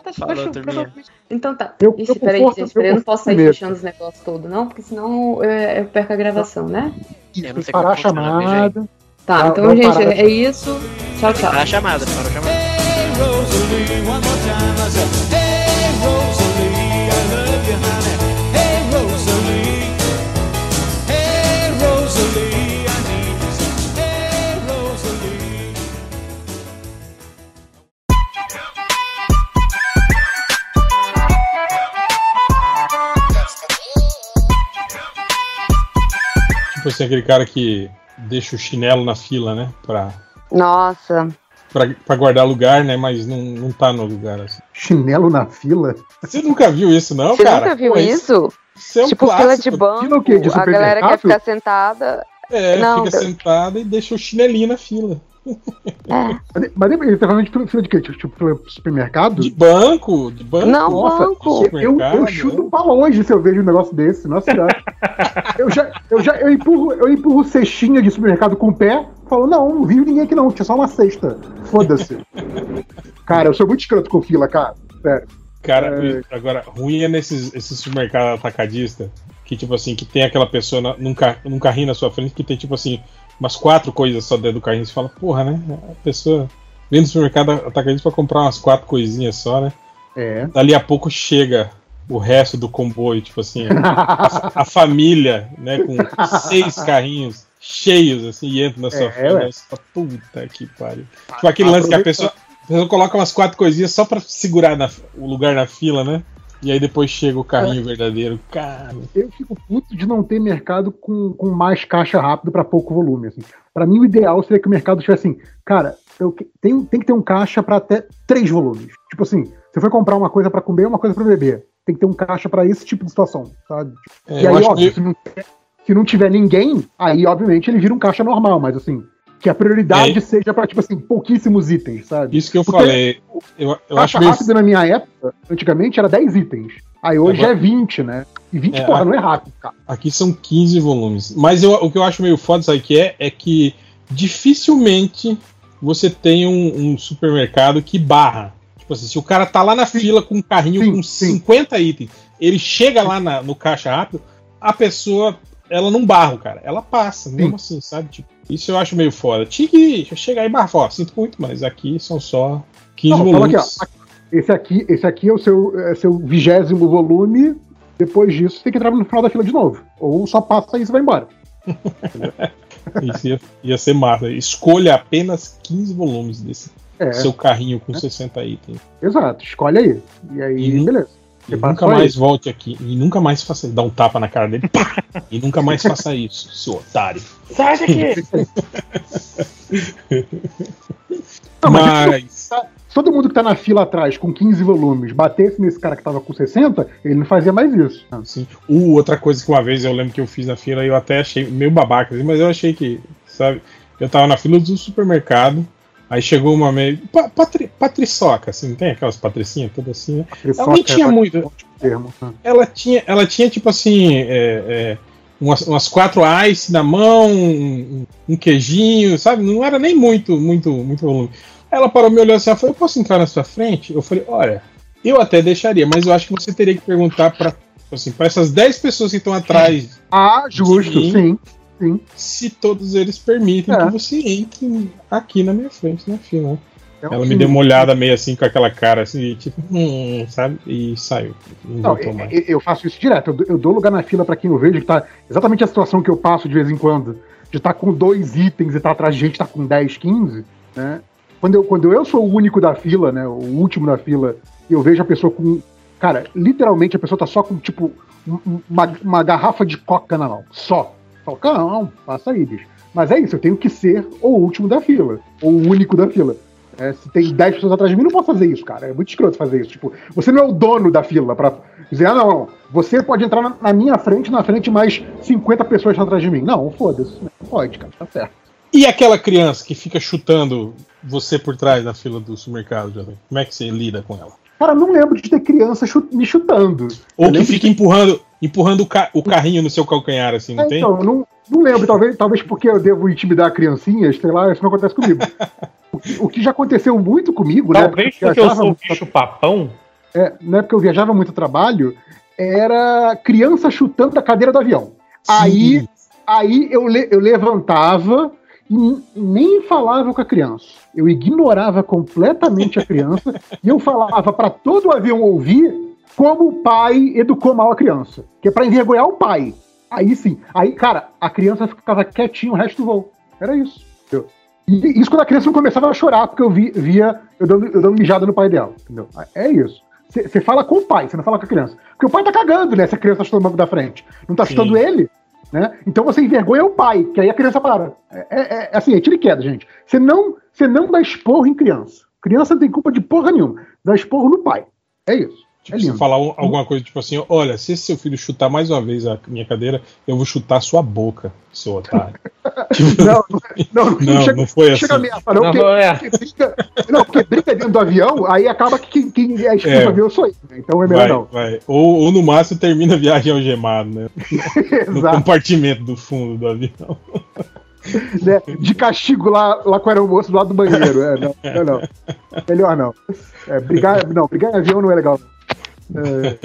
Tá Falou, chuva, turminha. provavelmente. Então tá. Eu- Ixi, eu peraí, gente, eu peraí, eu não posso sair mesmo. fechando os negócios todos, não, porque senão eu, eu perco a gravação, né? Eu não sei parar a chamada. Tá, então, vamos gente, é isso. Tchau, tchau. Para a chamada, para a chamada. Hey, Rosalie, Tipo assim, aquele cara que deixa o chinelo na fila, né? Pra, Nossa. pra, pra guardar lugar, né? Mas não, não tá no lugar. Assim. Chinelo na fila? Você nunca viu isso, não, Você cara? nunca viu Pô, isso? Isso é um tipo, fila clássico. de banco, Fila o quê? De a galera quer ficar sentada. É, Não, fica eu- sentada e deixa o chinelinho na fila. É. Mas, ele tá falando de fila- de quê? Tipo, tipo supermercado? De banco, de banco. Não, Nossa, banco. Eu, eu Supermercado, chuto pra longe se eu vejo um negócio desse. Nossa senhora. eu já, eu já eu empurro, eu empurro cestinha de supermercado com o pé. Falo, não, não vi ninguém aqui não, tinha só uma cesta. Foda-se. cara, eu sou muito escroto com fila, cara. Sério. Cara, agora, ruim é nesses esses supermercados atacadistas, que tipo assim, que tem aquela pessoa na, num, ca- num carrinho na sua frente que tem tipo assim, umas quatro coisas só dentro do carrinho. Você fala, porra, né? A pessoa vem no supermercado atacadista pra comprar umas quatro coisinhas só, né? É. Dali a pouco chega o resto do comboio, tipo assim, a, a família, né, com seis carrinhos cheios, assim, e entra na sua É, fila. fala, Puta que pariu. Tipo aquele lance que a pessoa, a pessoa coloca umas quatro coisinhas só pra segurar na- o lugar na fila, né? E aí depois chega o carrinho verdadeiro. Cara, Eu fico puto de não ter mercado com, com mais caixa rápido pra pouco volume. Assim. Para mim, o ideal seria que o mercado tivesse assim, cara, eu, que- tem, tem que ter um caixa pra até três volumes. Tipo assim, você foi comprar uma coisa pra comer uma coisa pra beber. Tem que ter um caixa pra esse tipo de situação, sabe? é, e aí, óbvio, meio- se, não se não tiver ninguém, aí, obviamente, ele vira um caixa normal, mas assim, que a prioridade É. seja pra, tipo assim, pouquíssimos itens, sabe? isso que eu Porque falei. Eu, eu acho meio. rápido na minha época, antigamente, era 10 itens. Aí hoje Agora- é 20, né? E 20, É, porra, não é rápido, cara. Aqui são 15 volumes. Mas eu- o que eu acho meio foda, sabe que é? É que dificilmente você tem um, um supermercado que barra. Tipo assim, se o cara tá lá na fila com um carrinho Sim, com sim. 50 itens, ele chega lá na- no caixa rápido, a pessoa, ela não barra o cara, ela passa, mesmo assim, sabe? Tipo, isso eu acho meio foda. Tinha que chegar e barrar, ó, sinto muito, mas aqui são só 15 Não, volumes. aqui. Esse aqui, esse aqui é o seu, é seu vigésimo volume. Depois disso, você tem que entrar no final da fila de novo. Ou só passa e você vai embora. Isso ia, ia ser massa. Escolha apenas 15 volumes desse É, seu carrinho com 60 itens. exato. Escolhe aí. E aí, E- beleza. E nunca mais isso. volte aqui. E nunca mais faça. Dá um tapa na cara dele. Pá! E nunca mais faça isso, seu otário. Sai daqui! Não, mas Mas. Se todo mundo que tá na fila atrás com 15 volumes batesse nesse cara que tava com 60, ele não fazia mais isso. Assim, uh, outra coisa que uma vez eu lembro que eu fiz na fila, eu até achei meio babaca, assim, mas eu achei que, sabe? Eu tava na fila do supermercado, aí chegou uma meio. Pa, patri, patriçoca, assim, não tem aquelas patricinhas todas assim, né? Ela Só nem que tinha é muito. termo. né? ela tinha, ela tinha tipo assim, é, é, umas, umas quatro ice na mão, um, um queijinho, sabe? Não era nem muito, muito, muito volume. Ela parou me olhou assim, ela falou, eu posso entrar na sua frente? Eu falei, olha, eu até deixaria, mas eu acho que você teria que perguntar para assim, para essas 10 pessoas que estão atrás, Ah, justo, Sim. sim. Sim. se todos eles permitem É. que você entre aqui na minha frente, na fila. É um Ela me sim. deu uma olhada meio assim com aquela cara assim, tipo, hum, sabe? E saiu. Não, Não, eu, mais. eu- eu faço isso direto. Eu, dou- lugar na fila pra quem eu vejo que tá exatamente a situação que eu passo de vez em quando. De estar com dois itens e tá atrás de gente que tá com 10, 15, né? Quando eu, quando eu sou o único da fila, né? O último da fila, e eu vejo a pessoa com. Cara, literalmente a pessoa tá só com, tipo, um- um- uma, uma garrafa de coca na mão. Só. Cara, não, passa aí, bicho. Mas é isso, eu tenho que ser o último da fila. Ou o único da fila. É, se tem 10 pessoas atrás de mim, não posso fazer isso, cara. É muito escroto fazer isso. Tipo, você não é o dono da fila pra dizer, ah, não, não, você pode entrar na, na minha frente, na frente mais 50 pessoas estão atrás de mim. Não, foda-se. Não pode, cara, tá certo. E aquela criança que fica chutando você por trás na fila do supermercado? Como é que você lida com ela? Cara, não lembro de ter criança chu- me chutando. Ou Eu que fica empurrando, empurrando o, ca- o carrinho no seu calcanhar, assim, não É, tem? então, eu não, não lembro, talvez, talvez porque eu devo intimidar criancinhas, sei lá, isso não acontece comigo. o, que, o que já aconteceu muito comigo, né? Talvez porque eu sou o bicho papão. é, na época eu viajava muito a trabalho, era criança chutando a cadeira do avião. Aí, aí eu, le- eu levantava e nem falava com a criança. Eu ignorava completamente a criança e eu falava para todo o avião ouvir como o pai educou mal a criança. Que é pra envergonhar o pai. Aí sim. Aí, cara, a criança ficava quietinha o resto do voo. Era isso. E isso quando a criança não começava a chorar, porque eu vi, via eu dando, eu dando mijada no pai dela. Entendeu? É isso. Você fala com o pai, você não fala com a criança. Porque o pai tá cagando, né? Se a criança tá chutando o banco da frente. Não tá chutando ele, né? Então você envergonha o pai, que aí a criança para. É, é, é assim, é tiro e queda, gente. Você não, você não dá esporro em criança. Criança não tem culpa de porra nenhuma. Dá esporro no pai. É isso. Tipo, é você falar alguma coisa tipo assim, olha, se seu filho chutar mais uma vez a minha cadeira, eu vou chutar a sua boca, seu otário. tipo, não, não, não, não, chega, não foi assim. Ameaça, não, não, porque, é. porque briga, não, porque briga dentro do avião, aí acaba que quem, quem é expulso é. do avião sou eu, né? então é melhor vai, não. Vai. Ou, ou no máximo termina a viagem algemado, né? no compartimento do fundo do avião. Né? De castigo lá, lá com o aeromoço do lado do banheiro. É, não, não, não. Melhor não. É, brigar, não, brigar em avião não é legal. É.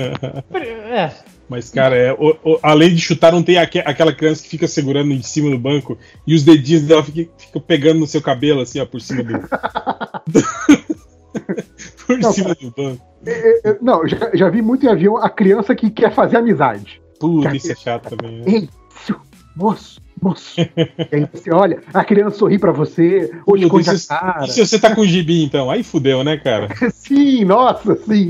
é. Mas, cara, é, o, o, além de chutar, não tem aqu aquela criança que fica segurando em cima do banco e os dedinhos dela ficam, ficam pegando no seu cabelo, assim, ó, por cima do. por não, cima do banco. É, é, não, já, já, vi muito em avião a criança que quer fazer amizade. Puta, isso é chato também. Né? Ei, moço, moço. e aí você olha, a criança sorri pra você, ou te a cara. E se você tá com gibi, então? Aí fudeu, né, cara? sim, nossa, sim.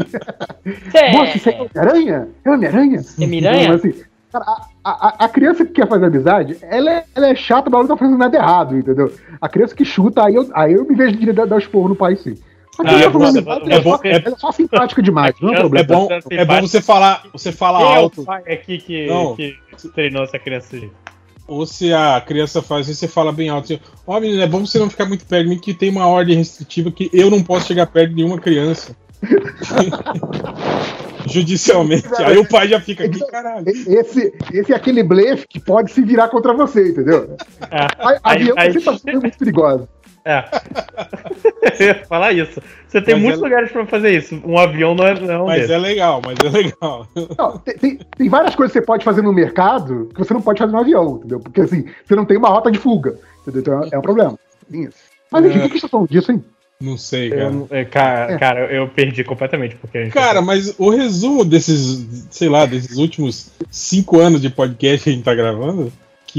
É. Moço, isso é Homem-Aranha? É Homem-Aranha? É Miranha? Assim, cara, a, a, a, criança que quer fazer amizade, ela é, ela é chata, mas ela não tá fazendo nada errado, entendeu? A criança que chuta, aí eu, aí eu me vejo de dar, os porros no pai, sim. Ah, é, bom, é, bom, é, ela é só simpática demais, não é, problema. É bom, é bom você falar, você falar alto. É o pai aqui que, que treinou essa criança ou se a criança faz isso, você fala bem alto assim, ó oh, menino, é bom você não ficar muito perto de mim, que tem uma ordem restritiva que eu não posso chegar perto de nenhuma criança. Judicialmente. Aí o pai já fica aqui, caralho. Esse, esse é aquele blefe que pode se virar contra você, entendeu? É. A, avião aí, aí, tá muito perigoso. É. Eu ia falar isso. Você tem mas muitos é... lugares para fazer isso. Um avião não é, não é um Mas desse. é legal, mas é legal. Não, tem, tem, várias coisas que você pode fazer no mercado que você não pode fazer no avião, entendeu? Porque assim, você não tem uma rota de fuga. Entendeu? Então é um problema. Mas enfim, é... o que você tá falando disso, hein? Não sei, cara. Eu, é, cara, é. cara, eu perdi completamente porque Cara, mas o resumo desses, sei lá, desses últimos cinco anos de podcast que a gente tá gravando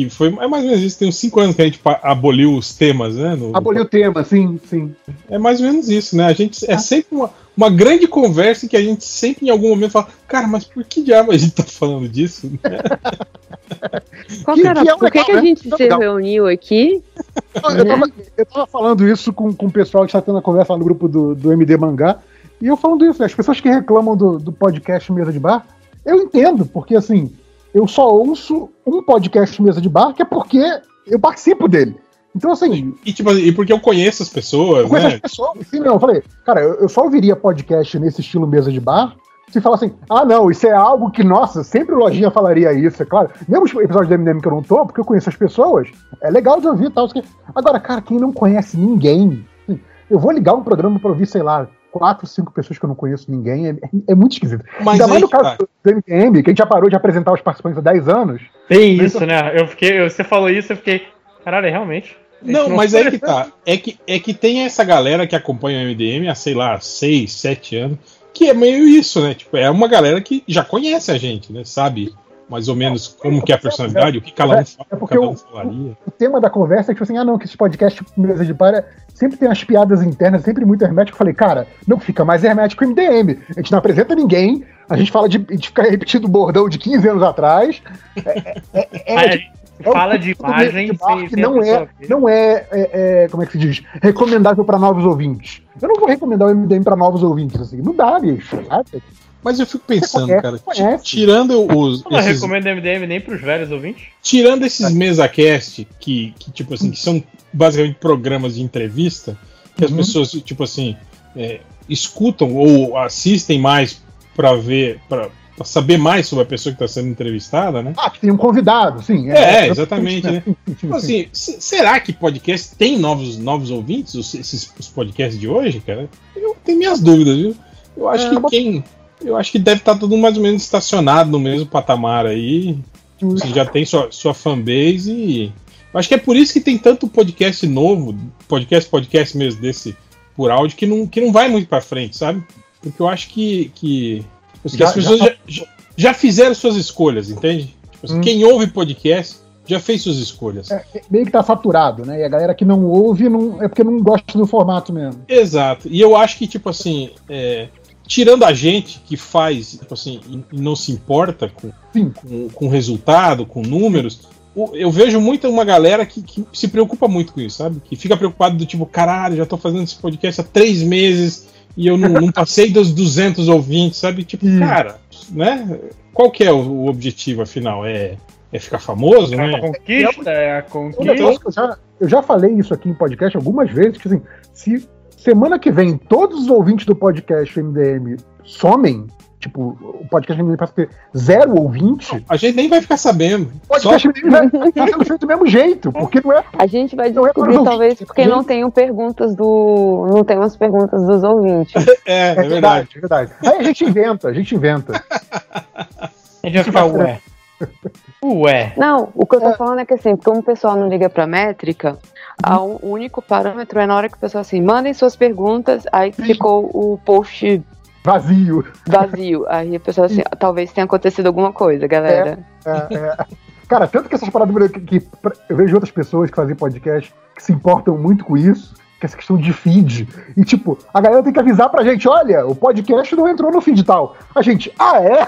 que foi é mais ou menos isso, tem uns 5 anos que a gente aboliu os temas, né? No, aboliu o tema, sim, sim. É mais ou menos isso, né? A gente é ah. sempre uma, uma grande conversa em que a gente sempre em algum momento fala, cara, mas por que diabo a gente tá falando disso? Qual que, era, que é por que, que a gente né? se legal. reuniu aqui? Eu, tava, eu tava falando isso com, com o pessoal que está tendo a conversa lá no grupo do, do MD Mangá, e eu falando isso, né? as pessoas que reclamam do, do podcast Mesa de Bar, eu entendo, porque assim, eu só ouço um podcast mesa de bar, que é porque eu participo dele. Então, assim. E, tipo, e porque eu conheço as pessoas. Eu conheço né? as pessoas. Sim, não, eu falei, cara, eu, eu, só ouviria podcast nesse estilo mesa de bar se falar assim, ah, não, isso é algo que, nossa, sempre o Lojinha falaria isso, é claro. Mesmo os episódios do MDM que eu não tô, porque eu conheço as pessoas, é legal de ouvir e tal. Agora, cara, quem não conhece ninguém, eu vou ligar um programa pra ouvir, sei lá, quatro, cinco pessoas que eu não conheço ninguém, é, é muito esquisito. Mas Ainda mais no caso tá. do MDM, que a gente já parou de apresentar os participantes há 10 anos. Tem isso, né? Eu fiquei, você falou isso, eu fiquei. Caralho, é realmente. Não, não, mas é que tá. É que, é que tem essa galera que acompanha o MDM há, sei lá, 6, 7 anos, que é meio isso, né? Tipo, é uma galera que já conhece a gente, né? Sabe mais ou menos como que é a personalidade, o que cada um, fala, é porque um. O, o, tema da conversa é tipo assim, ah não, que esse podcast mesa de para sempre tem umas piadas internas, sempre muito hermético. Eu falei, cara, não fica mais hermético o MDM. A gente não apresenta ninguém, a gente fala de, de ficar repetindo o bordão de 15 anos atrás. É, é, é, é, é fala de imagem que não é, não é, é, como é que se diz, recomendável para novos ouvintes. Eu não vou recomendar o MDM para novos ouvintes assim, não dá, bicho. Sabe? Mas eu fico pensando, conhece, cara, conhece. tirando os. Eu não esses... recomendo MDM nem pros velhos ouvintes. Tirando esses mesa-cast, que, que, tipo assim, que são basicamente programas de entrevista, que uhum. as pessoas, tipo assim, é, escutam ou assistem mais para ver, para saber mais sobre a pessoa que está sendo entrevistada, né? Ah, que tem um convidado, sim. É, é exatamente, né? Tipo assim, será que podcast tem novos, novos ouvintes, esses os podcasts de hoje, cara? Eu tenho minhas dúvidas, viu? Eu acho é, que quem eu acho que deve estar tá tudo mais ou menos estacionado no mesmo patamar aí. Você já tem sua, sua fanbase e, Acho que é por isso que tem tanto podcast novo, podcast, podcast mesmo desse por áudio, que não, que não vai muito para frente, sabe? Porque eu acho que, que, que já, as pessoas já, já, já, fizeram suas escolhas, entende? Tipo assim, hum. Quem ouve podcast já fez suas escolhas. É, é, meio que tá saturado, né? E a galera que não ouve não, é porque não gosta do formato mesmo. Exato. E eu acho que, tipo assim, é, tirando a gente que faz, tipo assim, e não se importa com, com, com resultado, com números, eu vejo muito uma galera que, que, se preocupa muito com isso, sabe? Que fica preocupado do tipo, caralho, já tô fazendo esse podcast há três meses e eu não, não passei dos 200 ouvintes, sabe? Tipo, cara, né? Qual que é o, o objetivo, afinal? É é ficar famoso, né? A conquista, é a conquista. Eu já, eu já falei isso aqui em podcast algumas vezes, que assim, se semana que vem todos os ouvintes do podcast MDM somem, tipo, o podcast MDM passa a ter zero ouvinte. A gente nem vai ficar sabendo. O podcast MDM vai estar sendo feito do mesmo jeito, porque não é. A gente vai é descobrir, é talvez, porque gente... não tenham perguntas do. Não tem umas perguntas dos ouvintes. é, é, é verdade. É verdade. Aí a gente inventa, a gente inventa. A gente vai ficar, ué. Ué. Não, o que eu tô é. falando é que assim, como o pessoal não liga pra métrica, o único parâmetro é na hora que o pessoal assim, mandem suas perguntas, aí ficou o post vazio. Vazio. Aí a pessoa assim, talvez tenha acontecido alguma coisa, galera. É, é, é. Cara, tanto que essas paradas que, que, eu vejo outras pessoas que fazem podcast que se importam muito com isso, que essa questão de feed. E tipo, a galera tem que avisar pra gente, olha, o podcast não entrou no feed tal. A gente, ah, é?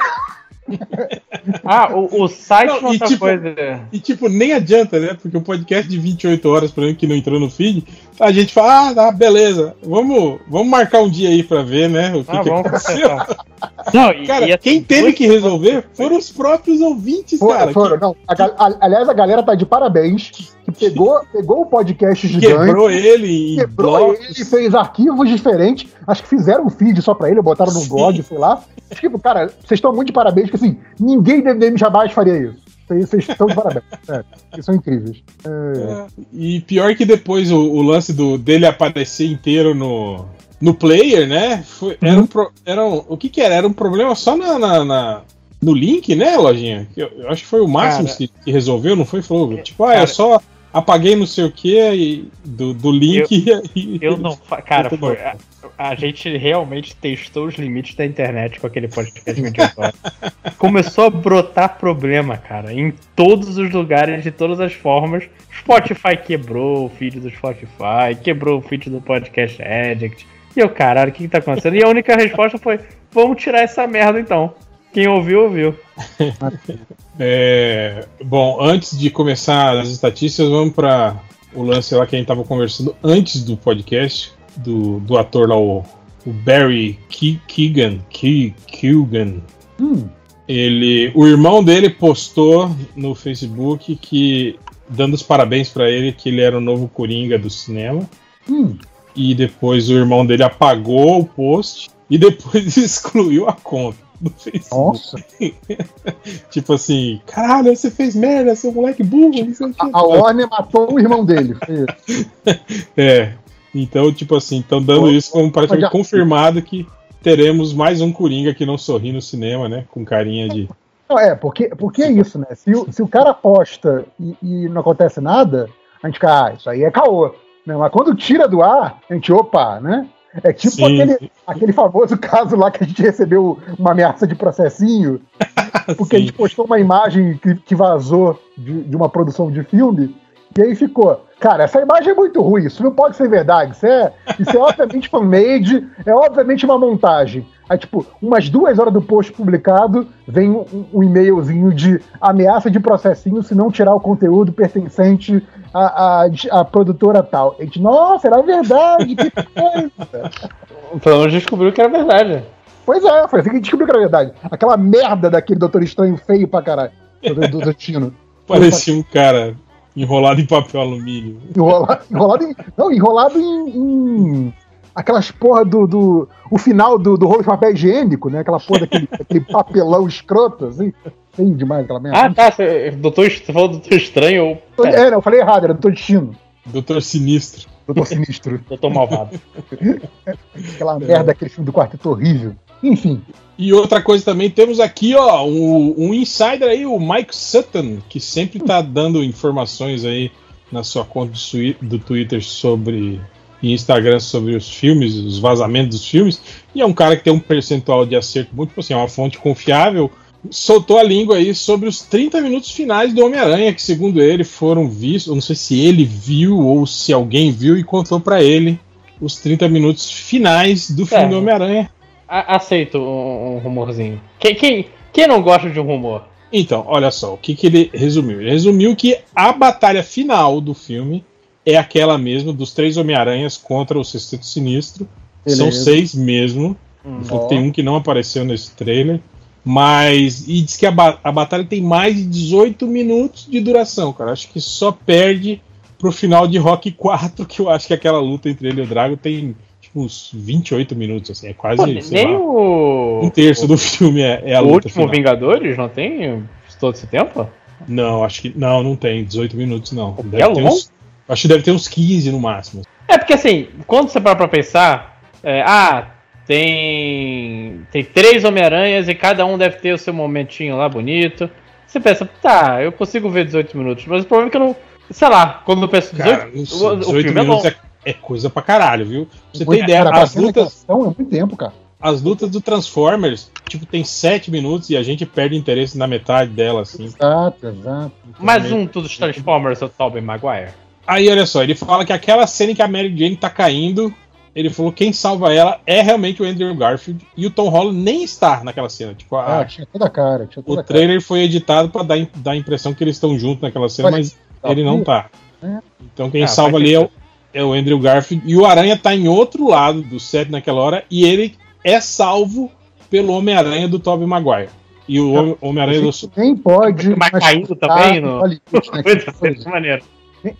ah, o, o site não, é outra tipo, coisa. E tipo, nem adianta, né? Porque o podcast de 28 horas, por exemplo, que não entrou no feed, a gente fala, ah, tá, beleza, vamos, vamos marcar um dia aí pra ver, né? O que, ah, que aconteceu. não, e, cara, e assim, quem teve que resolver foram os próprios ouvintes, cara. Foram, que... não. A, a, aliás, a galera tá de parabéns que pegou, pegou o podcast gigante. Quebrou ele Quebrou blocos. ele, fez arquivos diferentes. Acho que fizeram um feed só pra ele, botaram no blog, sei lá. Tipo, cara, vocês estão muito de parabéns, porque assim, ninguém MDM jamais faria isso. Vocês estão de parabéns. É, são incríveis. É... É, e pior que depois o, o, lance do, dele aparecer inteiro no, no player, né? Foi, era um, pro, era um, o que que era? Era um problema só na, na, na no link, né, Lojinha? Eu, eu, acho que foi o máximo que, que, resolveu, não foi? Falou, tipo, ah, é só apaguei não sei o que do, do link eu, e. Eu não. Cara, foi, a, a, gente realmente testou os limites da internet com aquele podcast 28 Começou a brotar problema, cara, em todos os lugares, de todas as formas. Spotify quebrou o feed do Spotify, quebrou o feed do Podcast Addict. E eu, caralho, o que, que tá acontecendo? E a única resposta foi: vamos tirar essa merda então. Quem ouviu, ouviu. é, bom, antes de começar as estatísticas, vamos para o lance lá que a gente estava conversando antes do podcast, do, do ator lá, o, o Barry Keegan. Keegan. Hum. Ele, o irmão dele postou no Facebook que dando os parabéns para ele que ele era o novo Coringa do cinema. Hum. E depois o irmão dele apagou o post e depois excluiu a conta Facebook. Nossa. tipo assim, caralho, você fez merda, seu moleque burro. A, a Warner matou o irmão dele. é. Então, tipo assim, estão dando Pô, isso como praticamente já... confirmado que teremos mais um Coringa que não sorri no cinema, né? Com carinha de. Não, é, porque, porque é isso, né? Se o, se o cara aposta e, e não acontece nada, a gente fica, ah, isso aí é caô. Né? Mas quando tira do ar, a gente, opa, né? É tipo aquele, aquele famoso caso lá que a gente recebeu uma ameaça de processinho, porque Sim. a gente postou uma imagem que, que vazou de, de, uma produção de filme, e aí ficou, cara, essa imagem é muito ruim, isso não pode ser verdade, isso é, isso é obviamente fan-made, é obviamente uma montagem. Aí, tipo, umas duas horas do post publicado, vem um, um e-mailzinho de ameaça de processinho se não tirar o conteúdo pertencente à, à, à produtora tal. A gente, nossa, era verdade, que coisa! Então a gente descobriu que era verdade. Pois é, foi assim que descobriu que era verdade. Aquela merda daquele Doutor Estranho feio pra caralho. Do, do, Tino. Parecia um cara enrolado em papel alumínio. Enrolado, enrolado em. Não, enrolado em, em aquelas porra do, do. o final do, do rolo de papel higiênico, né? Aquela porra daquele, aquele papelão escroto, assim. Feio demais aquela merda. Ah, tá. Doutor, você falou Doutor Estranho ou. É, não, eu falei errado, era Doutor Destino. Doutor Sinistro. Doutor Sinistro. Doutor Malvado. aquela merda, aquele filme do quarteto horrível. Enfim. E outra coisa também, temos aqui, ó, um, um insider aí, o Mike Sutton, que sempre tá dando informações aí na sua conta do Twitter sobre Instagram sobre os filmes, os vazamentos dos filmes, e é um cara que tem um percentual de acerto muito, tipo assim, é uma fonte confiável, soltou a língua aí sobre os 30 minutos finais do Homem-Aranha, que segundo ele foram vistos, não sei se ele viu ou se alguém viu e contou para ele os 30 minutos finais do filme é, do Homem-Aranha. Aceito um, um rumorzinho. Quem, quem, quem não gosta de um rumor? Então, olha só, o que, que ele resumiu? Ele resumiu que a batalha final do filme é aquela mesmo dos três Homem-Aranhas contra o Sexteto Sinistro. Beleza. São seis mesmo. Hum, tem um que não apareceu nesse trailer. Mas. E diz que a, ba a batalha tem mais de 18 minutos de duração, cara. Acho que só perde pro final de Rock 4, que eu acho que aquela luta entre ele e o Drago tem tipo, uns 28 minutos, assim. É quase. Pô, nem lá, o. Um terço o... do filme é, é a o luta. O último final. Vingadores não tem todo esse tempo? Não, acho que. Não, não tem 18 minutos, não. Deve é longo? Uns, acho que deve ter uns 15 no máximo. É porque assim, quando você para pra pensar, é, ah, tem. Tem três Homem-Aranhas e cada um deve ter o seu momentinho lá bonito. Você pensa, tá, eu consigo ver 18 minutos, mas o problema é que eu não. Sei lá, quando eu penso 18, Cara, 18 o, o filme minutos é, é, coisa pra caralho, viu? Você tem ideia, as lutas. É muito tempo, cara as lutas do Transformers, tipo, tem 7 minutos e a gente perde interesse na metade dela, assim. Exato, exato. Mais um dos Transformers, o Tobey Maguire. Aí, olha só, ele fala que aquela cena em que a Mary Jane tá caindo, ele falou que quem salva ela é realmente o Andrew Garfield e o Tom Holland nem está naquela cena. Tipo, a, ah, tinha toda a cara. Tinha toda o trailer cara. foi editado para dar, dar a impressão que eles estão juntos naquela cena, mas, mas tá ele não tá. É. Então quem ah, salva ali é o, é o Andrew Garfield e o Aranha tá em outro lado do set naquela hora e ele é salvo pelo Homem-Aranha do Tobey Maguire. E o Homem-Aranha do. Nem pode. Mas caindo também no. Hollywood, né? maneiro.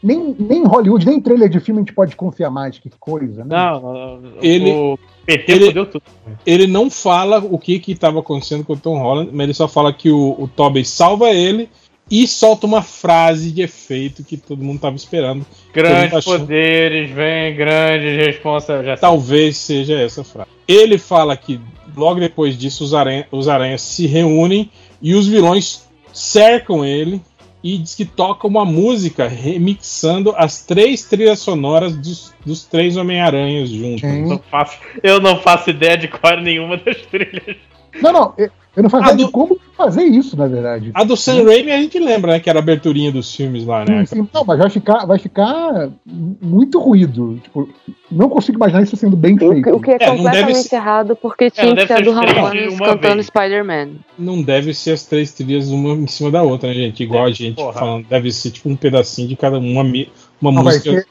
Nem, nem Hollywood, nem trailer de filme a gente pode confiar mais, que coisa, né? Não, não ele, o PT ele, deu tudo. Ele não fala o que estava acontecendo com o Tom Holland, mas ele só fala que o, o Tobey salva ele e solta uma frase de efeito que todo mundo estava esperando. Grandes achando... poderes vem grandes responsabilidades. Talvez seja essa frase. Ele fala que logo depois disso os, aranha, os aranhas se reúnem e os vilões cercam ele e diz que toca uma música remixando as três trilhas sonoras dos, dos três Homem-Aranhas juntos. Não faço, eu não faço ideia de qual nenhuma das trilhas. Não, não, eu não fazia do... como fazer isso, na verdade. A do Sam Raimi a gente lembra, né? Que era a aberturinha dos filmes lá, né? Sim, sim. Não, mas vai ficar, vai ficar muito ruído. Tipo, não consigo imaginar isso sendo bem feito. O que é, é completamente ser... errado, porque é, tinha que ser do Ramones cantando Spider-Man. Não deve ser as três trilhas uma em cima da outra, né, gente? Igual é, a gente porra. falando. Deve ser tipo um pedacinho de cada uma, uma não, música. Vai ser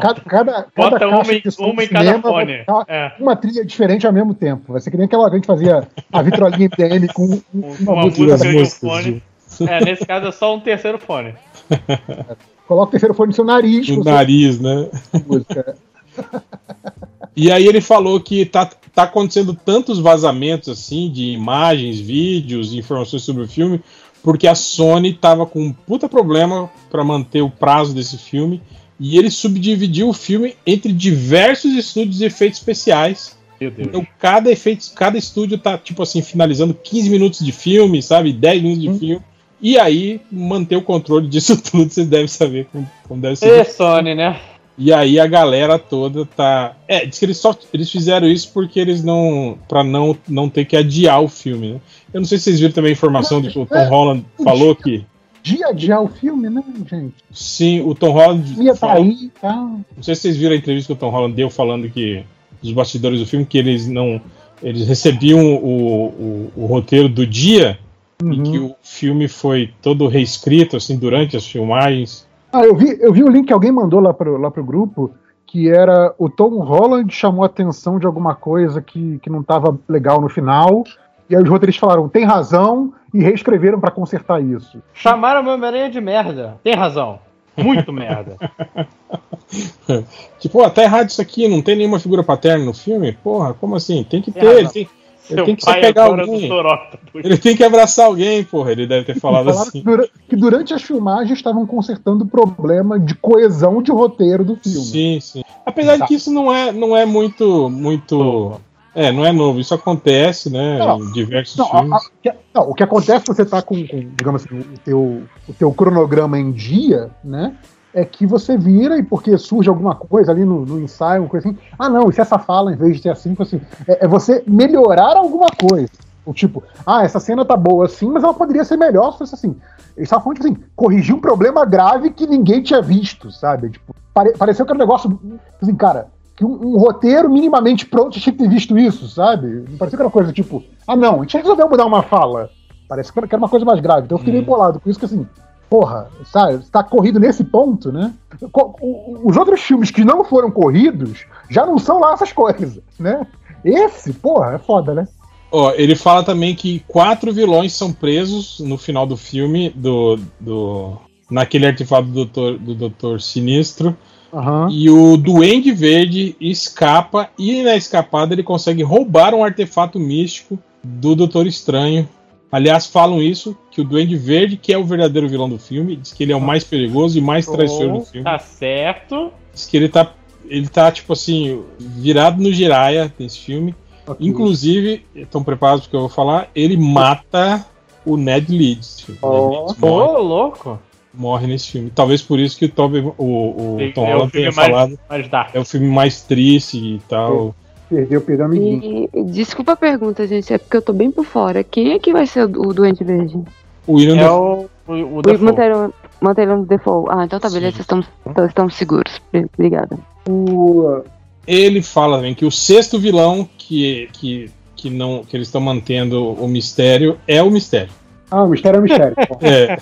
cada, cada, Bota cada uma, em, uma em cada fone. É. Uma trilha diferente ao mesmo tempo. Vai ser que nem aquela que a gente fazia a vitrolinha MPM com uma, uma música, música um fone. É, nesse caso é só um terceiro fone. Coloca o terceiro fone no seu nariz. No nariz, né? E aí ele falou que tá, tá acontecendo tantos vazamentos assim de imagens, vídeos, informações sobre o filme, porque a Sony tava com um puta problema para manter o prazo desse filme e ele subdividiu o filme entre diversos estúdios de efeitos especiais. Então cada efeito, cada estúdio tá tipo assim finalizando 15 minutos de filme, sabe, 10 minutos de hum. filme. E aí manter o controle disso tudo, vocês devem saber como, como deve ser. É Sony, né? E aí a galera toda tá. É, diz que eles só eles fizeram isso porque eles não. para não, não ter que adiar o filme, né? Eu não sei se vocês viram também a informação de que o Tom Holland falou que dia adiar o filme, né, gente? Sim, o Tom Holland. Ia tá aí tá. Não sei se vocês viram a entrevista que o Tom Holland deu falando que os bastidores do filme que eles não. Eles recebiam o, o, o roteiro do dia uhum. e que o filme foi todo reescrito assim durante as filmagens. Ah, eu vi, eu vi o link que alguém mandou lá pro, lá pro grupo que era o Tom Holland chamou a atenção de alguma coisa que, que não estava legal no final. E aí os roteiristas falaram, tem razão, e reescreveram para consertar isso. Chamaram meu Homem-Aranha de merda. Tem razão. Muito merda. tipo, até errado isso aqui, não tem nenhuma figura paterna no filme? Porra, como assim? Tem que ter, ele tem, ele tem que se pegar alguém. ele tem que abraçar alguém, porra, ele deve ter falado assim. Que durante as filmagens estavam consertando o problema de coesão de roteiro do filme. Sim, sim. Apesar de que isso não é, não é muito, muito é, não é novo, isso acontece, né? Não, em diversos não, filmes. A, a, não, o que acontece você tá com, com digamos assim, o teu, o teu cronograma em dia, né? é que você vira e porque surge alguma coisa ali no, no ensaio, uma coisa assim, ah não, e se essa fala, em vez de ser assim, assim é, é você melhorar alguma coisa. O tipo, ah, essa cena tá boa assim, mas ela poderia ser melhor se fosse assim. Eles estavam falando, tipo assim, corrigir um problema grave que ninguém tinha visto, sabe? Tipo, pare, pareceu que era um negócio, assim, cara, que um, um, roteiro minimamente pronto tinha que ter visto isso, sabe? Parecia que era coisa tipo, ah não, a gente resolveu mudar uma fala. Parece que era uma coisa mais grave. Então eu fiquei meio hum. bolado com isso, que assim, porra, sabe, está corrido nesse ponto, né? Os outros filmes que não foram corridos já não são lá essas coisas, né? Esse, porra, é foda, né? Ó, ele fala também que quatro vilões são presos no final do filme, do, do naquele artefato do Doutor, do Doutor Sinistro. Uhum. E o Duende Verde escapa, e na escapada ele consegue roubar um artefato místico do Doutor Estranho. Aliás, falam isso, que o Duende Verde, que é o verdadeiro vilão do filme, diz que ele é o mais perigoso e mais traiçoeiro do filme. Tá certo. Diz que ele tá, ele tá tipo assim, virado no giraia nesse filme. Okay. Inclusive, estão preparados porque eu vou falar, ele mata o Ned Leeds. Oh, oh louco! Morre nesse filme. Talvez por isso que o, Toby, o, o Tom é Holland tenha mais, falado. Mais é o filme mais triste e tal. Perdeu, perdeu amiguinho. E, desculpa a pergunta, gente, é porque eu tô bem por fora. Quem é que vai ser o, o Doente Verde? O William é o, o, o Defoe. Manteram o Default. Ah, então tá beleza, estamos, estamos seguros. Obrigada. O, ele fala também que o sexto vilão que, que, que, não, que eles estão mantendo o mistério é o mistério. Ah, o mistério é o mistério. é.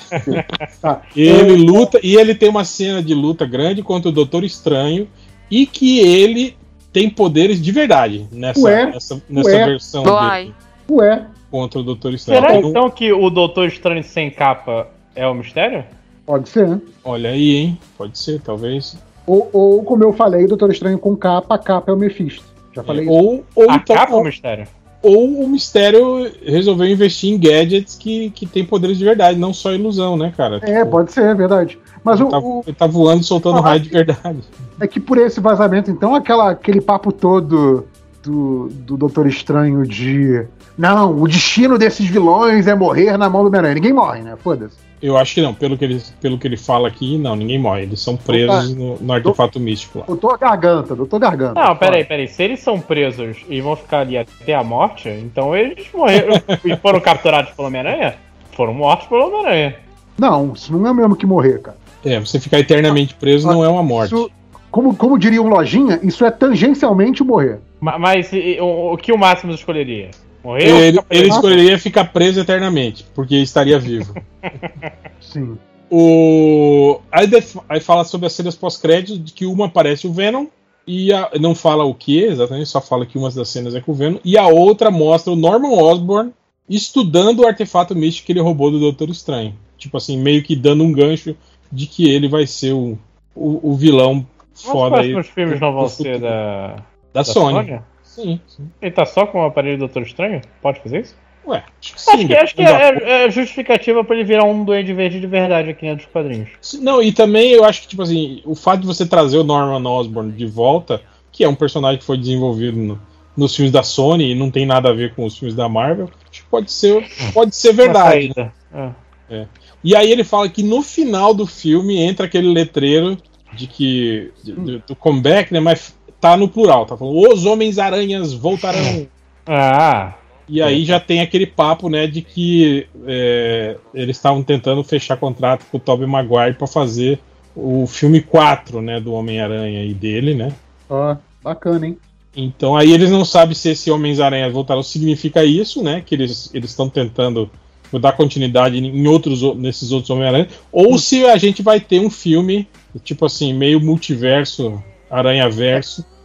Tá. Ele luta e ele tem uma cena de luta grande contra o Doutor Estranho e que ele tem poderes de verdade nessa, Ué? nessa, nessa Ué? versão Ué? dele. Ué? Contra o Doutor Estranho. Será então que o Doutor Estranho sem capa é o mistério? Pode ser, né? Olha aí, hein? Pode ser, talvez. Ou, ou como eu falei, Doutor Estranho com capa, a capa é o Mephisto. Já falei é, Ou, ou a então, capa é o mistério. Ou o mistério resolveu investir em gadgets que, que tem poderes de verdade, não só ilusão, né, cara? É, tipo, pode ser, é verdade. Mas ele, o, tá, o... ele tá voando soltando ah, raio de verdade. É que por esse vazamento, então, aquela, aquele papo todo do, do Doutor Estranho de. Não, o destino desses vilões é morrer na mão do Homem-Aranha. Ninguém morre, né? Foda-se. Eu acho que não, pelo que ele, pelo que ele fala aqui, não, ninguém morre. Eles são presos no, no artefato do, místico lá. Doutor Garganta, doutor Garganta. Não, peraí, peraí. Se eles são presos e vão ficar ali até a morte, então eles morreram e foram capturados pelo Homem-Aranha? Foram mortos pelo Homem-Aranha. Não, isso não é o mesmo que morrer, cara. É, você ficar eternamente preso não é uma morte. Isso, como, como diria um lojinha, isso é tangencialmente morrer. Mas, mas o, o que o Máximo escolheria? Morreu? Ele, ele escolheria ficar preso eternamente, porque estaria vivo. Sim. O... Aí, aí fala sobre as cenas pós-crédito, de que uma aparece o Venom, e a... não fala o que exatamente, só fala que uma das cenas é com o Venom, e a outra mostra o Norman Osborn estudando o artefato místico que ele roubou do Doutor Estranho. Tipo assim, meio que dando um gancho de que ele vai ser o, o, o vilão foda aí. Os filmes não vão ser da, da, da Sony. Sony? Sim, sim. Ele tá só com o aparelho do Doutor Estranho? Pode fazer isso? Ué, acho que sim. Acho que, acho que é, é, justificativa pra ele virar um Duende Verde de verdade aqui dentro dos quadrinhos. Não, e também eu acho que, tipo assim, o fato de você trazer o Norman Osborn de volta, que é um personagem que foi desenvolvido no, nos filmes da Sony e não tem nada a ver com os filmes da Marvel, acho que pode ser, pode ser verdade. Né? É. É. E aí ele fala que no final do filme entra aquele letreiro de que. De, de, do comeback, né? Mas tá no plural, tá falando os Homens-Aranhas voltarão. Ah. E aí já tem aquele papo, né, de que é, eles estavam tentando fechar contrato com o Tobey Maguire para fazer o filme 4, né, do Homem-Aranha e dele, né? Ó, oh, bacana, hein? Então aí eles não sabem se esse Homens-Aranha voltaram significa isso, né, que eles estão tentando dar continuidade em outros nesses outros Homem-Aranha, ou se a gente vai ter um filme tipo assim, meio multiverso, Aranha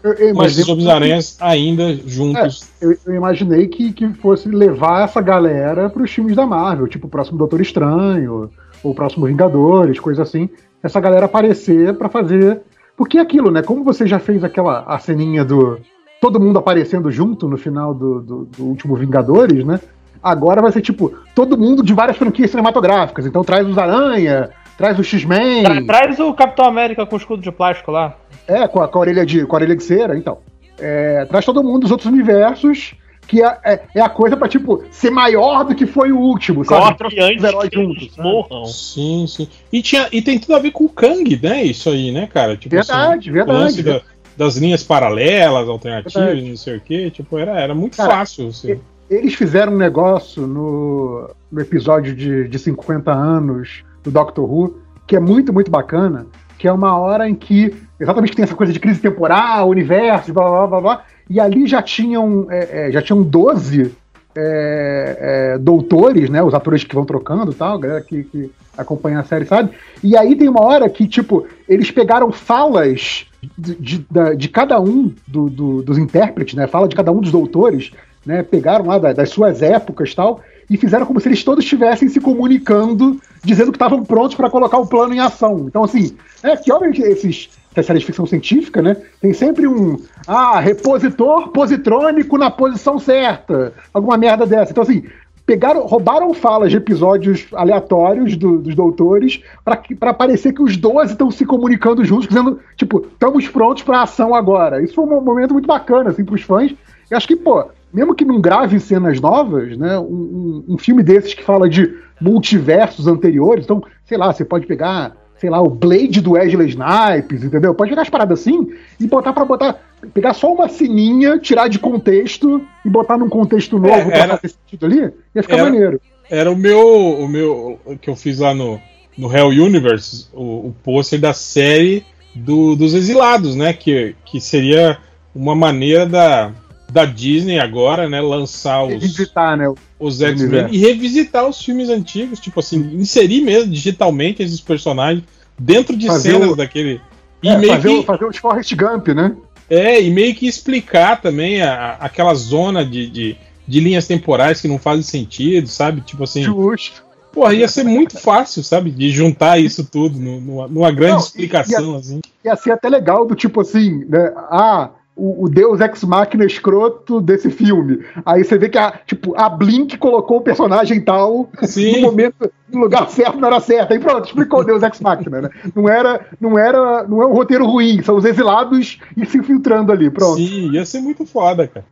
Eu, eu com esses Homens-Aranhas ainda juntos. É, eu, eu, imaginei que, que fosse levar essa galera para os filmes da Marvel, tipo o próximo Doutor Estranho, ou o próximo Vingadores, coisa assim. Essa galera aparecer para fazer. Porque é aquilo, né? Como você já fez aquela a ceninha do. Todo mundo aparecendo junto no final do, do, do último Vingadores, né? Agora vai ser tipo, todo mundo de várias franquias cinematográficas. Então traz os Aranha, traz o X-Men. Tra traz o Capitão América com o escudo de plástico lá. É, com a, com a, orelha, de, com a orelha de cera, então. É, traz todo mundo dos outros universos que é, é, é, a coisa pra, tipo, ser maior do que foi o último, sabe? Corre antes heróis juntos. Morram. Sim, sim. E, tinha, e tem tudo a ver com o Kang, né? Isso aí, né, cara? Tipo, verdade, assim, verdade. Da, das linhas paralelas, alternativas, verdade. não sei o quê. Tipo, era, era muito cara, fácil. Assim. Eles fizeram um negócio no, no episódio de, de 50 anos do Doctor Who, que é muito, muito bacana, que é uma hora em que exatamente tem essa coisa de crise temporal, universo, blá blá blá blá, e ali já tinham, é, é, já tinham 12 é, é, doutores, né? Os atores que vão trocando tal, a galera que, que acompanha a série, sabe? E aí tem uma hora que, tipo, eles pegaram falas de, de, de cada um do, do, dos intérpretes, né? Fala de cada um dos doutores, né? Pegaram lá das, das suas épocas tal, e fizeram como se eles todos estivessem se comunicando, dizendo que estavam prontos para colocar o plano em ação. Então, assim, é que obviamente esses séries de ficção científica, né? Tem sempre um ah, repositor positrônico na posição certa. Alguma merda dessa. Então, assim, pegaram, roubaram falas de episódios aleatórios do, dos doutores para parecer que os 12 estão se comunicando juntos, dizendo, tipo, estamos prontos para ação agora. Isso foi um momento muito bacana, assim, pros fãs. Eu acho que, pô, mesmo que não grave cenas novas, né? Um, um, um, filme desses que fala de multiversos anteriores, então, sei lá, você pode pegar, sei lá, o Blade do Wesley Snipes, entendeu? Pode pegar as paradas assim e botar para botar, pegar só uma sininha, tirar de contexto e botar num contexto novo é, era, pra fazer sentido ali, ia ficar era, maneiro. Era o meu, o meu, que eu fiz lá no, no Hell Universe, o, o pôster da série do, dos exilados, né? Que, que seria uma maneira da da Disney agora, né? Lançar os, revisitar, né, os X-Men e revisitar os filmes antigos, tipo assim, inserir mesmo digitalmente esses personagens dentro de fazer cenas o, daquele. E é, meio fazer, que, fazer os Forrest Gump, né? É, e meio que explicar também a, aquela zona de, de, de, linhas temporais que não fazem sentido, sabe? Tipo assim. Justo. Porra, ia ser muito fácil, sabe? De juntar isso tudo numa, numa grande não, explicação, ia, assim. Ia ser até legal do tipo assim, né? Ah, o, o Deus Ex Machina escroto desse filme. Aí você vê que a, tipo, a Blink colocou o personagem tal Sim. no momento, no lugar certo, não era certo. Aí pronto, explicou o Deus Ex Machina, né? Não era, não era, não é um roteiro ruim, são os exilados e se infiltrando ali, pronto. Sim, ia ser muito foda, cara.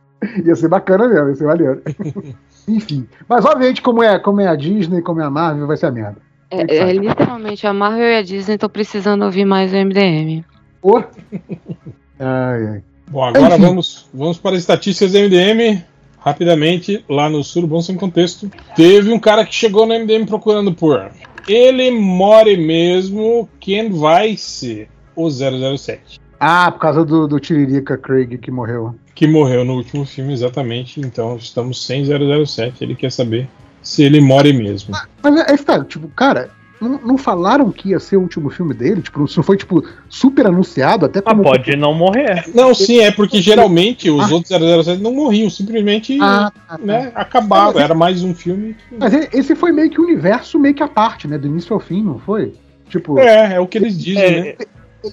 Ia ser bacana mesmo, ia ser maneiro. Enfim. Mas obviamente, como é, como é a Disney, como é a Marvel, vai ser a merda. É, é, literalmente, a Marvel e a Disney estão precisando ouvir mais o MDM. Pô. Ai, ai. Bom, agora vamos, vamos para as estatísticas do MDM. Rapidamente, lá no Sul, bom sem contexto. Teve um cara que chegou no MDM procurando por ele more mesmo quem vai ser o 007. Ah, por causa do, do Tiririca Craig que morreu. Que morreu no último filme, exatamente. Então estamos sem 007. Ele quer saber se ele more mesmo. Mas é, é tá, tipo, cara, não, não, falaram que ia ser o último filme dele? Tipo, isso foi, tipo, super anunciado, até como. Ah, pode não morrer. Não, sim, é porque geralmente os ah. outros 007 não morriam, simplesmente ah, tá, tá. né, acabavam. Era mais um filme. Que... Mas esse foi meio que o universo meio que a parte, né? Do início ao fim, não foi? Tipo. É, é o que eles dizem, é, né?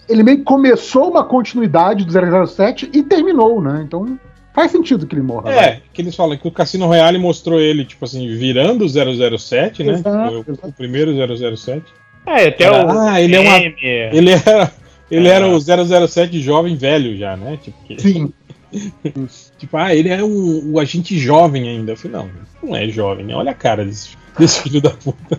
Ele meio que começou uma continuidade do 007 e terminou, né? Então. Faz sentido que ele morra. É, vai. que eles falam que o Cassino Royale mostrou ele, tipo assim, virando o 007, né? Exato, o, o, primeiro 007. É, até era, o. Ah, ele é uma. Ele era. Ele é. era o 007 jovem velho já, né? Tipo, que... Sim. tipo, ah, ele é o, o, agente jovem ainda. Eu falei, não, não é jovem, né? Olha a cara desse, desse filho da puta.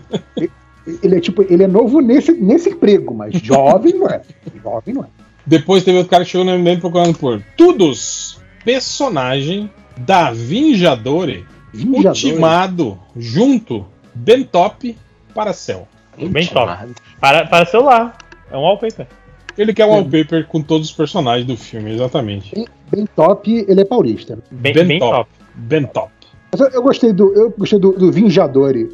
Ele é tipo, ele é novo nesse, nesse emprego, mas jovem não é. Jovem não é. Depois teve outro cara que chegou no MDM procurando por Todos personagem da Vingadore, Vingadore. ultimado junto bem top para céu. Bem top. Para, para celular. É um wallpaper. Ele quer um wallpaper com todos os personagens do filme, exatamente. Bem, bem top, ele é paulista. Bem top. Eu, gostei do, eu gostei do, do Vingadore.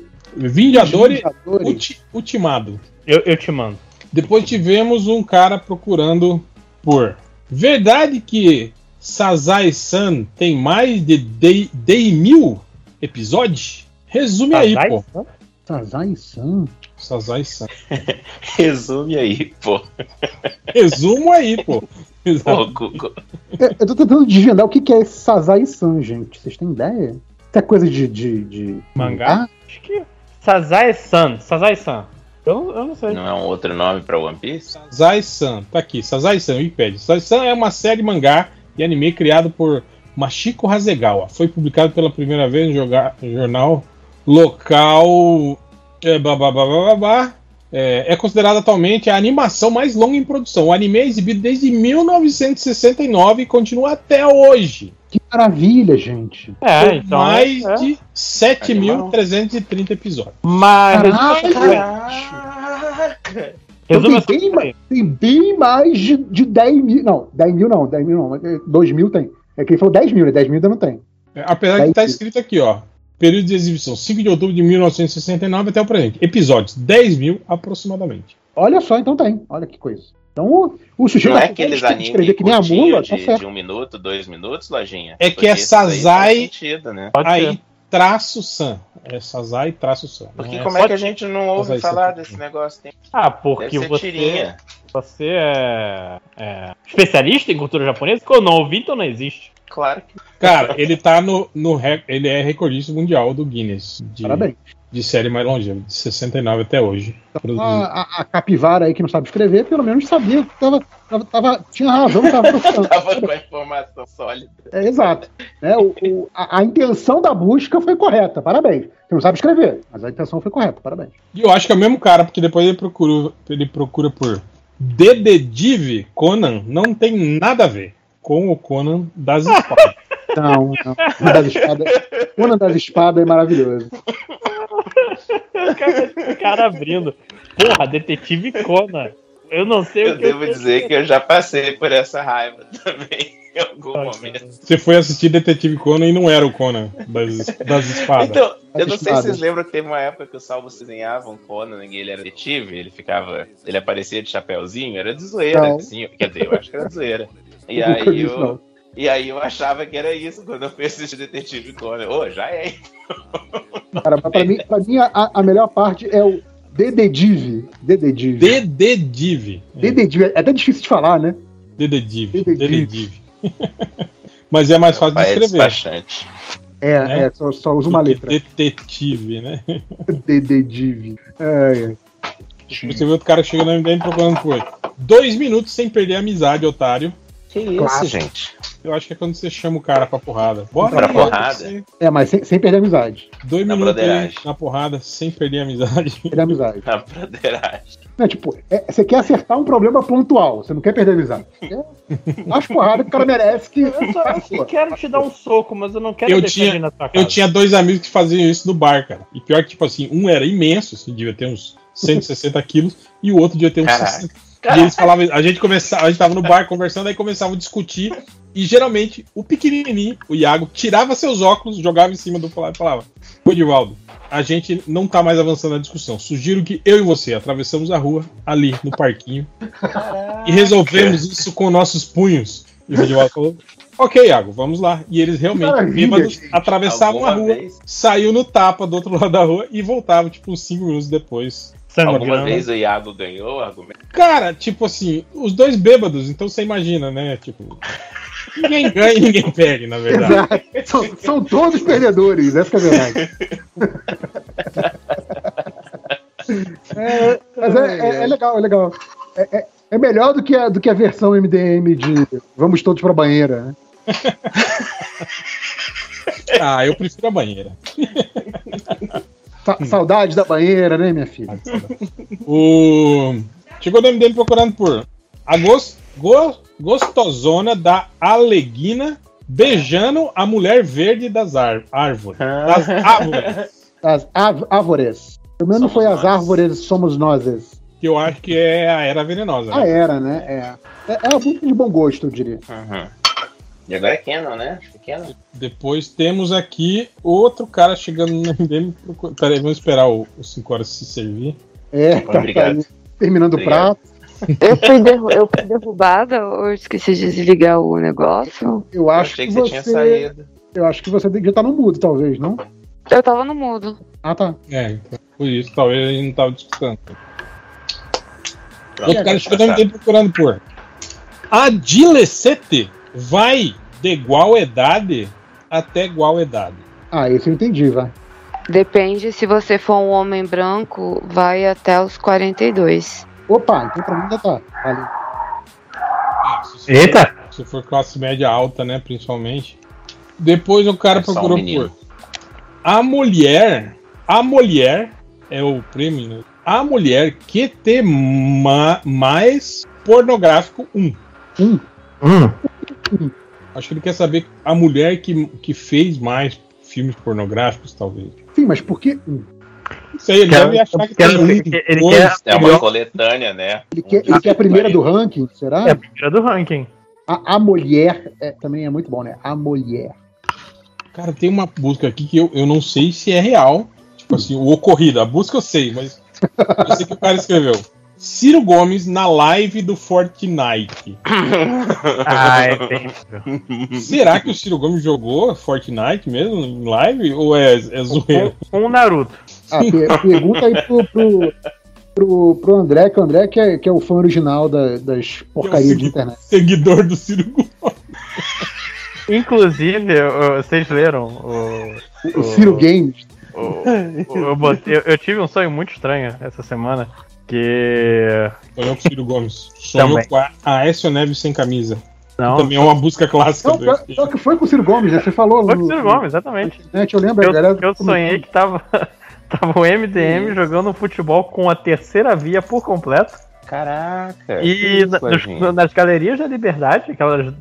Ulti, ultimado. Eu, eu te mando. Depois tivemos um cara procurando por. Verdade que Sazai-san tem mais de 10 mil episódios? Resume aí, pô. Sazai-san? Sazai-san. Resume aí, pô. Resumo aí, pô. pô é, eu tô tentando desvendar o que é esse Sazai-san, gente. Vocês têm ideia? Isso é coisa de. de, de... Mangá? Acho que. Sazai-san. Sazai-san. Eu, eu, não sei. Não é um outro nome pra One Piece? Sazai-san. Tá aqui. Sazai-san, Wikipedia. Sazai-san é uma série mangá e anime criado por Machiko Hasegawa. Foi publicado pela primeira vez no jornal local. É, babá, é, é considerada atualmente a animação mais longa em produção. O anime é exibido desde 1969 e continua até hoje. Que maravilha, gente. É, então, mais é. de 7.330 episódios. Mas. Então tem, bem, tem bem mais de, de 10 mil. Não, 10 mil não, 10 mil não. 2 mil tem. É que ele falou 10 mil, né? 10 mil ainda não tem. É, apesar de estar tá escrito aqui, ó. Período de exibição: 5 de outubro de 1969 até o presente. Episódios: 10 mil aproximadamente. Olha só, então tem. Olha que coisa. Então, o sujeito não é aqueles animes que nem a mula, tá de, tá de um minuto, dois minutos, lojinha. É que é Sazai sentido, né? aí traço San. É Sazai traço San. Porque é como é que a gente não ouve falar desse negócio? Tem... Ah, porque você, você é, é, especialista em cultura japonesa? Que eu não ouvi, então não existe. Claro que. Cara, ele tá no, no. Ele é recordista mundial do Guinness. De... Parabéns de série mais longeva, de 69 até hoje. A, a, a, capivara aí que não sabe escrever, pelo menos sabia que tava, tava, tava tinha razão, tava tava com a informação sólida. É, exato. É, o, o a, a, intenção da busca foi correta, parabéns. Você não sabe escrever, mas a intenção foi correta, parabéns. E eu acho que é o mesmo cara, porque depois ele procura, ele procura por Dededive Conan, não tem nada a ver com o Conan das espadas. Não, não. Conan das espadas, Conan das espadas é maravilhoso o cara abrindo. Porra, detetive Conan. Eu não sei eu o que devo eu dizer que eu já passei por essa raiva também em algum ah, momento. Você foi assistir Detetive Conan e não era o Conan das, das espadas. Então, eu não sei se vocês lembram que teve uma época que o Salvo desenhava um Conan e ele era detetive, ele ficava. Ele aparecia de chapéuzinho, era de zoeira, assim, quer dizer, eu acho que era de zoeira. E aí eu. E aí eu achava que era isso quando eu fui assistir Detetive Conan. Ô, oh, já é. Cara, pra mim, pra mim a, a melhor parte é o Dededive. Dededive. Dededive. Dededive. É até difícil de falar, né? Dededive. Dededive. Mas é mais fácil de é escrever. Bastante. É, é, é só, só usa uma letra. Detetive, né? Dededive. É, é. Você vê outro cara chegando no MDM procurando por dois minutos sem perder a amizade, otário. Que isso, gente? Eu acho que é quando você chama o cara pra porrada. Bora pra porrada. Você... É, mas sem, sem perder a amizade. Dois na minutos aí, na porrada, sem perder a amizade. Perder a amizade. Na broderagem. É, tipo, é, você quer acertar um problema pontual, você não quer perder a amizade. Acho porrada que o cara merece que. Eu, só, eu quero te dar um soco, mas eu não quero eu tinha, na tua casa. Eu tinha dois amigos que faziam isso no bar, cara. E pior que, tipo assim, um era imenso, assim, devia ter uns 160 quilos, e o outro devia ter uns Caraca. 60. E eles falavam, a gente começava, a gente tava no bar conversando, aí começavam a discutir. E geralmente o pequenininho, o Iago, tirava seus óculos, jogava em cima do e falava: Edivaldo, a gente não tá mais avançando na discussão. Sugiro que eu e você atravessamos a rua ali no parquinho Caraca. e resolvemos isso com nossos punhos. E o Edivaldo falou: Ok, Iago, vamos lá. E eles realmente, bêbados, atravessavam a rua, vez? saiu no tapa do outro lado da rua e voltavam, tipo, uns 5 minutos depois. Alguma vez o Iago ganhou o argumento? Cara, tipo assim, os dois bêbados, então você imagina, né? Tipo. Ninguém ganha e ninguém perde, na verdade. São, são, todos perdedores, essa é a verdade. é, mas é, é, é, legal, é legal. É, é, é, melhor do que, a, do que a versão MDM de Vamos Todos pra Banheira, né? ah, eu prefiro a banheira. Sa saudade da banheira, né, minha filha? O... Chegou o MDM procurando por Agosto, go, Gostosona da Aleguina beijando a mulher verde das árvores. Das árvores. Das árvores. Pelo menos foi as árvores somos nós. Que eu acho que é a era venenosa. A né? era, né? É. É, é muito de bom gosto, eu diria. Uhum. E agora é Canon, né? Acho que é Canon. Depois temos aqui outro cara chegando no dele. Peraí, vamos esperar o 5 horas se servir. É, tá, Obrigado. Tá terminando Obrigado. o prato. Eu fui, derru eu fui derrubada ou esqueci de desligar o negócio? Eu acho eu que, que, você tinha saído. Eu acho que você devia estar no mudo, talvez, não? Eu tava no mudo. Ah, tá. É, então, por isso, talvez ele não tava discutindo. Outro cara chegando tá. procurando por. Adilecete vai de igual idade até igual idade. Ah, isso eu entendi, vai. Depende, se você for um homem branco, vai até os 42. Opa, então pra mim ainda tá. Valeu. Ah, se Eita! For, se for classe média alta, né, principalmente. Depois o cara é procurou um por. A mulher. A mulher. É o prêmio, né? A mulher que tem ma mais pornográfico um. Um. Um. Acho que ele quer saber a mulher que, que fez mais filmes pornográficos, talvez. Sim, mas por que um? Isso aí, ele quer, deve achar que tem ele, ele quer, É uma coletânea, né? Ele quer, ele quer a primeira do ranking, será? É a primeira do ranking. A, a mulher é, também é muito bom, né? A mulher. Cara, tem uma busca aqui que eu, eu não sei se é real. Tipo assim, o ocorrido. A busca eu sei, mas eu sei que o cara escreveu. Ciro Gomes na live do Fortnite. ah, é Será que o Ciro Gomes jogou Fortnite mesmo em live? Ou é, é zoeira? Com o Naruto. Ah, pergunta aí pro, pro, pro, pro, André, que o André que é, que é o fã original da, das porcarias é de internet. Seguidor do Ciro Gomes. Inclusive, vocês leram o, o, o Ciro Games. O, eu, eu, eu, tive um sonho muito estranho essa semana. Que. Sonhou com o Ciro Gomes. Sonhou com a Aécio Neves sem camisa. Não, também é uma música clássica. Não, do só que foi com o Ciro Gomes, né? Você falou. Foi com o Ciro Gomes, exatamente. eu lembro, eu, galera, eu sonhei que tava, tava o MDM jogando futebol com a terceira via por completo. Caraca! E na, nas galerias da Liberdade, aquelas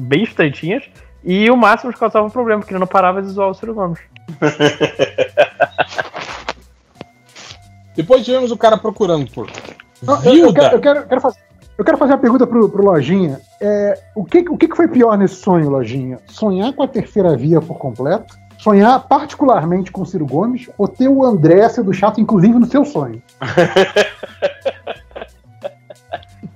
bem estreitinhas, e o máximo que causava um problema, porque ele não parava de zoar o Ciro Gomes. Depois tivemos o cara procurando por. eu, eu, quero, eu, quero, quero, fazer, eu quero fazer uma pergunta pro, pro Lojinha. É, o que, o que foi pior nesse sonho, Lojinha? Sonhar com a terceira via por completo? Sonhar particularmente com o Ciro Gomes? Ou ter o André do chato, inclusive, no seu sonho?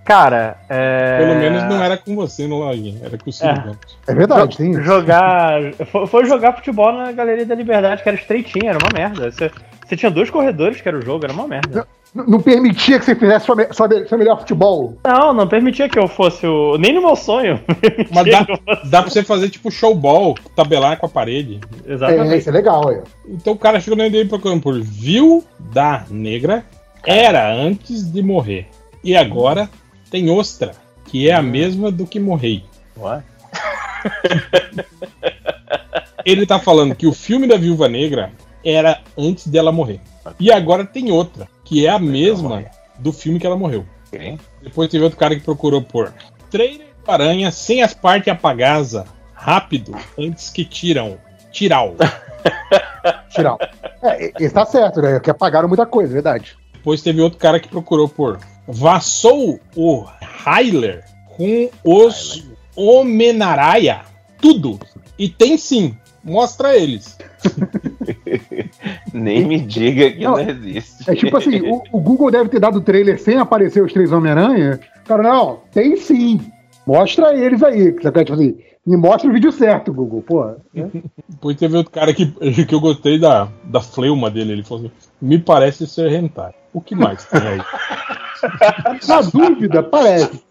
Cara, é... Pelo menos não era com você no login, era com o Ciro é. Gomes. É verdade, sim. Jogar. Foi jogar futebol na Galeria da Liberdade, que era estreitinha, era uma merda. Você, você tinha dois corredores que era o jogo, era uma merda. Não, não permitia que você fizesse sua, sua, seu melhor futebol. Não, não permitia que eu fosse o. Nem no meu sonho. Mas dá, dá pra você fazer tipo showball, tabelar com a parede. Exatamente. É, isso é legal, aí. Então o cara chegou no MDM procurando por Viu da Negra, era antes de morrer. E agora tem Ostra, que é a mesma do que morrei. What? Ele tá falando que o filme da Viúva Negra era antes dela morrer. E agora tem outra, que é a mesma do filme que ela morreu. Okay. Depois teve outro cara que procurou por trailer do Aranha sem as partes apagadas, rápido, antes que tiram. Tiral. Tiral. É, está certo, né? Que apagaram muita coisa, verdade. Depois teve outro cara que procurou por Vassou o Hyler com os Homenaraia. Tudo. E tem sim. Mostra eles. Nem me diga que não, não existe. É tipo assim, o, o, Google deve ter dado o trailer sem aparecer os três Homem-Aranha. Cara, não, tem sim. Mostra eles aí. Tipo assim, me mostra o vídeo certo, Google, pô. Né? Depois teve outro cara que, que eu gostei da, da fleuma dele. Ele falou assim: me parece ser hentai. O que mais tem aí? Na dúvida, parece.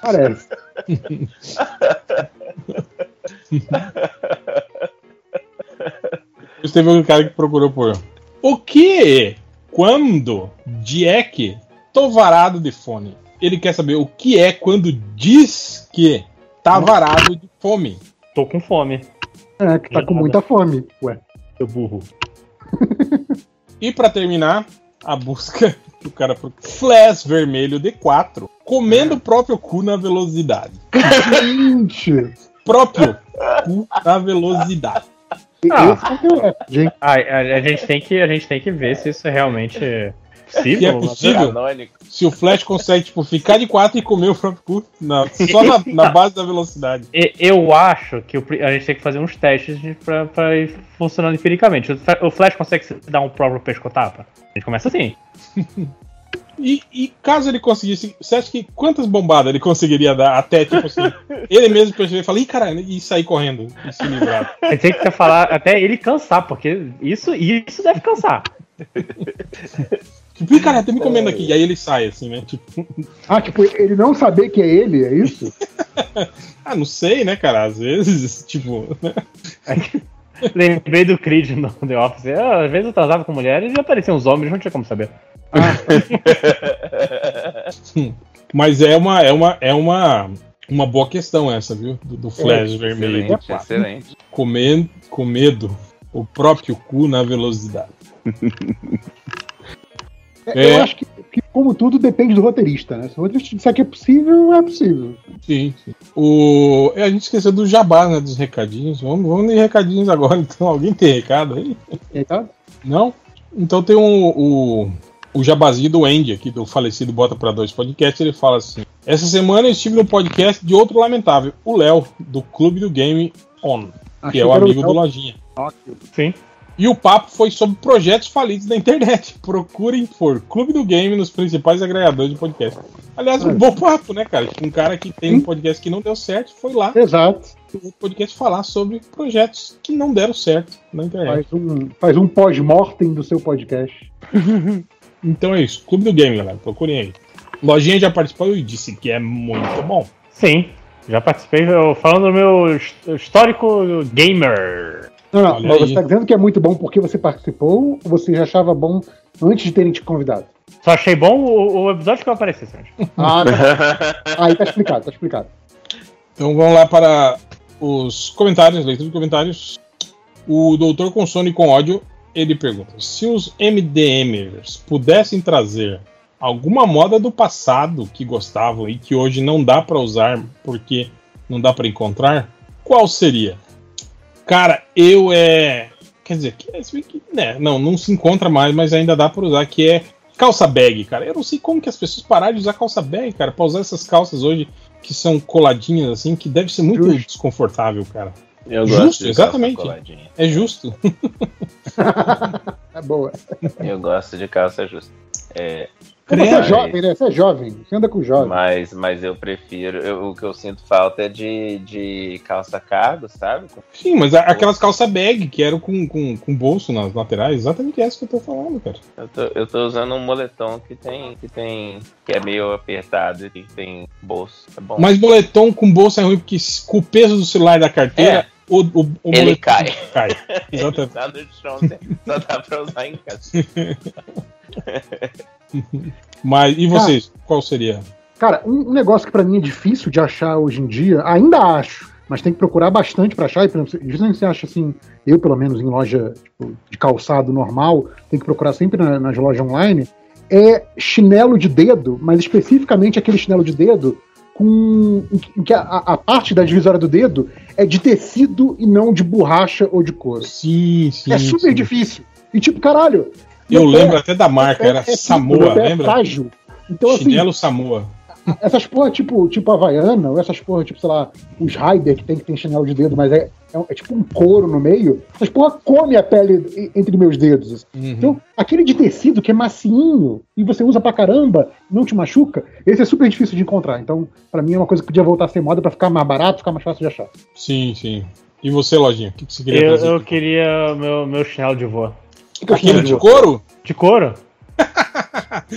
parece. Teve um cara que procurou por. O que? Quando Jack tô varado de fome? Ele quer saber o que é quando diz que tá varado de fome. Tô com fome. É, que tá com muita fome. Ué. Seu burro. e para terminar, a busca do cara pro Flash vermelho D4, comendo o próprio cu na velocidade. Gente! Próprio cu na velocidade. Ah, a, a, a, gente tem que, a gente tem que ver se isso é realmente possível. Se é possível. Se o Flash consegue tipo, ficar de quatro e comer o próprio cu na, só na, na, base da velocidade. Eu acho que a gente tem que fazer uns testes pra, pra ir funcionando empiricamente. O Flash consegue dar um próprio pescotapa? A gente começa assim. E, e, caso ele conseguisse, você acha que quantas bombadas ele conseguiria dar até, tipo assim, ele mesmo perceber e falar, ih, caralho, e sair correndo e se livrar? Tem que falar até ele cansar, porque isso, isso deve cansar. Tipo, ih, caralho, tô me comendo aqui. E aí ele sai, assim, né? Tipo... Ah, tipo, ele não saber que é ele, é isso? ah, não sei, né, cara? Às vezes, tipo. Né? Lembrei do Creed no The Office. às vezes eu transava com mulheres e apareciam uns homens, não tinha como saber. Mas é uma, é uma, é uma, Uma boa questão essa, viu? Do, do flash é, vermelho. Excelente, excelente. Comendo, com medo, o próprio cu na velocidade. É, eu acho que, que, como tudo, depende do roteirista, né? Se o roteirista disser que é possível, é possível. Sim, sim. O... A gente esqueceu do jabá, né? Dos recadinhos. Vamos, vamos em recadinhos agora, então. Alguém tem recado aí? Recado? Não? Então tem um, o, o jabazinho do Andy aqui, do falecido Bota para Dois Podcast. Ele fala assim: Essa semana eu estive no podcast de outro lamentável, o Léo, do Clube do Game On, que é o amigo do Lojinha. Sim. E o papo foi sobre projetos falidos da internet. Procurem por Clube do Game nos principais agregadores de podcast. Aliás, um é. bom papo, né, cara? Um cara que tem um podcast que não deu certo foi lá. Exato. O podcast falar sobre projetos que não deram certo na internet. Faz um, faz um pós-mortem do seu podcast. então é isso. Clube do Game, galera. Procurem aí. Lojinha já participou e disse que é muito bom. Sim, já participei falando do meu histórico gamer. Não, não, mas você está dizendo que é muito bom porque você participou ou você já achava bom antes de terem te convidado? Só achei bom o, o episódio que eu apareci, Sérgio. Ah, tá. Aí tá explicado, tá explicado. Então vamos lá para os comentários, leitura de comentários. O Doutor com Sono e com ódio, ele pergunta: se os MDMers pudessem trazer alguma moda do passado que gostavam e que hoje não dá para usar porque não dá para encontrar, qual seria? Cara, eu é. Quer dizer, que, né, não, não se encontra mais, mas ainda dá para usar, que é calça bag, cara. Eu não sei como que as pessoas pararam de usar calça bag, cara, pra usar essas calças hoje que são coladinhas assim, que deve ser muito justo. desconfortável, cara. Eu justo, gosto exatamente. É justo. é boa. Eu gosto de calça justa. É, você é jovem, né? Você é jovem, você anda com jovem. Mas, mas eu prefiro. Eu, o que eu sinto falta é de, de calça cargo, sabe? Sim, mas aquelas calça bag que eram com, com, com bolso nas laterais, exatamente essa que eu tô falando, cara. Eu tô, eu tô usando um moletom que tem. que tem. que é meio apertado e que tem bolso. É bom. Mas moletom com bolso é ruim porque com o peso do celular da carteira. O, o, o ele cai. cai. Exatamente. tá no chão, só dá pra usar em casa. Mas e vocês? Cara, qual seria? Cara, um, negócio que para mim é difícil de achar hoje em dia, ainda acho, mas tem que procurar bastante para achar. E, por exemplo, você acha assim, eu pelo menos em loja tipo, de calçado normal, tem que procurar sempre na, nas lojas online, é chinelo de dedo, mas especificamente aquele chinelo de dedo com em que a, a, parte da divisória do dedo é de tecido e não de borracha ou de couro. Sim, sim. É super sim. difícil. E tipo, caralho, eu lembro até da marca, era é, Samoa, lembra? Frágil. Então, assim, Chinelo assim, Samoa. Essas porra tipo, tipo Havaiana, ou essas porra tipo, sei lá, os Raider que tem que tem chinelo de dedo, mas é, é, é, tipo um couro no meio, essas porra come a pele entre meus dedos. Assim. Uhum. Então, aquele de tecido que é macinho e você usa pra caramba, não te machuca, esse é super difícil de encontrar. Então, para mim é uma coisa que podia voltar a ser moda para ficar mais barato, ficar mais fácil de achar. Sim, sim. E você, Lojinha, o que, que você queria eu? Eu queria meu, meu chinelo de voo. Aquele de couro? De couro?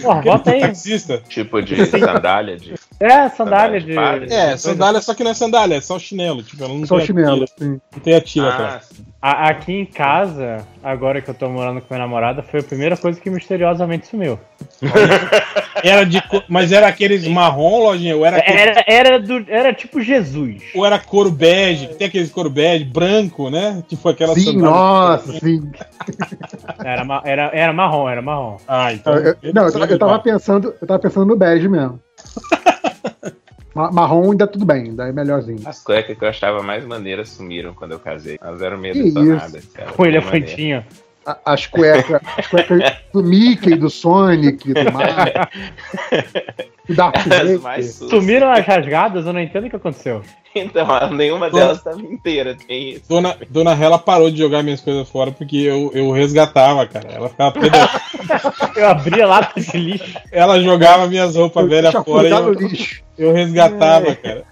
Porra, bota aí. Taxista. Tipo de sandália de. É, sandália, de. de... É, sandália, só que não é sandália, é só chinelo. Tipo, ela não só chinelo, sim. Não tem a tira ah, atrás. Aqui em casa, agora que eu tô morando com minha namorada, foi a primeira coisa que misteriosamente sumiu. era de, mas era aqueles marrom, lojinha? Ou era, era, era, do, era tipo Jesus. Ou era couro bege, tem aqueles couro bege, branco, né? Tipo aquela Sim, nossa, sim. Era, era, era marrom, era marrom. Ah, então. Eu, eu, não, eu, eu tava pensando, eu tava pensando no bege mesmo. Marrom ainda tudo bem, ainda é melhorzinho. As cuecas que eu achava mais maneiras sumiram quando eu casei. Elas eram meio detonadas. Com elefantinho. As cuecas, as cuecas do Mickey, do Sonic, do Mario. do Darth Vader. Sumiram as rasgadas? Eu não entendo o que aconteceu. Então, nenhuma delas estava inteira, tem isso. Dona, Dona Rela parou de jogar minhas coisas fora porque eu, eu resgatava, cara. Ela ficava peda... Eu abria lata de lixo. Ela jogava minhas roupas velhas fora e eu, lixo. eu resgatava, é. cara.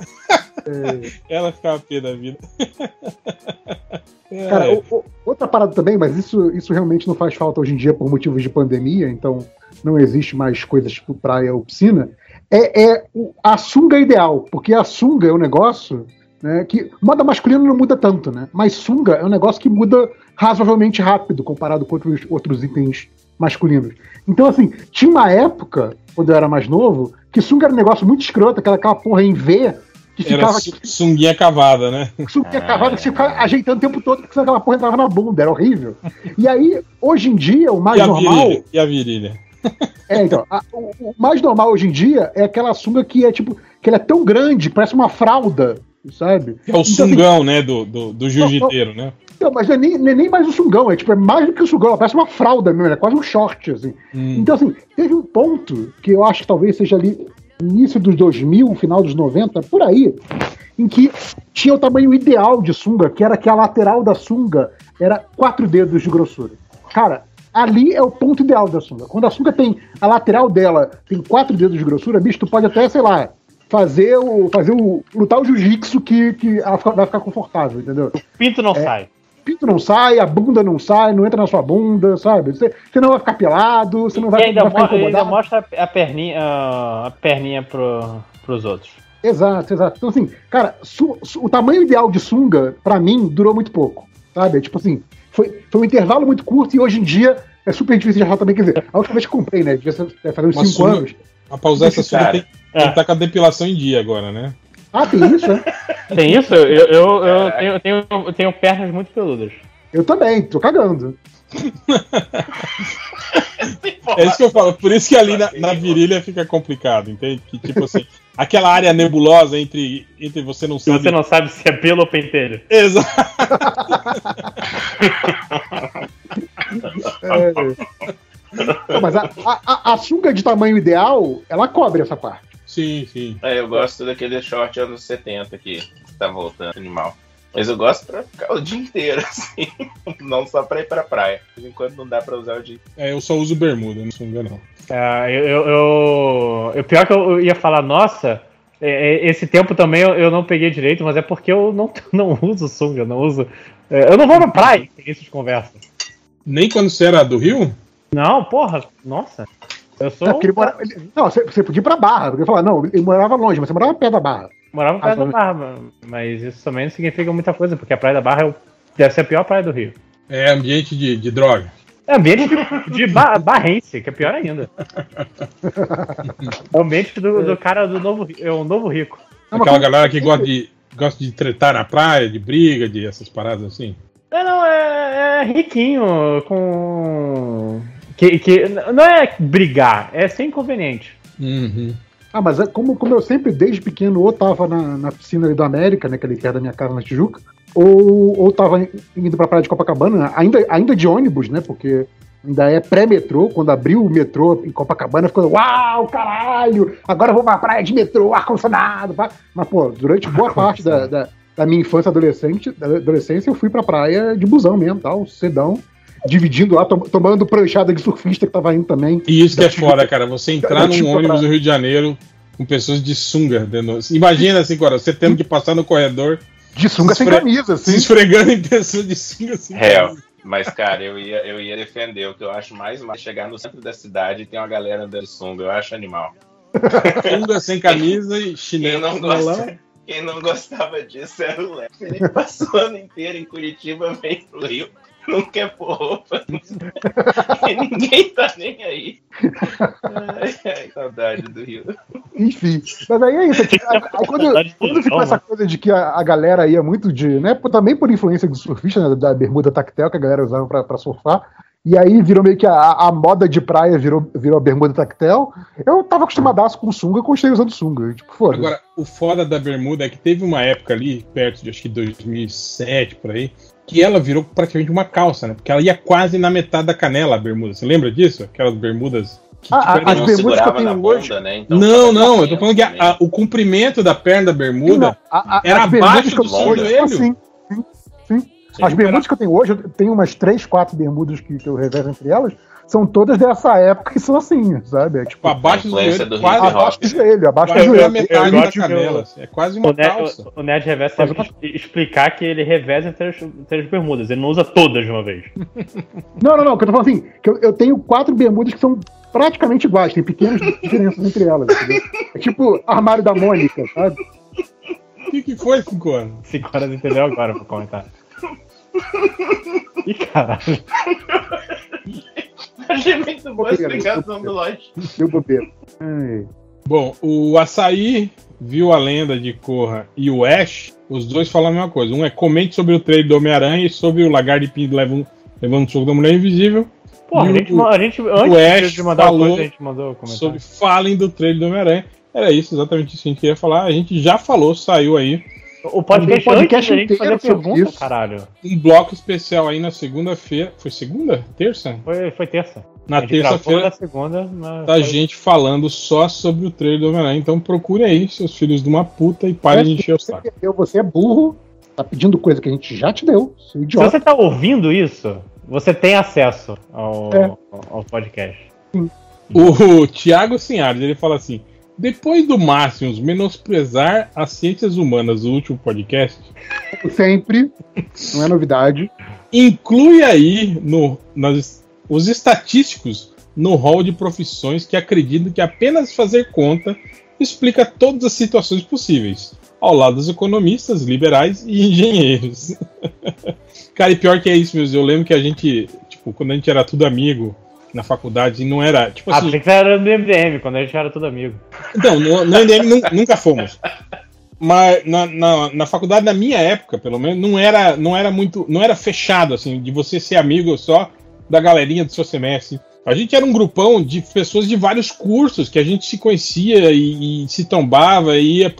É. Ela ficava pé da vida. É. Cara, o, o, outra parada também, mas isso, isso realmente não faz falta hoje em dia por motivos de pandemia, então não existe mais coisas tipo praia ou piscina é, é a sunga ideal, porque a sunga é um negócio né, que moda masculina não muda tanto, né? Mas sunga é um negócio que muda razoavelmente rápido comparado com outros, outros itens masculinos. Então, assim, tinha uma época, quando eu era mais novo, que sunga era um negócio muito escroto, aquela, aquela porra em V, que ficava. Era su sunguinha cavada, né? Sunguinha ah, cavada que você ficava ajeitando o tempo todo, porque aquela porra entrava na bunda, era horrível. E aí, hoje em dia, o mais e normal. Virilha? E a virilha? É, então, a, o, o, mais normal hoje em dia é aquela sunga que é tipo, que ela é tão grande, parece uma fralda, sabe? É o então, sungão, assim, né, do, do, do jiu-jiteiro, né? Não, mas não é, nem, não é nem mais o sungão, é tipo, é mais do que o sungão, ela parece uma fralda mesmo, é quase um short, assim. Hum. Então, assim, teve um ponto que eu acho que talvez seja ali início dos 2000, final dos 90, por aí, em que tinha o tamanho ideal de sunga, que era que a lateral da sunga era quatro dedos de grossura. Cara, ali é o ponto ideal da sunga. Quando a sunga tem a lateral dela tem quatro dedos de grossura, bicho, tu pode até, sei lá, fazer o fazer o lutar o jiu-jitsu que, que ela vai ficar confortável, entendeu? O pinto não é, sai. Pinto não sai, a bunda não sai, não entra na sua bunda, sabe? Você, você não vai ficar pelado, você não vai, ainda, vai ficar incomodado. ainda mostra a perninha, a perninha pro, pros outros. Exato, exato. Então, assim, cara, su, su, o tamanho ideal de sunga, para mim, durou muito pouco. Sabe? Tipo assim, foi, foi um intervalo muito curto e hoje em dia é super difícil de achar também. Quer dizer, a última vez que comprei, né? Devia fazer uns 5 anos. A pausar essa sunga tem, tem que tá com a depilação em dia agora, né? Ah, tem isso, né? Tem isso? Eu, eu, eu, tenho, tenho, eu tenho pernas muito peludas. Eu também, tô cagando. é isso que eu falo, por isso que ali na, na virilha fica complicado, entende? Que tipo assim, aquela área nebulosa entre, entre você não sabe. Você não sabe se é pelo ou pentelho. Exato. é. Mas a, a, a sunga de tamanho ideal, ela cobre essa parte. Sim, sim. É, eu gosto daquele short anos 70 que tá voltando, animal. Mas eu gosto pra ficar o dia inteiro, assim. Não só pra ir pra praia. Enquanto não dá pra usar o dia. É, eu só uso bermuda, não sunga não. É, eu, eu, eu, Pior que eu ia falar, nossa, é, é, esse tempo também eu, não peguei direito, mas é porque eu não, não uso sunga, não uso. É, eu não vou pra praia, tem isso de conversa. Nem quando você era do Rio? Não, porra, nossa. Eu sou. É, ele mora... Não, você, você podia ir pra Barra, porque falar, não, ele morava longe, mas você morava perto da Barra. Morava perto ah, da Barra, mas isso também não significa muita coisa, porque a Praia da Barra é o... deve ser a pior praia do Rio. É ambiente de, de droga. É ambiente de, de ba barrense, que é pior ainda. É o ambiente do, do cara do novo, é o novo rico. Aquela galera que gosta de, gosta de tretar na praia, de briga, de essas paradas assim. É, não, é, é riquinho, com. Que, que não é brigar, é ser inconveniente. Uhum. Ah, mas é como, como eu sempre, desde pequeno, ou tava na, na piscina ali do América, né, que ele quer da minha casa na Tijuca, ou, ou tava indo pra praia de Copacabana, ainda, ainda de ônibus, né, porque ainda é pré-metrô, quando abriu o metrô em Copacabana, ficou, uau, caralho, agora eu vou pra praia de metrô, ar-condicionado, mas, pô, durante boa parte da, da, da, minha infância adolescente, da adolescência, eu fui pra praia de busão mesmo, tal, sedão, dividindo lá, tom, tomando pranchada de surfista que tava indo também. E isso que é foda, cara. Você entrar num ônibus do Rio de Janeiro com pessoas de sunga. Dentro... Imagina assim, agora, você tendo que passar no corredor. De sunga sem camisa, assim. Se esfregando em pessoas de sunga sem Real. camisa. Mas, cara, eu ia, eu ia defender. O que eu acho mais mais chegar no centro da cidade e tem uma galera andando de sunga. Eu acho animal. sunga sem camisa e chinelo. Quem não, gosta, quem não gostava disso era o Léo. Ele passou o ano inteiro em Curitiba, vem pro Rio não quer pôr roupa. ninguém tá nem aí. Ai, ai, saudade do Rio. Enfim, mas aí é isso. Aí, quando, quando ficou essa coisa de que a, a, galera ia muito de. Né, também por influência do surfista, né, da bermuda tactel que a galera usava pra, pra surfar. E aí virou meio que a, a moda de praia virou, virou a bermuda tactel. Eu tava acostumadaço com sunga, continuei usando sunga. Tipo, foda. Agora, o foda da bermuda é que teve uma época ali, perto de acho que 2007, por aí, que ela virou praticamente uma calça, né? Porque ela ia quase na metade da canela a bermuda. Você lembra disso? Aquelas bermudas. Que, ah, tipo, as bermudas que eu tenho hoje. Bunda, né? então, não, não, eu tô falando que a, a, o comprimento da perna da bermuda não, a, era abaixo do seu joelho. Sim, sim, sim. As bermudas que eu tenho hoje, eu tenho umas três, quatro bermudas que, que eu revejo entre elas são todas dessa época e são assim, sabe? É, tipo, abaixo do joelho, do quase abaixo do joelho, abaixo do joelho. metade da canela, assim, é quase uma o calça. O, o Reverso que explicar que ele reveza entre as, entre as bermudas, ele não usa todas de uma vez. não, não, não, que eu tô falando assim, que eu, eu tenho quatro bermudas que são praticamente iguais, tem pequenas diferenças entre elas, entendeu? É tipo armário da Mônica, sabe? O que, que foi, Cinco horas? Cinco horas entendeu agora pro comentário. Ih, caralho. Achei muito boa a explicação do Lodge. Deu bobeira. Bom, o Açaí viu a lenda de Korra e o Ash, os dois falam a mesma coisa. Um é comente sobre o trailer do Homem-Aranha e sobre o Lagarde Pinto levando, levando o soco da Mulher Invisível. Porra, a gente, o, a gente, antes Ash de mandar falou coisa, a gente mandou comentário. sobre falem do trailer do Homem-Aranha. Era isso, exatamente isso que a gente queria falar. A gente já falou, saiu aí O podcast, Um podcast antes fazer pergunta, isso. caralho. um bloco especial aí na segunda-feira. Foi segunda? Terça? Foi, foi terça. Na terça-feira segunda. Na... da gente falando só sobre o trailer do Homem-Aranha. Então procure aí, seus filhos de uma puta, e parem de encher o Você saco. perdeu, você é burro, tá pedindo coisa que a gente já te deu, seu Se idiota. você tá ouvindo isso, você tem acesso ao, É. ao podcast. O Thiago Sinhares, ele fala assim: depois do Máximos menosprezar as ciências humanas no último podcast, sempre, não é novidade. inclui aí no, nas, os estatísticos no rol de profissões que acreditam que apenas fazer conta explica todas as situações possíveis, ao lado dos economistas, liberais e engenheiros. Cara, e pior que é isso, mesmo. Eu lembro que a gente, tipo, quando a gente era tudo amigo na faculdade, não era. Tipo Ah, assim, pensei que era do MDM, quando a gente era tudo amigo. Então, no, no NDM nun- nunca fomos. Mas na, na, na faculdade, na minha época, pelo menos, não era, não era muito. Não era fechado, assim, de você ser amigo só da galerinha do seu semestre. A gente era um grupão de pessoas de vários cursos que a gente se conhecia e, e se tombava, e ia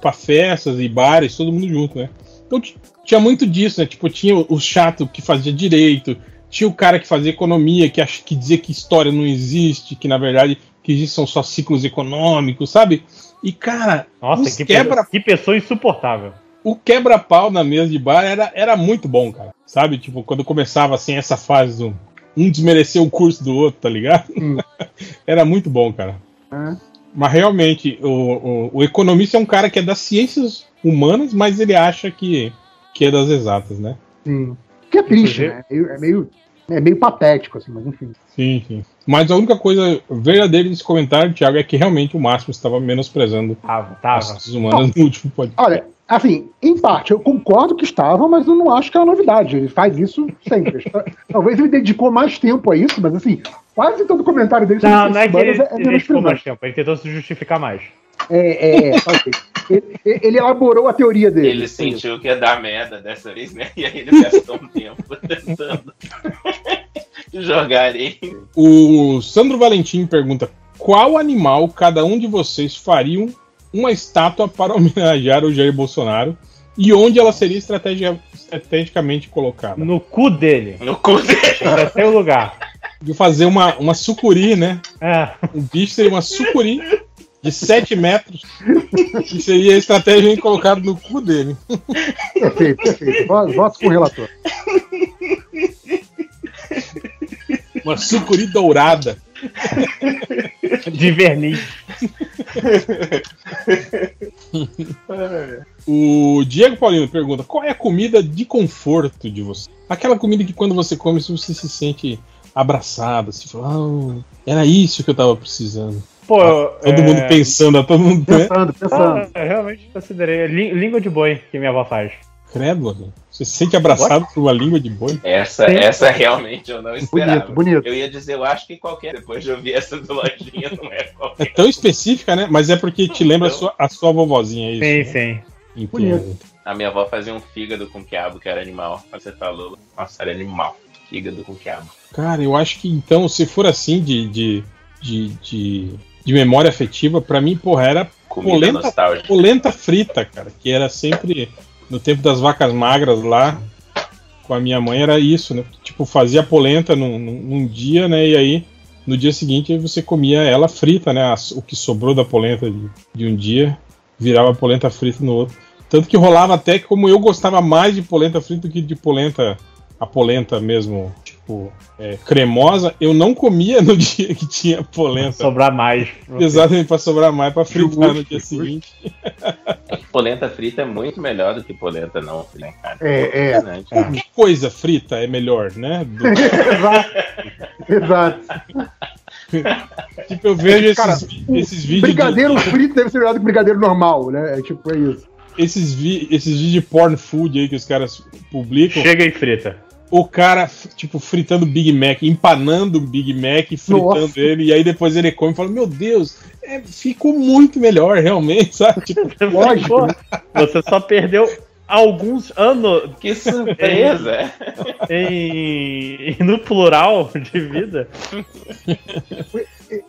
pra festas e bares, todo mundo junto, né? Então tinha muito disso, né? Tipo, tinha o chato que fazia direito, tinha o cara que fazia economia, que, ach, que dizia que história não existe, que na verdade que existem são só ciclos econômicos, sabe? E, cara, Nossa, os que, quebra, pessoa, que pessoa insuportável. o quebra-pau na mesa de bar era, era muito bom, cara. Sabe? Tipo, quando começava assim essa fase do um desmerecer o curso do outro, tá ligado? Hum. era muito bom, cara. É. Mas realmente, o, o, o economista é um cara que é das ciências humanas, mas ele acha que, que é das exatas, né? Sim. Que é triste, né? É meio, é meio, é meio patético, assim, mas enfim. Sim, sim. Mas a única coisa verdadeira desse comentário, Thiago, é que realmente o Máximo estava menosprezando Tava, as tava. ciências humanas no último podcast. Olha, assim, em parte, eu concordo que estava, mas eu não acho que é uma novidade. Ele faz isso sempre. Talvez ele dedicou mais tempo a isso, mas assim, quase todo comentário dele Não, não é que ele, humanas ele ficou mais tempo, ele tentou se justificar mais. É, é, talvez. ele, ele elaborou a teoria dele. Ele sentiu que ia dar merda dessa vez, né? E aí ele gastou um tempo tentando jogar aí. O Sandro Valentim pergunta: qual animal cada um de vocês fariam uma estátua para homenagear o Jair Bolsonaro e onde ela seria estrategicamente colocada? No cu dele. No cu dele. Pra ter o lugar. De fazer uma, uma sucuri, né? É. O bicho seria uma sucuri de 7 metros que seria estrategicamente colocado no cu dele. Perfeito, perfeito. Vo- Voto com o relator. Uma sucuri dourada. De verniz. O Diego Paulino pergunta: qual é a comida de conforto de você? Aquela comida que quando você come você se sente abraçado, se fala, "Ah, era isso que eu tava precisando. Pô, Todo é... mundo pensando, todo mundo né? Pensando, pensando. Ah, eu realmente considerei. Lí- Língua de boi que minha avó faz. Credo, amigo. Você se sente abraçado por uma língua de boi? Essa, essa realmente eu não esperava. Bonito, bonito. Eu ia dizer, eu acho que qualquer. Depois de ouvir essa do Lojinha, não é É qualquer. tão específica, né? Mas é porque te lembra a sua, a sua vovozinha, é isso? Sim, né? sim. Entendo. Bonito. A minha avó fazia um fígado com quiabo, que era animal. Você falou, nossa, era animal. Fígado com quiabo. Cara, eu acho que então, se for assim de, de, de, de, de memória afetiva, pra mim, porra, era Comida Polenta- nostálgica. polenta frita, cara, que era sempre no tempo das vacas magras lá com a minha mãe era isso, né? Tipo, fazia polenta num, num, dia, né? E aí no dia seguinte você comia ela frita, né? O que sobrou da polenta de, de um dia virava polenta frita no outro. Tanto que rolava até que como eu gostava mais de polenta frita do que de polenta a polenta mesmo, tipo, é, cremosa, eu não comia no dia que tinha polenta. Sobrar mais. Exatamente, pra sobrar mais pra fritar no dia seguinte. Polenta frita é muito melhor do que polenta não frita, cara. É, é. Que coisa frita é melhor, né? Do- Exato. Exato. tipo, eu vejo Cara, esses, vi- esses vídeos. Brigadeiro De, frito deve ser melhor do que brigadeiro normal, né? É tipo, é isso. esses, vi, esses vídeos de porn food aí que os caras publicam. Chega e frita. O cara, tipo, fritando Big Mac, empanando o Big Mac, fritando Nossa. ele, e aí depois ele come e fala, meu Deus, é, ficou muito melhor, realmente, sabe? Tipo, lógico. Né? Você só perdeu alguns anos. Que surpresa! Em, no plural de vida.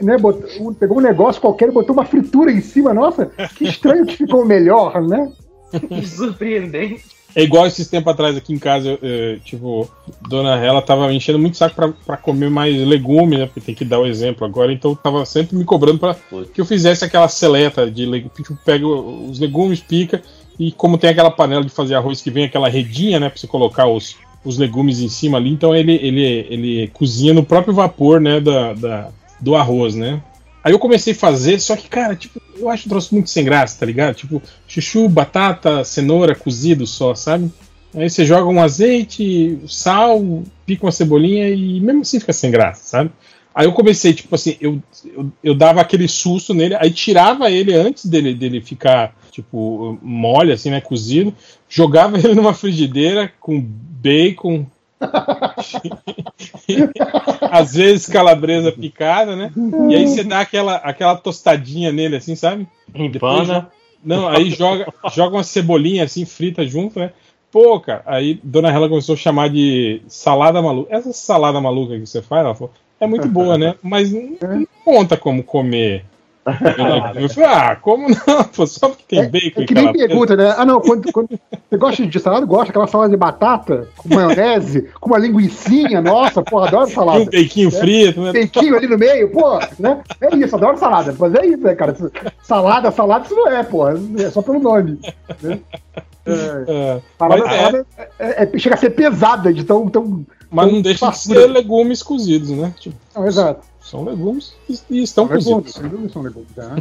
né, botou, pegou um negócio qualquer e botou uma fritura em cima. Nossa, que estranho que ficou melhor, né? Que surpreendente. É igual esses tempos atrás aqui em casa, eu, tipo, Dona Hela tava me enchendo muito saco pra, pra comer mais legumes, né? Porque tem que dar o exemplo agora, então tava sempre me cobrando pra que eu fizesse aquela seleta de legumes. Tipo, pega os legumes, pica, e como tem aquela panela de fazer arroz que vem aquela redinha, né? Pra você colocar os, os legumes em cima ali, então ele, ele, ele cozinha no próprio vapor, né? Da, da, do arroz, né? Aí eu comecei a fazer, só que, cara, tipo, eu acho o troço muito sem graça, tá ligado? Tipo, chuchu, batata, cenoura, cozido só, sabe? Aí você joga um azeite, sal, pica uma cebolinha e mesmo assim fica sem graça, sabe? Aí eu comecei, tipo assim, eu, eu, eu dava aquele susto nele, aí tirava ele antes dele, dele ficar, tipo, mole, assim, né, cozido, jogava ele numa frigideira com bacon, Às vezes calabresa picada, né? E aí você dá aquela, aquela tostadinha nele, assim, sabe? Empana. Não, aí joga, joga uma cebolinha assim, frita junto, né? Pô, cara, aí Dona Hela começou a chamar de salada maluca. Essa salada maluca que você faz, ela falou, é muito boa, né? Mas não conta como comer eu falei, ah, como não? Pô, só porque tem é, bacon é que nem pergunta, né? Ah, não, quando, quando você gosta de salada, gosta aquela salada de batata com maionese, com uma linguiçinha, nossa, porra, adoro salada. E um bequinho né? frito, né? Bequinho ali no meio, pô, né? É isso, adoro salada. Mas é isso, né, cara? Salada, salada, isso não é, pô, é só pelo nome. Né? É, é, salada, salada é, é, é, chega a ser pesada de tão. tão mas não deixa de ser legumes cozidos, né? Tipo, não, exato. São legumes e estão são cozidos. Legumes, são legumes, né?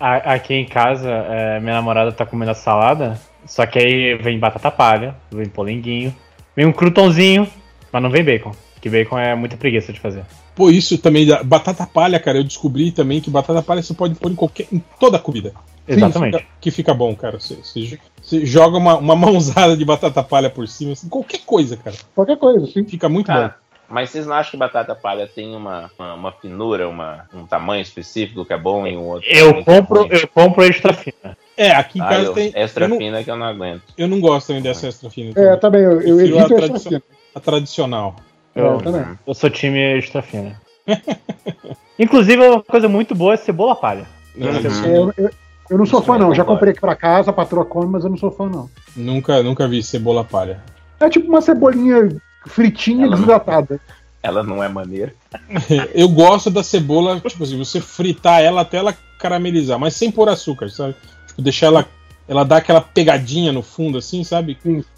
Aqui em casa, é, minha namorada tá comendo a salada, só que aí vem batata palha, vem polenguinho, vem um croutonzinho, mas não vem bacon. Que bacon é muita preguiça de fazer. Pô, isso também, batata palha, cara, eu descobri também que batata palha você pode pôr em qualquer, em toda a comida. Exatamente. Sim, que fica bom, cara. Você, você, você joga uma, uma, mãozada de batata palha por cima, assim, qualquer coisa, cara. Qualquer coisa, sim. Fica muito bom. Mas vocês não acham que batata palha tem uma, uma, uma finura, uma, um tamanho específico que é bom e um outro? Eu compro, eu compro extra fina. É, aqui em ah, casa eu, tem. Extra não, fina que eu não aguento. Eu não gosto ainda dessa extra fina. É, também, eu, eu evito a, tradici fina. a tradicional. Eu, eu, eu sou time extra fina. Inclusive, uma coisa muito boa é cebola palha. Uhum. Eu, eu, não sou fã, não. Já comprei aqui pra casa, a patroa come, mas eu não sou fã, não. Nunca, nunca vi cebola palha. É tipo uma cebolinha fritinha ela desidratada. Não, ela não é maneira. Eu gosto da cebola, tipo assim, você fritar ela até ela caramelizar, mas sem pôr açúcar, sabe? Tipo, deixar ela. Ela dá aquela pegadinha no fundo, assim, sabe?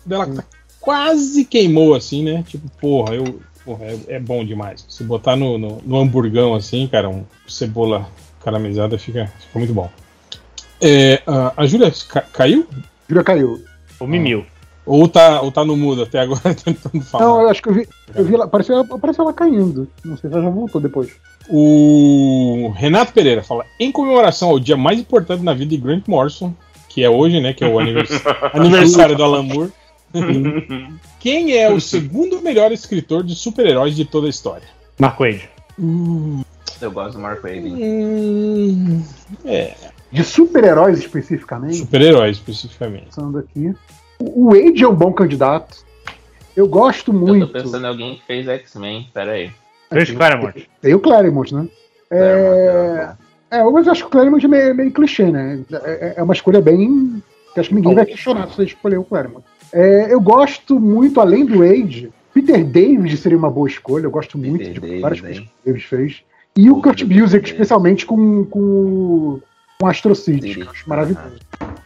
Ela tá quase queimou, assim, né? Tipo, porra, eu. Porra, é, é bom demais. Se botar no, no, no, hamburgão, assim, cara, um cebola caramelizada fica, fica muito bom. É, a, a Júlia ca caiu? Júlia caiu. O Mimil. Ou tá, ou tá no mudo até agora tentando falar? Não, eu acho que eu vi, eu vi ela, apareceu, apareceu ela caindo. Não sei se ela já voltou depois. O Renato Pereira fala: em comemoração ao dia mais importante na vida de Grant Morrison, que é hoje, né? Que é o aniversário do Alan Moore. Quem é o segundo melhor escritor de super-heróis de toda a história? Mark Wade. Hum, eu gosto do Mark Wade. Hum, é. De super-heróis especificamente? Super-heróis especificamente. Pensando aqui. O Wade é um bom candidato. Eu gosto muito. Eu tô pensando em alguém que fez X-Men, peraí. Fez Claremont. Tem o Claremont, né? É... é, mas eu acho que o Claremont é meio, meio clichê, né? É, é uma escolha bem. acho que ninguém vai questionar se você escolher o Claremont. É, eu gosto muito, além do Wade, Peter David seria uma boa escolha. Eu gosto Peter muito de David, várias coisas que o David fez. E o Kurt Busiek, especialmente com, com, com Astro City, que eu acho maravilhoso.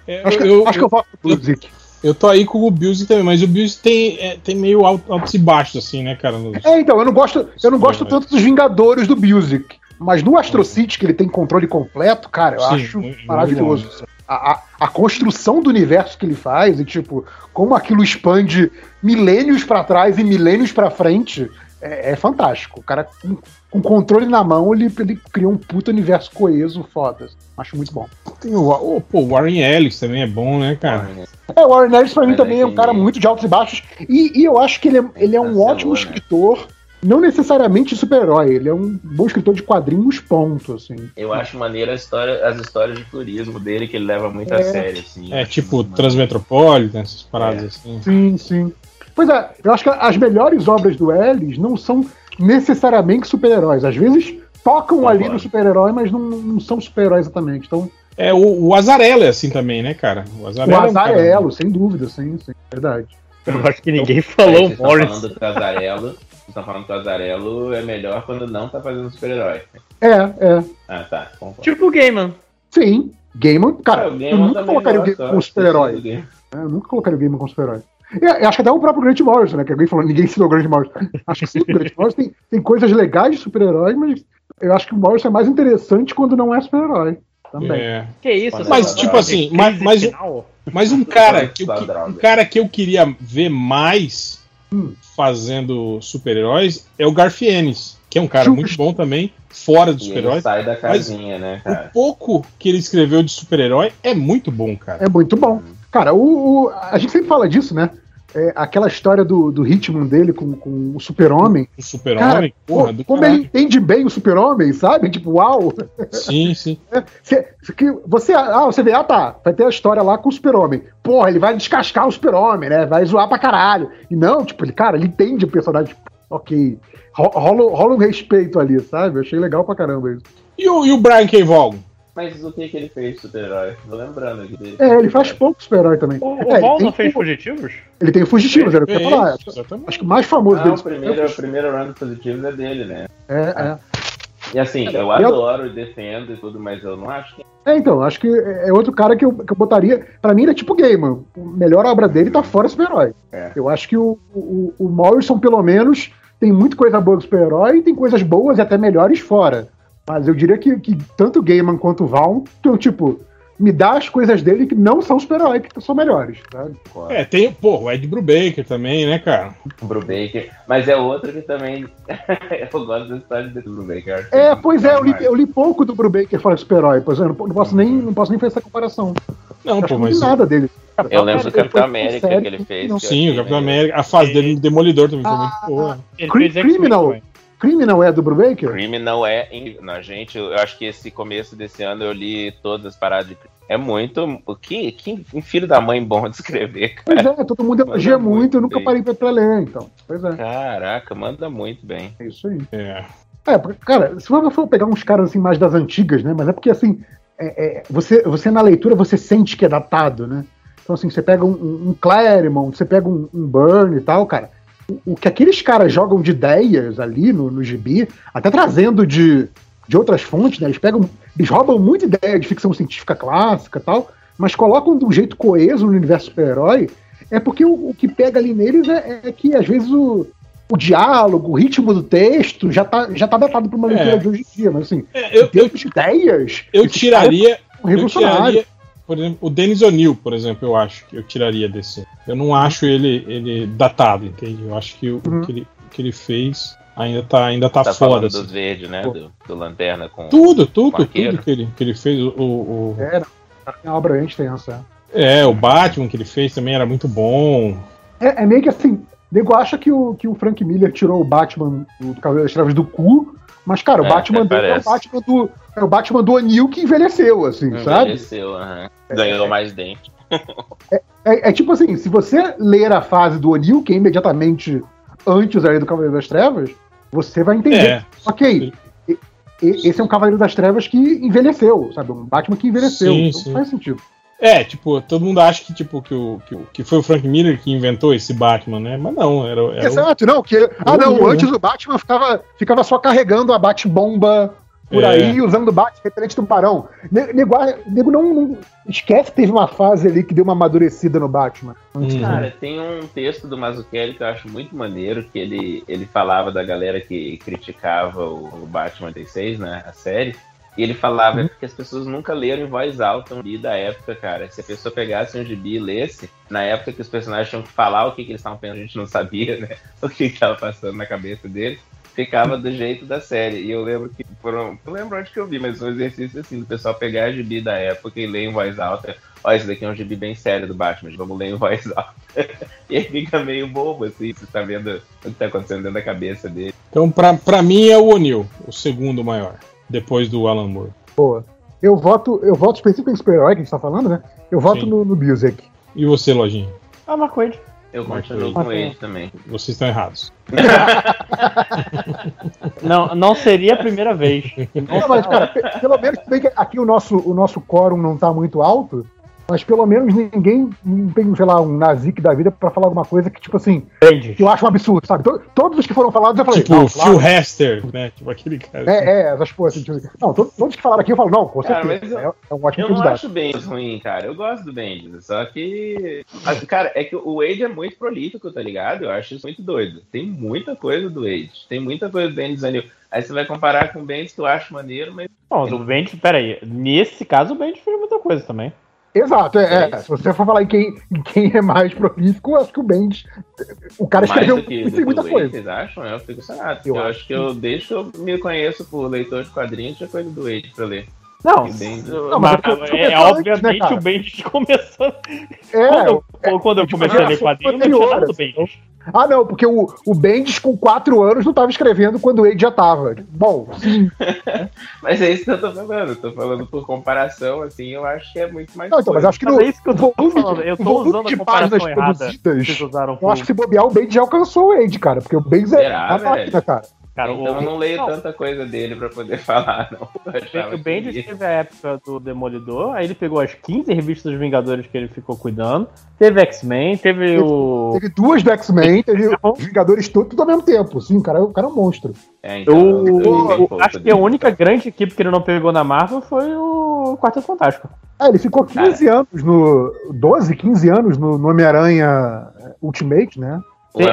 É, acho, que, eu, acho eu, que eu voto pro Busiek. Eu tô aí com o Bills também, mas o Bills tem, é, tem meio altos e baixos, assim, né, cara? Nos... É, então, eu não gosto, eu não gosto tanto dos Vingadores do Bills. Mas no Astro City, que ele tem controle completo, cara, eu Sim, acho maravilhoso. A, a, a, construção do universo que ele faz, e tipo, como aquilo expande milênios para trás e milênios para frente, é, é, fantástico. O cara, com, com controle na mão, ele, ele criou um puto universo coeso foda. Acho muito bom. Tem o, o, pô, Warren Ellis também é bom, né, cara? É, o Warren Ellis pra mim também é um cara muito de altos e baixos. E, e eu acho que ele é, ele é um ótimo né? escritor. Não necessariamente super-herói, ele é um bom escritor de quadrinhos, ponto, assim. Eu acho maneiro história, as histórias de turismo dele, que ele leva muito é. a sério, assim. É, tipo Transmetropolitan, essas paradas é. assim. Sim, sim. Pois é, eu acho que as melhores obras do Ellis não são necessariamente super-heróis. Às vezes tocam ali no super-herói, mas não, não são super-heróis exatamente. Então, é, o, o Azarelo é assim também, né, cara? O Azarelo, o Azarelo é um sem dúvida, sim, sim, verdade. Eu acho que ninguém então, falou o Morris. falando que o Estão falando que o Azarelo é melhor quando não tá fazendo super-herói. É, é. Ah, tá. Concordo. Tipo o Gaiman. Sim, Gaiman, cara, é, Gaiman eu nunca colocaria o Gaiman como super-herói. É, eu nunca colocaria o Gaiman como super-herói. Eu acho que até o próprio Grant Morrison, né? Que alguém falou, ninguém ensinou o Grant Morrison. Acho que sim, o Grant Morrison tem, tem coisas legais de super-herói, mas eu acho que o Morrison é mais interessante quando não é super-herói. Também. É. Que isso, Mas, tipo assim, mas, mas, mas um cara que eu, um cara que eu queria ver mais. Fazendo super-heróis é o Garfienes, que é um cara muito bom também, fora de super-heróis. Sai da casinha, né, cara? O pouco que ele escreveu de super-herói é muito bom, cara. É muito bom. Cara, o, o, a gente sempre fala disso, né? É, aquela história do, do ritmo dele com, com o super-homem. O super-homem, porra, Como caralho. ele entende bem o super-homem, sabe? Tipo, uau! Sim, sim. É, cê, você, ah, você vê, ah tá, vai ter a história lá com o super-homem. Porra, ele vai descascar o super-homem, né? Vai zoar pra caralho. E não, tipo, ele, cara, ele entende o personagem. Tipo, ok. Rola, rola um respeito ali, sabe? Eu achei legal pra caramba isso. E o, e o Brian K. Vaughan? Mas o que, que ele fez super-herói? Tô lembrando aqui dele. É, ele faz pouco super-herói também. O, é, o Val não fez Fugitivos? Ele tem Fugitivos, era o que eu ia falar. Acho que o mais famoso ah, dele. O primeiro, o primeiro run dos Fugitivos é dele, né? É, é. E assim, eu adoro e defendo e tudo, mas eu não acho que. É, então, acho que é outro cara que eu, que eu botaria. Pra mim, ele é tipo Gamer. A melhor obra dele tá fora super-herói. É. Eu acho que o, o, o Morrison, pelo menos, tem muita coisa boa do super-herói e tem coisas boas e até melhores fora. Mas eu diria que, que tanto o Gaiman quanto o Val, então, tipo, me dá as coisas dele que não são super-herói, que são melhores, sabe? É, tem, pô, o Ed Brubaker também, né, cara? Brubaker, mas é outro que também. eu gosto da história do Brubaker. É, pois é, eu li, eu li, pouco do Brubaker fora super-herói, pois é, não, não, posso nem, não posso nem fazer essa comparação. Não, pô, mas. Não nada dele. Eu lembro do Capitão América que ele fez. Não, sim, o Capitão América, a fase dele no Demolidor também ah, foi muito boa. Ele Criminal. Criminal é do Brubaker? Criminal é. Na gente, eu acho que esse começo desse ano eu li todas as paradas de. É muito. Que, que um filho da mãe bom de escrever, cara. Pois é, todo mundo elogia muito, muito eu nunca parei pra, pra, ler, então. Pois é. Caraca, manda muito bem. É isso aí. É. É, cara, se você for pegar uns caras assim mais das antigas, né? Mas é porque assim, é, é, você, você na leitura você sente que é datado, né? Então, assim, você pega um, um Claremont, você pega um, um Burn e tal, cara o que aqueles caras jogam de ideias ali no, no gibi, até trazendo de, de outras fontes, né? Eles pegam. Eles roubam muita ideia de ficção científica clássica tal, mas colocam de um jeito coeso no universo super-herói. É porque o, o, que pega ali neles é, é, que, às vezes, o, o diálogo, o ritmo do texto já tá, já tá datado para uma leitura é. de hoje em dia. Mas, assim, é, eu, eu, de ideias. Eu tiraria. Eu tiraria por exemplo, o Dennis O'Neill, por exemplo, eu acho que eu tiraria desse. Eu não acho ele, ele datado, entende? Eu acho que o, uhum. que, ele, que ele fez ainda tá, ainda tá, tá fora. Assim. do verde, né? Do, do, Lanterna com. Tudo, tudo, com tudo que ele, que ele fez. O, o... É, é uma obra extensa. É, o Batman que ele fez também era muito bom. É, é meio que assim, nego acha que o, que o Frank Miller tirou o Batman do, do Cavaleiro das Trevas do cu, mas, cara, o é, Batman dele é o Batman do. É o Batman do Anil que envelheceu, assim, envelheceu, sabe? Envelheceu, aham. Ganhou é, mais dente. É, é, é, tipo assim, se você ler a fase do Anil, que é imediatamente antes aí do Cavaleiro das Trevas, você vai entender. É. Ok, esse é um Cavaleiro das Trevas que envelheceu, sabe? Um Batman que envelheceu. Sim, então sim. faz sentido. É, tipo, todo mundo acha que, tipo, que, o, que, que foi o Frank Miller que inventou esse Batman, né? Mas não, era, era Exato, o... não, que. Ah, não, antes o Batman ficava, ficava só carregando a Bat-bomba por é. aí, usando bate repelente do parão. Nego, nego não, não, esquece que teve uma fase ali que deu uma amadurecida no Batman. Uhum. Cara, tem um texto do Mazzucchelli que eu acho muito maneiro, que ele, ele falava da galera que criticava o, o Batman 86, né, a série, E ele falava uhum. que as pessoas nunca leram em voz alta um gibi da época, cara. Se a pessoa pegasse um gibi e lesse, na época que os personagens tinham que falar o que, que eles estavam pensando, a gente não sabia, né? O que estava passando na cabeça deles ficava do jeito da série. E eu lembro que foram. Não lembro onde que eu vi, mas um exercício assim, do pessoal pegar a gibi da época e ler em voz alta. Olha, esse daqui é um gibi bem sério do Batman, vamos ler em voz alta. e aí fica meio bobo, assim, você tá vendo o que tá acontecendo dentro da cabeça dele. Então, pra, pra mim, é o O'Neill, o segundo maior, depois do Alan Moore. Boa. Eu voto, eu voto específico em super-herói que a gente tá falando, né? Eu voto no, no Music. E você, Lojinha? Ah, Mark Wade. Eu continuo com ele também. Vocês estão errados. não, não seria a primeira vez. Não, mas, cara, pelo menos aqui o nosso, o nosso quórum não tá muito alto, mas pelo menos ninguém tem, sei lá, um nazik da vida pra falar alguma coisa que, tipo assim, Entendi. que eu acho um absurdo, sabe? Todos os que foram falados eu falei. Tipo, o Phil Hester, né? Tipo aquele cara. É, é, essas coisas. Tipo, assim. não, todos, todos que falaram aqui eu falo, não, com certeza. Cara, eu, é, é, um ótimo Eu não acho o Bendis ruim, cara. Eu gosto do Bendis. Só que. Cara, é que o Wade é muito prolífico, tá ligado? Eu acho isso muito doido. Tem muita coisa do Wade. Tem muita coisa do Bendis ali. Aí você vai comparar com o Bendis, que eu acho maneiro, mas. Bom, o Bendis, peraí. Nesse caso, o Bendis fez muita coisa também. Exato, é, é, se você for falar em quem, em quem é mais prolífico, acho que o Bendis. O cara escreveu que, do muita coisa. Vocês acham? Eu fico sanado. Eu, eu acho que eu, desde que eu me conheço por leitor de quadrinhos, já coisa do Wade pra ler. Não, não mas, mas é, é obviamente né, o Bendis começou. É, quando eu, é, quando eu comecei a ler quadrinhos, não tinha nada do Bendis. Ah, não, porque o, o Bendis com 4 anos não estava escrevendo quando ele já estava. Bom, sim. mas é isso que eu tô falando. Tô falando por comparação, assim, eu acho que é muito mais. Não, então, mas acho que no, é isso que eu tô falando. Eu tô usando de páginas produzidas. Eu acho que se bobear, o Bendis já alcançou o Age, cara, porque o Bendis é a máquina, cara. Cara, então o... eu não leio não. tanta coisa dele pra poder falar, não. O Bendis teve a época do Demolidor, aí ele pegou as 15 revistas dos Vingadores que ele ficou cuidando. Teve X-Men, teve, teve, o. Teve duas do X-Men, teve os Vingadores todos tudo ao mesmo tempo. Sim, o cara, o cara é um monstro. É, então, eu, eu, eu acho que a única grande equipe que ele não pegou na Marvel foi o Quarteto Fantástico. É, ele ficou 15 cara. anos no. 12, 15 anos no, no Homem-Aranha Ultimate, né?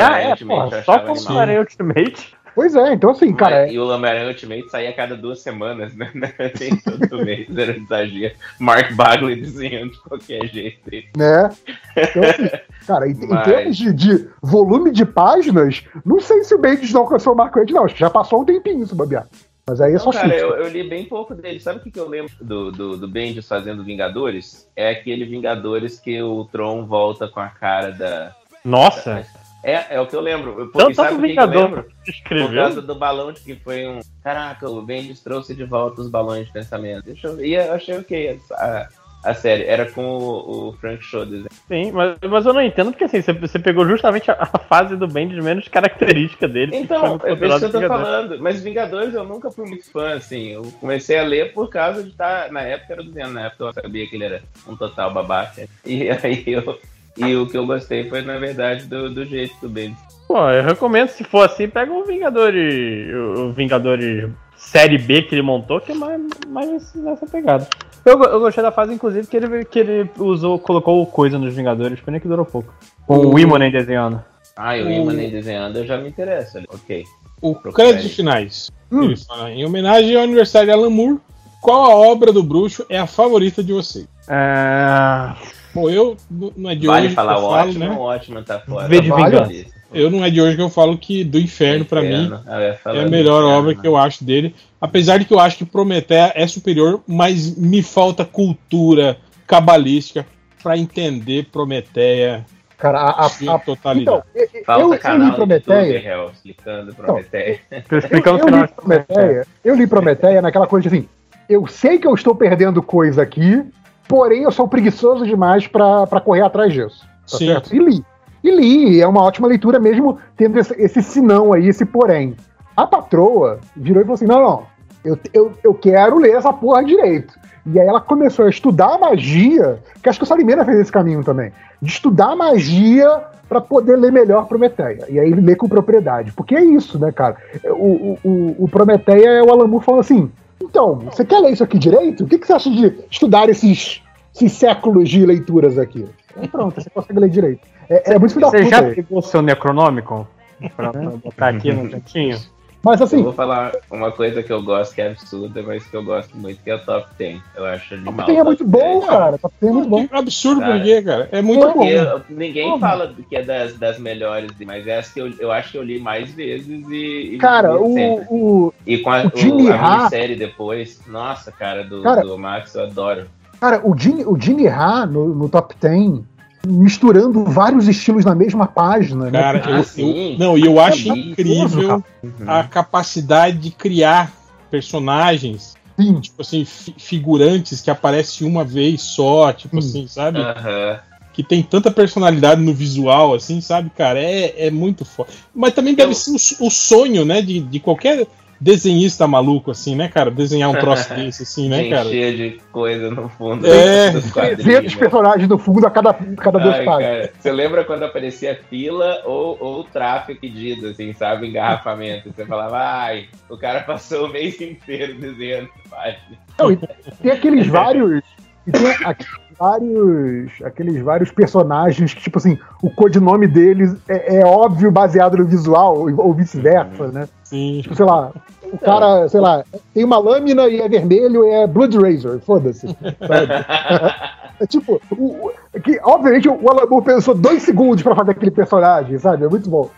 ah, é, porra, só com o Homem-Aranha Ultimate. Pois é, então assim, cara. É... E o Homem-Aranha Ultimate saía a cada duas semanas, né? Tem todo mês, era exagero. Mark Bagley desenhando de qualquer jeito. Né? Então, assim, cara, em, Mas... em termos de, de, volume de páginas, não sei se o Bendis não alcançou o Mark Wade, não. Acho que já passou um tempinho isso, babiar. Mas aí é só cara, eu, eu, li bem pouco dele. Sabe o que, que eu lembro do, do, do Bendis fazendo Vingadores? É aquele Vingadores que o Tron volta com a cara da. Nossa! Da, é, é o que eu lembro. Porque, Tanto sabe o que eu lembro? Escreveu? Por causa do balão de que foi um. Caraca, o Bendis trouxe de volta os balões de pensamento. Deixa eu ver. E eu achei ok a, a série. Era com o, o Frank Schroeder. Sim, mas, mas eu não entendo porque assim, você, você pegou justamente a, a, fase do Bendis menos característica dele. Então, é isso que eu tô falando. Mas Vingadores eu nunca fui muito fã, assim. Eu comecei a ler por causa de estar. Tá, na época era do na época eu sabia que ele era um total babaca. E aí eu e o que eu gostei foi, na verdade, do, do jeito do Bendis. Pô, eu recomendo, se for assim, pega o Vingadores. O Vingadores Série B que ele montou, que é mais, mais nessa pegada. Eu, eu gostei da fase, inclusive, que ele, que ele usou, colocou coisa nos Vingadores, pena que durou pouco. Com o Imonen desenhando. Ah, e o Imonen desenhando eu já me interesso. Ok. O crédito finais. Hum. Em homenagem ao aniversário de Alan Moore, qual a obra do bruxo é a favorita de vocês? É... Bom, eu não é de vale hoje. falar o ótimo, né? o ótimo tá fora. V de vingança. Eu não é de hoje que eu falo que do inferno, para mim, é a melhor inferno, obra né? que eu acho dele. Apesar de que eu acho que Prometeia é superior, mas me falta cultura cabalística para entender Prometeia. Cara, a, a, a totalidade. Então, Falta eu, canal eu li Prometeia. explicando Prometeia. Então, explicando eu, eu, li Prometeia, eu li Prometeia naquela coisa assim. Eu sei que eu estou perdendo coisa aqui, Porém, eu sou preguiçoso demais para correr atrás disso. Tá Sim. certo? E li. E li, é uma ótima leitura mesmo tendo esse, esse sinão aí, esse porém. A patroa virou e falou assim: não, não, eu, eu, eu quero ler essa porra direito. E aí ela começou a estudar magia, que acho que o Salimena fez esse caminho também, de estudar magia para poder ler melhor Prometeia. E aí ele lê com propriedade. Porque é isso, né, cara? O, o, o Prometeia é o Alamu falando assim: então, você quer ler isso aqui direito? O que, que você acha de estudar esses, esses séculos de leituras aqui? Então, pronto, você consegue ler direito. É, é muito Você já pegou o seu Necronômico? Pra, pra botar aqui no cantinho? Mas assim. Eu vou falar uma coisa que eu gosto que é absurda, mas que eu gosto muito, que é o Top 10. Eu acho animal. Top 10 é muito bom, cara. Top 10 é muito bom. Absurdo cara, por quê, cara? É muito bom. Ninguém fala que é das, das melhores, mas essa que eu, eu acho que eu li mais vezes e. Cara, o, o. E com a, o Jimmy o, a série depois. Nossa, cara, do, cara, do Max, eu adoro. Cara, o Jimmy, o Jimmy Ha no, no Top 10 misturando vários estilos na mesma página. Né? Cara, né? eu, eu, não, e eu acho é incrível uhum. a capacidade de criar personagens, Sim. tipo assim, figurantes que aparecem uma vez só, tipo Sim. assim, sabe? Uhum. Que tem tanta personalidade no visual, assim, sabe, cara? É, é muito foda. Mas também deve eu... ser o, o sonho, né, de, de qualquer desenhista maluco, assim, né, cara? Desenhar um troço desse, assim, né, cara? Cheio de coisa no fundo. É, 300 né? personagens no fundo a cada, cada dois páginas. Você lembra quando aparecia fila ou, ou tráfego pedido, assim, sabe? Engarrafamento. Você falava, ai, o cara passou o mês inteiro desenhando página. Não, tem aqueles vários. E tem aqueles vários, aqueles vários personagens que, tipo assim, o codinome deles é, é óbvio baseado no visual, ou vice-versa, uhum. né? Sim. Tipo, sei lá, o cara, sei lá, tem uma lâmina e é vermelho e é Blood Razor, foda-se. é tipo, o, que, obviamente o Alan pensou dois segundos pra fazer aquele personagem, sabe? É muito bom.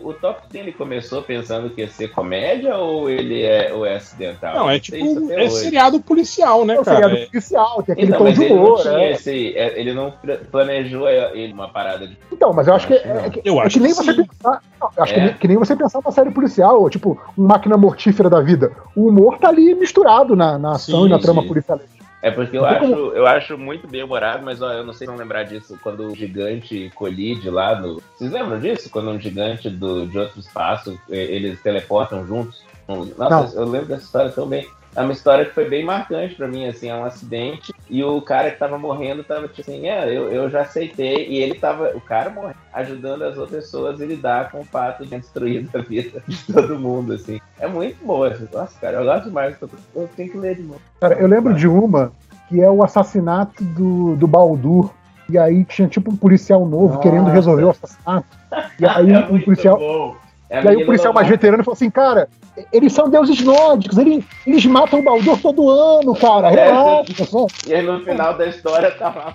O Top 10 ele começou pensando que ia ser comédia ou ele é, ou é acidental? Não, é tipo, é hoje. seriado policial, né, é cara? seriado é... policial, tem aquele então, tom de humor, ele não, né? esse, é, ele não planejou ele uma parada de... Então, mas eu acho, que, é, que, eu acho que nem você pensar, não, acho que, que, nem você pensar uma série policial, ou tipo, uma máquina mortífera da vida. O humor tá ali misturado na, na ação sim, e na trama sim. policial. É porque eu acho, eu acho muito bem humorado, mas ó, eu não sei se vão lembrar disso quando o gigante colide lá no. Vocês lembram disso? Quando um gigante do, de outro espaço, eles teleportam juntos? Nossa, não. eu lembro dessa história tão bem. É uma história que foi bem marcante para mim, assim, é um acidente e o cara que tava morrendo tava tipo assim, é, eu, eu já aceitei e ele tava, o cara morrendo, ajudando as outras pessoas a lidar com o fato de destruir a vida de todo mundo, assim. É muito boa, assim. nossa, cara, eu gosto demais, eu tenho que ler de novo. Cara, eu lembro de uma que é o assassinato do, do Baldur, e aí tinha tipo um policial novo nossa. querendo resolver o assassinato. E aí é um policial... Bom é e aí o policial mais veterano falou assim, cara, eles são deuses nórdicos, eles, eles matam o Baldur todo ano, cara. Relaxa. É, e aí no final da história tá lá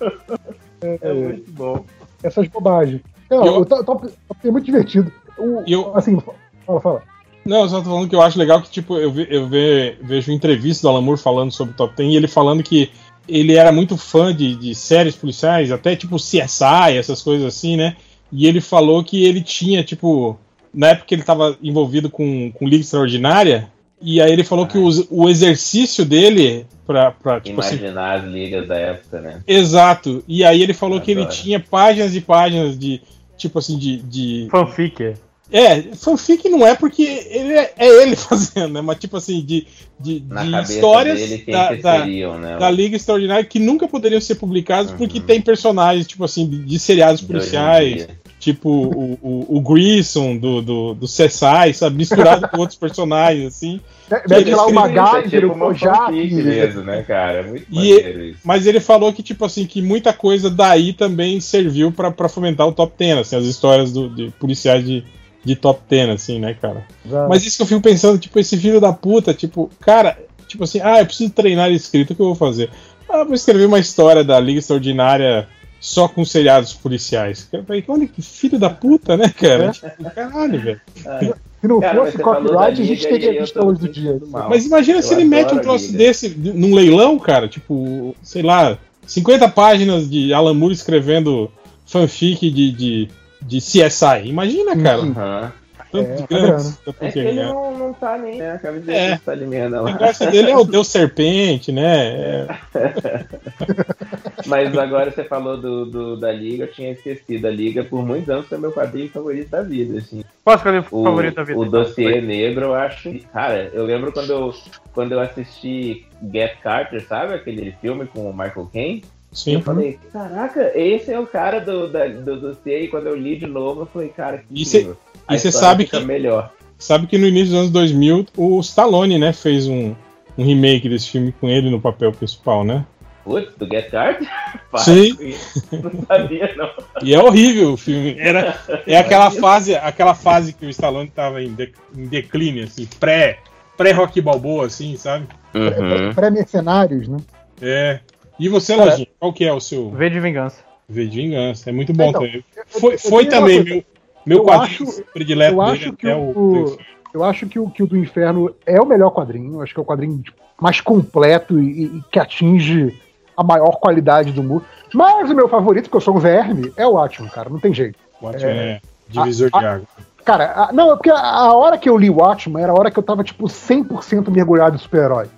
é, é, muito bom. Essas bobagens. Não, eu, o top, é muito divertido. O, eu, assim, fala, fala. Não, eu só tô falando que eu acho legal que, tipo, eu, ve, eu ve, vejo entrevista do Alan Moore falando sobre o Top Ten e ele falando que ele era muito fã de, de séries policiais, até tipo CSI, essas coisas assim, né? E ele falou que ele tinha, tipo, na época que ele estava envolvido com, com Liga Extraordinária, e aí ele falou ah. que o, o exercício dele pra, pra tipo assim Imaginar assim, as ligas da época, né? Exato. E aí ele falou que ele tinha páginas e páginas de, tipo assim, de... de... Fanfic. É, fanfic não é porque ele é, é ele fazendo, né? Mas tipo assim, de, de, de histórias dele, da, da, né? da, Liga Extraordinária que nunca poderiam ser publicadas uhum. porque tem personagens, tipo assim, de, de seriados policiais tipo o, o, o Grissom do, do, do CSI, sabe? Misturado com outros personagens, assim. Deve lá o MacGyver, o Kojak. mesmo, né, cara? Muito e, isso. Mas ele falou que, tipo assim, que muita coisa daí também serviu para fomentar o top 10, assim, as histórias do, de policiais de, de top 10, assim, né, cara? Exato. Mas isso que eu fico pensando, tipo, esse filho da puta, tipo, cara, tipo assim, ah, eu preciso treinar escrito, o que eu vou fazer? Ah, vou escrever uma história da Liga Extraordinária só com seriados policiais. Olha que filho da puta, né, cara? É. Tipo, caralho, velho. Se não cara, fosse copyright, a gente teria visto hoje do dia. Mas imagina eu se ele mete um troço desse num leilão, cara, tipo, sei lá, 50 páginas de Alan Moore escrevendo fanfic de, de, de CSI. Imagina, cara. Uhum. Tanto é, de grana. É que ele não, não tá nem, né? Acaba de é. tá ali mesmo, O negócio dele é o Deus Serpente, né? É. Mas agora você falou do, do, da Liga, eu tinha esquecido. A Liga, por muitos anos, foi meu quadrinho favorito da vida, assim. Qual é o favorito da vida? O então? Dossiê Negro, eu acho... Cara, eu lembro quando eu, quando eu assisti Get Carter, sabe? Aquele filme com o Michael Caine. Sim. Eu falei, caraca, esse é o cara do, da, do dossiê. E quando eu li de novo, eu falei, cara, que incrível. E você sabe que melhor. Sabe que no início dos anos 2000 o Stallone, né, fez um, um remake desse filme com ele no papel principal, né? Putz, do Get Card? Sim. Não sabia, não. E é horrível o filme. Era, é aquela fase, aquela fase que o Stallone tava em, de, em declínio, assim, pré, pré-rock balboa, assim, sabe? Uhum. Pré-mercenários, né? É. E você, Lojinha, qual que é o seu... V de Vingança. V de Vingança, é muito bom então, também. Foi, foi também meu, meu quadrinho acho, predileto eu acho que o, o, Eu acho que o, que o do Inferno é o melhor quadrinho, acho que é o quadrinho mais completo e, e que atinge a maior qualidade do mundo. Mas o meu favorito, porque eu sou um verme, é o Watchmen, cara. Não tem jeito. O Watchmen é, é divisor a, de água. Cara, a, não, é porque a, a, hora que eu li Watchmen era a hora que eu tava, tipo, 100% mergulhado em super-herói.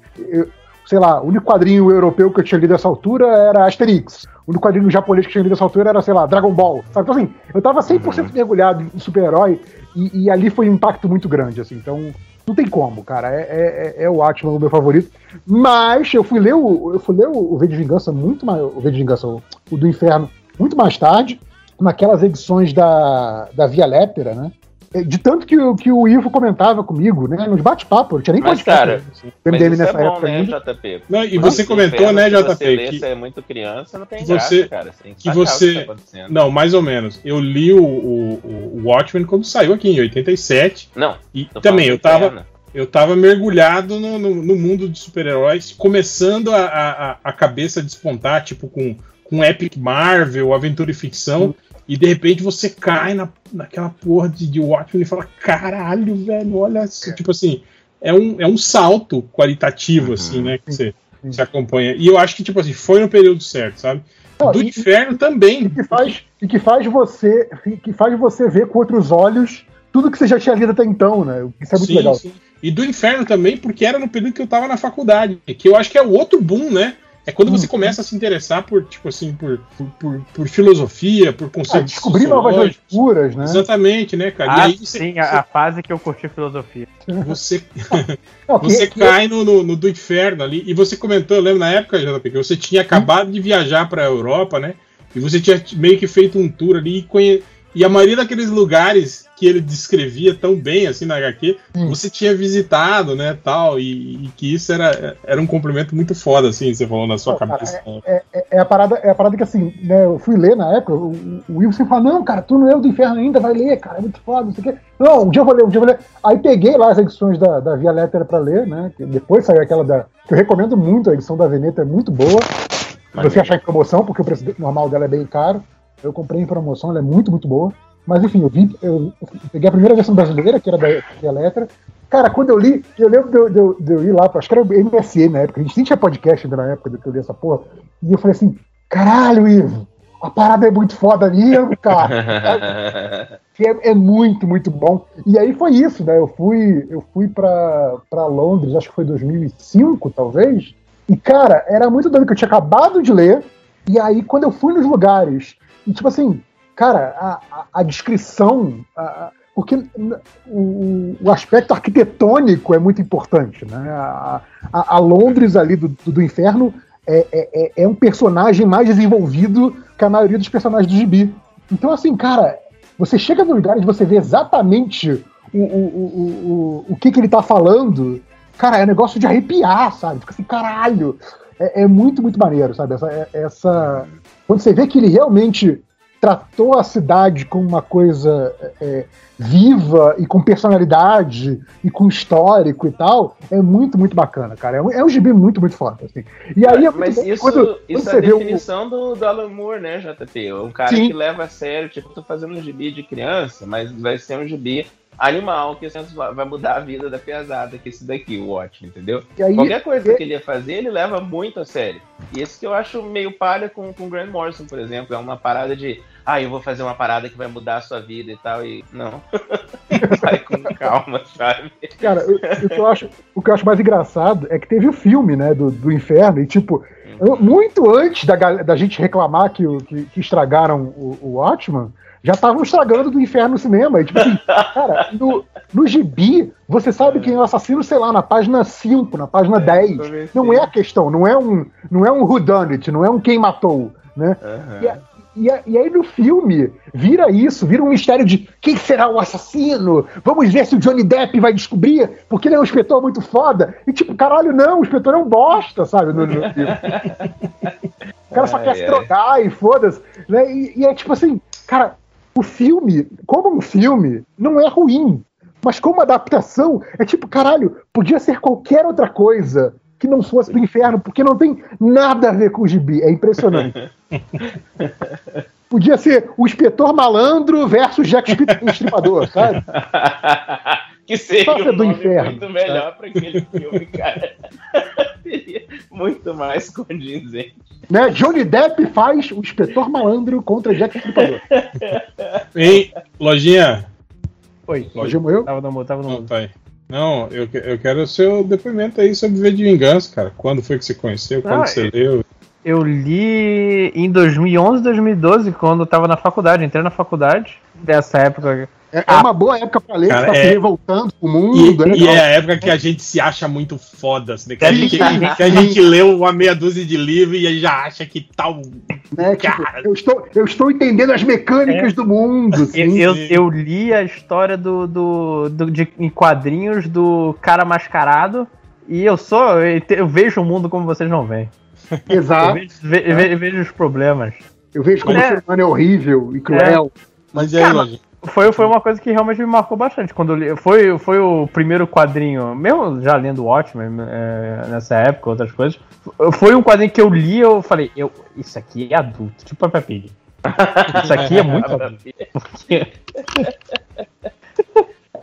Sei lá, o único quadrinho europeu que eu tinha lido nessa altura era Asterix. O único quadrinho japonês que eu tinha lido nessa altura era, sei lá, Dragon Ball. Sabe? Então, assim, eu tava 100% uhum. mergulhado em super-herói e, e, ali foi um impacto muito grande, assim. Então, não tem como, cara. É, é, é, é o Watchmen o meu favorito. Mas eu fui ler o, eu fui ler o, V de Vingança muito mais. O V de Vingança, o, o do Inferno, muito mais tarde, naquelas edições da, da Via Lépera, né? É, de tanto que, que o Ivo comentava comigo, né? Nos bate-papo, não tinha nem mas, cara, MDM nessa é bom, época. Né, JP? Não, e você comentou, né, JP? Você que você é muito criança, não tem que você, graça, cara. que você. Que tá não, mais ou menos. Eu li o, o, o Watchmen quando saiu aqui, em 87. Não. E também, eu tava. Eu tava mergulhado no, no, no mundo de super-heróis, começando a, a, a cabeça despontar, tipo, com, com Epic Marvel, aventura e ficção. Hum e de repente você cai na, naquela porra de, de Watchmen e fala: caralho, velho, olha isso. É. Tipo assim, é um, é um salto qualitativo, uhum. assim, né? Que você, você acompanha. E eu acho que, tipo assim, foi no período certo, sabe? Não, Do e, inferno também. E que, faz, e que faz você que faz você ver com outros olhos tudo que você já tinha lido até então, né? Isso é muito sim, legal. Sim. E do inferno também, porque era no período que eu tava na faculdade, que eu acho que é o outro boom, né? É quando você uhum. começa a se interessar por, tipo assim, por, por, por, por filosofia, por conceitos. Ah, descobrir novas leituras, né? Exatamente, né, cara? Ah, e aí você, sim, você... a fase que eu curti filosofia. Você, você cai no, no, no, do inferno ali. E você comentou, eu lembro na época, JP, que você tinha acabado de viajar para a Europa, né? E você tinha meio que feito um tour ali e conhe... E a maioria daqueles lugares que ele descrevia tão bem assim na HQ, hum. você tinha visitado, né, tal, e, e, que isso era, era um complemento muito foda, assim, você falou na sua cabeça. Cara, é, é, é, a parada, é a parada que, assim, né, eu fui ler na época, o, o Wilson falou, não, cara, tu não é o do inferno ainda, vai ler, cara, é muito foda, não sei o quê. Não, um dia eu vou ler, um dia eu vou ler. Aí peguei lá as edições da, da Via Lettera pra ler, né, depois saiu aquela da, que eu recomendo muito, a edição da Veneta é muito boa, você achar em promoção, porque o preço normal dela é bem caro, eu comprei em promoção, ela é muito, muito boa. Mas enfim, eu vi, eu, peguei a primeira versão brasileira, que era da, da letra. Cara, quando eu li, eu lembro de eu, de eu, de eu ir lá, acho que era o MSN na época, a gente nem tinha podcast ainda na época de que eu li essa porra. E eu falei assim: caralho, Ivo, a parada é muito foda mesmo, cara. é, é, muito, muito bom. E aí foi isso, né? Eu fui, eu fui pra, pra Londres, acho que foi 2005, talvez. E, cara, era muito doido que eu tinha acabado de ler. E aí, quando eu fui nos lugares, e tipo assim, cara, a, a, a descrição, a, porque o, o, aspecto arquitetônico é muito importante, né? A, Londres ali do, do, do inferno é, é, é, é, um personagem mais desenvolvido que a maioria dos personagens do gibi. Então, assim, cara, você chega no lugar e você vê exatamente o, o, o, o, o que, que ele tá falando. Cara, é um negócio de arrepiar, sabe? Fica assim, caralho. É, é muito, muito maneiro, sabe? Essa, é, essa. Quando você vê que ele realmente tratou a cidade como uma coisa é, viva e com personalidade e com histórico e tal, é muito, muito bacana, cara. É um, é um gibi muito, muito forte. Assim. E aí, é, mas isso, quando, isso quando é a definição o... do, do Alan Moore, né, JP? Um cara Sim. que leva a sério, tipo, tô fazendo um gibi de criança, mas vai ser um gibi animal que vai mudar a vida da pesada, que é esse daqui, o Watch, entendeu? Aí, Qualquer coisa que ele ia fazer, ele leva muito a sério. E esse que eu acho meio palha com, com o Grant Morrison, por exemplo, é uma parada de ah, eu vou fazer uma parada que vai mudar a sua vida e tal, e não. Vai com calma, sabe? Cara, que eu acho, o que eu acho mais engraçado é que teve o filme, né, do, do inferno, e tipo, hum. muito antes da, da gente reclamar que, que, que estragaram o, o Watchman, já estavam estragando do inferno no cinema. E, tipo assim, cara, no, no gibi, você sabe quem é o assassino, sei lá, na página 5, na página é, 10. Não é a questão, não é um, não é um whodunit, não é um quem matou, né? Uhum. E, e, e, aí no filme vira isso, vira um mistério de quem será o assassino? Vamos ver se o Johnny Depp vai descobrir, porque ele é um inspetor muito foda. E tipo, caralho, não, o inspetor é um bosta, sabe? No, no filme. O cara só quer se trocar e foda-se. Né? E, e é tipo assim, cara, o filme, como um filme, não é ruim. Mas como adaptação, é tipo, caralho, podia ser qualquer outra coisa que não fosse do inferno, porque não tem nada a ver com o gibi. É impressionante. Podia ser o inspetor malandro versus Jack Estripador, sabe? que seria um do inferno, muito melhor para aquele filme, cara. muito mais condizente. Né? Johnny Depp faz o inspetor malandro contra Jack Estripador. Ei, lojinha. Oi. Lojinha morreu? Tava no mundo, tava no mundo. Tá Não, eu, eu quero o seu depoimento aí sobre V de Vingança, cara. Quando foi que você conheceu? Quando ah, você leu? Eu li em 2011, 2012, quando eu tava na faculdade. Entrei na faculdade dessa época é, ah, é uma boa época pra ler, cara, tá é... se revoltando o mundo. E, é, e, é a época que a gente se acha muito foda, assim, né? que, a gente, que, a gente leu uma meia dúzia de livros e já acha que tal. Né, tipo, eu, estou, eu estou entendendo as mecânicas é. do mundo. Sim, eu, sim. eu, li a história do, do, do, de, em quadrinhos do cara mascarado e eu sou. Eu vejo o mundo como vocês não veem. Exato. Eu vejo, ve, vejo os problemas. Eu vejo como o ser humano é horrível e cruel. Mas e aí, Cara, foi, foi uma coisa que realmente me marcou bastante. Quando li, foi, foi o primeiro quadrinho, mesmo já lendo Watchmen é, nessa época, outras coisas, foi um quadrinho que eu li eu falei, eu, isso aqui é adulto, tipo Peppa Pig. Isso aqui é muito adulto.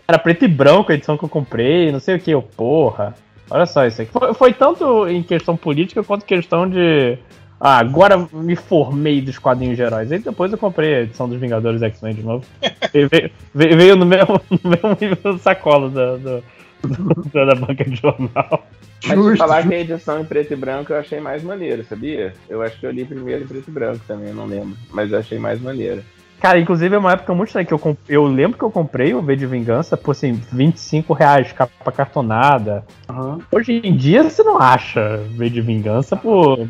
Era preto e branco a edição que eu comprei, não sei o que, eu, porra. Olha só isso aqui. Foi, foi tanto em questão política quanto questão de ah, agora me formei dos quadrinhos de heróis. Aí depois eu comprei a edição dos Vingadores X-Men de novo. veio, veio, no mesmo, no mesmo nível sacola da, da, da, banca de jornal. Mas Justo. falar que a edição em preto e branco eu achei mais maneiro, sabia? Eu acho que eu li primeiro em preto e branco também, eu não lembro. Mas eu achei mais maneiro. Cara, inclusive é uma época muito estranha que eu, eu lembro que eu comprei o V de Vingança por assim, 25 reais, capa cartonada. Uhum. Hoje em dia você não acha V de Vingança por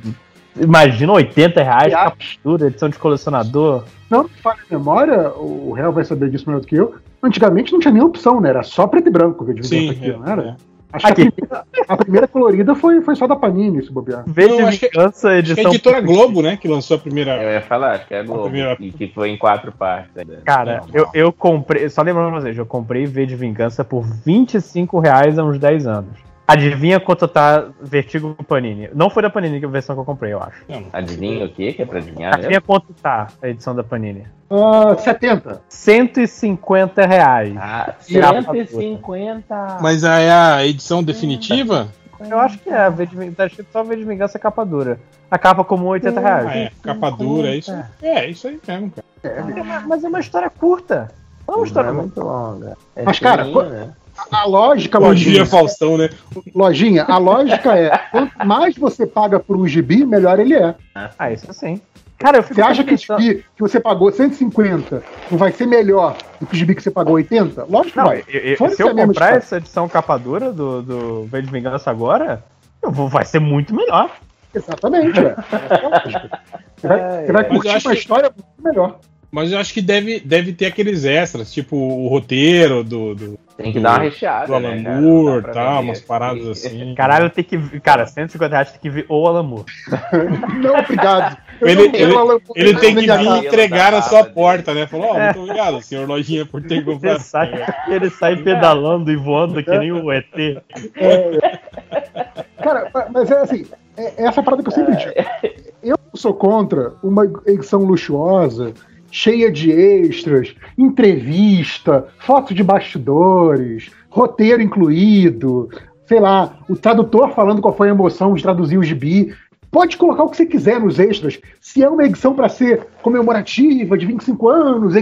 Imagina 80 reais, captura, edição de colecionador. Não, para a memória, o réu vai saber disso melhor do que eu. Antigamente não tinha nem opção, né? Era só preto e branco que eu Sim, aqui, é, não era? É. Acho aqui. que a primeira, a primeira, colorida foi, foi só da Panini, se bobear. Veja não, acho, edição. Acho que é a editora Globo, né? Que lançou a primeira. Eu ia falar, acho que é a Globo. A primeira... E que foi em quatro partes. Cara, eu, eu comprei. Só lembrando pra vocês, eu comprei V de Vingança por 25 reais há uns 10 anos. Adivinha quanto tá Vertigo Panini? Não foi da Panini que a versão que eu comprei, eu acho. Adivinha o que que é pra adivinhar? Adivinha mesmo? quanto tá a edição da Panini? Uh, 70. 150 reais. Ah, 150. Mas é a edição definitiva? Eu acho que é, tá escrito só V de Vingança capa dura. A capa como 80 reais. Ah, é, capa dura, é isso, é isso aí mesmo, cara. É, mas é uma história curta. Não é uma história muito longa. É mas, cara, né? A lógica, lojinha. Faustão, né? Lojinha, a lógica é: quanto mais você paga por um gibi, melhor ele é. Ah, isso sim. Cara, eu Você acha que o gibi que você pagou 150 não vai ser melhor do que o gibi que você pagou 80? Lógico que vai. Eu, eu, se eu comprar essa edição capa dura do, do Velho de Vingança agora, eu vou, vai ser muito melhor. Exatamente, é. Você vai, você vai curtir uma história muito melhor. Mas eu acho que deve, deve ter aqueles extras, tipo o roteiro do. do tem que do, dar uma recheada. Do Alan né, Moore, tá, umas paradas assim. Caralho, tem que. Cara, 150 reais tem que ver o Alan Moore. não, obrigado. ele, ele, ele tem que vir entregar na sua porta, né? Falou, ó, oh, muito obrigado, senhor Lojinha, por ter comprado. Ele sai, ele sai pedalando e voando que nem o ET. É. Cara, mas é assim, é, é essa parada que eu sempre digo. Eu sou contra uma edição luxuosa cheia de extras, entrevista, foto de bastidores, roteiro incluído, sei lá, o tradutor falando qual foi a emoção de traduzir o gibi. Pode colocar o que você quiser nos extras. Se é uma edição para ser comemorativa, de 25 anos,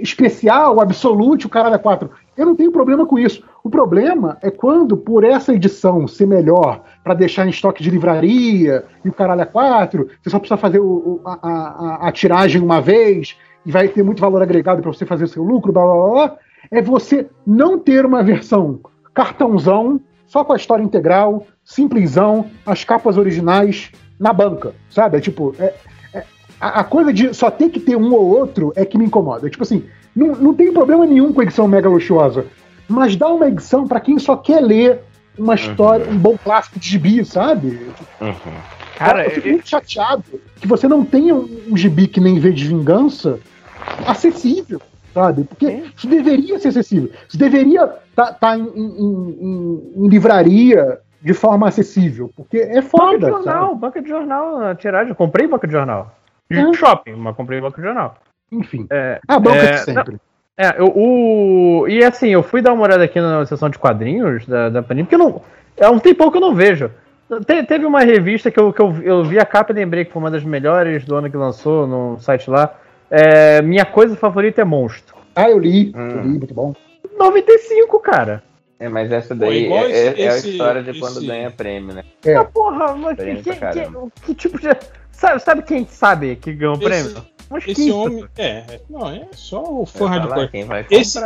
especial, absolute, o caralho é quatro. Eu não tenho problema com isso. O problema é quando, por essa edição ser melhor, para deixar em estoque de livraria e o caralho é quatro, você só precisa fazer o, a, a, a, tiragem uma vez e vai ter muito valor agregado para você fazer o seu lucro, blá, blá, blá, é você não ter uma versão cartãozão, só com a história integral, simplesão, as capas originais na banca, sabe? É tipo, é, é, a, a, coisa de só ter que ter um ou outro é que me incomoda. Tipo assim, não, não tem problema nenhum com edição mega luxuosa, mas dá uma edição para quem só quer ler uma história, uhum. um bom clássico de gibi, sabe? Uhum. Cara, eu fico muito chateado que você não tenha um, um gibi que nem V de Vingança acessível, sabe? Porque Sim. isso deveria ser acessível. Isso deveria estar tá, tá em, em, em, em, livraria de forma acessível, porque é foda. Banca de jornal, sabe? banca de jornal, tiragem. Eu comprei banca de jornal. De é. shopping, mas comprei banca de jornal. Enfim. É, a banca é, de sempre. Não, é, eu, o. E assim, eu fui dar uma olhada aqui na seção de quadrinhos da, da Panini, porque não. É um tempão que eu não vejo. Te, teve uma revista que, eu, que eu, eu vi a capa e lembrei que foi uma das melhores do ano que lançou no site lá. É, minha coisa favorita é Monstro. Ah, eu li. Hum. Eu li, muito bom. 95, cara. É, mas essa daí Pô, é, esse, é, é, a história de esse... quando ganha prêmio, né? É. Ah, porra, mas que, que, que, que, tipo de. Sabe, sabe quem sabe que ganhou o prêmio? Esse homem. É, não, é só o fã hardcore. Esse,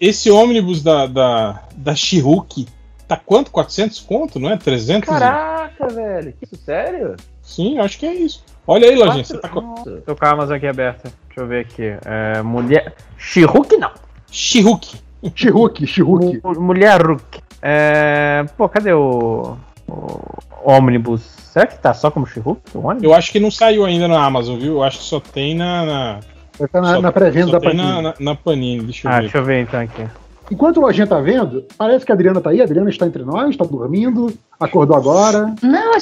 esse ônibus da, da, da Shihuki tá quanto? 400 conto, não é? 300? Caraca, velho, que isso, sério? Sim, acho que é isso. Olha aí, Lojinha, tá com. Tô com a Amazon aqui aberta. Deixa eu ver aqui. É, mulher. Shihuki não. Shihuki. Shihuki, Shihuki. Mulher Hulk. É... Pô, cadê o. ônibus? Será que tá só como Shihuki? Eu acho que não saiu ainda na Amazon, viu? Eu acho que só tem na. na... Tá na, na pré-venda da Panini. Na, na, na, Panini, deixa eu ah, ver. Deixa eu ver então aqui. Enquanto o Lojinha tá vendo, parece que a Adriana tá aí. A Adriana está entre nós, tá dormindo, acordou agora. Não,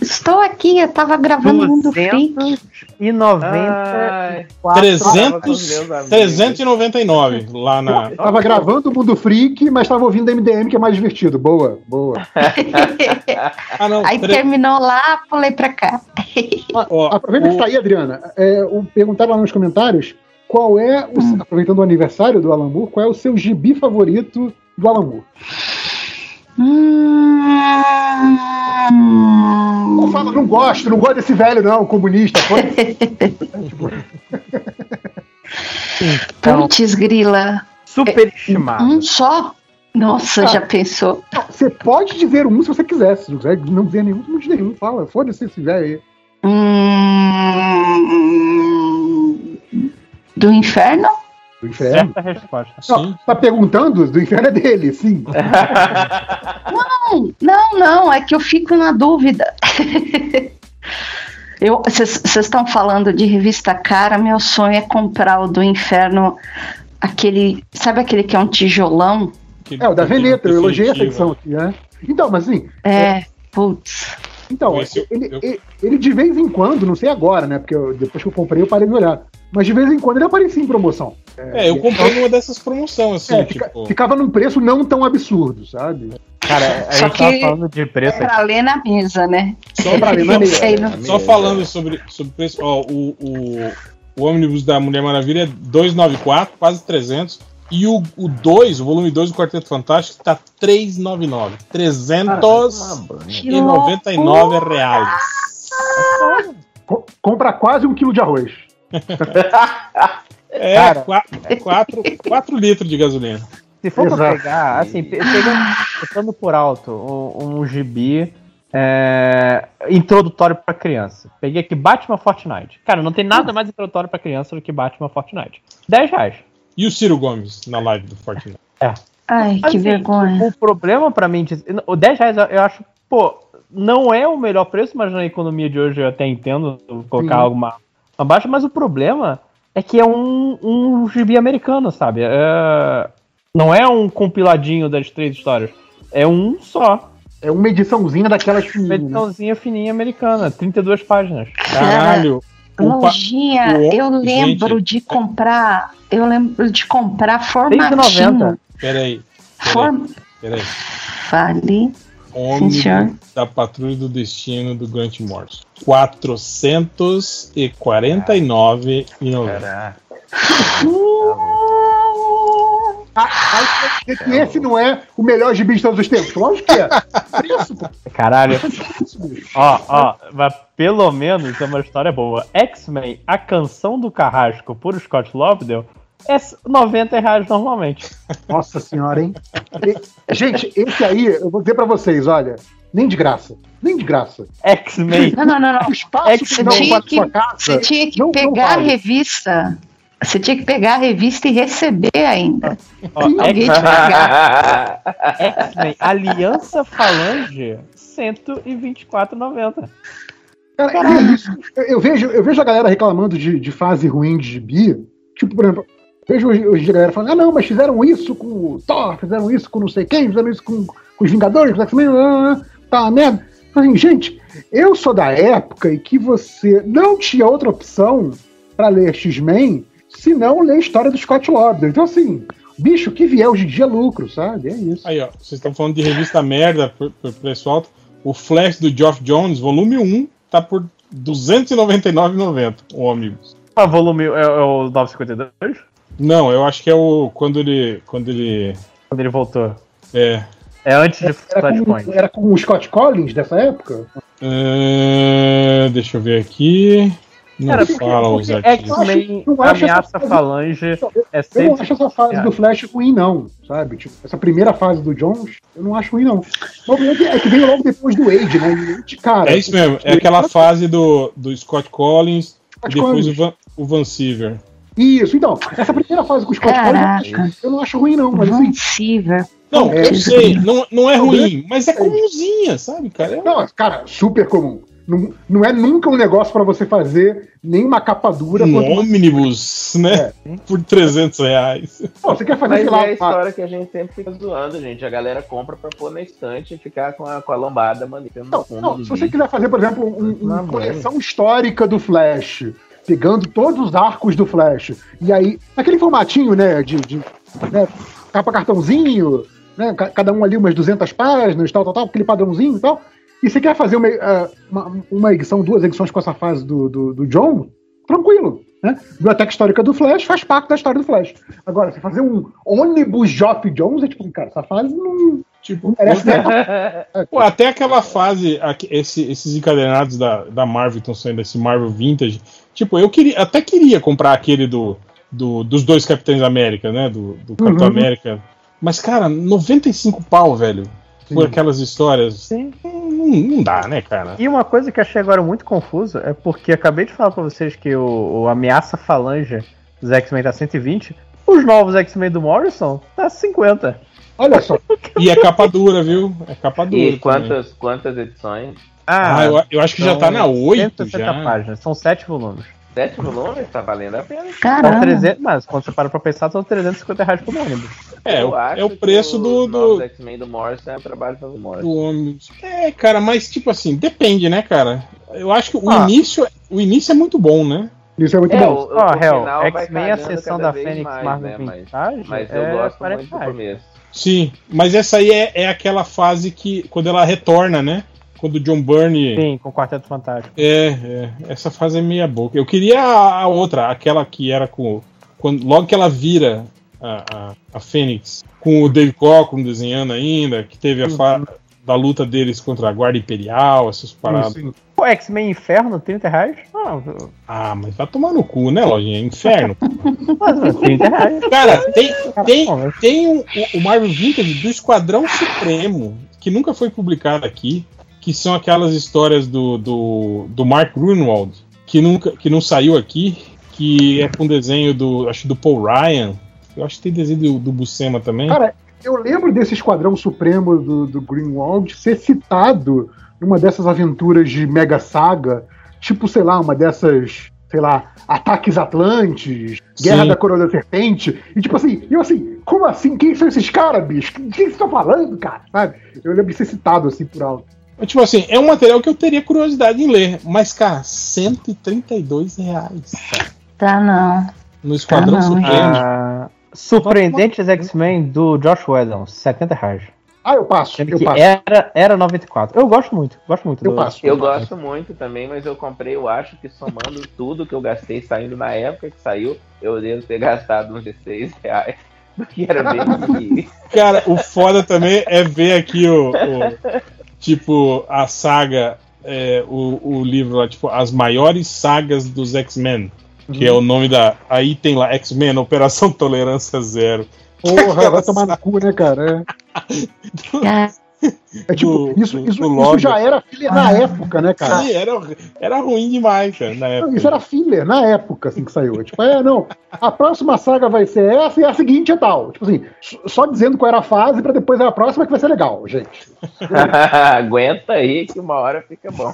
Estou aqui, eu tava gravando Mundo Freak. E 90. 399 lá na. Eu tava gravando o Mundo Freak, mas tava ouvindo MDM, que é mais divertido. Boa, boa. ah, não, aí tre... terminou lá, pulei pra cá. Ah, aproveita o... que tá aí, Adriana. É, perguntaram lá nos comentários qual é, o, hum. aproveitando o aniversário do Alan Moore, qual é o seu gibi favorito do Alan Moore? Hum... Não fala, não gosto, não gosto desse velho, não, comunista. Foi. então, Putz, grila. Superestimado. Um só? Nossa, ah, já pensou? você pode dizer um se você quiser. Se quiser não dizer nenhum, não diz nenhum. Fala, foda-se esse velho aí. Hum, do inferno? Do inferno? Certa resposta. Não, tá perguntando? Do inferno é dele, sim. não, não, não. É que eu fico na dúvida. Vocês estão falando de revista cara, meu sonho é comprar o do inferno, aquele. Sabe aquele que é um tijolão? É, o da Veneta, eu elogiei essa edição aqui, né? Então, mas assim. É, é... putz. Então, ele, ele, ele, de vez em quando, não sei agora, né? Porque eu, depois que eu comprei, eu parei de olhar. Mas de vez em quando ele aparecia em promoção. É, eu comprei numa dessas promoções, assim, é, tipo... Ficava num preço não tão absurdo, sabe? Cara, a Só gente tava falando de preço. É pra ler na mesa, né? Só pra ler na mesa. Só falando sobre, sobre preço, ó, o, o, o ônibus da Mulher Maravilha é 294, quase 300. E o 2, o, o volume 2 do Quarteto Fantástico, tá 399. 399 reais. Compra quase um quilo de arroz. é, 4 litros de gasolina. Se for Exato. pra pegar, assim, pegando, por alto um, um gibi é, introdutório para criança. Peguei aqui Batman Fortnite. Cara, não tem nada mais introdutório para criança do que Batman Fortnite. 10 reais. E o Ciro Gomes na live do Fortnite? É. Ai, que assim, vergonha. O, problema para mim, o 10 reais eu acho, pô, não é o melhor preço, mas na economia de hoje eu até entendo colocar Sim. alguma abaixo, mas o problema é que é um, um gibi americano, sabe? É, não é um compiladinho das três histórias. É um só. É uma ediçãozinha daquela fininha. Uma né? ediçãozinha fininha americana, 32 páginas. Caralho. Lojinha, eu lembro gente, de comprar. Eu lembro de comprar formatinho. Peraí. Form... Peraí. Fale. Ônibus da Patrulha do Destino do Grant Morrison. 449,90. Caraca. Ah, que esse não é o melhor gibi de todos os tempos. Lógico que é. Preço, Caralho. ó, ó, mas pelo menos é uma história boa. X-Men, a canção do Carrasco por Scott Lobdell é 90 reais normalmente. Nossa senhora, hein? E, gente, esse aí, eu vou dizer pra vocês, olha, nem de graça. Nem de graça. X-Men. Não, não, não, não. O espaço que não tinha que, casa, você tinha que não, pegar não a revista. Você tinha que pegar a revista e receber ainda. Ó, Alguém te pagar. X-Men, Aliança Falange, 124,90. Cara, é isso. Eu, eu, vejo, eu vejo a galera reclamando de, de fase ruim de gibi. Tipo, por exemplo, vejo hoje, hoje a galera falando, ah não, mas fizeram isso com o Thor, fizeram isso com não sei quem, fizeram isso com, com os Vingadores, com os X-Men, tá uma merda. Assim, gente, eu sou da época em que você não tinha outra opção para ler X-Men se não ler a história do Scott Lobdell. Então, assim, bicho, que vier hoje em dia é lucro, sabe? É isso. Aí, ó, vocês estão falando de revista merda preço alto. O Flash do Geoff Jones, volume 1, tá por R$ 299,90 o ônibus. Ah, volume é, é o 952? Não, eu acho que é o. Quando ele. Quando ele. Quando ele voltou. É. É antes de era Com, era com o Scott Collins dessa época? Uh, deixa eu ver aqui. Não Cara, fala os X-Men Ameaça Falange é sempre... Eu não acho essa fase do Flash ruim, não, sabe? Tipo, essa primeira fase do Jones, eu não acho ruim, não. O é que veio logo depois do Age, né? De cara. É isso mesmo, é aquela fase do, do Scott Collins Scott e depois Collins. o Van, o Van Siever. Isso, então, essa primeira fase com o Scott Caraca. Eu não acho ruim, não. Mas, assim. Não, é, eu sei, não, não é ruim, mas é comumzinha, sabe, cara? É... Não, cara, super comum. Não, não é nunca um negócio para você fazer nenhuma capa dura. Um ônibus, né? É. Por 300 reais. Pô, você quer fazer Mas é a história que a gente sempre fica zoando, gente. A galera compra pra pôr na estante e ficar com a, com a lombada manitendo no fundo. Não, se você quiser fazer, por exemplo, um, uma coleção histórica do Flash, pegando todos os arcos do Flash, e aí, aquele formatinho, né, de, de né, capa cartãozinho, né, cada um ali umas 200 páginas, tal, tal, tal, aquele padrãozinho e tal. E você quer fazer uma, uh, uma, uma, edição, duas edições com essa fase do, do, do John, tranquilo. Né? Biblioteca Histórica do Flash faz parte da história do Flash. Agora, você fazer um ônibus Joff Jones é tipo, cara, essa fase não. Tipo, não merece Pô, até aquela fase, esse, esses encadenados da, da Marvel estão saindo, esse Marvel Vintage. Tipo, eu queria, até queria comprar aquele do, do dos dois Capitães América, né? Do, do Capitão uhum. América. Mas, cara, 95 pau, velho por aquelas histórias. Sim. Não, não, dá, né, cara? E uma coisa que achei agora muito confusa é porque acabei de falar pra vocês que o, o Ameaça Falange dos X-Men tá 120, os novos X-Men do Morrison tá 50. Olha só. e é capa dura, viu? É capa dura. E quantas, quantas edições? Ah, ah eu, eu, acho que já tá na 8 já. páginas, são 7 volumes. Sete volumes tá valendo a pena. Caramba. 300, mas quando você para pra pensar, são 350 reais por ônibus. É, é o preço do. do... X-Men do Morrison é trabalho pelo Morrison. Do ônibus. É, cara, mas tipo assim, depende, né, cara? Eu acho que o, ah. início, o início é muito bom, né? Isso é muito é, bom. Ó, oh, Hell, X-Men a sessão da Fênix mais, Marvel né? Mas, mas eu é gosto muito do começo. Sim, mas essa aí é, é aquela fase que, quando ela retorna, né? Quando o John Byrne. Sim, com o Quarteto Fantástico. É, é, essa fase é meia boca. Eu queria a, outra, aquela que era com. Quando, logo que ela vira a, a, a Fênix, com o Dave Cockrum desenhando ainda, que teve a fa da luta deles contra a Guarda Imperial, essas paradas. O X-Men Inferno, 30 reais? Ah, ah, mas vai tomar no cu, né, lojinha? Inferno. mas, 30 reais. Cara, tem, tem, tem um, o Marvel Vintage do Esquadrão Supremo, que nunca foi publicado aqui que são aquelas histórias do, do, do Mark Grunwald, que, nunca, que não saiu aqui, que é com desenho do, acho do Paul Ryan. Eu acho que tem desenho do, do Buscema também. Cara, eu lembro desse Esquadrão Supremo do, do Greenwald ser citado numa dessas aventuras de Mega Saga, tipo, sei lá, uma dessas, sei lá, Ataques Atlantes, Guerra Sim. da Coroa da Serpente, e tipo assim, eu assim, como assim? Quem são esses caras, bicho? Quem você tá falando, cara? Sabe? Eu lembro de ser citado assim por alto. Tipo assim, é um material que eu teria curiosidade em ler, mas, cara, 132 reais. Cara. Tá não. No Esquadrão tá Supremo. Ah, Surpreendentes X-Men do Josh Whedon, 70 reais. Ah, eu passo. Eu passo. Era, era 94. Eu gosto muito, gosto muito. Eu do... passo. Eu gosto muito também, mas eu comprei, eu acho que somando tudo que eu gastei saindo na época que saiu, eu devo ter gastado uns 16 reais. Porque era bem Cara, o foda também é ver aqui o, o tipo a saga, é, o, o livro lá, tipo, as maiores sagas dos X-Men. Que é o nome da. Aí tem lá X-Men, Operação Tolerância Zero. Porra, vai tomar no cu, né, cara? É. É tipo, do, isso, do, isso, do isso já era filler na época, né, cara? Sim, era, era ruim demais, cara, na época. Isso era filler na época, assim, que saiu. Tipo, é, não, a próxima saga vai ser essa e a seguinte é tal. Tipo assim, só dizendo qual era a fase pra depois a próxima que vai ser legal, gente. Aguenta aí que uma hora fica bom.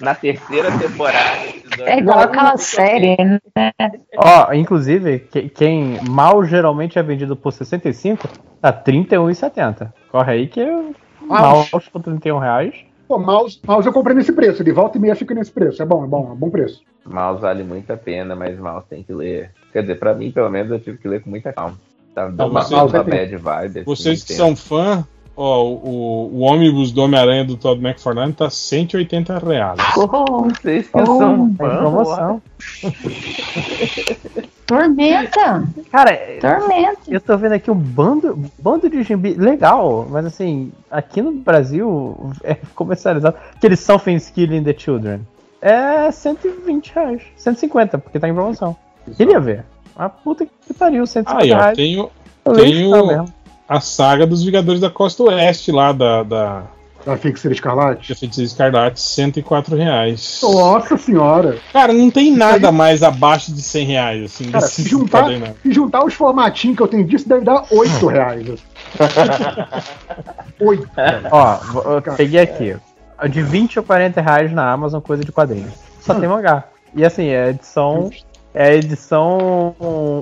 Na terceira temporada. É igual aquela série, né? Ó, inclusive, quem mal geralmente é vendido por 65, tá 31,70. Corre aí que mouse por 31 reais. Pô, mouse, mouse eu comprei nesse preço, de volta e meia fica nesse preço. É bom, é bom, é bom preço. Mouse vale muito a pena, mas mouse tem que ler. Quer dizer, pra mim, pelo menos, eu tive que ler com muita calma. Tá dando uma, uma bad vibe. Vocês que são fã, Ó, o, o ônibus do Homem-Aranha do Todd McFarlane tá 180 reais. Oh, vocês que oh, são fã, promoção. Tormenta! Cara, Tormenta. eu tô vendo aqui um bando, bando de gibi legal, mas assim, aqui no Brasil é comercializado. Aquele Something's Killing the Children. É 120 reais. 150, porque tá em promoção. Queria ver. A puta que pariu, 150 Aí, ó, reais. Tenho, tenho, a saga dos Vingadores da Costa Oeste lá da. Da, da Feiticeira Escarlate? Da Feiticeira Escarlate, 104 reais. Nossa senhora! Cara, não tem nada mais abaixo de 100 reais, assim. Cara, se juntar, se juntar os formatinhos que eu tenho disso, deve dar 8 reais. 8. Ó, eu peguei aqui. De 20 a 40 reais na Amazon, coisa de quadrinhos. Só hum. tem mangá. E assim, é a edição. É a edição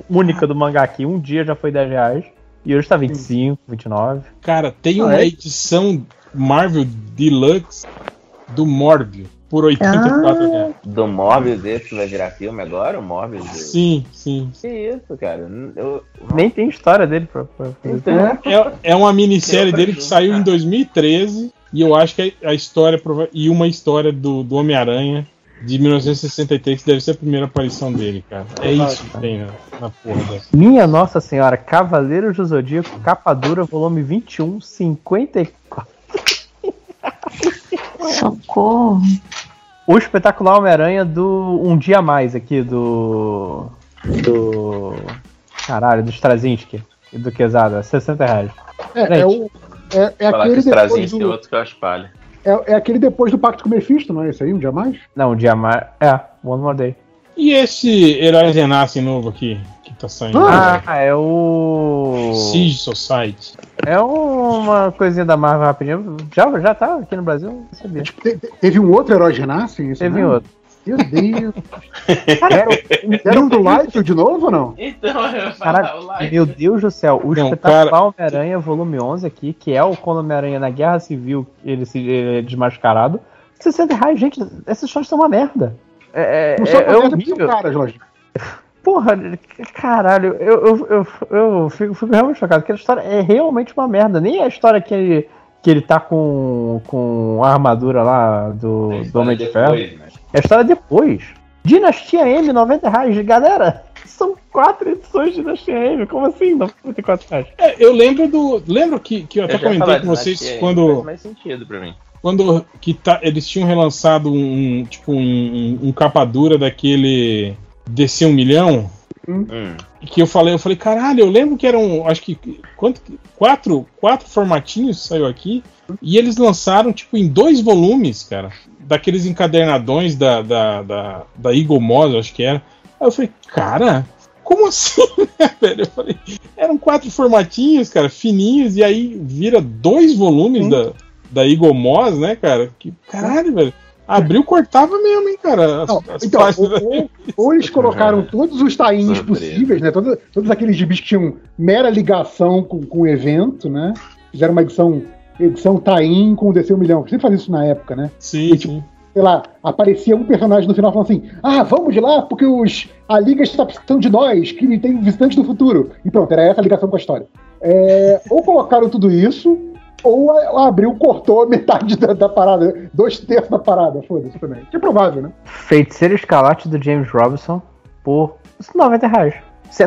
única do mangá aqui. Um dia já foi 10 reais. E hoje tá 25, 29. Cara, tem ah, uma é? edição Marvel Deluxe do Morbius por 84 ah. reais. Do Morbius esse que vai virar filme agora? O Morbius? Sim, sim. Que isso, cara? Eu... Nem tem história dele pra, pra então, é, é uma minissérie dele que saiu em 2013 e eu acho que a história e uma história do, do Homem-Aranha de 1963, que deve ser a primeira aparição dele, cara. É isso que tem na, na porra dessa. Minha Nossa Senhora, Cavaleiros do Zodíaco, capa dura, volume 21, 54. Socorro. O espetacular Homem-Aranha do Um Dia Mais aqui, do. Do. Caralho, do Straczynski e do Quesada, 60 reais. É, é, o, é, é aquele depois do... outro que eu acho palha. É, é aquele depois do Pacto com o Mephisto, não é esse aí? Um dia mais? Não, um dia mais. É, One More Day. E esse Herói Renasce novo aqui, tá saindo? Ah, é o. Siege Society. É uma coisinha da Marvel rapidinho. Já, já tá aqui no Brasil, não sabia. Tipo, teve um outro Herói Renasce? Teve um outro. Meu Deus. Cara, deram do Light de novo ou não? Então, eu Cara, meu Deus do céu. O não, espetacular Homem-Aranha, volume 11 aqui, que é o quando Homem-Aranha na Guerra Civil, ele se ele é desmascarado. 60 reais, gente, essas histórias são uma merda. É, é não são é, é horrível. Cara, Jorge. Porra, caralho, eu, eu, eu, eu fico, fico, realmente chocado, porque a história é realmente uma merda. Nem a história que ele, que ele tá com, com a armadura lá do, do Homem de Ferro. Né? É a história depois. Dinastia M, 90 reais. Galera, são quatro edições de Dinastia M. Como assim? 94 reais. É, eu lembro do. Lembro que, que eu até eu comentei com vocês M, quando. Faz mais sentido pra mim. Quando que tá, eles tinham relançado um, tipo, um, um, um capa dura daquele DC 1 milhão. Hum. Que eu falei, eu falei, caralho, eu lembro que eram, acho que quanto, quatro, quatro formatinhos saiu aqui. E eles lançaram, tipo, em dois volumes, cara daqueles encadernadões da, da, da, da Eagle Moss, acho que era. Aí eu falei, cara, como assim, né, velho? Eu falei, eram quatro formatinhos, cara, fininhos, e aí vira dois volumes da, da Eagle Moss, né, cara? Que caralho, velho. Abriu, cortava mesmo, hein, cara. As, Não, as então, ou, ou, eles colocaram todos os tains possíveis, né? Todos, todos aqueles gibis que tinham mera ligação com, com o evento, né? Fizeram uma edição edição Taim com o DC 1 milhão. Sempre fazia isso na época, né? Sim, e, tipo, sim. Sei lá, aparecia um personagem no final falando assim: Ah, vamos de lá porque os, a Liga está precisando de nós, que tem visitantes do futuro. E pronto, era essa a ligação com a história. É, ou colocaram tudo isso, ou abriu, cortou metade da, da parada, dois terços da parada, foda-se também. Que é provável, né? Feiticeiro Escalate do James Robinson por 90 reais.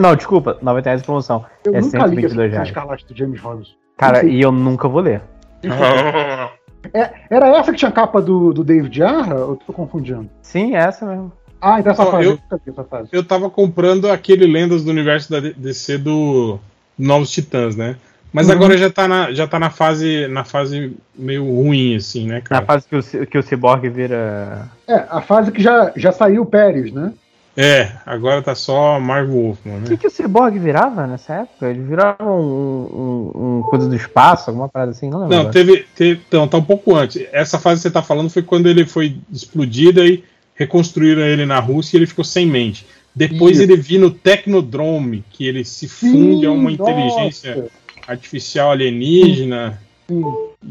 Não, desculpa, 90 reais de promoção. Eu é nunca li esse Escalate do James Robinson. Cara, e eu nunca vou ler. É, era essa que tinha capa do, do David Jarra? Ou tô confundindo? Sim, essa mesmo. Ah, então essa Não, fase. Eu, essa fase. eu tava comprando aquele Lendas do Universo da DC do Novos Titãs, né? Mas uhum. agora já tá, na, já tá na fase na fase meio ruim, assim, né, cara? Na fase que o, que o Cyborg vira. É, a fase que já, já saiu o Pérez, né? É, agora tá só Marvel Wolfman, né? O que, que o Cyborg virava nessa época? Ele virava um, um, um coisa do espaço, alguma parada assim, não lembro. Não, teve, teve. Então, tá um pouco antes. Essa fase que você tá falando foi quando ele foi explodido e reconstruíram ele na Rússia e ele ficou sem mente. Depois Isso. ele vira no Technodrome, que ele se funde Sim, a uma nossa. inteligência artificial alienígena. Sim.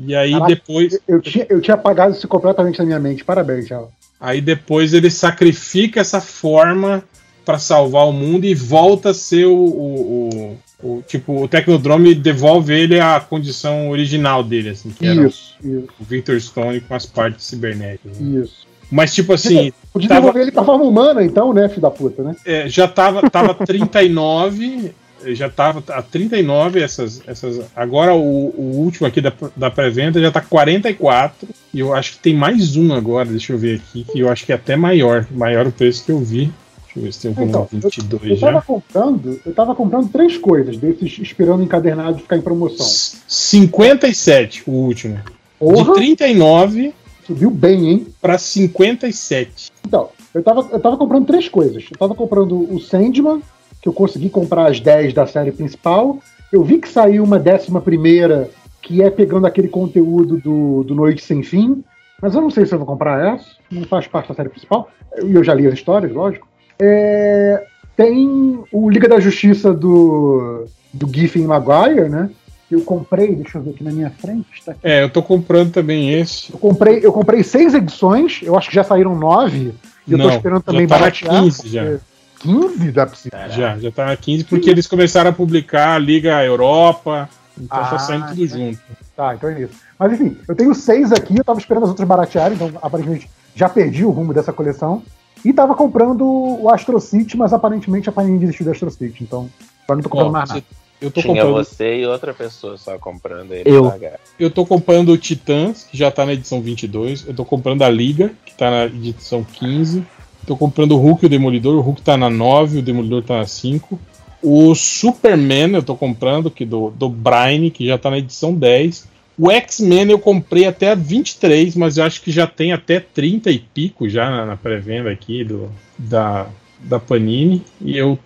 E aí Caraca, depois. Eu, tinha, eu tinha apagado isso completamente na minha mente. Parabéns, Tchau. Aí depois ele sacrifica essa forma para salvar o mundo e volta a ser o, o, o, o, tipo o Technodrome devolve ele à condição original dele, assim, que isso, era isso. o Victor Stone com as partes cibernéticas. Né? Isso. Mas, tipo assim. Podia tava... devolver ele pra forma humana, então, né, filho da puta, né? É, já tava, tava 39, já tava a 39 essas. essas agora o, o último aqui da, da pré-venda já tá 44. E eu acho que tem mais um agora, deixa eu ver aqui, que eu acho que é até maior. Maior o preço que eu vi. Deixa eu ver se tem um então, 22 eu, eu já. Tava comprando, eu tava comprando três coisas desses esperando encadernado ficar em promoção. 57, o último. Porra. De 39 Subiu bem, hein? Para 57. Então, eu tava, eu tava comprando três coisas. Eu tava comprando o Sandman, que eu consegui comprar as 10 da série principal. Eu vi que saiu uma décima primeira, que é pegando aquele conteúdo do, do Noite Sem Fim. Mas eu não sei se eu vou comprar essa. Não faz parte da série principal. E eu já li as histórias, lógico. É, tem o Liga da Justiça do, do Giffen Maguire, né? eu comprei, deixa eu ver aqui na minha frente. Tá é, eu tô comprando também esse. Eu comprei, eu comprei seis edições, eu acho que já saíram nove. E eu Não, tô esperando também tá baratear. 15 já. 15 dá pra Já, já tá na 15, porque eles começaram a publicar a Liga Europa, então tá ah, tá saindo tudo junto. Tá, então é isso. Mas enfim, eu tenho seis aqui, eu tava esperando as outras baratearem, então aparentemente já perdi o rumo dessa coleção. E tava comprando o Astro City, mas aparentemente a Panini desistiu do Astro City, então agora não tô comprando mais nada. Eu tô Tinha comprando... você e outra pessoa só comprando ele. Eu. Eu tô comprando o Titãs, que já tá na edição 22. Eu tô comprando a Liga, que tá na edição 15. Tô comprando o Hulk e o Demolidor. O Hulk tá na 9, o Demolidor tá na 5. O Superman eu tô comprando, que do, do Brian, que já tá na edição 10. O X-Men eu comprei até a 23, mas eu acho que já tem até 30 e pico já na, na pré-venda aqui do, da, da Panini. E eu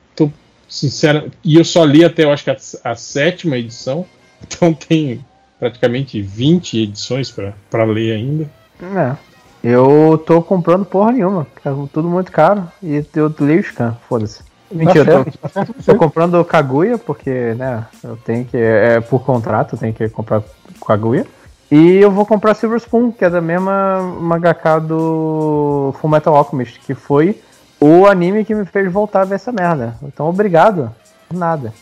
sincera, e eu só li até eu acho que a, a sétima edição, então tem praticamente 20 edições para ler ainda. É. Eu tô comprando porra nenhuma, tá tudo muito caro e eu leio o scan, foda-se. Mentira, eu tô, tô comprando Kaguya, porque, né, eu tenho que, é por contrato, eu tenho que comprar Kaguya. E eu vou comprar Silver Spoon, que é da mesma mangaka do Full Metal Alchemist, que foi o anime que me fez voltar a ver essa merda. Então, obrigado. Por nada.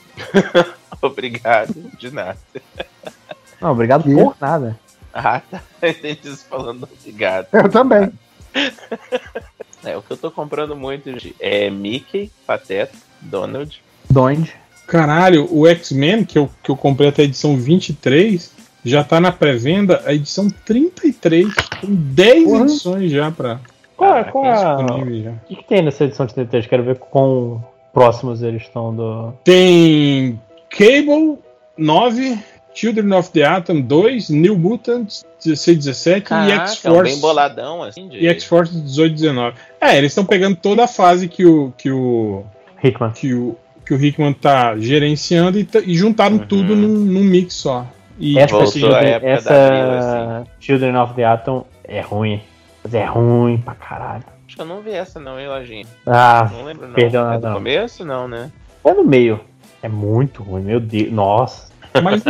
obrigado, de nada. Não, obrigado que? por nada. Ah, tá. Entendi falando obrigado. Eu também. É, o que eu tô comprando muito é Mickey, Pateta, Donald. Donald. Caralho, o X-Men, que eu, que eu comprei até a edição 23, já tá na pré-venda a edição 33. Tem 10 uhum. edições já pra, qual, é, qual é O que, que, tem nessa edição de 33? Quero ver quão próximos eles estão do. Tem Cable 9, Children of the Atom 2, New Mutants 16, 17 Caraca, e X-Force. É bem boladão, assim. De... E X-Force 18, 19. É, eles estão pegando toda a fase que o. Que o Hickman. Que o, que o Hickman tá gerenciando e, e juntaram uhum. tudo num, num, mix só. E essa, Children, essa assim. Children of the Atom é ruim. Mas é ruim pra caralho. Acho que eu não vi essa não, hein, Lojinha? Ah, não lembro não. Perdão, é do não. começo não, né? É no meio. É muito ruim, meu Deus. Nossa. Mas,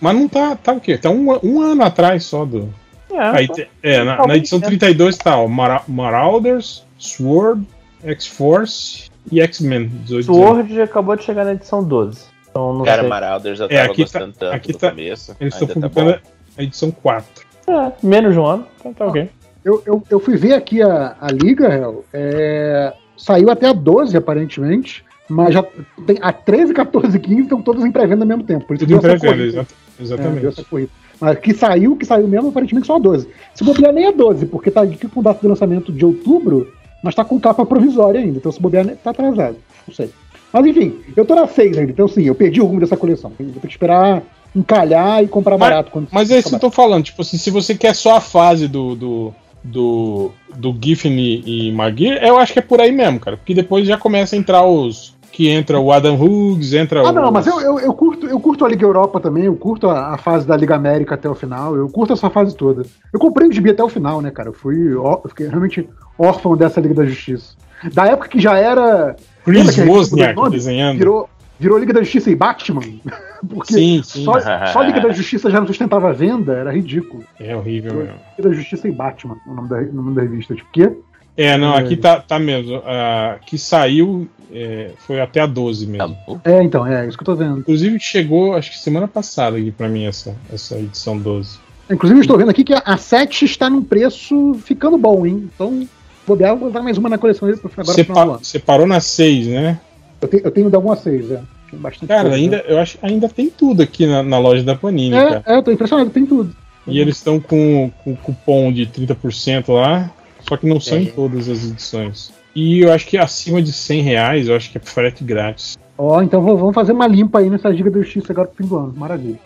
mas não tá, tá o quê? Tá um, um ano atrás só do. É, Aí, é na, na, edição 32 tá, ó, Mar Marauders, Sword, X-Force e X-Men. Sword acabou de chegar na edição 12. Então não Cara, sei. Marauders eu é, tava é, aqui tá- gostando tá, tanto aqui tá, começo. Eles estão tá publicando tá a edição 4. É, menos de um ano, então tá ok. Eu, eu, eu fui ver aqui a, a Liga, Hel, é, saiu até a 12, aparentemente, mas já tem a 13, 14 e 15 estão todos em pré-venda ao mesmo tempo. Por isso Tudo em pré-venda, exatamente. É, mas que saiu, que saiu mesmo, aparentemente só a 12. Se bobear nem a 12, porque tá aqui com data de lançamento de outubro, mas tá com capa provisória ainda, então se bobear tá atrasado. Não sei. Mas enfim, eu tô na 6 ainda, então sim, eu perdi o rumo dessa coleção. Vou ter que esperar encalhar e comprar Mas- barato. Quando Mas é isso que eu tô falando, tipo assim, se você quer só a fase do. do do, do Giffen e, e Magir, eu acho que é por aí mesmo, cara. Porque depois já começa a entrar os. Que entra o Adam Hughes, entra Ah, o. não, mas eu, eu, eu curto, eu curto a Liga Europa também, eu curto a, a fase da Liga América até o final, eu curto essa fase toda. Eu comprei o gibi até o final, né, cara? Eu fui. ó- Eu fiquei realmente órfão dessa Liga da Justiça. Da época que já era. Chris gente Wozniak desenhando. Virou, virou Liga da Justiça e Batman. Porque Sim, sim. Só, só Liga da Justiça já não sustentava a venda, era ridículo. É horrível mesmo. Liga da Justiça e Batman, o nome da, o nome da revista. Tipo, quê? É, não, É. aqui tá, tá mesmo. A que saiu é, foi até a 12 mesmo. Acabou. É, então, é isso que eu tô vendo. Inclusive chegou, acho que semana passada aqui pra mim essa, essa edição 12. Inclusive, eu estou vendo aqui que a, a 7 está num preço ficando bom, hein? Então, bobear, vou botar mais uma na coleção dele pra agora Você pa- parou na 6, né? Eu tenho, eu tenho da 1 a 6, é. Tem bastante Cara, coisa, ainda, eu acho ainda tem tudo aqui na, na loja da Panini, né? cara. É, é, eu tô impressionado, tem tudo. E eles estão com, com cupom de 30% lá, só que não são É. em todas as edições. E eu acho que acima de 100 reais, eu acho que é frete grátis. Ó, então vou- vamos fazer uma limpa aí nessa Liga da Justiça agora pro fim do ano. Maravilha.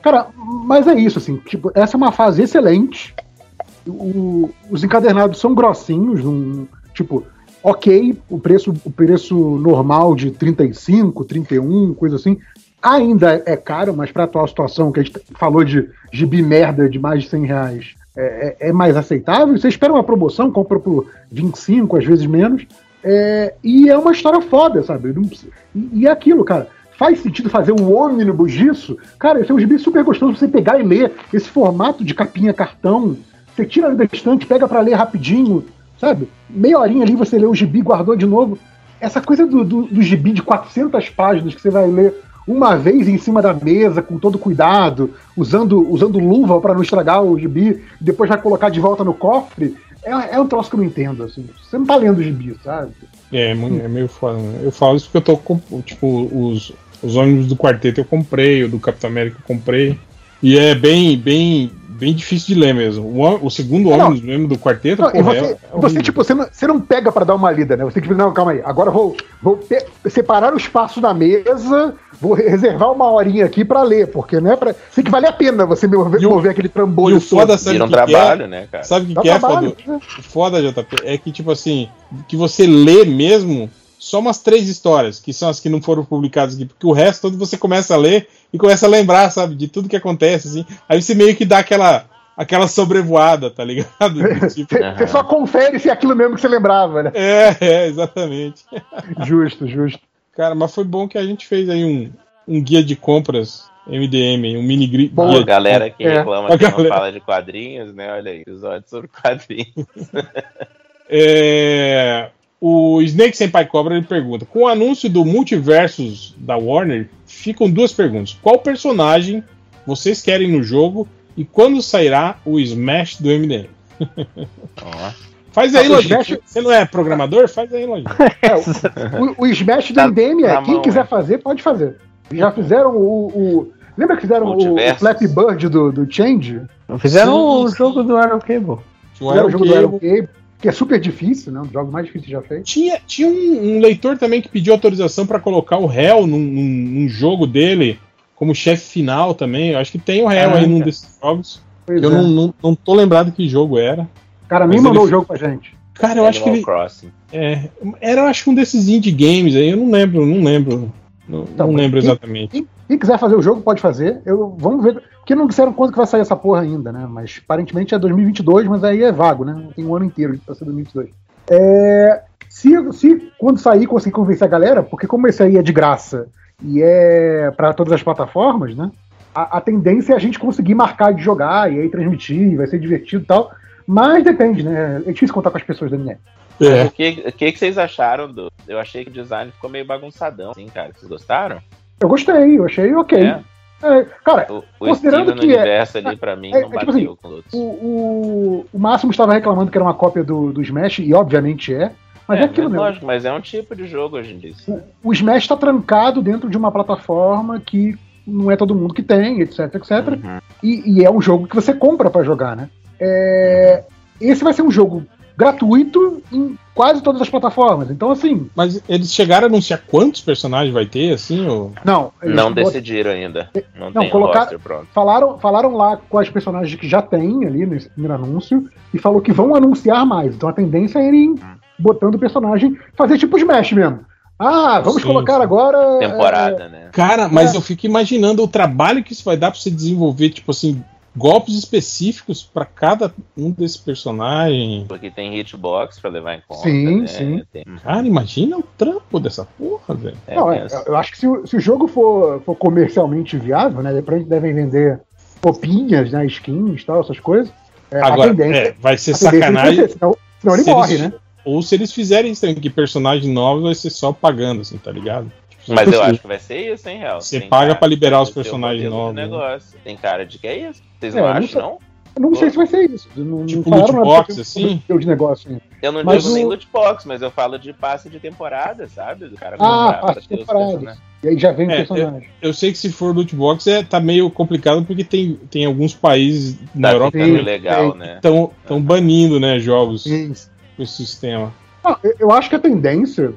Cara, mas é isso, assim, tipo, essa é uma fase excelente. O- os encadernados são grossinhos, um, tipo, ok, o preço, o preço normal de 35, 31, coisa assim, ainda é caro, mas para a atual situação que a gente falou de gibi merda de mais de 100 reais, é, é- é mais aceitável. Você espera uma promoção, compra por 25, às vezes menos, é, e é uma história foda, sabe? E, e é aquilo, cara. Faz sentido fazer um ônibus disso? Cara, esse é um gibi super gostoso você pegar e ler. Esse formato de capinha cartão. Você tira da estante, pega pra ler rapidinho, sabe? Meia horinha ali você lê o gibi, guardou de novo. Essa coisa do, do, do gibi de 400 páginas que você vai ler uma vez em cima da mesa, com todo cuidado, usando, usando luva pra não estragar o gibi, depois vai colocar de volta no cofre, é, é um troço que eu não entendo, assim. Você não tá lendo o gibi, sabe? É, é é meio foda. né? Eu falo isso porque eu tô com, tipo, os, os ônibus do quarteto eu comprei, o do Capitão América eu comprei. E é bem, bem, bem difícil de ler mesmo. O, o segundo Não. ônibus mesmo do quarteto, Não, e porra, você, é- é você, tipo, você não, você não pega pra dar uma lida, né? Você tem que não, calma aí. Agora eu vou, vou separar o espaço na mesa, vou reservar uma horinha aqui pra ler, porque né, pra, tem que valer a pena você mover, E o- mover aquele E trambolho o foda, sabe Vira o um que que trabalho, né, cara? é? Sabe o que, que é, trabalho, foda? né? O foda, JP, é que, tipo assim, que você lê mesmo só umas três histórias, que são as que não foram publicadas aqui, porque o resto todo você começa a ler e começa a lembrar, sabe, de tudo que acontece, assim. Aí você meio que dá aquela, aquela sobrevoada, tá ligado? Tipo, Você, você só confere se é aquilo mesmo que você lembrava, né? é, é, exatamente. Justo, justo. Cara, mas foi bom que a gente fez aí um, um guia de compras MDM, um mini guia A de galera que É. reclama A que não fala de quadrinhos, né? Olha aí, episódio sobre quadrinhos. É, o Snake Senpai Cobra ele pergunta: com o anúncio do multiversos da Warner, ficam duas perguntas. Qual personagem vocês querem no jogo e quando sairá o Smash do MDM? Ó. Faz aí, Ah, Lojinha. Smash- Você não é programador? Faz aí, Lojinha. É, o, o Smash do Tá MDM é na quem mão, quiser é. fazer, pode fazer. Já fizeram o. o- lembra que fizeram o, o. Flappy Bird do, do Change? Fizeram Sim, o jogo do Arrow Cable. O jogo do Aero Aero Cable, que é super difícil, né? Um dos jogos mais difíceis já fez. Tinha, tinha um, um leitor também que pediu autorização para colocar o réu num, num- num jogo dele como chefe final também. Eu acho que tem o réu Ah, aí num cara. desses jogos. Pois Eu é. não, não, não tô lembrado que jogo era. O cara nem mandou ele- o jogo pra gente. Cara, eu acho que ele. Crossing. É, era, eu acho que um desses indie games aí, eu não lembro, não lembro. Não, Tá, não mas lembro quem- exatamente. Quem, quem quiser fazer o jogo pode fazer. Eu, vamos ver. Porque não disseram quando que vai sair essa porra ainda, né? Mas aparentemente é 2022, mas aí é vago, né? Tem um ano inteiro pra ser 2022. É, se, se quando sair conseguir convencer a galera, porque como esse aí é de graça e é pra todas as plataformas, né? A, a tendência é a gente conseguir marcar de jogar e aí transmitir, vai ser divertido e tal. Mas depende, né? É difícil contar com as pessoas da minha. É. O que, o que que vocês acharam do. Eu achei que o design ficou meio bagunçadão, assim, cara. Vocês gostaram? Eu gostei, eu achei ok. É. É, cara, O, o Considerando que é- universo ali, pra mim, é- não é tipo assim, com outros. O, o, o Máximo estava reclamando que era uma cópia do, do Smash, e obviamente é. Mas é, aquilo mas mesmo. lógico, mas é um tipo de jogo hoje em dia. O Smash está trancado dentro de uma plataforma que não é todo mundo que tem, etc, etc. Uhum. E, e é um jogo que você compra para jogar, né? É, esse vai ser um jogo gratuito em quase todas as plataformas. Então, assim. Mas eles chegaram a anunciar quantos personagens vai ter, assim? Ou... Não. Não decidiram ainda. Não, não tem colocar, um pronto. Falaram, falaram lá quais personagens que já tem ali nesse primeiro anúncio e falou que vão anunciar mais. Então a tendência é irem botando o personagem, fazer tipo Smash mesmo. Ah, vamos sim, colocar sim. agora. Temporada, é... né? Cara, mas é. eu fico imaginando o trabalho que isso vai dar pra você desenvolver, tipo assim, golpes específicos para cada um desses personagens. Porque tem hitbox para levar em conta. Sim, né? sim. Tem... Cara, imagina o trampo dessa porra, velho. É, Não, é, eu acho que se o, se o jogo for, for, comercialmente viável, né? Depois devem vender roupinhas, né? Skins e tal, essas coisas. É, Agora, é, vai ser sacanagem. Ser, senão, senão ele morre, eles, né? Ou se eles fizerem isso, que personagem novo vai ser só pagando, assim, tá ligado? Mas eu acho que vai ser isso, hein, Real? Você paga para liberar os personagens novos. Né? Tem cara de que é isso. Vocês é, não acham, não? Eu não Pô. sei se vai ser isso. Não, tipo não loot box, assim? De negócio, assim. Eu não mas digo o... nem loot box, mas eu falo de passe de temporada, sabe? Do cara ah, passe de temporada. E aí já vem é, o personagem. Eu, eu, sei que se for loot box é, tá meio complicado porque tem, tem alguns países na tá Europa que legal, né? estão uhum. banindo né, jogos com esse sistema. Ah, eu acho que a tendência,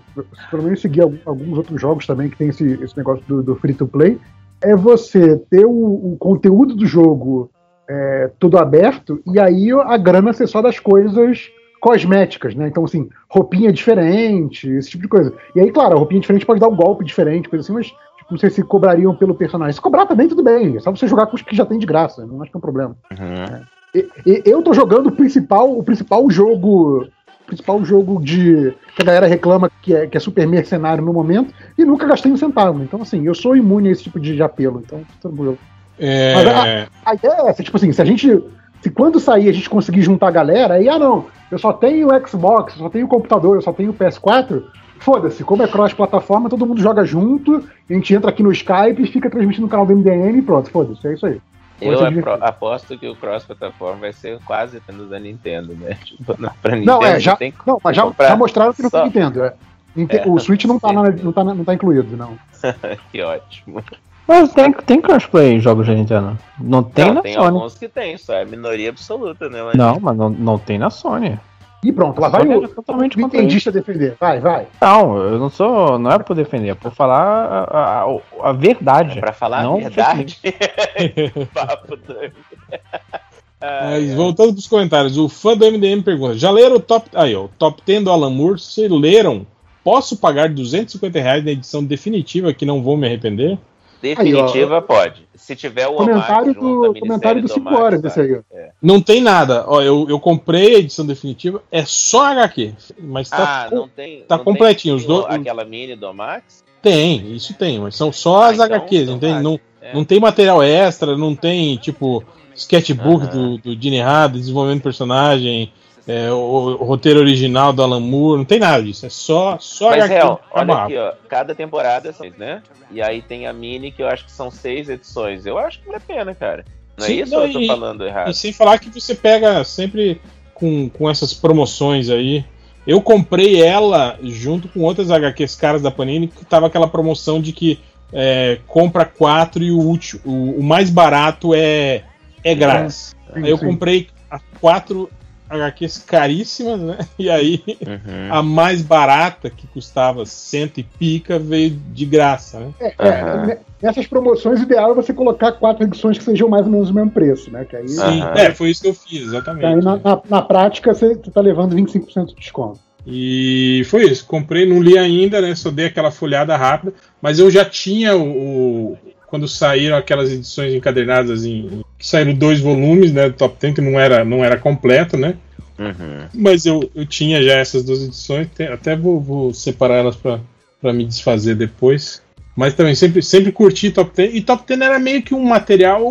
pelo menos seguir alguns outros jogos também que tem esse, esse negócio do, do free to play, é você ter o, o conteúdo do jogo é, tudo aberto e aí a grana ser só das coisas cosméticas, né? Então, assim, roupinha diferente, esse tipo de coisa. E aí, claro, a roupinha diferente pode dar um golpe diferente, coisa assim, mas tipo, não sei se cobrariam pelo personagem. Se cobrar também, tudo bem. É só você jogar com os que já tem de graça. Não acho que é um problema. Uhum. E, e, eu tô jogando o principal, o principal jogo principal jogo de que a galera reclama que é, que é super mercenário no momento e nunca gastei um centavo. Então, assim, eu sou imune a esse tipo de, de apelo. Então, tranquilo. É... Mas a, a, ideia é essa, tipo assim, se a gente. Se quando sair a gente conseguir juntar a galera, aí, ah não, eu só tenho o Xbox, eu só tenho o computador, eu só tenho o PS4, foda-se, como é cross-plataforma, todo mundo joga junto, a gente entra aqui no Skype e fica transmitindo no canal do MDM e pronto, foda-se, é isso aí. Eu aposto que o cross-plataforma vai ser quase apenas da Nintendo, né? Tipo, pra Nintendo não, é, já, tem não, mas já, já mostraram que não tem Nintendo. É. É, o Switch não tá, na, não, tá, não tá incluído, não. que ótimo. Mas tem, tem crossplay em jogos da Nintendo. Não tem não, na tem Sony. Tem alguns que tem, só é minoria absoluta, né? Mas... Não, mas não, não tem na Sony. E pronto, lá vai o é totalmente nintendista defender. Vai, vai. Não, eu não sou. Não é por defender, é por falar a, a, a verdade. É pra falar não a verdade. Papo doido. Mas voltando pros comentários, o fã do MDM pergunta: já leram o top. Aí, ó, o top 10 do Alan Moore? Se leram, posso pagar 250 reais na edição definitiva que não vou me arrepender? Definitiva aí, pode. Se tiver o comentário do comentário do 5 horas desse aí. É. Não tem nada. Ó, eu, eu comprei a edição definitiva, é só HQ, mas tá ah, não tem, tá não completinho tem os dois. Aquela mini do Max? Tem, isso tem, mas são só ah, as então, HQs, então entende? Não, é. não tem material extra, não tem tipo sketchbook uh -huh. do, do Gene Hard, desenvolvimento de personagem, é, o, o, roteiro original do Alan Moore, não tem nada disso, é só, só Mas, real, olha aqui, ó, cada temporada são, né? E aí tem a mini que eu acho que são seis edições. Eu acho que vale a pena, cara. Não é Sim, é isso não, eu tô e, falando errado? E sem falar que você pega sempre com, com essas promoções aí. Eu comprei ela junto com outras HQs caras da Panini, que tava aquela promoção de que é, compra quatro e o último, o, o mais barato é, é grátis. Sim, aí eu comprei a quatro HQs caríssimas, né? E aí uhum. a mais barata, que custava cento e pica, veio de graça, né? É, uhum. é, nessas promoções, o ideal é você colocar quatro edições que sejam mais ou menos o mesmo preço, né? Que aí, Sim, uhum. é, foi isso que eu fiz, exatamente. Aí, na, na, na, prática, você está levando 25% de desconto. E foi isso, comprei, não li ainda, né? Só dei aquela folhada rápida, mas eu já tinha o, o quando saíram aquelas edições encadernadas em saíram dois volumes, né, do Top Ten que não era não era completo, né? Uhum. Mas eu, eu tinha já essas duas edições, até vou, vou separar elas para me desfazer depois. Mas também sempre, sempre curti Top Ten. E Top Ten era meio que um material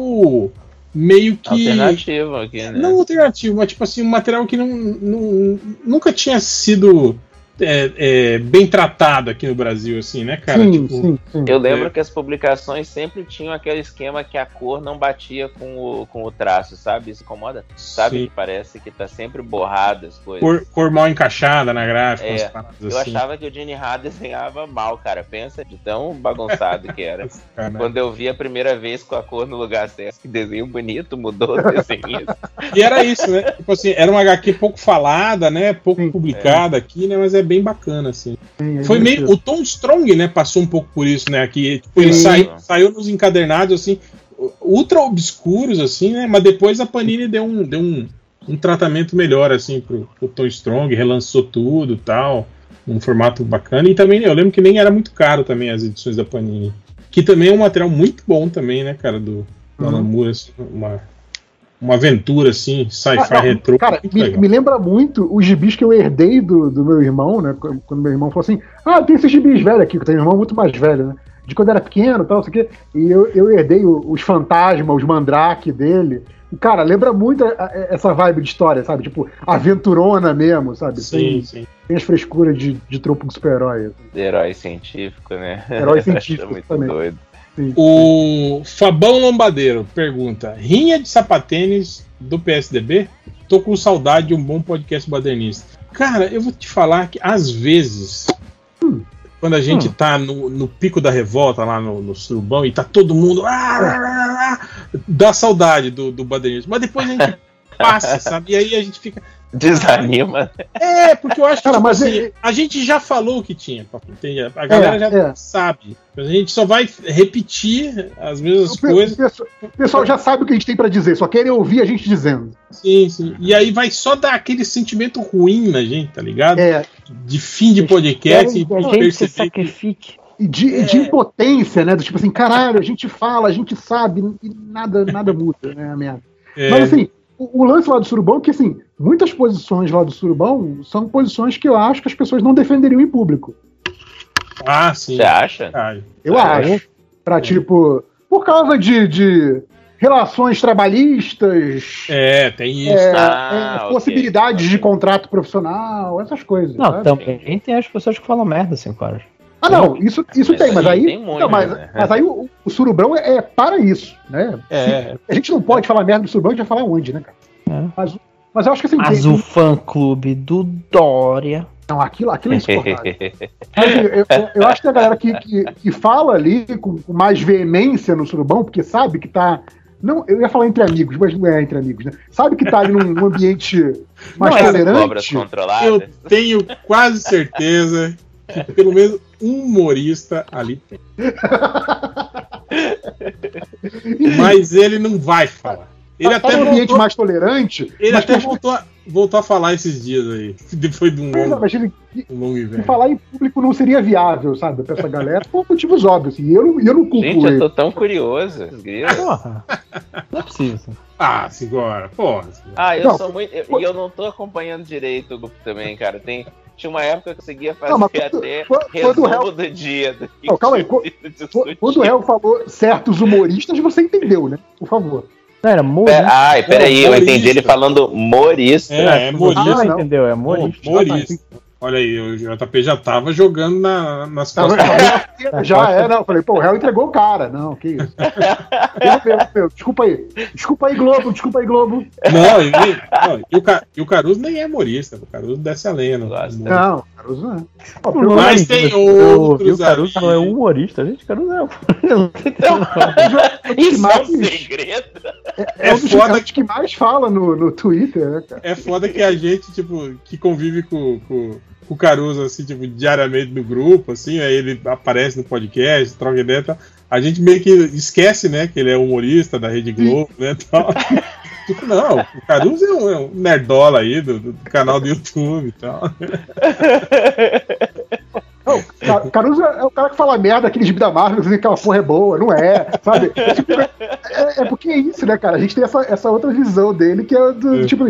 meio que. Alternativo aqui, né? Não alternativo, mas tipo assim, um material que não, não, nunca tinha sido é, é, bem tratado aqui no Brasil, assim, né, cara? Sim, tipo, sim, sim. Eu lembro é... que as publicações sempre tinham aquele esquema que a cor não batia com o, com o traço, sabe? Isso incomoda? Sabe sim. que parece que tá sempre borrado as coisas. Cor, cor mal encaixada na gráfica. É, eu assim. achava que o Gene Ha desenhava mal, cara. Pensa de tão bagunçado que era. Quando eu vi a primeira vez com a cor no lugar certo, que desenho bonito, mudou o desenho. e era isso, né? Tipo assim, era uma HQ pouco falada, né? Pouco publicada aqui, né? Mas é bem bacana, assim. Sim, é Foi meio. O Tom Strong, né, passou um pouco por isso, né? Aqui, tipo, ele saiu, saiu nos encadernados, assim, ultra obscuros, assim, né? Mas depois a Panini deu um, deu um, um tratamento melhor, assim, pro, pro Tom Strong, relançou tudo tal. Um formato bacana. E também, eu lembro que nem era muito caro também as edições da Panini. Que também é um material muito bom também, né, cara, do, do uhum. Assim, uma, uma aventura assim, sci-fi ah, retrô. Cara, me, me, lembra muito os gibis que eu herdei do, do meu irmão, né? Quando meu irmão falou assim: Ah, tem esses gibis velhos aqui, que eu tenho um irmão muito mais velho, né? De quando era pequeno e tal, isso aqui. E eu, eu herdei os fantasmas, os mandrake dele. E, cara, lembra muito a, a, essa vibe de história, sabe? Tipo, aventurona mesmo, sabe? Sim, tem, sim. Tem as frescuras de, de tropo super-herói. Assim. Herói científico, né? Herói científico muito também. Doido. O Fabão Lombadeiro pergunta: Rinha de sapatênis do PSDB? Tô com saudade de um bom podcast badernista. Cara, eu vou te falar que às vezes, hum. quando a gente hum. tá no, no, pico da revolta lá no, no surubão e tá todo mundo. Ah, ah, ah, dá saudade do, do badernista. Mas depois a gente passa, sabe? E aí a gente fica. Desanima. É, porque eu acho que Cara, mas assim, é... a gente já falou o que tinha, entende? A galera é, já é. sabe. A gente só vai repetir as mesmas o coisas. O pessoal já sabe o que a gente tem para dizer, só querem ouvir a gente dizendo. Sim, sim. E aí vai só dar aquele sentimento ruim na gente, tá ligado? É. De fim de podcast. e a gente se sacrifique. E de, é. de, impotência, né? Do tipo assim, caralho, a gente fala, a gente sabe, e nada, nada muda, né? A merda. É. Mas assim, o, o, lance lá do Surubão é que, assim, muitas posições lá do Surubão são posições que eu acho que as pessoas não defenderiam em público. Ah, sim. Você acha? Eu acho. Pra, tipo, por causa de, de relações trabalhistas. É, tem isso. É, ah, é, possibilidades okay. de contrato profissional, essas coisas. Não, sabe? também tem as pessoas que falam merda, assim, cara. Ah, não, isso, isso mas tem, mas aí. Tem muito, não, mas, né? mas aí o, o Surubrão é, é, para isso, né? É. a gente não pode falar merda do Surubrão, a gente vai falar onde, né, cara? É. Mas, mas eu acho que assim. Mas tem, o fã-clube do Dória. Não, aquilo, aquilo é insuportável. assim, eu, eu, eu, acho que a galera que, que, que fala ali com, com, mais veemência no Surubão, porque sabe que tá. Não, eu ia falar entre amigos, mas não é entre amigos, né? Sabe que tá ali num ambiente mais não, tolerante. Eu tenho quase certeza que pelo menos humorista ali tem. Mas ele não vai falar. Ele tá até um ambiente voltou, mais tolerante. Ele até voltou, a, voltou a falar esses dias aí. Depois de um longo, mas ele, um longo inverno. falar em público não seria viável, sabe? Pra essa galera, por motivos óbvios. E eu, eu não culpo Gente, eu tô tão curioso. Porra. Não é precisa. Ah, Sigora, porra. Ah, eu não, sou muito. E eu, eu, não tô acompanhando direito o grupo também, cara. Tem, tinha uma época que eu conseguia fazer não, até quando, resumo réu... do dia. Do não, calma aí. Quando o réu falou certos humoristas, você entendeu, né? Por favor. Não, era humorista. Pera, ai, peraí, eu entendi ele falando humorista. É, é humorista. Ah, entendeu? É humorista. Humorista. Olha aí, o JP já tava jogando na, nas costas. já é, não. Falei, pô, o réu entregou o cara. Não, que isso. meu, meu, desculpa aí. Desculpa aí, Globo, desculpa aí, Globo. Não, e, não, e, o, e o Caruso nem é humorista. O Caruso desce a lenha. Não, não, Caruso não é. Pô, Mas tem outros. O Caruso não é humorista, gente. O Caruso não é. Isso é um segredo. É, é, dos foda que mais fala no, no Twitter, né, cara? É foda que a gente, tipo, que convive com, com o Caruso, assim, tipo, diariamente no grupo, assim, aí ele aparece no podcast, troca ideia e tal. A gente meio que esquece, né, que ele é humorista da Rede Globo, né, tal. tipo, não, o Caruso é um, é um nerdola aí do, do, canal do YouTube e tal. Não, Caruso é o cara que fala merda, aquele gibi da Marvel, dizendo que aquela porra é boa, não é, sabe? É, tipo, é, é, porque é isso, né, cara? A gente tem essa, essa outra visão dele que é do, é. tipo.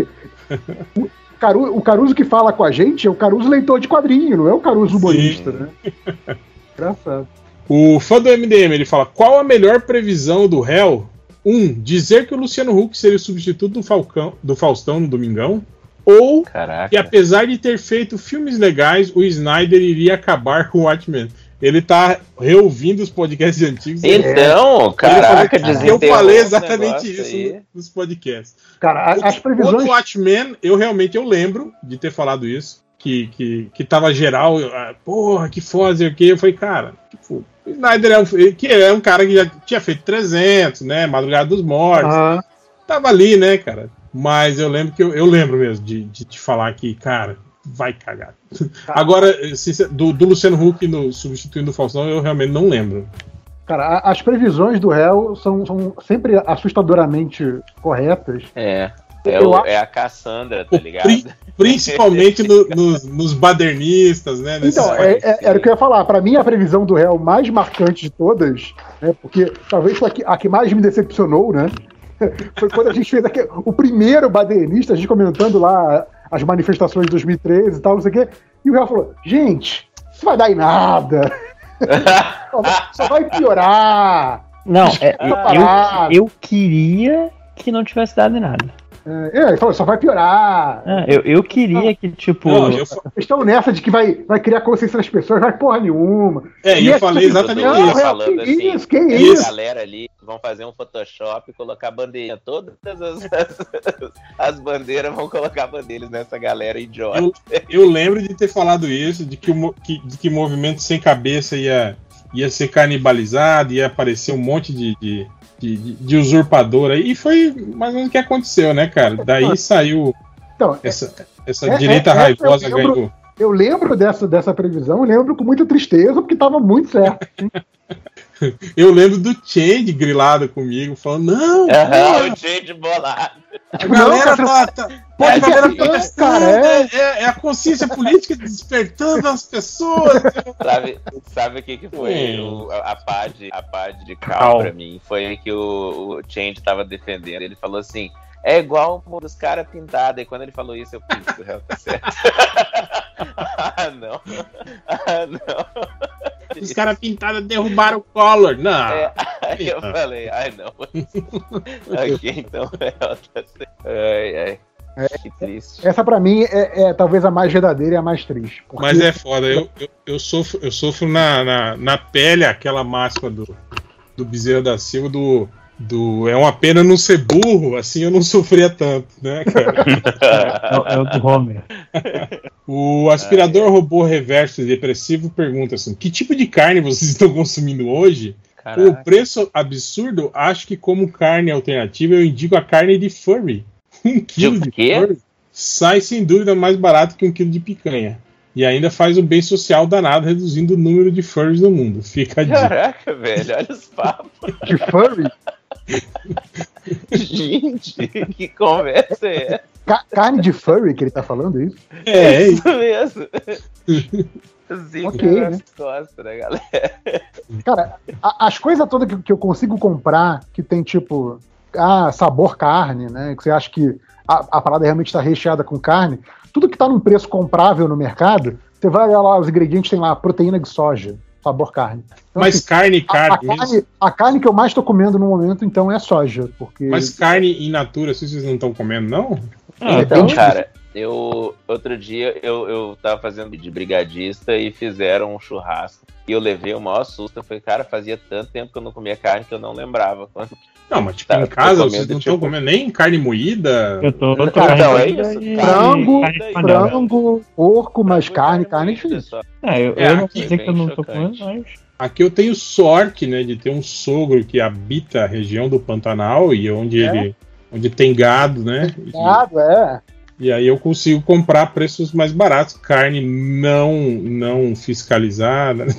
Caru, o Caruso que fala com a gente é o Caruso leitor de quadrinho, não é o Caruso humorista, Sim. né? Engraçado. O fã do MDM ele fala: qual a melhor previsão do réu? Um, dizer que o Luciano Huck seria o substituto do, Falcão, do Faustão no Domingão. Ou Caraca. que apesar de ter feito filmes legais, o Snyder iria acabar com o Watchmen. Ele tá reouvindo os podcasts antigos. Então, caraca, Eu falei exatamente isso aí. nos podcasts. Cara, as previsões. O Watchmen, eu realmente eu lembro de ter falado isso. Que, que, que tava geral, ah, porra, que foda, o que. Eu falei, cara, tipo, o Snyder é um, que é um cara que já tinha feito 300, né? Madrugada dos Mortos. Uhum. Tava ali, né, cara? Mas eu lembro que eu, eu lembro mesmo de, de te falar que, cara, vai cagar. Agora, do, do, Luciano Huck no, substituindo o Faustão, eu realmente não lembro. Cara, as previsões do réu são, são sempre assustadoramente corretas. É. É, o, é, a Cassandra, tá ligado? Pri, principalmente no, nos, nos, badernistas, né? Então, é, é, era o que eu ia falar. Para mim, a previsão do réu mais marcante de todas, né, porque talvez foi a que, a que mais me decepcionou, né? Foi quando a gente fez aqui, o primeiro badernista, a gente comentando lá as manifestações de 2013 e tal, não sei o quê. E o Real falou: gente, isso vai dar em nada. só, vai, piorar. Não, é, eu, eu queria que não tivesse dado em nada. É, ele falou, só vai piorar. É, eu, eu queria que, tipo. Não, eu... Estão nessa de que vai, vai criar consciência das pessoas, vai porra nenhuma. É, e eu falei exatamente isso. Não, falando que assim, isso, que isso? A galera ali vão fazer um Photoshop e colocar bandeirinha. Todas as, as, as bandeiras vão colocar bandeiras nessa galera idiota. Eu, eu, lembro de ter falado isso, de que o que, de que movimento sem cabeça ia, ia ser canibalizado, ia aparecer um monte de, de de, de, usurpador aí. E foi mais ou menos o que aconteceu, né, cara? Daí saiu então, essa, essa é, direita é, é raivosa eu lembro, ganhou. Eu lembro dessa, dessa previsão, lembro com muita tristeza, porque estava muito certo. eu lembro do Change grilado comigo, falando, não! Uhum, o Change bolado. A galera tá, tá, pode é, cara, é. É, é, a consciência política despertando as pessoas. Sabe, sabe o que, que foi o, a de, a pá de cal pra mim? Foi que o, o Change tava defendendo. Ele falou assim: é igual o dos caras pintados. E quando ele falou isso, eu pensei, o réu tá certo. ah, não. Ah, não. Os caras pintados derrubaram o Collor. Não. É, aí eu falei, ai não. ok, então é tá certo. Ai, ai. É, que triste. Essa para mim é, é, talvez a mais verdadeira e a mais triste. Porque... Mas é foda, eu, eu, eu sofro, eu sofro na, na, na pele aquela máscara do, do Bezerra da Silva do do é uma pena não ser burro, assim eu não sofria tanto, né, cara? é, é o do Homer. O aspirador robô reverso e depressivo pergunta assim: que tipo de carne vocês estão consumindo hoje? Caraca. O preço absurdo, acho que como carne alternativa eu indico a carne de furry. Um quilo de, de furry sai sem dúvida mais barato que um quilo de picanha. E ainda faz um bem social danado, reduzindo o número de furries no mundo. Fica a dica. Caraca, velho, olha os papos. De furry? Gente, que conversa é essa? Ca carne de furry que ele tá falando isso? É, é isso mesmo. Zica okay, nas né? costas, né, galera? Cara, a, as coisas todas que, que, eu consigo comprar, que tem tipo, ah, sabor carne, né? Que você acha que a, a parada realmente está recheada com carne, tudo que está num preço comprável no mercado, você vai lá, os ingredientes tem lá proteína de soja, sabor carne. Então, Mas assim, carne, carne, a, a carne. A carne que eu mais estou comendo no momento, então, é soja. Porque... Mas carne in natura, se vocês não estão comendo, não? Ah, então, cara, eu outro dia eu, eu tava fazendo de brigadista e fizeram um churrasco. E eu levei o maior susto. Eu falei, cara, fazia tanto tempo que eu não comia carne que eu não lembrava. Quando... Não, mas tipo, tá, em casa vocês não estão tipo... comendo nem carne moída? Eu tô, eu tô então, é isso. Frango, frango, porco, mas carne, carne é difícil. É, eu, é, eu não dizer que eu não tô comendo, mas... Aqui eu tenho sorte, né, de ter um sogro que habita a região do Pantanal e onde é? ele onde tem gado, né? Gado, é. E aí eu consigo comprar preços mais baratos, carne não não fiscalizada. Né,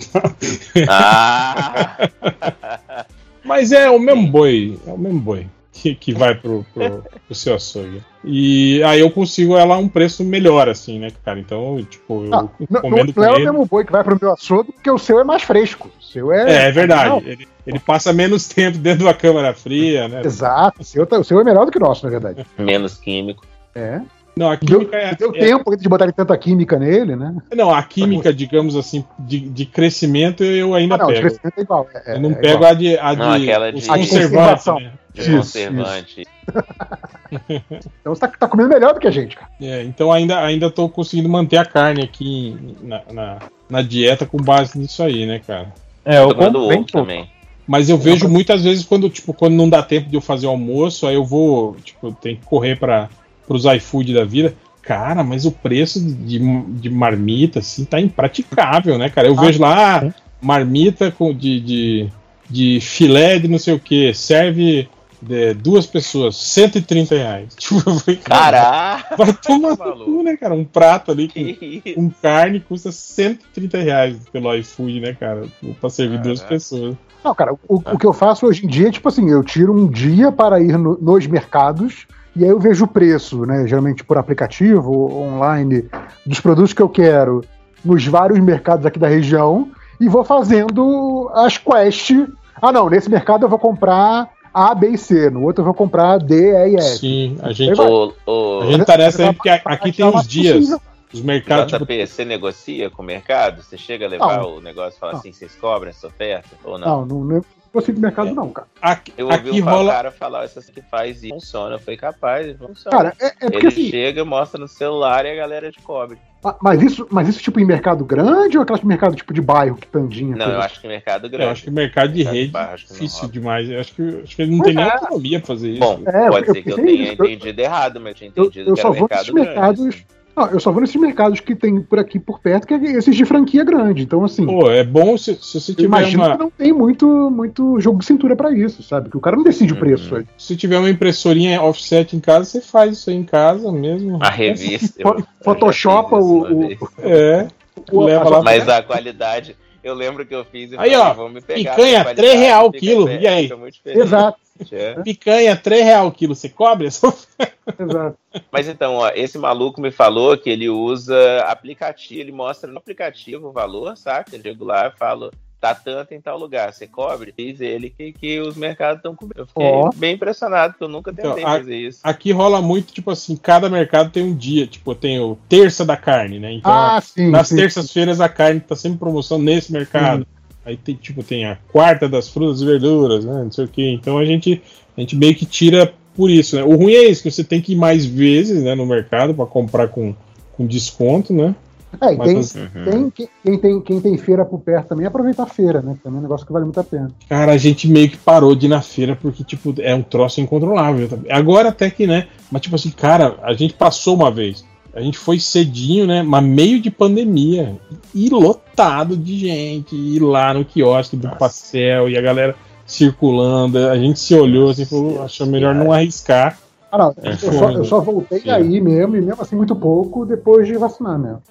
ah. Mas é o mesmo boi, é o mesmo boi que, que vai pro, pro, pro seu açougue. E aí eu consigo ela a um preço melhor, assim, né, cara? Então, tipo, eu ah, comendo não, não é o mesmo boi que vai pro meu açougue, porque o seu é mais fresco. O seu é. É, é verdade. Ele, ele, passa menos tempo dentro da câmara fria, né? Exato. O seu, tá, o seu é melhor do que o nosso, na verdade. Menos químico. É. Não, a química deu, é. Deu é, tempo de botarem tanta química nele, né? Não, a química, digamos assim, de, de crescimento eu ainda ah, não, pego. De crescimento é igual. É, eu não é pego igual. a de. A não, de aquela de, conservante. Né? De isso, conservante. Isso. então você tá, tá, comendo melhor do que a gente, cara. É, então ainda, ainda tô conseguindo manter a carne aqui na, na, na dieta com base nisso aí, né, cara? É, eu como ovo também. Mas eu vejo muitas vezes quando, tipo, quando não dá tempo de eu fazer o almoço, aí eu vou, tipo, tem que correr para os iFood da vida. Cara, mas o preço de, de marmita, assim, tá impraticável, né, cara? Eu ah, vejo lá é. marmita com, de, de, de filé de não sei o que, serve de duas pessoas, 130 reais. Tipo, eu falei, Caraca! Vai tomar no cu, né, cara? Um prato ali com, com, carne custa 130 reais pelo iFood, né, cara? Pra servir Caraca. duas pessoas. Não, cara, o, o, que eu faço hoje em dia é tipo assim, eu tiro um dia para ir no, nos mercados e aí eu vejo o preço, né? Geralmente por aplicativo, online, dos produtos que eu quero nos vários mercados aqui da região e vou fazendo as quests. Ah, não, nesse mercado eu vou comprar a, B e C, no outro eu vou comprar D, E e F. Sim, a gente, o, o... A gente interessa aí porque aqui tem os dias. Os mercados. JP, tipo... você negocia com o mercado? Você chega a levar não. o negócio e fala não. assim, vocês cobram essa oferta? Ou não? Não, não, com o mercado, é. não, cara. Aqui, eu ouvi aqui um rola... cara falar isso que faz e funciona. Foi capaz, funciona. Cara, é, é porque, Ele assim... chega, mostra no celular e a galera te cobre. Ah, mas isso, mas isso tipo em mercado grande ou aquelas mercado tipo de bairro, que tandinha? Não, eu acho que mercado grande. Eu acho que mercado de mercado rede é difícil demais. Eu acho que, acho que ele não mas tem é. nem autonomia pra fazer isso. Bom, é, pode eu, ser que eu tenha isso. entendido errado, mas eu tinha entendido eu, eu que só vou mercado mercados, grande. Não, eu só vou nesses mercados que tem por aqui por perto, que é esses de franquia grande. Então, assim. Pô, é bom se, se você tiver. Imagino uma... que não tem muito, muito jogo de cintura para isso, sabe? Que o cara não decide uhum. o preço. Aí. Se tiver uma impressorinha offset em casa, você faz isso aí em casa mesmo. A revista. Photoshopa o, o. É. O, leva lá mas a qualidade. Eu lembro que eu fiz e aí, falei, ó, vamos me pegar. Picanha, 3 real o quilo. E aí? Exato. É. Picanha, 3 real o quilo. Você cobre Exato. Mas então, ó, esse maluco me falou que ele usa aplicativo, ele mostra no aplicativo o valor, saca? Eu chego lá e falo, tá tanto em tal lugar, você cobre? Diz ele que, que os mercados estão cobrindo. Eu fiquei oh. bem impressionado, porque eu nunca então, tentei então, a, fazer isso. Aqui rola muito, tipo assim, cada mercado tem um dia, tipo, tem o terça da carne, né? Então, ah, sim, nas terças-feiras a carne tá sempre em promoção nesse mercado. Aí tem, tipo, tem a quarta das frutas e verduras, né? Não sei o que. Então a gente, a gente meio que tira por isso, né? O ruim é isso, que você tem que ir mais vezes né, no mercado para comprar com, com desconto, né? É, e tem, uhum. tem, quem, tem, quem tem feira por perto também aproveita a feira, né? Também é um negócio que vale muito a pena. Cara, a gente meio que parou de ir na feira porque, tipo, é um troço incontrolável. Agora até que, né? Mas, tipo assim, cara, a gente passou uma vez. A gente foi cedinho, né? Mas meio de pandemia. E lotado de gente. E lá no quiosque do Nossa. pastel. E a galera circulando. A gente se olhou assim e falou: achou melhor não arriscar. Ah, não. É, eu, só, eu, só, voltei feira. aí mesmo, e mesmo assim muito pouco, depois de vacinar mesmo.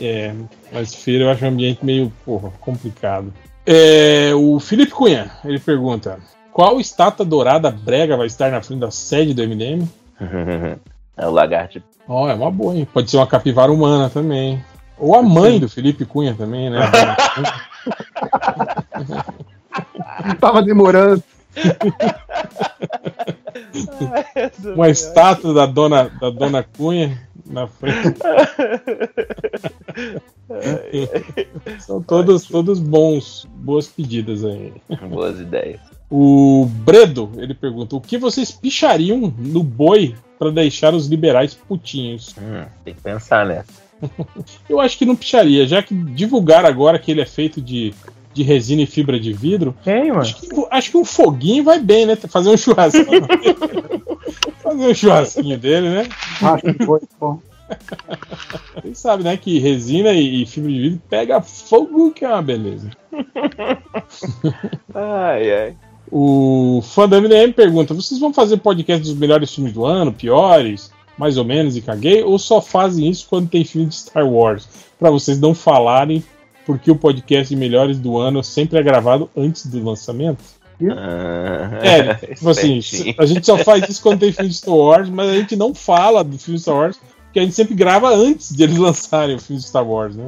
É, mas feira eu acho um ambiente meio porra, complicado. É, o Felipe Cunha, ele pergunta: qual estátua dourada brega vai estar na frente da sede do MDM? É o lagarto. Ó, oh, é uma boa, hein? Pode ser uma capivara humana também. Ou a mãe do Felipe Cunha também, né? Tava demorando. uma estátua da dona, da dona Cunha na frente. São todos, todos bons, boas pedidas aí. Boas ideias. O Bredo, ele pergunta: o que vocês pichariam no boi para deixar os liberais putinhos? Hum, tem que pensar nessa. Eu acho que não picharia, já que divulgar agora que ele é feito de, de resina e fibra de vidro. Quem, mano? Acho que, acho que um foguinho vai bem, né? Fazer um churrasquinho. Fazer um churrasquinho dele, né? Acho que foi bom. Vocês sabem, né, que resina e, fibra de vidro pega fogo, que é uma beleza. ai, ai. O fã da MDM pergunta: vocês vão fazer podcast dos melhores filmes do ano, piores, mais ou menos e caguei, ou só fazem isso quando tem filme de Star Wars? Para vocês não falarem porque o podcast de melhores do ano sempre é gravado antes do lançamento? Ah, é, tipo assim, a gente só faz isso quando tem filme de Star Wars, mas a gente não fala do filme de Star Wars, porque a gente sempre grava antes de eles lançarem o filme de Star Wars, né?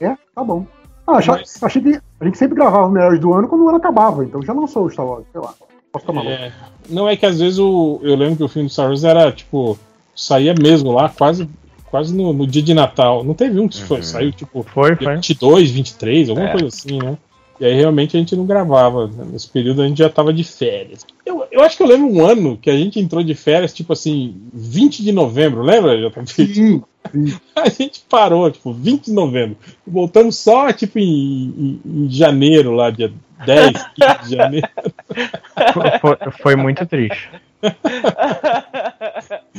É, tá bom. Ah, achei, Mas... achei que a gente sempre gravava os melhores do ano quando o ano acabava, então já lançou o Star Wars, sei lá. Posso tomar é, Não é que às vezes o, eu lembro que o filme do Star Wars era tipo saía mesmo lá, quase, quase no, no dia de Natal. Não teve um que foi, Uhum. saiu tipo Foi, foi. 22, 23, alguma É. coisa assim, né? E aí realmente a gente não gravava. né? Nesse período a gente já tava de férias. Eu, eu acho que eu lembro um ano que a gente entrou de férias, tipo assim, 20 de novembro, lembra, JP? Sim, sim. A gente parou, tipo, 20 de novembro. Voltamos só, tipo, em, em- em janeiro, lá, dia 10, 15 de janeiro. Foi, foi muito triste.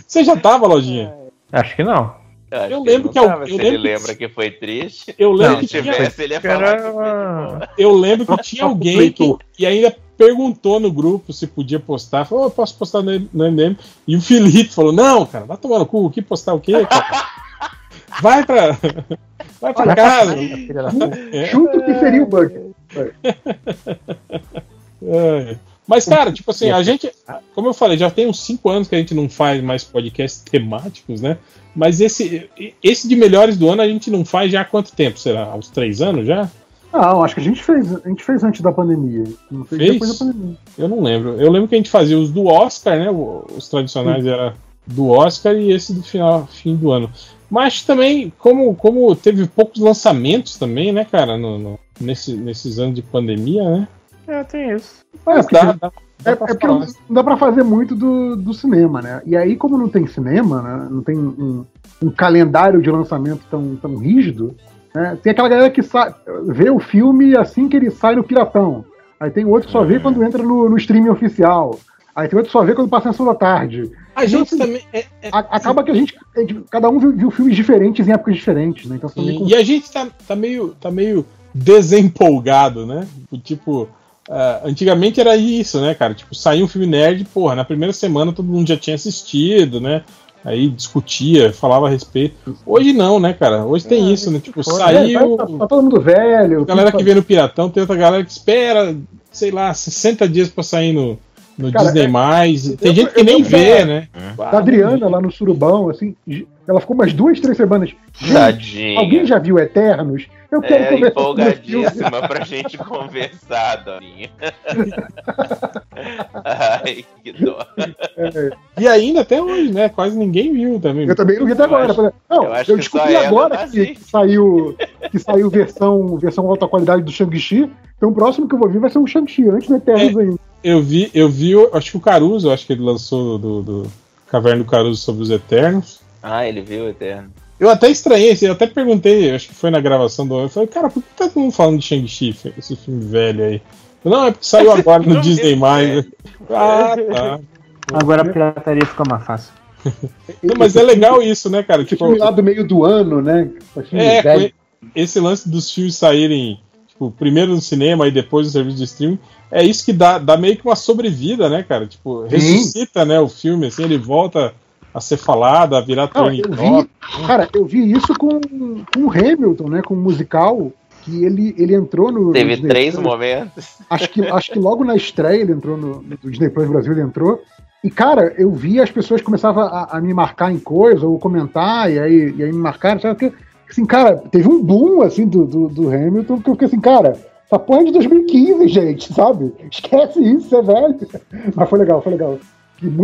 Você já tava, Lojinha? Acho que não. Eu ele lembro que eu- eu se ele lembro que- lembra que foi triste. Eu lembro Não, que Se tinha, tivesse, ele ia falar. Era... eu lembro que tinha alguém que e ainda perguntou no grupo se podia postar. Falou, "Ô, posso postar no, no MDM? E o Felipe falou, não, cara, vai tomar no cu, o que postar o quê? cara? Vai pra, vai pra casa. Da puta. É. Chuta o que seria o bug. É. Mas, cara, tipo assim, a gente, como eu falei, já tem uns 5 anos que a gente não faz mais podcasts temáticos, né? Mas esse, esse de melhores do ano a gente não faz já há quanto tempo? Será? Há uns 3 anos já? Não, acho que a gente fez. A gente fez antes da pandemia. Não fez, Fez? depois da pandemia. Eu não lembro. Eu lembro que a gente fazia os do Oscar, né? Os tradicionais era do Oscar e esse do final, fim do ano. Mas também, como, como teve poucos lançamentos também, né, cara, no, no- nesse, nesses anos de pandemia, né? É, tem isso. Mas porque- dá, dá, dá É, pra é porque não dá pra fazer muito do, do cinema, né? E aí, como não tem cinema, né? não tem um, um calendário de lançamento tão, tão rígido, né? tem aquela galera que sa- vê o filme assim que ele sai no Piratão. Aí tem outro que só vê quando entra no, no streaming oficial. Aí tem outro que só vê quando passa na sessão da tarde. A gente assim, também. é- é- A- acaba que a gente, Cada um viu, viu filmes diferentes em épocas diferentes, né? Então também E, e a gente tá, tá, meio, tá meio desempolgado, né? Tipo, ah, antigamente era isso, né, cara? Tipo, saía um filme nerd, porra, na primeira semana todo mundo já tinha assistido, né? Aí discutia, falava a respeito. Hoje não, né, cara? Hoje tem isso, né? Tipo, É, saiu. tá, tá todo mundo velho. A galera que vê no Piratão, tem outra galera que espera, sei lá, 60 dias pra sair no, no Cara, Disney+. é- mais. Tem eu- gente que eu nem vou vê, falar. né? Da Adriana lá no Surubão, assim, ela ficou umas duas, três semanas. Tadinha. alguém já viu Eternos? Eu quero É, conversar o empolgadíssima pra gente conversar, Dorinha. Ai, que dó. E ainda até hoje, né? Quase ninguém viu também. Eu também não vi até agora. acho- não, eu eu, descobri ela agora que, que saiu, que saiu versão, versão alta qualidade do Shang-Chi. Então o próximo que eu vou ver vai ser um Shang-Chi, antes do Eternos ainda. Eu vi, eu vi, acho que o Caruso, acho que ele lançou do, do Caverna do Caruso sobre os Eternos. Ah, ele viu o Eterno. Eu até estranhei, eu até perguntei, acho que foi na gravação do. Eu falei, cara, por que tá todo mundo falando de Shang-Chi, esse filme velho aí? Não, é porque saiu agora no Disney. Mais. Ah, tá. Agora a pirataria ficou mais fácil. Não, mas é legal isso, né, cara? Esse Tipo, filme lá do meio do ano, né? É, velho. esse lance dos filmes saírem, tipo, primeiro no cinema e depois no serviço de streaming, é isso que dá, dá meio que uma sobrevida, né, cara? Tipo, Sim. ressuscita, né, o filme, assim, ele volta a ser falado, a virar eu top. vi, cara, eu vi isso com, com o Hamilton, né? Com o musical, que ele, ele entrou no. Teve Disney três Plus. momentos. Acho que, acho que logo na estreia ele entrou no, no Disney Plus Brasil, ele entrou. E, cara, eu vi as pessoas começavam a, a me marcar em coisa, ou comentar, e aí, e aí me marcaram, sabe? Porque, assim, cara, teve um boom, assim, do, do, do Hamilton, que eu fiquei assim, cara, essa porra é de 2015, gente, sabe? Esquece isso, você é velho. Mas foi legal, foi legal.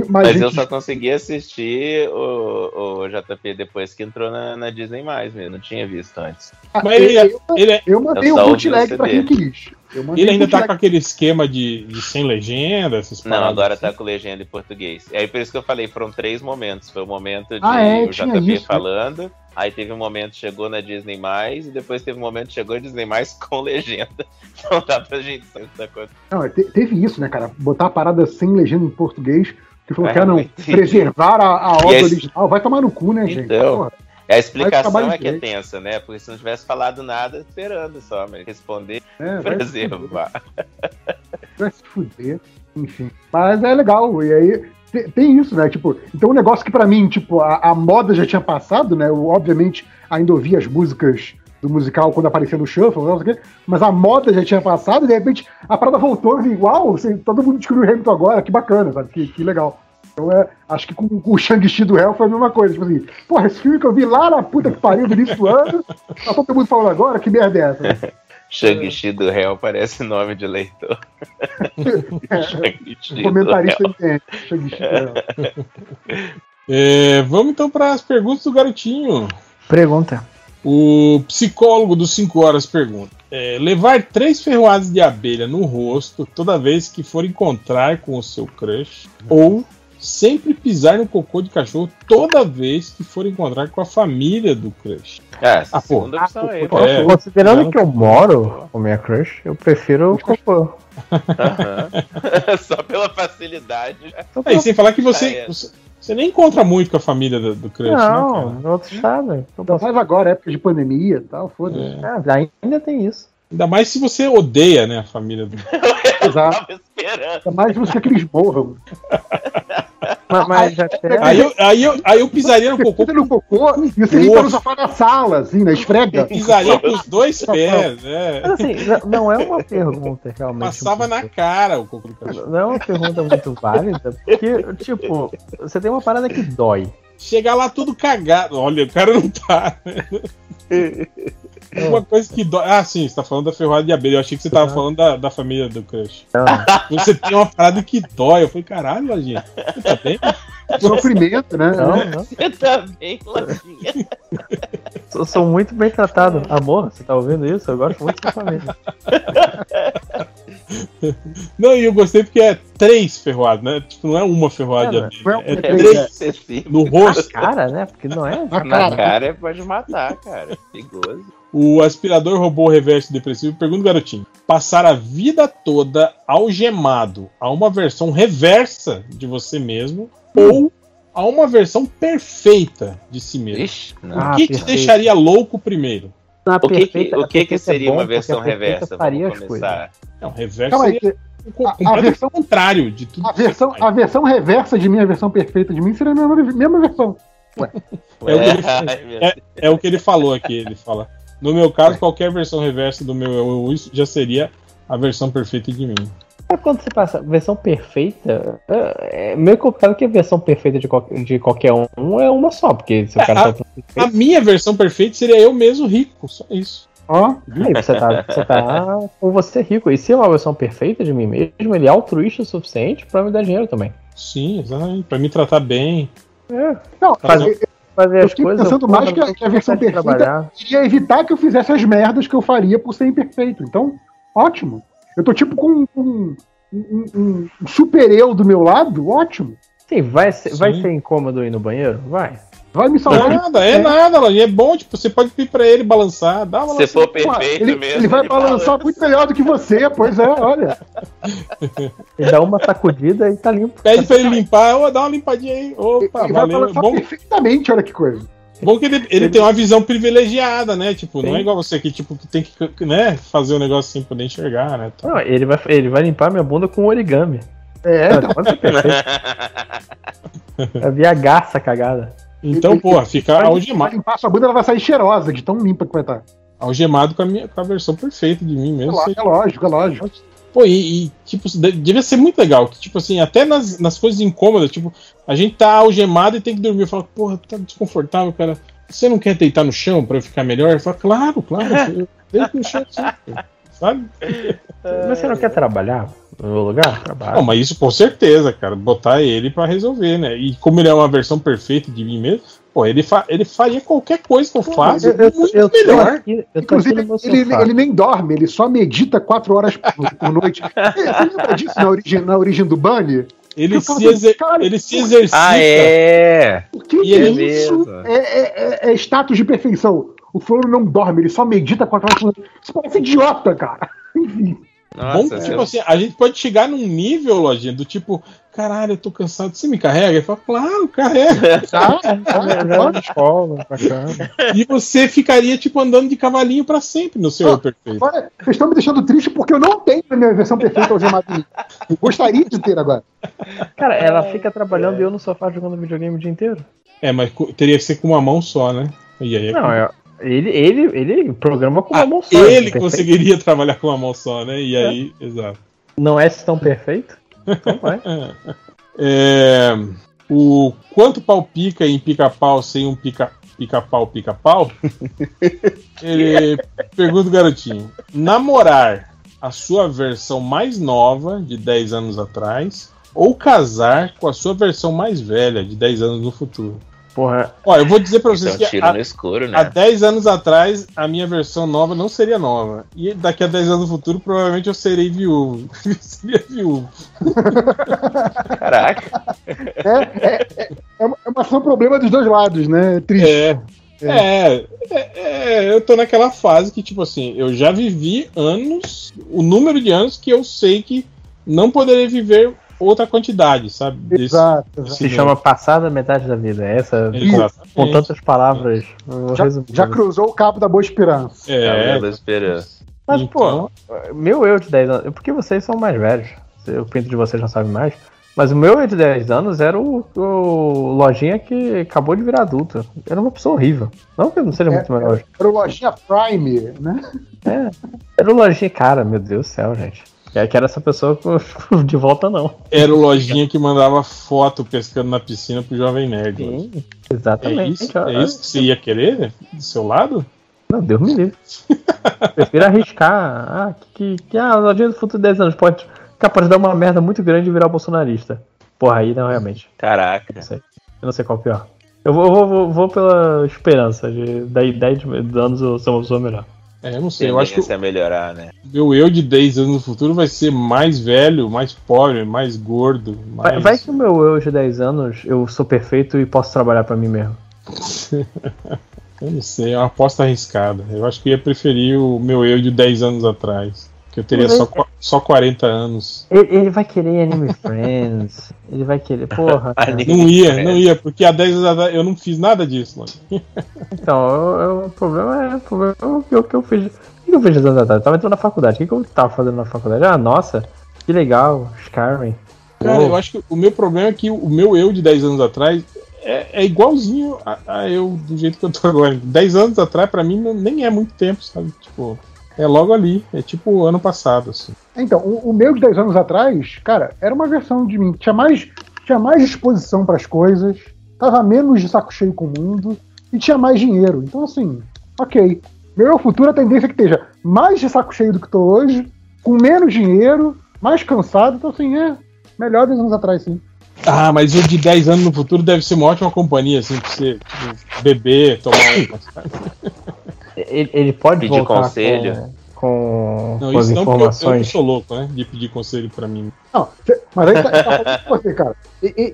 Mas gente- eu só consegui assistir o, o JP depois que entrou na, na Disney mais mesmo. Não tinha visto antes. Ah, Mas ele, eu, é- ele, é- eu mandei eu ouvi bootleg o pra quem quis. Eu ele ainda tá com aquele esquema de, de sem legenda, essas Não, agora assim. tá com legenda em português. É por isso que eu falei, foram três momentos. Foi o momento de Ah, é, o JP isso, né? Aí teve um momento chegou na Disney mais, e depois teve um momento chegou na Disney mais com legenda. Então dá pra gente saber tá acontecendo. Não, te- teve isso, né, cara? Botar a parada sem legenda em português. Que falou É, que ah, não, preservar a, a obra original. Vai tomar no cu, né, gente? Então. Porra, A explicação é que é tensa, né? Porque se não tivesse falado nada, esperando só, mas responder é, vai, se fuder, preservar. vai se fuder. Enfim. Mas é legal. E aí. Te- Tem isso, né? Tipo, então um negócio que pra mim, tipo, a, a moda já tinha passado, né? Eu, obviamente, ainda ouvia as músicas do musical quando aparecia no shuffle, não sei o quê, mas a moda já tinha passado e de repente a parada voltou e igual, assim, todo mundo descobriu o Hamilton agora, que bacana, sabe? Que, que legal. Então é, acho que com, com o Shang-Chi do Hell foi a mesma coisa. Tipo assim, porra, esse filme que eu vi lá na puta que pariu no início do ano, tá todo mundo falando agora, que merda é essa? Shang-Chi do réu parece nome de leitor. É, Shang-Chi do comentarista réu. entende. Shang-Chi. É, vamos então para as perguntas do garotinho. Pergunta. O psicólogo dos 5 horas pergunta: é, levar três ferroadas de abelha no rosto toda vez que for encontrar com o seu crush, ou sempre pisar no cocô de cachorro toda vez que for encontrar com a família do crush. É, a segunda ah, opção é, é, Considerando que eu moro com minha crush, eu prefiro o cocô. Só pela facilidade. Aí, sem falar que você, você, você, nem encontra muito com a família do, do crush, Não, né, no outro estado. Mas agora, época de pandemia e tal, foda-se. É. Ah, ainda tem isso. Ainda mais se você odeia, né, a família do. Exato. Ainda mais se você quer que eles morram. Mas, mas até... aí, eu, aí, eu, aí eu pisaria no cocô. no cocô e você limpa no sofá da sala, assim, na esfrega. Eu pisaria com os dois pés, né? Mas, assim, não é uma pergunta realmente. Passava na cara o cocô do cachorro. Não é uma pergunta muito válida, porque, tipo, você tem uma parada que dói. Chegar lá tudo cagado. Olha, o cara não tá. Né? Uma coisa que dói. Ah, sim, você tá falando da ferroada de abelha. Eu achei que você tava uhum. falando da, da família do Crush. Você tem uma parada que dói. Eu falei, caralho, Lojinha, você tá bem? Sofrimento, né? Não, não. Você tá bem, Lojinha. Eu sou muito bem tratado. Amor, você tá ouvindo isso? Eu gosto muito da família. Não, e eu gostei porque é três ferroadas, né? Tipo, não é uma ferroada é, de abelha. É, é três é, no rosto. Na cara, né? Porque não é. Na cara é pode matar, cara. Perigoso. O aspirador robô reverso depressivo pergunta garotinho: passar a vida toda algemado a uma versão reversa de você mesmo ou a uma versão perfeita de si mesmo? Ixi, o ah, que te deixaria louco primeiro? Na o que, que, o que, que seria é uma versão reversa? Faria Vamos começar. Não, reverso seria a, a versão contrário de tudo. A versão, a versão reversa de mim, a versão perfeita de mim seria a mesma, mesma versão. Ué. É, o ele, é, é, o que ele falou aqui. Ele fala: no meu caso, qualquer versão reversa do meu eu já seria a versão perfeita de mim. Quando você passa versão perfeita, é, é meio complicado que a versão perfeita de, qualquer, de qualquer um é uma só, porque se o cara a, tá a minha versão perfeita seria eu mesmo rico, só isso. Ó, oh, você tá, você tá com você rico. E se é uma versão perfeita de mim mesmo, ele é altruísta o suficiente pra me dar dinheiro também. Sim, exatamente. Pra me tratar bem. É. Não, fazer, fazer eu as coisas. pensando mais que a, que a versão perfeita trabalhar. iria evitar que eu fizesse as merdas que eu faria por ser imperfeito. Então, ótimo. Eu tô tipo com um, um, um, um super eu do meu lado, ótimo. Sim, vai ser, Sim. vai ser incômodo ir no banheiro? Vai. Vai me salvar. Nada, é, é nada, é bom, tipo, você pode pedir pra ele balançar, dá uma Se for perfeito ele, mesmo. Ele vai ele balançar balança. muito melhor do que você, pois é, olha. Ele dá uma sacudida e tá limpo. Pede pra ele limpar, ou dá uma limpadinha aí. Opa, ele valeu. Vai bom. perfeitamente, olha que coisa. Bom que ele, ele tem uma visão privilegiada, né? Tipo, Sim. não é igual você que, tipo, que tem que né, fazer um negócio assim, poder enxergar, né? Não, ele vai, ele vai limpar minha bunda com origami. É, não, pode ser É via garça cagada. Então, pô, fica algemado. limpar sua bunda, ela vai sair cheirosa, de tão limpa que vai estar. Algemado com a, minha, com a versão perfeita de mim mesmo. É, é lógico, é lógico. Pô, e, e, tipo, devia ser muito legal. Que, tipo assim, até nas, nas coisas incômodas, tipo, a gente tá algemado e tem que dormir. Eu falo, porra, tá desconfortável, cara. Você não quer deitar no chão pra eu ficar melhor? Eu falo, claro, claro. Eu deito no chão, sim, sabe? Mas você não quer trabalhar no meu lugar? Trabalho. Não, mas isso com certeza, cara. Botar ele para resolver, né? E como ele é uma versão perfeita de mim mesmo, pô, ele, fa ele faria qualquer coisa que eu faço eu, muito eu, melhor. Aqui, Inclusive, ele, ele, nem dorme, ele só medita quatro horas por, por noite. Você lembra disso na origem, na origem do Bunny? Ele se, exer ele se exercita. Ah, é! O que, que é isso? É, é, é, é status de perfeição. O Floro não dorme, ele só medita quatro horas por noite. Isso parece idiota, cara. Enfim. Nossa, Bom tipo assim, a gente pode chegar num nível, Lojinha, do tipo, caralho, eu tô cansado, você me carrega? Ele fala, claro, carrega. Tá, tá, escola, e você ficaria, tipo, andando de cavalinho pra sempre no seu ah, perfeito. Agora, vocês estão me deixando triste porque eu não tenho a minha versão perfeita algemadinha. Gostaria de ter agora. Cara, ela fica trabalhando e eu no sofá jogando videogame o dia inteiro. É, mas teria que ser com uma mão só, né? E aí é não, é, ele, ele, ele programa com uma ah, mão só. Ele conseguiria trabalhar com uma mão só, né? E aí, é. exato. Não é tão perfeito? Então vai. é, o quanto pau pica em pica-pau sem um pica, pica-pau pica-pau? ele pergunta o garotinho: namorar a sua versão mais nova, de 10 anos atrás, ou casar com a sua versão mais velha, de 10 anos no futuro. Porra. Ó, eu vou dizer pra vocês é um que tiro a, no escuro, há né? 10 anos atrás a minha versão nova não seria nova. E daqui a 10 anos no futuro provavelmente eu serei viúvo. Eu seria viúvo. Caraca. É, é, é, é uma- é uma problema dos dois lados, né? É triste. É. É, é, é, eu tô naquela fase que, tipo assim, eu já vivi anos, o número de anos que eu sei que não poderei viver outra quantidade, sabe? Desse- Exato, exato. Se chama passada metade da vida. Essa, Exatamente. com tantas palavras. Já, já cruzou o cabo da Boa Esperança. É, Cabelo da esperança. Mas, então, pô, meu eu de 10 anos. Porque vocês são mais velhos. O pinto de vocês não sabe mais. Mas o meu eu de 10 anos era o, o Lojinha que acabou de virar adulto. Era uma pessoa horrível. Não que eu não seja É, muito melhor. Era o Lojinha Prime, né? É. Era o Lojinha, cara, meu Deus do céu, gente. É que era essa pessoa de volta, não. era o lojinha que mandava foto pescando na piscina pro Jovem Nerd. Sim, É exatamente. isso, é isso que você ia querer do seu lado? Não, Deus me livre. Prefiro arriscar. Ah, que, que, que ah, o Lojinha do futuro de 10 anos pode capaz de dar uma merda muito grande e virar bolsonarista. Porra, aí não, realmente. Caraca. Não sei. Eu não sei qual é o pior. Eu vou, vou, vou, vou pela esperança de daí 10 anos eu sou uma pessoa melhor. É, eu não sei. Eu acho que a melhorar, né? o meu eu de 10 anos no futuro vai ser mais velho, mais pobre, mais gordo. Vai, Mais... vai que o meu eu de 10 anos eu sou perfeito e posso trabalhar pra mim mesmo. Eu não sei, é uma aposta arriscada. Eu acho que ia preferir o meu eu de 10 anos atrás. Que eu teria só, só 40 anos. Ele, ele vai querer Anime Friends. Ele vai querer. Porra. Não ia, não ia, porque há 10 anos atrás eu não fiz nada disso, mano. Então, eu- eu- o problema é o problema é o que eu, que eu fiz. O que eu fiz anos atrás? Eu tava entrando na faculdade. O que, que eu tava fazendo na faculdade? Ah, nossa, que legal, Skyrim. Cara, eu acho que o meu problema é que o meu eu de 10 anos atrás é, é igualzinho a, a eu do jeito que eu tô agora. 10 anos atrás, pra mim, não- nem é muito tempo, sabe? Tipo, é logo ali. É tipo ano passado, assim. Então, o, o meu de 10 anos atrás, cara, era uma versão de mim. Tinha mais, tinha mais disposição para as coisas, tava menos de saco cheio com o mundo e tinha mais dinheiro. Então, assim, ok. Meu eu futuro, a tendência é que esteja mais de saco cheio do que tô hoje, com menos dinheiro, mais cansado. Então, assim, é melhor 10 anos atrás, sim. Ah, mas o de 10 anos no futuro deve ser uma ótima companhia, assim, pra você tipo, beber, tomar. ele, ele pode Pedir voltar conselho. com, com, Não, com as isso não, porque eu, eu informações. sou louco, né? De pedir conselho pra mim. Não, mas aí tá, tá com você, cara.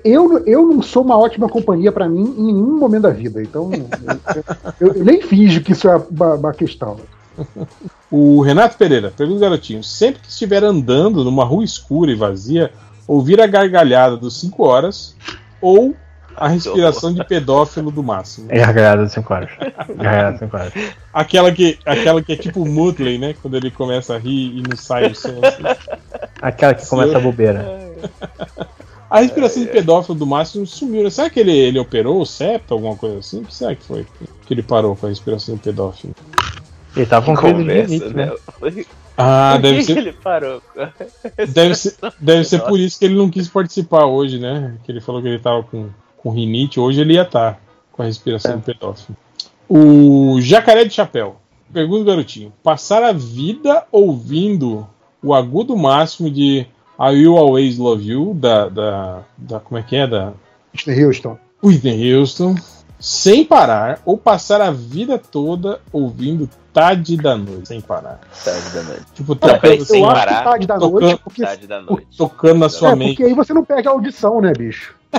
Eu, eu não sou uma ótima companhia pra mim em nenhum momento da vida. Então, eu, eu- eu nem finjo que isso é uma, uma questão. O Renato Pereira, pergunta garotinho: sempre que estiver andando numa rua escura e vazia, ouvir a gargalhada dos 5 horas ou a respiração de pedófilo do máximo. É gargalhada de 5 horas. Gargalhada de 5 horas. Aquela que, aquela que é tipo o Mutley, né? Quando ele começa a rir e não sai o som. assim. Aquela que começa a bobeira. A respiração de pedófilo do máximo sumiu. né? Será que ele, ele operou o septo, alguma coisa assim? O que será que foi que ele parou com a respiração do pedófilo? Ele tava com crise de rinite, né? né? Por Ah, que deve que ser, ele parou? deve ser, deve ser por isso que ele não quis participar hoje, né? Que ele falou que ele tava com, com rinite. Hoje ele ia estar com a respiração do pedófilo. O Jacaré de Chapéu. Pergunta, garotinho. Passar a vida ouvindo o agudo máximo de I Will Always Love You, da. da, da como é que é? Da Mr. Houston. Whitney Houston, sem parar, ou passar a vida toda ouvindo Tarde da Noite, sem parar. Tarde da noite. Tipo, Não, tocando, peraí, sem eu parar, tarde da tocando- noite, porque, Tarde da noite. tocando na sua é, mente. porque aí você não perde a audição, né, bicho? É.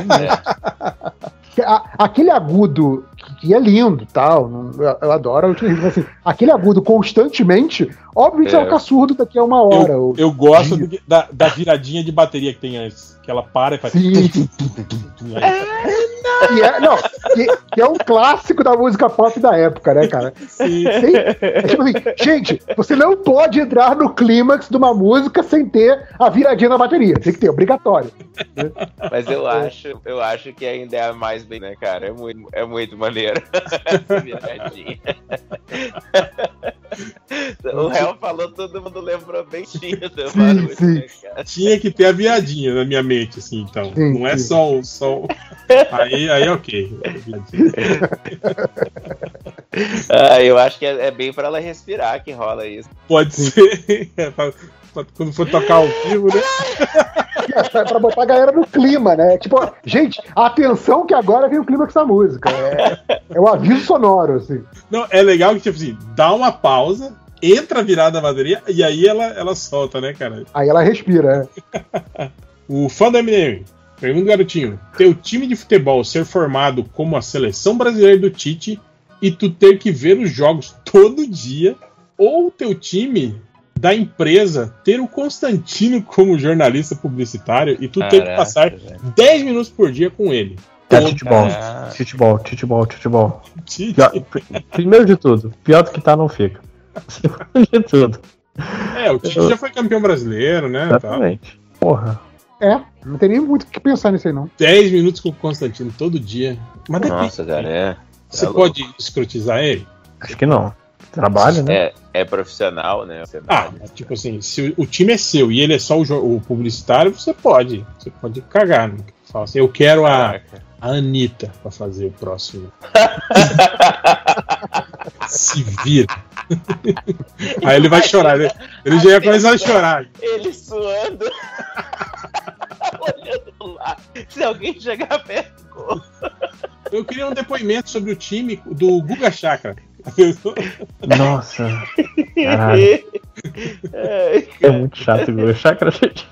Aquele agudo, que, é lindo tal, eu, eu adoro mas, assim, aquele agudo constantemente, óbvio que você É. vai ficar surdo daqui a uma hora. ou- Eu gosto do da, da viradinha de bateria que tem antes. Que ela para e faz. Sim. Aí, Que é, não, que, que é um clássico da música pop da época, né, cara? sim. Sem- é tipo assim, gente, você não pode entrar no clímax de uma música sem ter a viradinha na bateria. Tem que ter, obrigatório. Mas eu acho, eu acho que ainda é a mais bem, né, cara? É muito, é muito maneiro. Essa viradinha. O réu falou, todo mundo lembrou bem tinha do Sim, barulho, sim. né? Tinha que ter a viradinha na minha mente, assim, então. Sim, não é sim. só o. Só... o- Aí, aí, ok. ah, eu acho que é, é bem pra ela respirar que rola isso. Pode ser. Pra, quando for tocar ao vivo, né? É pra botar a galera no clima, né? Tipo, gente, atenção que agora vem o clima com essa música. É, é um aviso sonoro, assim. Não, é legal que, tipo assim, dá uma pausa, entra a virada da bateria e aí ela, ela solta, né, cara? Aí ela respira, é. o fã da Eminem, pergunta garotinho: teu time de futebol ser formado como a seleção brasileira do Tite e tu ter que ver os jogos todo dia, ou teu time da empresa ter o Constantino como jornalista publicitário e tu ter que passar velho. 10 minutos por dia com ele. É futebol, futebol, futebol, futebol. Primeiro de tudo, pior do que tá não fica. Segundo de tudo. É, o Tite já foi campeão brasileiro, né? Exatamente. Tá. Porra. É, não tem nem muito o que pensar nisso aí, não. 10 minutos com o Constantino todo dia. Mas Nossa, cara, é. Você é pode escrotizar ele? Acho que não. Trabalho, né? É, é profissional, né? Ah, tipo assim, se o, time é seu e ele é só o, o publicitário, você pode. Você pode cagar, né? Fala assim, eu quero a, a Anitta pra fazer o próximo. Se vira. Aí ele vai chorar, né? Ele já ia começar a chorar. Ele suando. Olhando lá. Se alguém chegar perto. Eu queria um depoimento sobre o time do Guga Chakra. Nossa. Caralho. É muito chato o Guga Chakra, gente.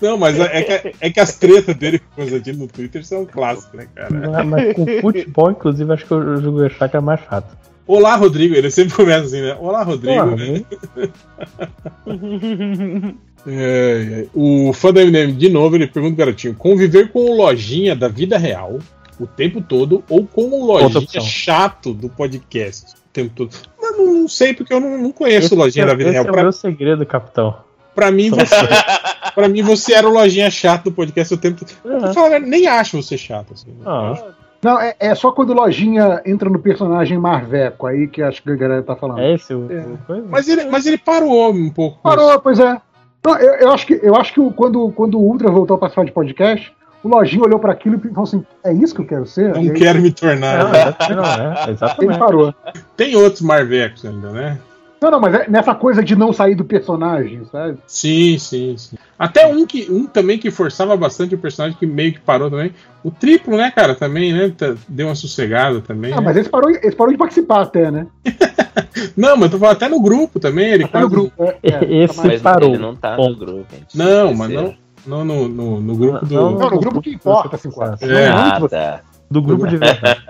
Não, mas é, é que, é que as tretas dele com o Constantino no Twitter são clássicas, né, cara? Não, mas com futebol, inclusive, acho que o Guga Chakra é mais chato. Olá, Rodrigo. Ele sempre começa assim, né? Olá, Rodrigo. Olá, né? é, é. O fã da Eminem, de novo, ele pergunta, garotinho: conviver com o lojinha da vida real o tempo todo ou com o lojinha chato do podcast o tempo todo? Mas não, não sei, porque eu não, não conheço esse o lojinha é, da vida real. É o meu segredo, capitão. Pra mim, você, pra mim, você era o lojinha chato do podcast o tempo todo. Uhum. Eu nem acho você chato. Assim, ah. Não, é, é, só quando Lojinha entra no personagem Marveco, aí que acho que a galera tá falando. É esse o, é. Mas, ele, mas ele parou um pouco. Parou, pois é. Não, eu, eu, acho que, eu acho que quando, quando o Ultra voltou a participar de podcast, o Lojinha olhou para aquilo e falou assim: é isso que eu quero ser? Não quero me tornar. Não, não, é, exatamente. Ele parou. Tem outros Marvecos ainda, né? Não, não, mas é nessa coisa de não sair do personagem, sabe? Sim, sim, sim. Até um que um também que forçava bastante o personagem, que meio que parou também. O triplo, né, cara, também, né? Deu uma sossegada também. Ah, né? mas esse parou, esse parou de participar até, né? não, mas eu tô falando até no grupo também. Ele até quase... no grupo. É, é, esse mas parou. Ele não tá no grupo, gente. Não, mas não. Não no, no, no grupo do. Não, no grupo que importa, assim, é. Ah, tá. Do grupo de verdade.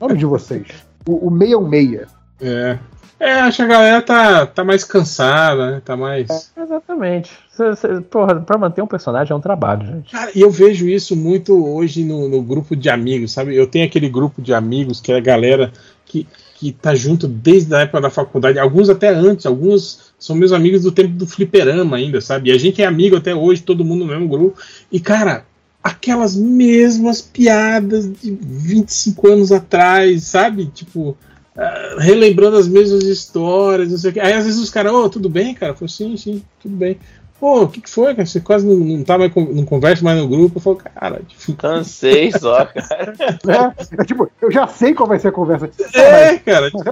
nome de vocês. O, o meia ou meia. É. É, acho que a galera tá, tá mais cansada, né? Tá mais. É, exatamente. Cê, cê, porra, pra manter um personagem é um trabalho, gente. Cara, e eu vejo isso muito hoje no, no, grupo de amigos, sabe? Eu tenho aquele grupo de amigos que é a galera que, que tá junto desde a época da faculdade, alguns até antes, alguns são meus amigos do tempo do fliperama ainda, sabe? E a gente é amigo até hoje, todo mundo no mesmo grupo. E, cara, aquelas mesmas piadas de 25 anos atrás, sabe? Tipo Uh, relembrando as mesmas histórias, não sei o que. Aí às vezes os caras, ô, oh, tudo bem, cara? Eu falo, sim, sim, tudo bem. Pô, o que, que foi, cara? Você quase não, não tá mais, não conversa mais no grupo. Eu falo, cara, tipo... Cansei só, cara. É, é, tipo, eu já sei qual vai ser a conversa. É, mas, cara. Tipo,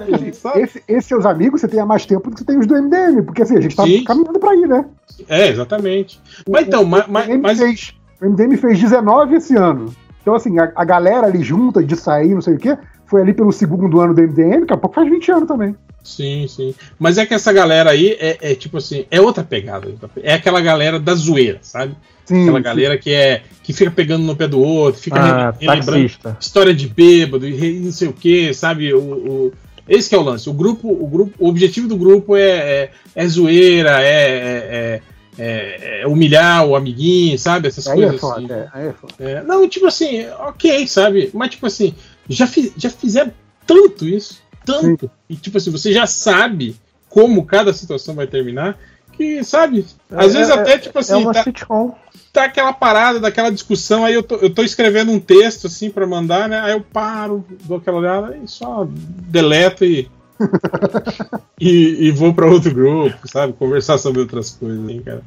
mas, esse, esses seus amigos você tem há mais tempo do que você tem os do MDM, porque assim, a gente tá sim. caminhando pra ir, né? É, exatamente. Mas então, mas. O MDM, mas... Fez, o MDM fez 19 esse ano. Então, assim, a, a galera ali junta de sair, não sei o quê, foi ali pelo segundo ano do MDM, daqui a pouco faz 20 anos também. Sim, sim. Mas é que essa galera aí é, é tipo assim, é outra pegada. É aquela galera da zoeira, sabe? Sim, aquela sim. galera que é que fica pegando no pé do outro, fica ah, relembrando história de bêbado e não sei o que, sabe? O, o, esse que é o lance. O grupo, o grupo, o objetivo do grupo é, é, é zoeira, é, é, é, humilhar o amiguinho, sabe? Essas aí coisas. É foda, assim. é, é foda. não, tipo assim, ok, sabe? Mas tipo assim, já, fiz, já fizeram tanto isso, tanto. E tipo assim, você já sabe como cada situação vai terminar, que, sabe, às é, vezes até tipo assim. É uma tá, sitcom. tá aquela parada, daquela discussão, aí eu tô, eu tô escrevendo um texto assim para mandar, né? Aí eu paro, dou aquela olhada e só deleto e. e, e, vou para outro grupo, sabe? Conversar sobre outras coisas, hein, cara.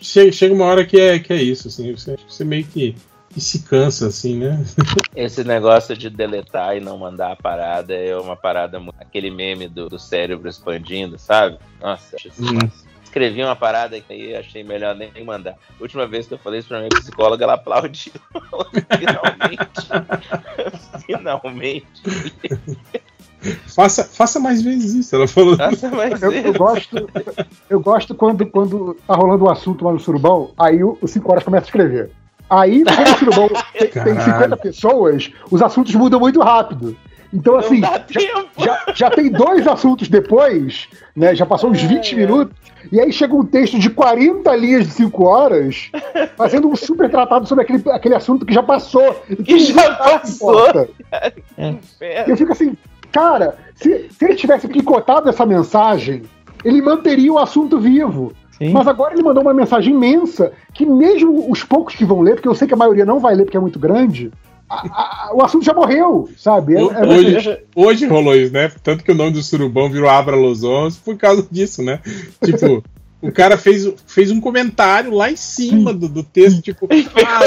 Chega, chega uma hora que é, que é isso, assim. Você, você meio que que se cansa, assim, né? Esse negócio de deletar e não mandar a parada é uma parada. Aquele meme do, do cérebro expandindo, sabe? Nossa, hum. escrevi uma parada que aí achei melhor nem mandar. Última vez que eu falei isso pra minha psicóloga, ela aplaudiu. Finalmente. Finalmente. Faça, faça mais vezes isso, ela falou. Faça mais eu, vezes. Eu gosto, eu gosto quando, quando tá rolando um assunto lá no surubão, aí o 5 horas começa a escrever. Aí, como o surubão tem, tem 50 pessoas, os assuntos mudam muito rápido. Então, assim, já, já, já, tem dois assuntos depois, né? Já passou uns 20 é, minutos, e aí chega um texto de 40 linhas de 5 horas, fazendo um super tratado sobre aquele, aquele assunto que já passou. Que já passou. É. Eu fico assim, Cara, se, se ele tivesse picotado essa mensagem, ele manteria o assunto vivo. Sim. Mas agora ele mandou uma mensagem imensa que mesmo os poucos que vão ler, porque eu sei que a maioria não vai ler porque é muito grande, a, a, o assunto já morreu, sabe? É, é hoje, hoje rolou isso, né? Tanto que o nome do surubão virou Abra Los Onze por causa disso, né? Tipo, o cara fez, fez um comentário lá em cima do, do texto, tipo, ah,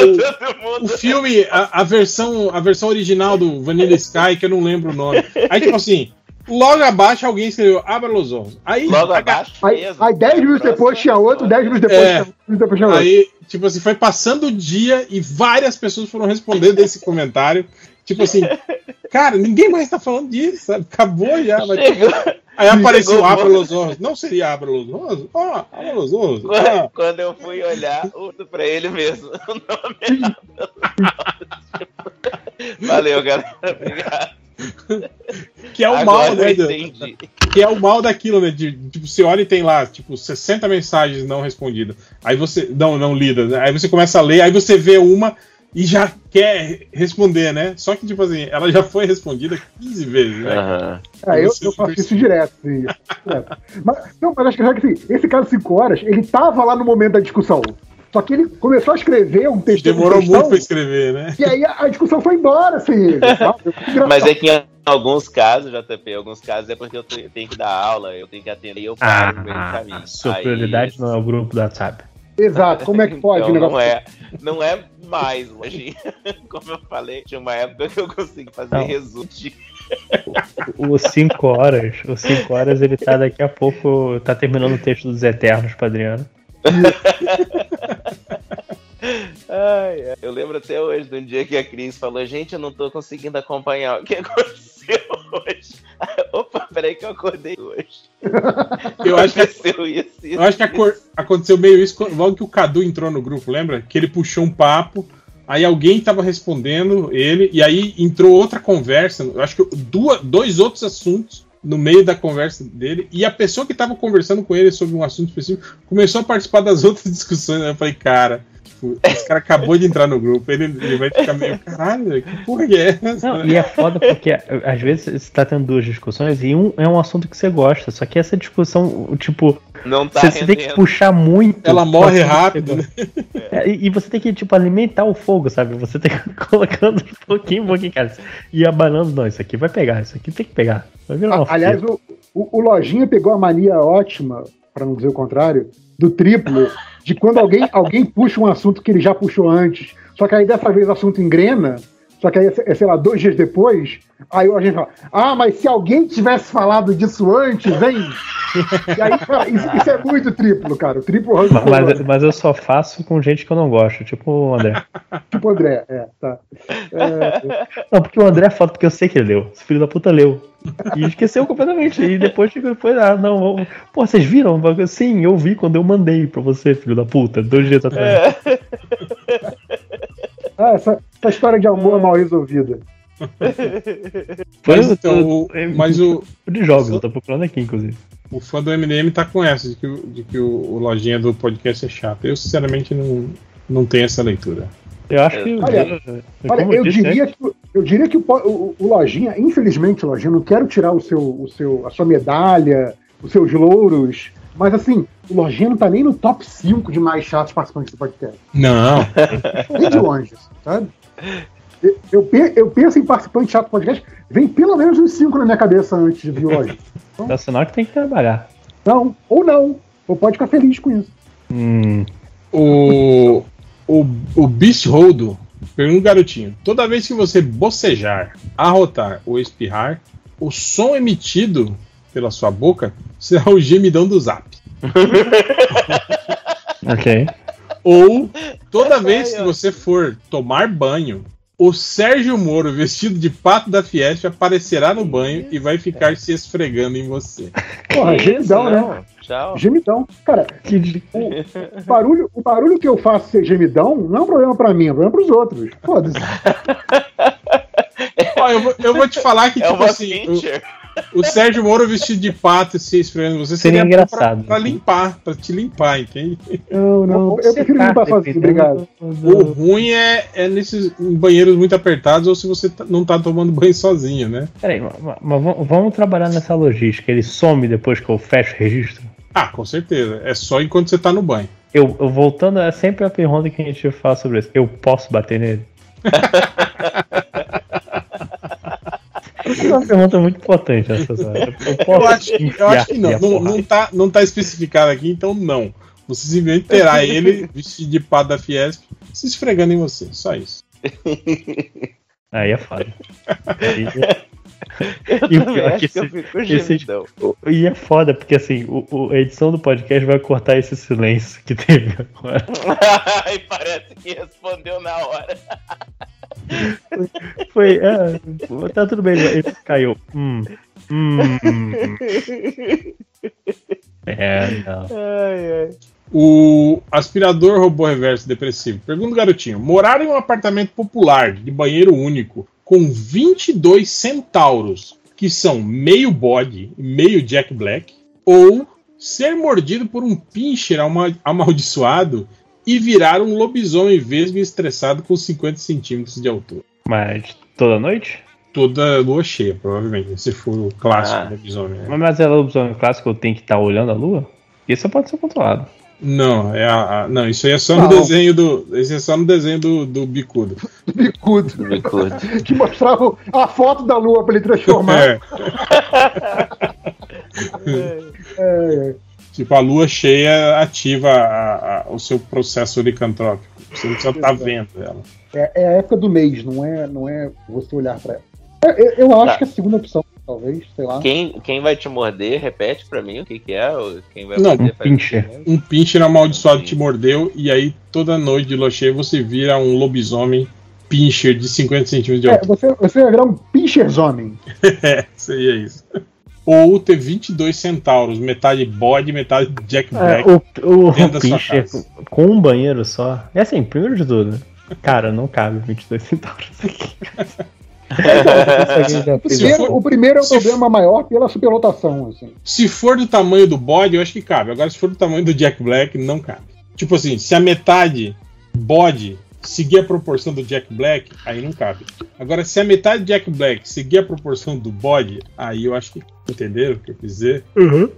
o, o, filme, a, a, versão, a versão original do Vanilla Sky, que eu não lembro o nome. Aí, tipo assim, logo abaixo alguém escreveu Abra los Olhos. Aí, logo abaixo? Aí, aí 10 minutos depois tinha outro, 10 minutos depois, é, depois tinha outro. Aí, tipo assim, foi passando o dia e várias pessoas foram respondendo esse comentário. Tipo assim, cara, ninguém mais tá falando disso, sabe? Acabou já. Mas... Aí apareceu Abra Los Olhos. Não seria Abra Los Olhos? Ó, oh, Abra Los Olhos. Quando, ah. quando, eu fui olhar, pra ele mesmo. O nome é Valeu, galera. Obrigado. Que é o Agora mal, né? Que é o mal daquilo, né? De, tipo, você olha e tem lá, tipo, 60 mensagens não respondidas. Aí você. Não, não lidas. Né? Aí você começa a ler, aí você vê uma e já quer responder, né? Só que, tipo assim, ela já foi respondida 15 vezes, né? Uhum. É, eu, eu faço isso direto, sim. mas, não, mas acho que assim, esse caso 5 horas, ele tava lá no momento da discussão. Só que ele começou a escrever um texto. Demorou muito pra escrever, né? E aí a, a discussão foi embora, assim. mas é que em alguns casos, JP, alguns casos é porque eu tenho que dar aula, eu tenho que atender e eu paro ah, no meio do caminho. A sua aí... prioridade não é o grupo do WhatsApp. Exato, como é que pode então, não é Não é mais hoje. Como eu falei, tinha uma época que eu consegui fazer resumo. Os 5 horas, os 5 horas ele tá daqui a pouco, tá terminando o texto dos Eternos pra Adriano. Ai, eu lembro até hoje de um dia que a Cris falou: Gente, eu não tô conseguindo acompanhar o que aconteceu hoje. Opa, peraí que eu acordei hoje. Eu acho que aconteceu isso, isso, eu acho que aconteceu meio isso logo que o Cadu entrou no grupo, lembra? Que ele puxou um papo, aí alguém tava respondendo ele, e aí entrou outra conversa. Eu acho que duas, dois outros assuntos no meio da conversa dele, e a pessoa que estava conversando com ele sobre um assunto específico começou a participar das outras discussões. Né? Eu falei, cara, Tipo, esse cara acabou de entrar no grupo, ele, ele vai ficar meio, caralho, que porra que é essa? Não, e é foda porque às vezes você tá tendo duas discussões e um é um assunto que você gosta, só que essa discussão, tipo, não tá você, você tem que puxar muito. Ela morre rápido. Né? É, e, e, você tem que, tipo, alimentar o fogo, sabe? Você tem que colocando um pouquinho, um pouquinho, cara. E abanando, não, isso aqui vai pegar, isso aqui tem que pegar. Vai virar uma Aliás, o, o, o Lojinha pegou a mania ótima, para não dizer o contrário, do triplo de quando alguém, alguém puxa um assunto que ele já puxou antes, só que aí dessa vez o assunto engrena, só que aí, é, sei lá, dois dias depois, aí a gente fala, ah, mas se alguém tivesse falado disso antes, hein? E aí, cara, isso, isso é muito triplo, cara. O triplo mas, mas eu só faço com gente que eu não gosto, tipo o André. tipo o André, é, tá. É... Não, porque o André é foda, porque eu sei que ele leu. Esse filho da puta leu. E esqueceu completamente. E depois foi, ah, não, pô, vocês viram? Sim, eu vi quando eu mandei pra você, filho da puta, dois dias atrás. É. ah, essa, essa história de amor é mal resolvida. Mas, então, o, mas o. De jogos, eu tô procurando aqui, inclusive. O fã do MDM tá com essa, de que, de que o, o lojinha do podcast é chato. Eu, sinceramente, não, não tenho essa leitura. Eu acho que. Olha, olha eu, diria que, eu diria que o, o, o, Lojinha, infelizmente, Lojinha, não quero tirar o seu, o seu, a sua medalha, os seus louros, mas assim, o Lojinha não tá nem no top 5 de mais chatos participantes do podcast. Não. Nem de longe, sabe? Eu, eu, penso em participante chato do podcast, vem pelo menos uns 5 na minha cabeça antes de vir o Lojinha. Então, é sinal que tem que trabalhar. Não, ou não. Ou pode ficar feliz com isso. Hum. O, o, o Beast Rodo Pergunta garotinho. Toda vez que você bocejar, arrotar ou espirrar, o som emitido pela sua boca será o gemidão do zap. ok. Ou toda vez que você for tomar banho, o Sérgio Moro, vestido de pato da Fiesp, aparecerá no banho e vai ficar se esfregando em você. Porra, gemidão, né? Tchau. Gemidão. Cara, o barulho, o barulho que eu faço ser gemidão não é um problema pra mim, é um problema pros outros. Foda-se. Ó, eu, vou, eu vou te falar que, É tipo assim, feature. O, Sérgio Moro vestido de pato e se esfregando em você Seria seria, engraçado. Pra, pra limpar, pra te limpar, entende? Não, não. Eu prefiro Tá, limpar sozinho, obrigado. O ruim é, é nesses banheiros muito apertados ou se você tá- não tá tomando banho sozinho, né? Peraí, mas, mas vamos- trabalhar nessa logística. Ele some depois que eu fecho o registro? Ah, com certeza. É só enquanto você tá no banho. Eu, eu voltando, é sempre a pergunta que a gente fala sobre isso. Eu posso bater nele? Essa é uma pergunta muito importante essa, sabe? Eu posso Eu acho, eu acho que não. Não, não, tá, não tá especificado aqui, então não. Você simplesmente terá ele vestido de pato da Fiesp se esfregando em você. Só isso. Aí é foda. E o pior é que Acho que eu esse- fico esse- gemidão. E é foda, porque assim, o, o- a edição do podcast vai cortar esse silêncio que teve agora. Ai, parece que respondeu na hora. Foi. É, tá tudo bem, ele caiu. Hum. Hum. É, não. Ai, ai. O aspirador robô reverso depressivo. Pergunta garotinho: morar em um apartamento popular de banheiro único com 22 centauros, que são meio bode e meio Jack Black, ou ser mordido por um pincher ama- amaldiçoado e virar um lobisomem vesgo estressado com 50 centímetros de altura. Mas toda noite? Toda lua cheia, provavelmente, se for o clássico Ah. lobisomem. né? Mas é lobisomem clássico, eu tenho que estar olhando a lua? Isso pode ser controlado. Não, é a, a- não, isso aí é só Não. no desenho do. Isso é só no desenho do, do bicudo. Bicudo. Bicudo. Que mostrava a foto da lua pra ele transformar. É, É, é. Tipo, a lua cheia ativa a- a- o seu processo licantrópico. Você não precisa estar vendo ela. É, é a época do mês, não é, não é você olhar pra ela. É, Eu, eu acho Tá. que a segunda opção, talvez, sei lá. Quem, quem vai te morder, repete pra mim o que, que é. ou Quem vai Não, morder um pincher. Um pincher amaldiçoado te mordeu e aí toda noite de lua cheia você vira um lobisomem pincher de 50 centímetros de É, altura. você, você vai virar um pincherzomem. É, seria isso. Ou ter 22 centauros, metade bode, metade Jack É, Black. o o da sua Pincher com um banheiro só. É assim, primeiro de tudo, cara, não cabe 22 centavos aqui. O primeiro, for- o primeiro é o se problema maior pela superlotação, assim. Se for do tamanho do bode, eu acho que cabe. Agora, se for do tamanho do Jack Black, não cabe. Tipo assim, se a metade bode seguir a proporção do Jack Black, aí não cabe. Agora, se a metade Jack Black seguir a proporção do bode, aí eu acho que entenderam o que eu quis dizer. Aham.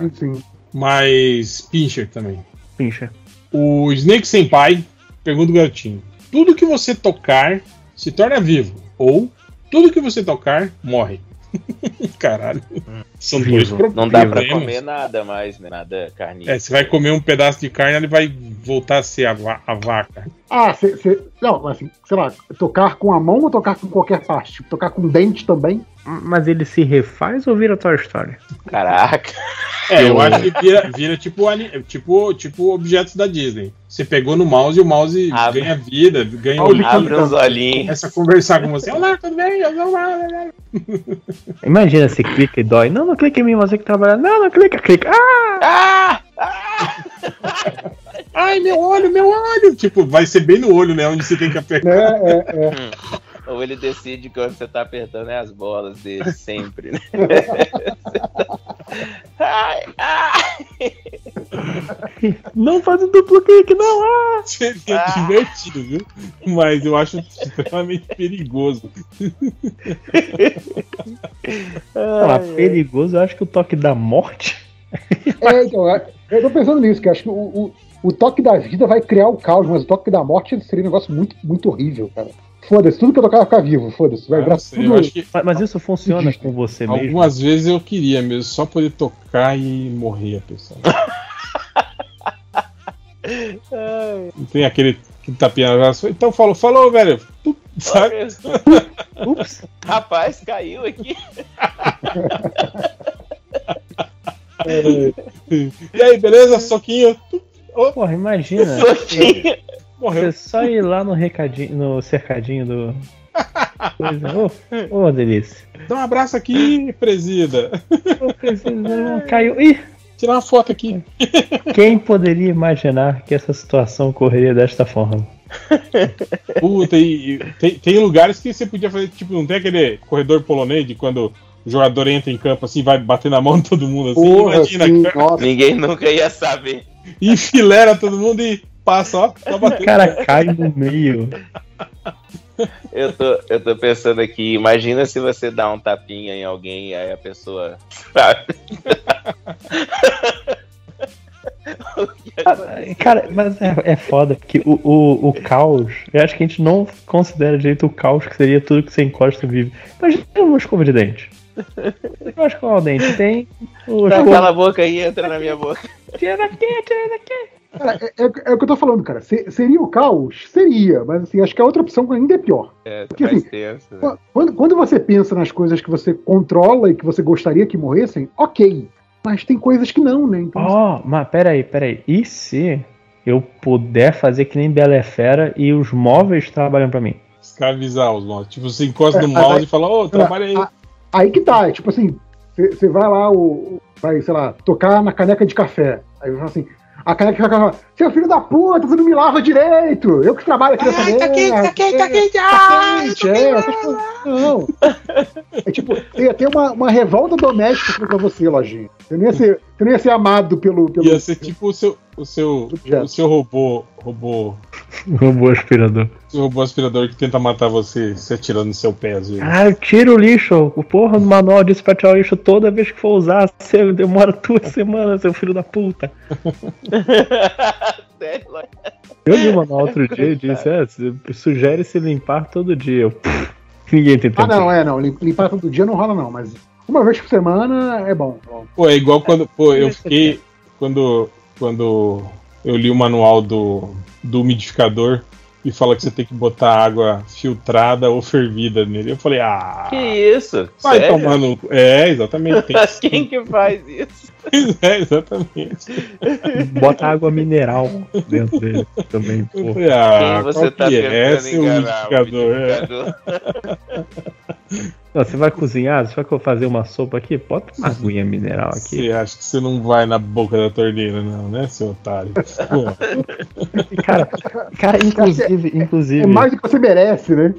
Enfim. Mas Pincher também. Pincher. O Snake Senpai pergunta o garotinho: Tudo que você tocar se torna vivo, ou tudo que você tocar morre. Caralho. São dois Vivo. problemas. Não dá pra comer nada mais, né? Nada carnífero. É, você vai comer um pedaço de carne, ele vai voltar a ser a, va- a vaca. Ah, cê, cê- não, assim, sei lá, tocar com a mão ou tocar com qualquer parte? Tipo, tocar com dente também? Mas ele se refaz ou vira Toy Story? Caraca. É, eu acho que vira, vira tipo, tipo, tipo objetos da Disney. Você pegou no mouse e o mouse Abre. ganha vida, ganha olho, Abre os olhinhos. começa a conversar com você. Olá, tudo bem? Eu sou o Mario." Imagina, você clica e dói. Não, não clica em mim, você que trabalha. Não, não clica, clica. Ah! Ah! Ai, meu olho, meu olho! Tipo, vai ser bem no olho, né? Onde você tem que apertar. É, é, é. Ou ele decide que você tá apertando é as bolas dele, sempre, né? ai, ai. Não faz um duplo clique, não! Ah! Seria Ah. divertido, viu? Mas eu acho extremamente perigoso. Mas perigoso, eu acho que o toque da morte. É, então, é, eu tô pensando nisso, que eu acho que o, o, o toque da vida vai criar o caos, mas o toque da morte seria um negócio muito, muito horrível, cara. Foda-se, tudo que eu tocar vai ficar vivo, foda-se. Vai Ah, virar sei, tudo. que Mas, mas isso funciona com você mesmo. algumas vezes eu queria mesmo, só poder tocar e morrer a pessoa. Não tem aquele que tapinha na Então falou, falou, velho. Sabe? Ups. Rapaz, caiu aqui. e aí, beleza? Soquinho. Porra, imagina. Soquinho. Morreu. Você só ir lá no recadinho, no cercadinho do. Coisa. Ô, oh, oh, delícia. Dá um abraço aqui, presida. Ô, presida, caiu. Ih! Tirar uma foto aqui. Quem poderia imaginar que essa situação correria desta forma? Puta, e, tem, tem lugares que você podia fazer, tipo, não tem aquele corredor polonês de quando o jogador entra em campo assim, vai bater na mão de todo mundo assim, Porra, imagina. Sim, Ninguém nunca ia saber. Enfilera todo mundo e passa, ó. Só O cara cai no meio. Eu tô, eu tô pensando aqui, imagina se você dá um tapinha em alguém e aí a pessoa. Cara, mas é, é foda, porque o, o, o caos, eu acho que a gente não considera direito o caos que seria tudo que você encosta e vive. Imagina uma escova de dente. Eu acho que o dente tem. O Dá escova... a boca aí entra na minha boca. Tira daqui, tira daqui. Cara, é, é, é, o que eu tô falando, cara. Se, seria o caos? Seria, mas assim, acho que a outra opção ainda é pior. É, Porque, assim, tenso, né? quando, quando você pensa nas coisas que você controla e que você gostaria que morressem, ok. Mas tem coisas que não, né? Então, oh, assim... mas peraí, peraí. E se eu puder fazer que nem Bela é Fera e os móveis trabalham para mim? Escravizar os móveis. Tipo, você encosta no é, mouse aí, e fala, ô, oh, trabalha aí. Aí que tá, é tipo assim, você vai lá, o, vai, sei lá, tocar na caneca de café. Aí você fala assim, a caneca fica falando, seu filho da puta, você não me lava direito! Eu que trabalho aqui nessa merda! Tá quente, tá quente, tá quente! Tá quente, é, não. É tipo, ia ter uma, uma revolta doméstica contra você, Lojinha. Você não ia ser, você não ia ser amado pelo. pelo ia ser tipo o seu, o seu, o seu robô. Robô. robô aspirador. O robô aspirador que tenta matar você se atirando no seu pé, às vezes. Ah, tira o lixo. O porra do manual diz pra tirar o lixo toda vez que for usar. Você demora duas semanas, seu filho da puta. Eu li o manual outro dia e disse: é, sugere se limpar todo dia. Eu, ninguém tem tempo. Ah, não, é, não. Limpar todo dia não rola, não, mas uma vez por semana é bom. Pô, é igual quando. Pô, eu fiquei. Quando, quando eu li o manual do, do umidificador e fala que você tem que botar água filtrada ou fervida nele. Eu falei, ah. Que isso? Vai Sério? tomar no. É, exatamente. Tem... Quem que faz isso? é, exatamente. Bota água mineral dentro dele também. Eu falei, ah, Quem você tá que é? Seu umidificador. umidificador. É. Não, você vai cozinhar, você vai fazer uma sopa aqui? Bota uma aguinha mineral aqui. Você acha que você não vai na boca da torneira, não, né, seu otário? cara, cara, inclusive, inclusive. É mais do que você merece, né?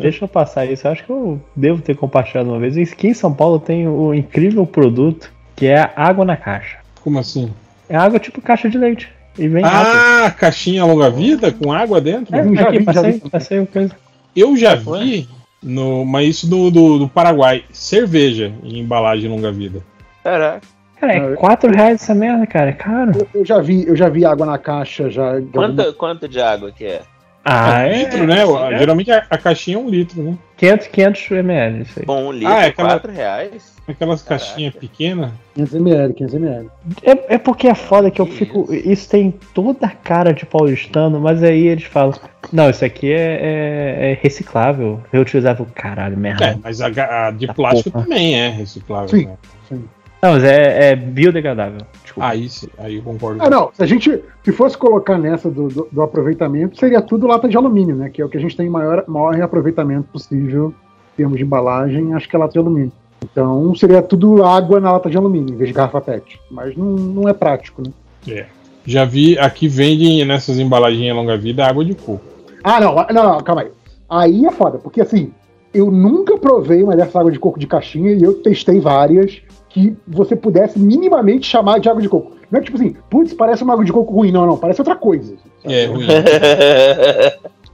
deixa eu passar isso. Eu acho que eu devo ter compartilhado uma vez. Aqui em São Paulo tem o um incrível produto que é água na caixa. Como assim? É água tipo caixa de leite. E vem ah, rápido. caixinha longa-vida com água dentro? É, aqui, vi, passei, vi. passei coisa. Eu já vi no, mas isso do, do, do, Paraguai. Cerveja em embalagem longa-vida. Caraca. Cara, é 4 reais essa merda, cara. É caro. Eu, eu, já vi, eu já vi água na caixa já. Quanto, alguma... quanto de água que é? Ah, é, litro, né? É. Geralmente a, a, caixinha é um litro, né? 500, 500 ml, isso aí. Bom, um litro, ah, é aquela, 4 reais. Aquelas caixinhas pequenas. 500 ml, 500 ml. É, é porque é foda que eu fico. Isso tem toda a cara de paulistano, mas aí eles falam: Não, isso aqui é, é, é reciclável, reutilizável. Caralho, merda. É, mas a, a de plástico porra. também é reciclável. Sim, né? sim. Não, mas é, é biodegradável. Desculpa. Aí sim, aí eu concordo. Ah, não. Se a gente se fosse colocar nessa do, do, do, aproveitamento, seria tudo lata de alumínio, né? Que é o que a gente tem maior, maior reaproveitamento possível em termos de embalagem, acho que é lata de alumínio. Então seria tudo água na lata de alumínio, em vez de garrafa PET. Mas não, não é prático, né? É. Já vi, aqui vendem nessas embalagens longa-vida água de coco. Ah, não, não, não, calma aí. Aí é foda, porque assim, eu nunca provei uma dessa água de coco de caixinha e eu testei várias que você pudesse minimamente chamar de água de coco. Não é tipo assim, putz, parece uma água de coco ruim. Não, não, parece outra coisa. Sabe? É, ruim.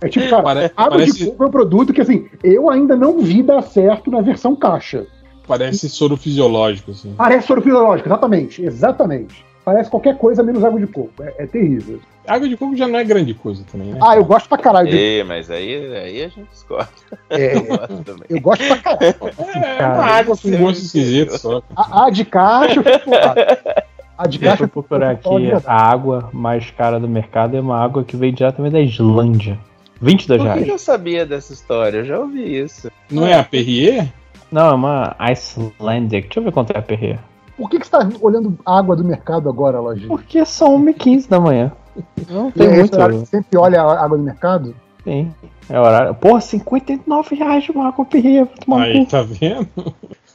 É tipo, cara, Pare água parece... de coco é um produto que, assim, eu ainda não vi dar certo na versão caixa. Parece soro fisiológico, assim. Parece soro fisiológico, exatamente, exatamente. Parece qualquer coisa menos água de coco. É, é terrível. Água de coco já não é grande coisa também, né? Ah, eu gosto pra caralho. De... É, mas aí, aí a gente discorda. É, eu, gosto eu gosto pra caralho. é, é uma água com gosto esquisito só. A, a de caixa, eu fico A de Deixa eu procurar aqui a água mais cara do mercado é uma água que vem diretamente da Islândia. 22 Por que reais. eu sabia dessa história? Eu já ouvi isso. Não é a Perrier? Não, é uma Icelandic. Deixa eu ver quanto é a Perrier. Por que, que você tá olhando água do mercado agora, Lojinha? Porque são 1h15 da manhã. Não E tem é muito. esse horário que você sempre olha a água do mercado? Sim. É horário. Porra, 59 reais de uma água no Aí, cu. tá vendo?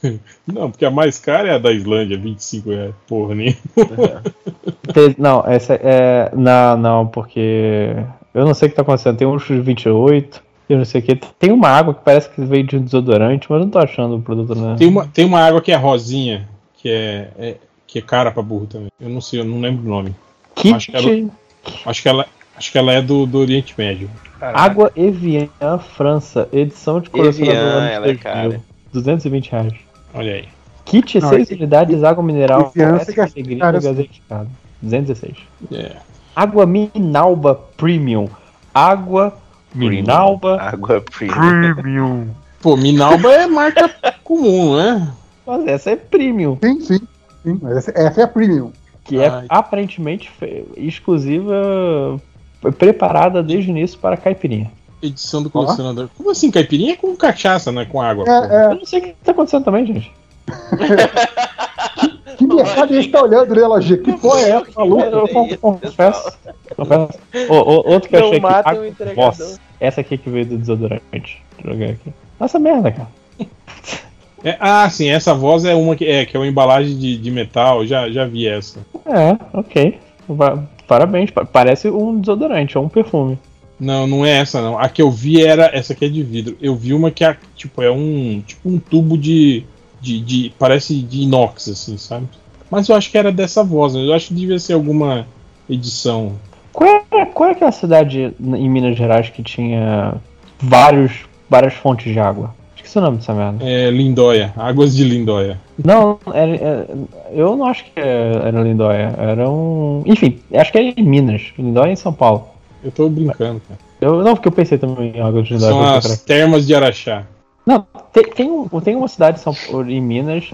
Não, porque a mais cara é a da Islândia, 25 reais. Porra, nem. Não, essa é. Não, não, porque. Eu não sei o que tá acontecendo. Tem uns de 28, eu não sei o que. Tem uma água que parece que veio de um desodorante, mas eu não tô achando o produto, né? Tem uma, tem uma água que é rosinha, que é, é- que é cara pra burro também. Eu não sei, eu não lembro o nome. Kit Acho que ela, acho que ela, acho que ela é do, do Oriente Médio. Água Evian França, edição de colecionador Evian, ela é 2000. cara. 220 reais. Olha aí. Kit Não, 6 e- unidades, água mineral, cara, gaseificada. 216. É. Água Minalba Premium. Água Minalba Água premium. Premium. Pô, Minalba é marca comum, né? Mas essa é premium, Sim, sim. sim mas essa, essa é a premium. que é Ai. aparentemente fe- exclusiva, preparada desde o início para caipirinha. Edição do colecionador. Como assim? Caipirinha é com cachaça, não é com água. pô. É, Eu não sei o que tá acontecendo também, gente. é. Que mercado a gente tá olhando, né, Lojinha? Que porra é essa, maluco? Eu é confesso. confesso. Outro que eu achei entregador. Voss. Essa aqui que veio do desodorante. Jogar aqui. Nossa merda, cara. É, ah, sim, essa voz é uma que é, que é uma embalagem de, de metal, já, já vi essa. É, ok. Parabéns. pa- Parece um desodorante, é um perfume. Não, não é essa não. A que eu vi era essa aqui é de vidro. Eu vi uma que é tipo é um tipo um tubo de, de, de parece de inox assim, sabe? Mas eu acho que era dessa voz. né? Eu acho que devia ser alguma edição. Qual é, qual é aquela cidade em Minas Gerais que tinha vários, várias fontes de água? Esqueci o nome dessa merda. É Lindóia, Águas de Lindóia. Não, era, era- eu não acho que era Lindóia. Era um. Enfim, acho que era em Minas. Lindóia é em São Paulo. Eu tô brincando, cara. Eu, não, porque eu pensei também em água de Lindóia. São as termas de Araxá. Não, tem, tem, tem uma cidade em, São em Minas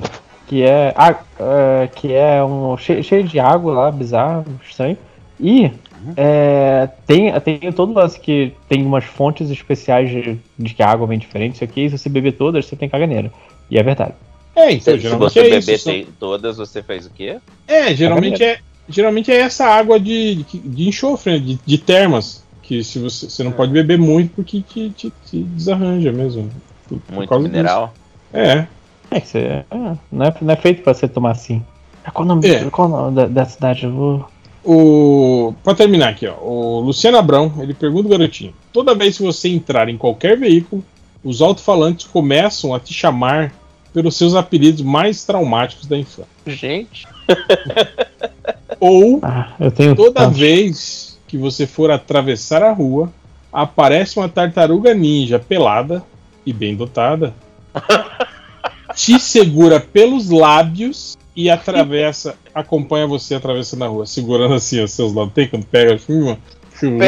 que é, ah, é, que é um, cheio, cheio de água lá, bizarro, estranho. E é, tem, tem todo o lance que tem umas fontes especiais de, de que a água vem diferente, isso aqui, e se você beber todas, você tem caganeira. E é verdade. É, então, Se, você é beber isso. são- todas, você faz o quê? É, geralmente é, geralmente é essa água de, de, de enxofre, né, de, de termas. Que se você, você não É. pode beber muito porque te, te, te desarranja mesmo. Por- por Muito causa mineral. disso. É. É que você, é, não, é, não é feito pra você tomar assim. Ah, Qual o nome, É. qual o nome da, da cidade? Eu vou. O... Pra terminar aqui, ó, o Luciano Abrão, ele pergunta, garotinho, toda vez que você entrar em qualquer veículo, os alto-falantes começam a te chamar pelos seus apelidos mais traumáticos da infância. Gente, Ou Ah, eu tenho. toda tantos. vez que você for atravessar a rua, aparece uma tartaruga ninja pelada e bem dotada, te segura pelos lábios e atravessa, acompanha você atravessando a rua, segurando assim os seus lábios. Tem quando pega assim,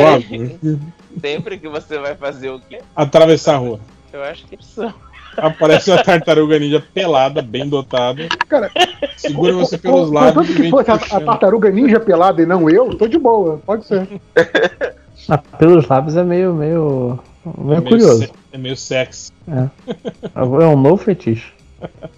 ó, assim, sempre que você vai fazer o quê? atravessar a rua. Eu acho que é opção. Aparece uma tartaruga ninja pelada, bem dotada, Cara, segura você pelos e que fosse a, a tartaruga ninja pelada e não eu, tô de boa, pode ser. Ah, pelos lábios é meio. meio. meio, É meio curioso. se- É meio sexy. É um novo fetiche.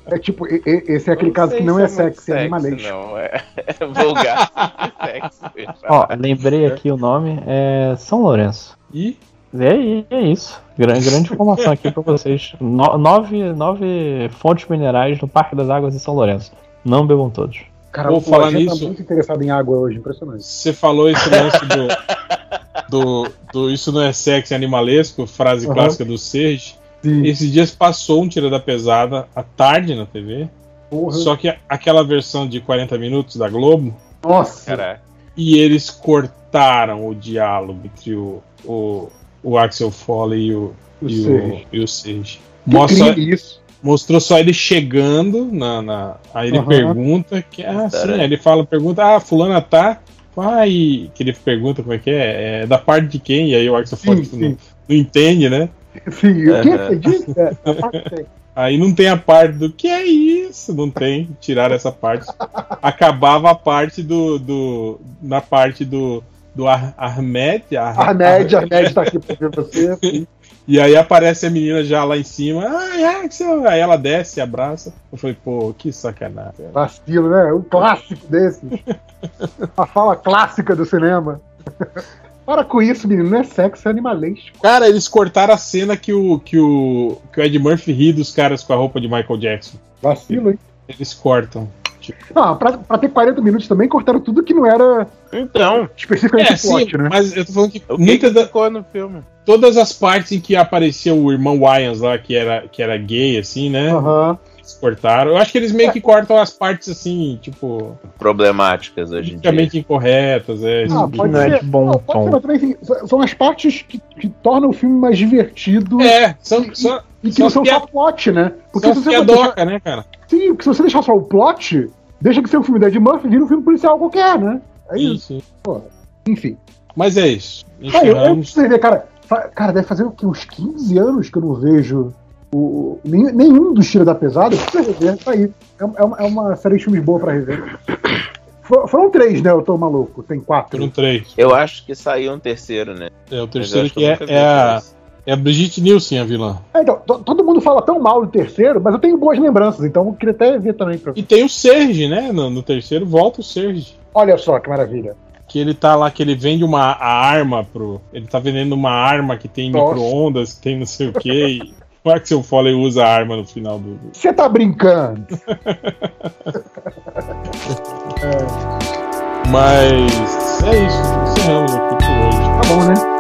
É tipo, e- e- esse é aquele caso que não se é muito sexy, é animalês. Não, é, é vulgar sexy. Ó, lembrei aqui o nome, é São Lourenço. E aí, é isso. Grande, grande informação aqui pra vocês. No- nove, nove fontes minerais no Parque das Águas de São Lourenço. Não bebam todos. Cara, Vou o falar Lojinha nisso. tá muito interessado em água hoje, impressionante. Você falou esse lance do, do, do Isso não é sexy animalesco, frase Aham. clássica do Serge. Sim, Esses dias passou um Tira da Pesada à tarde na TV, porra. só que aquela versão de 40 minutos da Globo, Nossa, Caraca. e eles cortaram o diálogo entre o, o, o Axel Foley e o, O e o, Serge. e o que Mostra, isso. mostrou só ele chegando na. na- aí ele Aham. pergunta que. Ah, sim. Aí ele fala, pergunta, ah, fulana tá. Ai, que ele pergunta como é que é, é da parte de quem? E aí o Axel Foley tipo, não, não entende, né? Sim, o que Aham. você disse? É, tem. Aí não tem a parte do que é isso, não tem, tirar essa parte. Acabava a parte do. do na parte do. Do Ar Ahmed. Ar Ahmed, Ahmed tá aqui pra ver você. E aí aparece a menina já lá em cima. Ai, Axel! Aí ela desce, abraça. Eu falei, pô, que sacanagem. Vacilo, né? Um clássico desse. a fala clássica do cinema. Para com isso, menino, não é sexo, é animalesco. Cara, eles cortaram a cena que o, que o, que o Ed Murphy ri dos caras com a roupa de Michael Jackson. Vacilo, hein? Eles cortam. Não, pra, pra ter 40 minutos também cortaram tudo que não era. Então. Especificamente é, plot, sim, né? Mas eu tô falando que. O muita que ficou no filme? Todas as partes em que apareceu o irmão Wyans lá, que era, que era gay, assim, né? Aham. Uhum cortaram. Eu acho que eles meio que cortam as partes assim, tipo. Problemáticas hoje em dia. incorretas, é. Ah, pode não ser. É de bom não, pode ser, também, são as partes que, que, tornam o filme mais divertido. É, são. E, são, e que não são só plot, né? Porque são se você deixar... né, cara? Sim, porque se você deixar só o plot, deixa que ser um filme da Ed Murphy vira um filme policial qualquer, né? É isso. Sim, sim. Pô, enfim. Mas é isso. É, eu, eu preciso ver, cara. Cara, deve fazer o quê? Uns 15 anos que eu não vejo o, nenhum dos tiros da pesada, precisa rever, tá aí. É, é, uma, é uma série de filmes boa pra rever. For, foram três, né? Eu tô maluco. Tem quatro. Foram três. Eu acho que saiu um terceiro, né? É, o terceiro que, é, é a. É a Brigitte Nielsen, a vilã. É, então, todo mundo fala tão mal do terceiro, mas eu tenho boas lembranças, então eu queria até ver também. Pra... E tem o Serge, né? No, no, terceiro volta o Serge. Olha só que maravilha. Que ele tá lá, que ele vende uma arma pro. Ele tá vendendo uma arma que tem micro-ondas, que tem não sei o quê. Como é que seu Foley usa a arma no final do. Você tá brincando? é. Mas é isso. Encerramos aqui por hoje. Tá bom, né?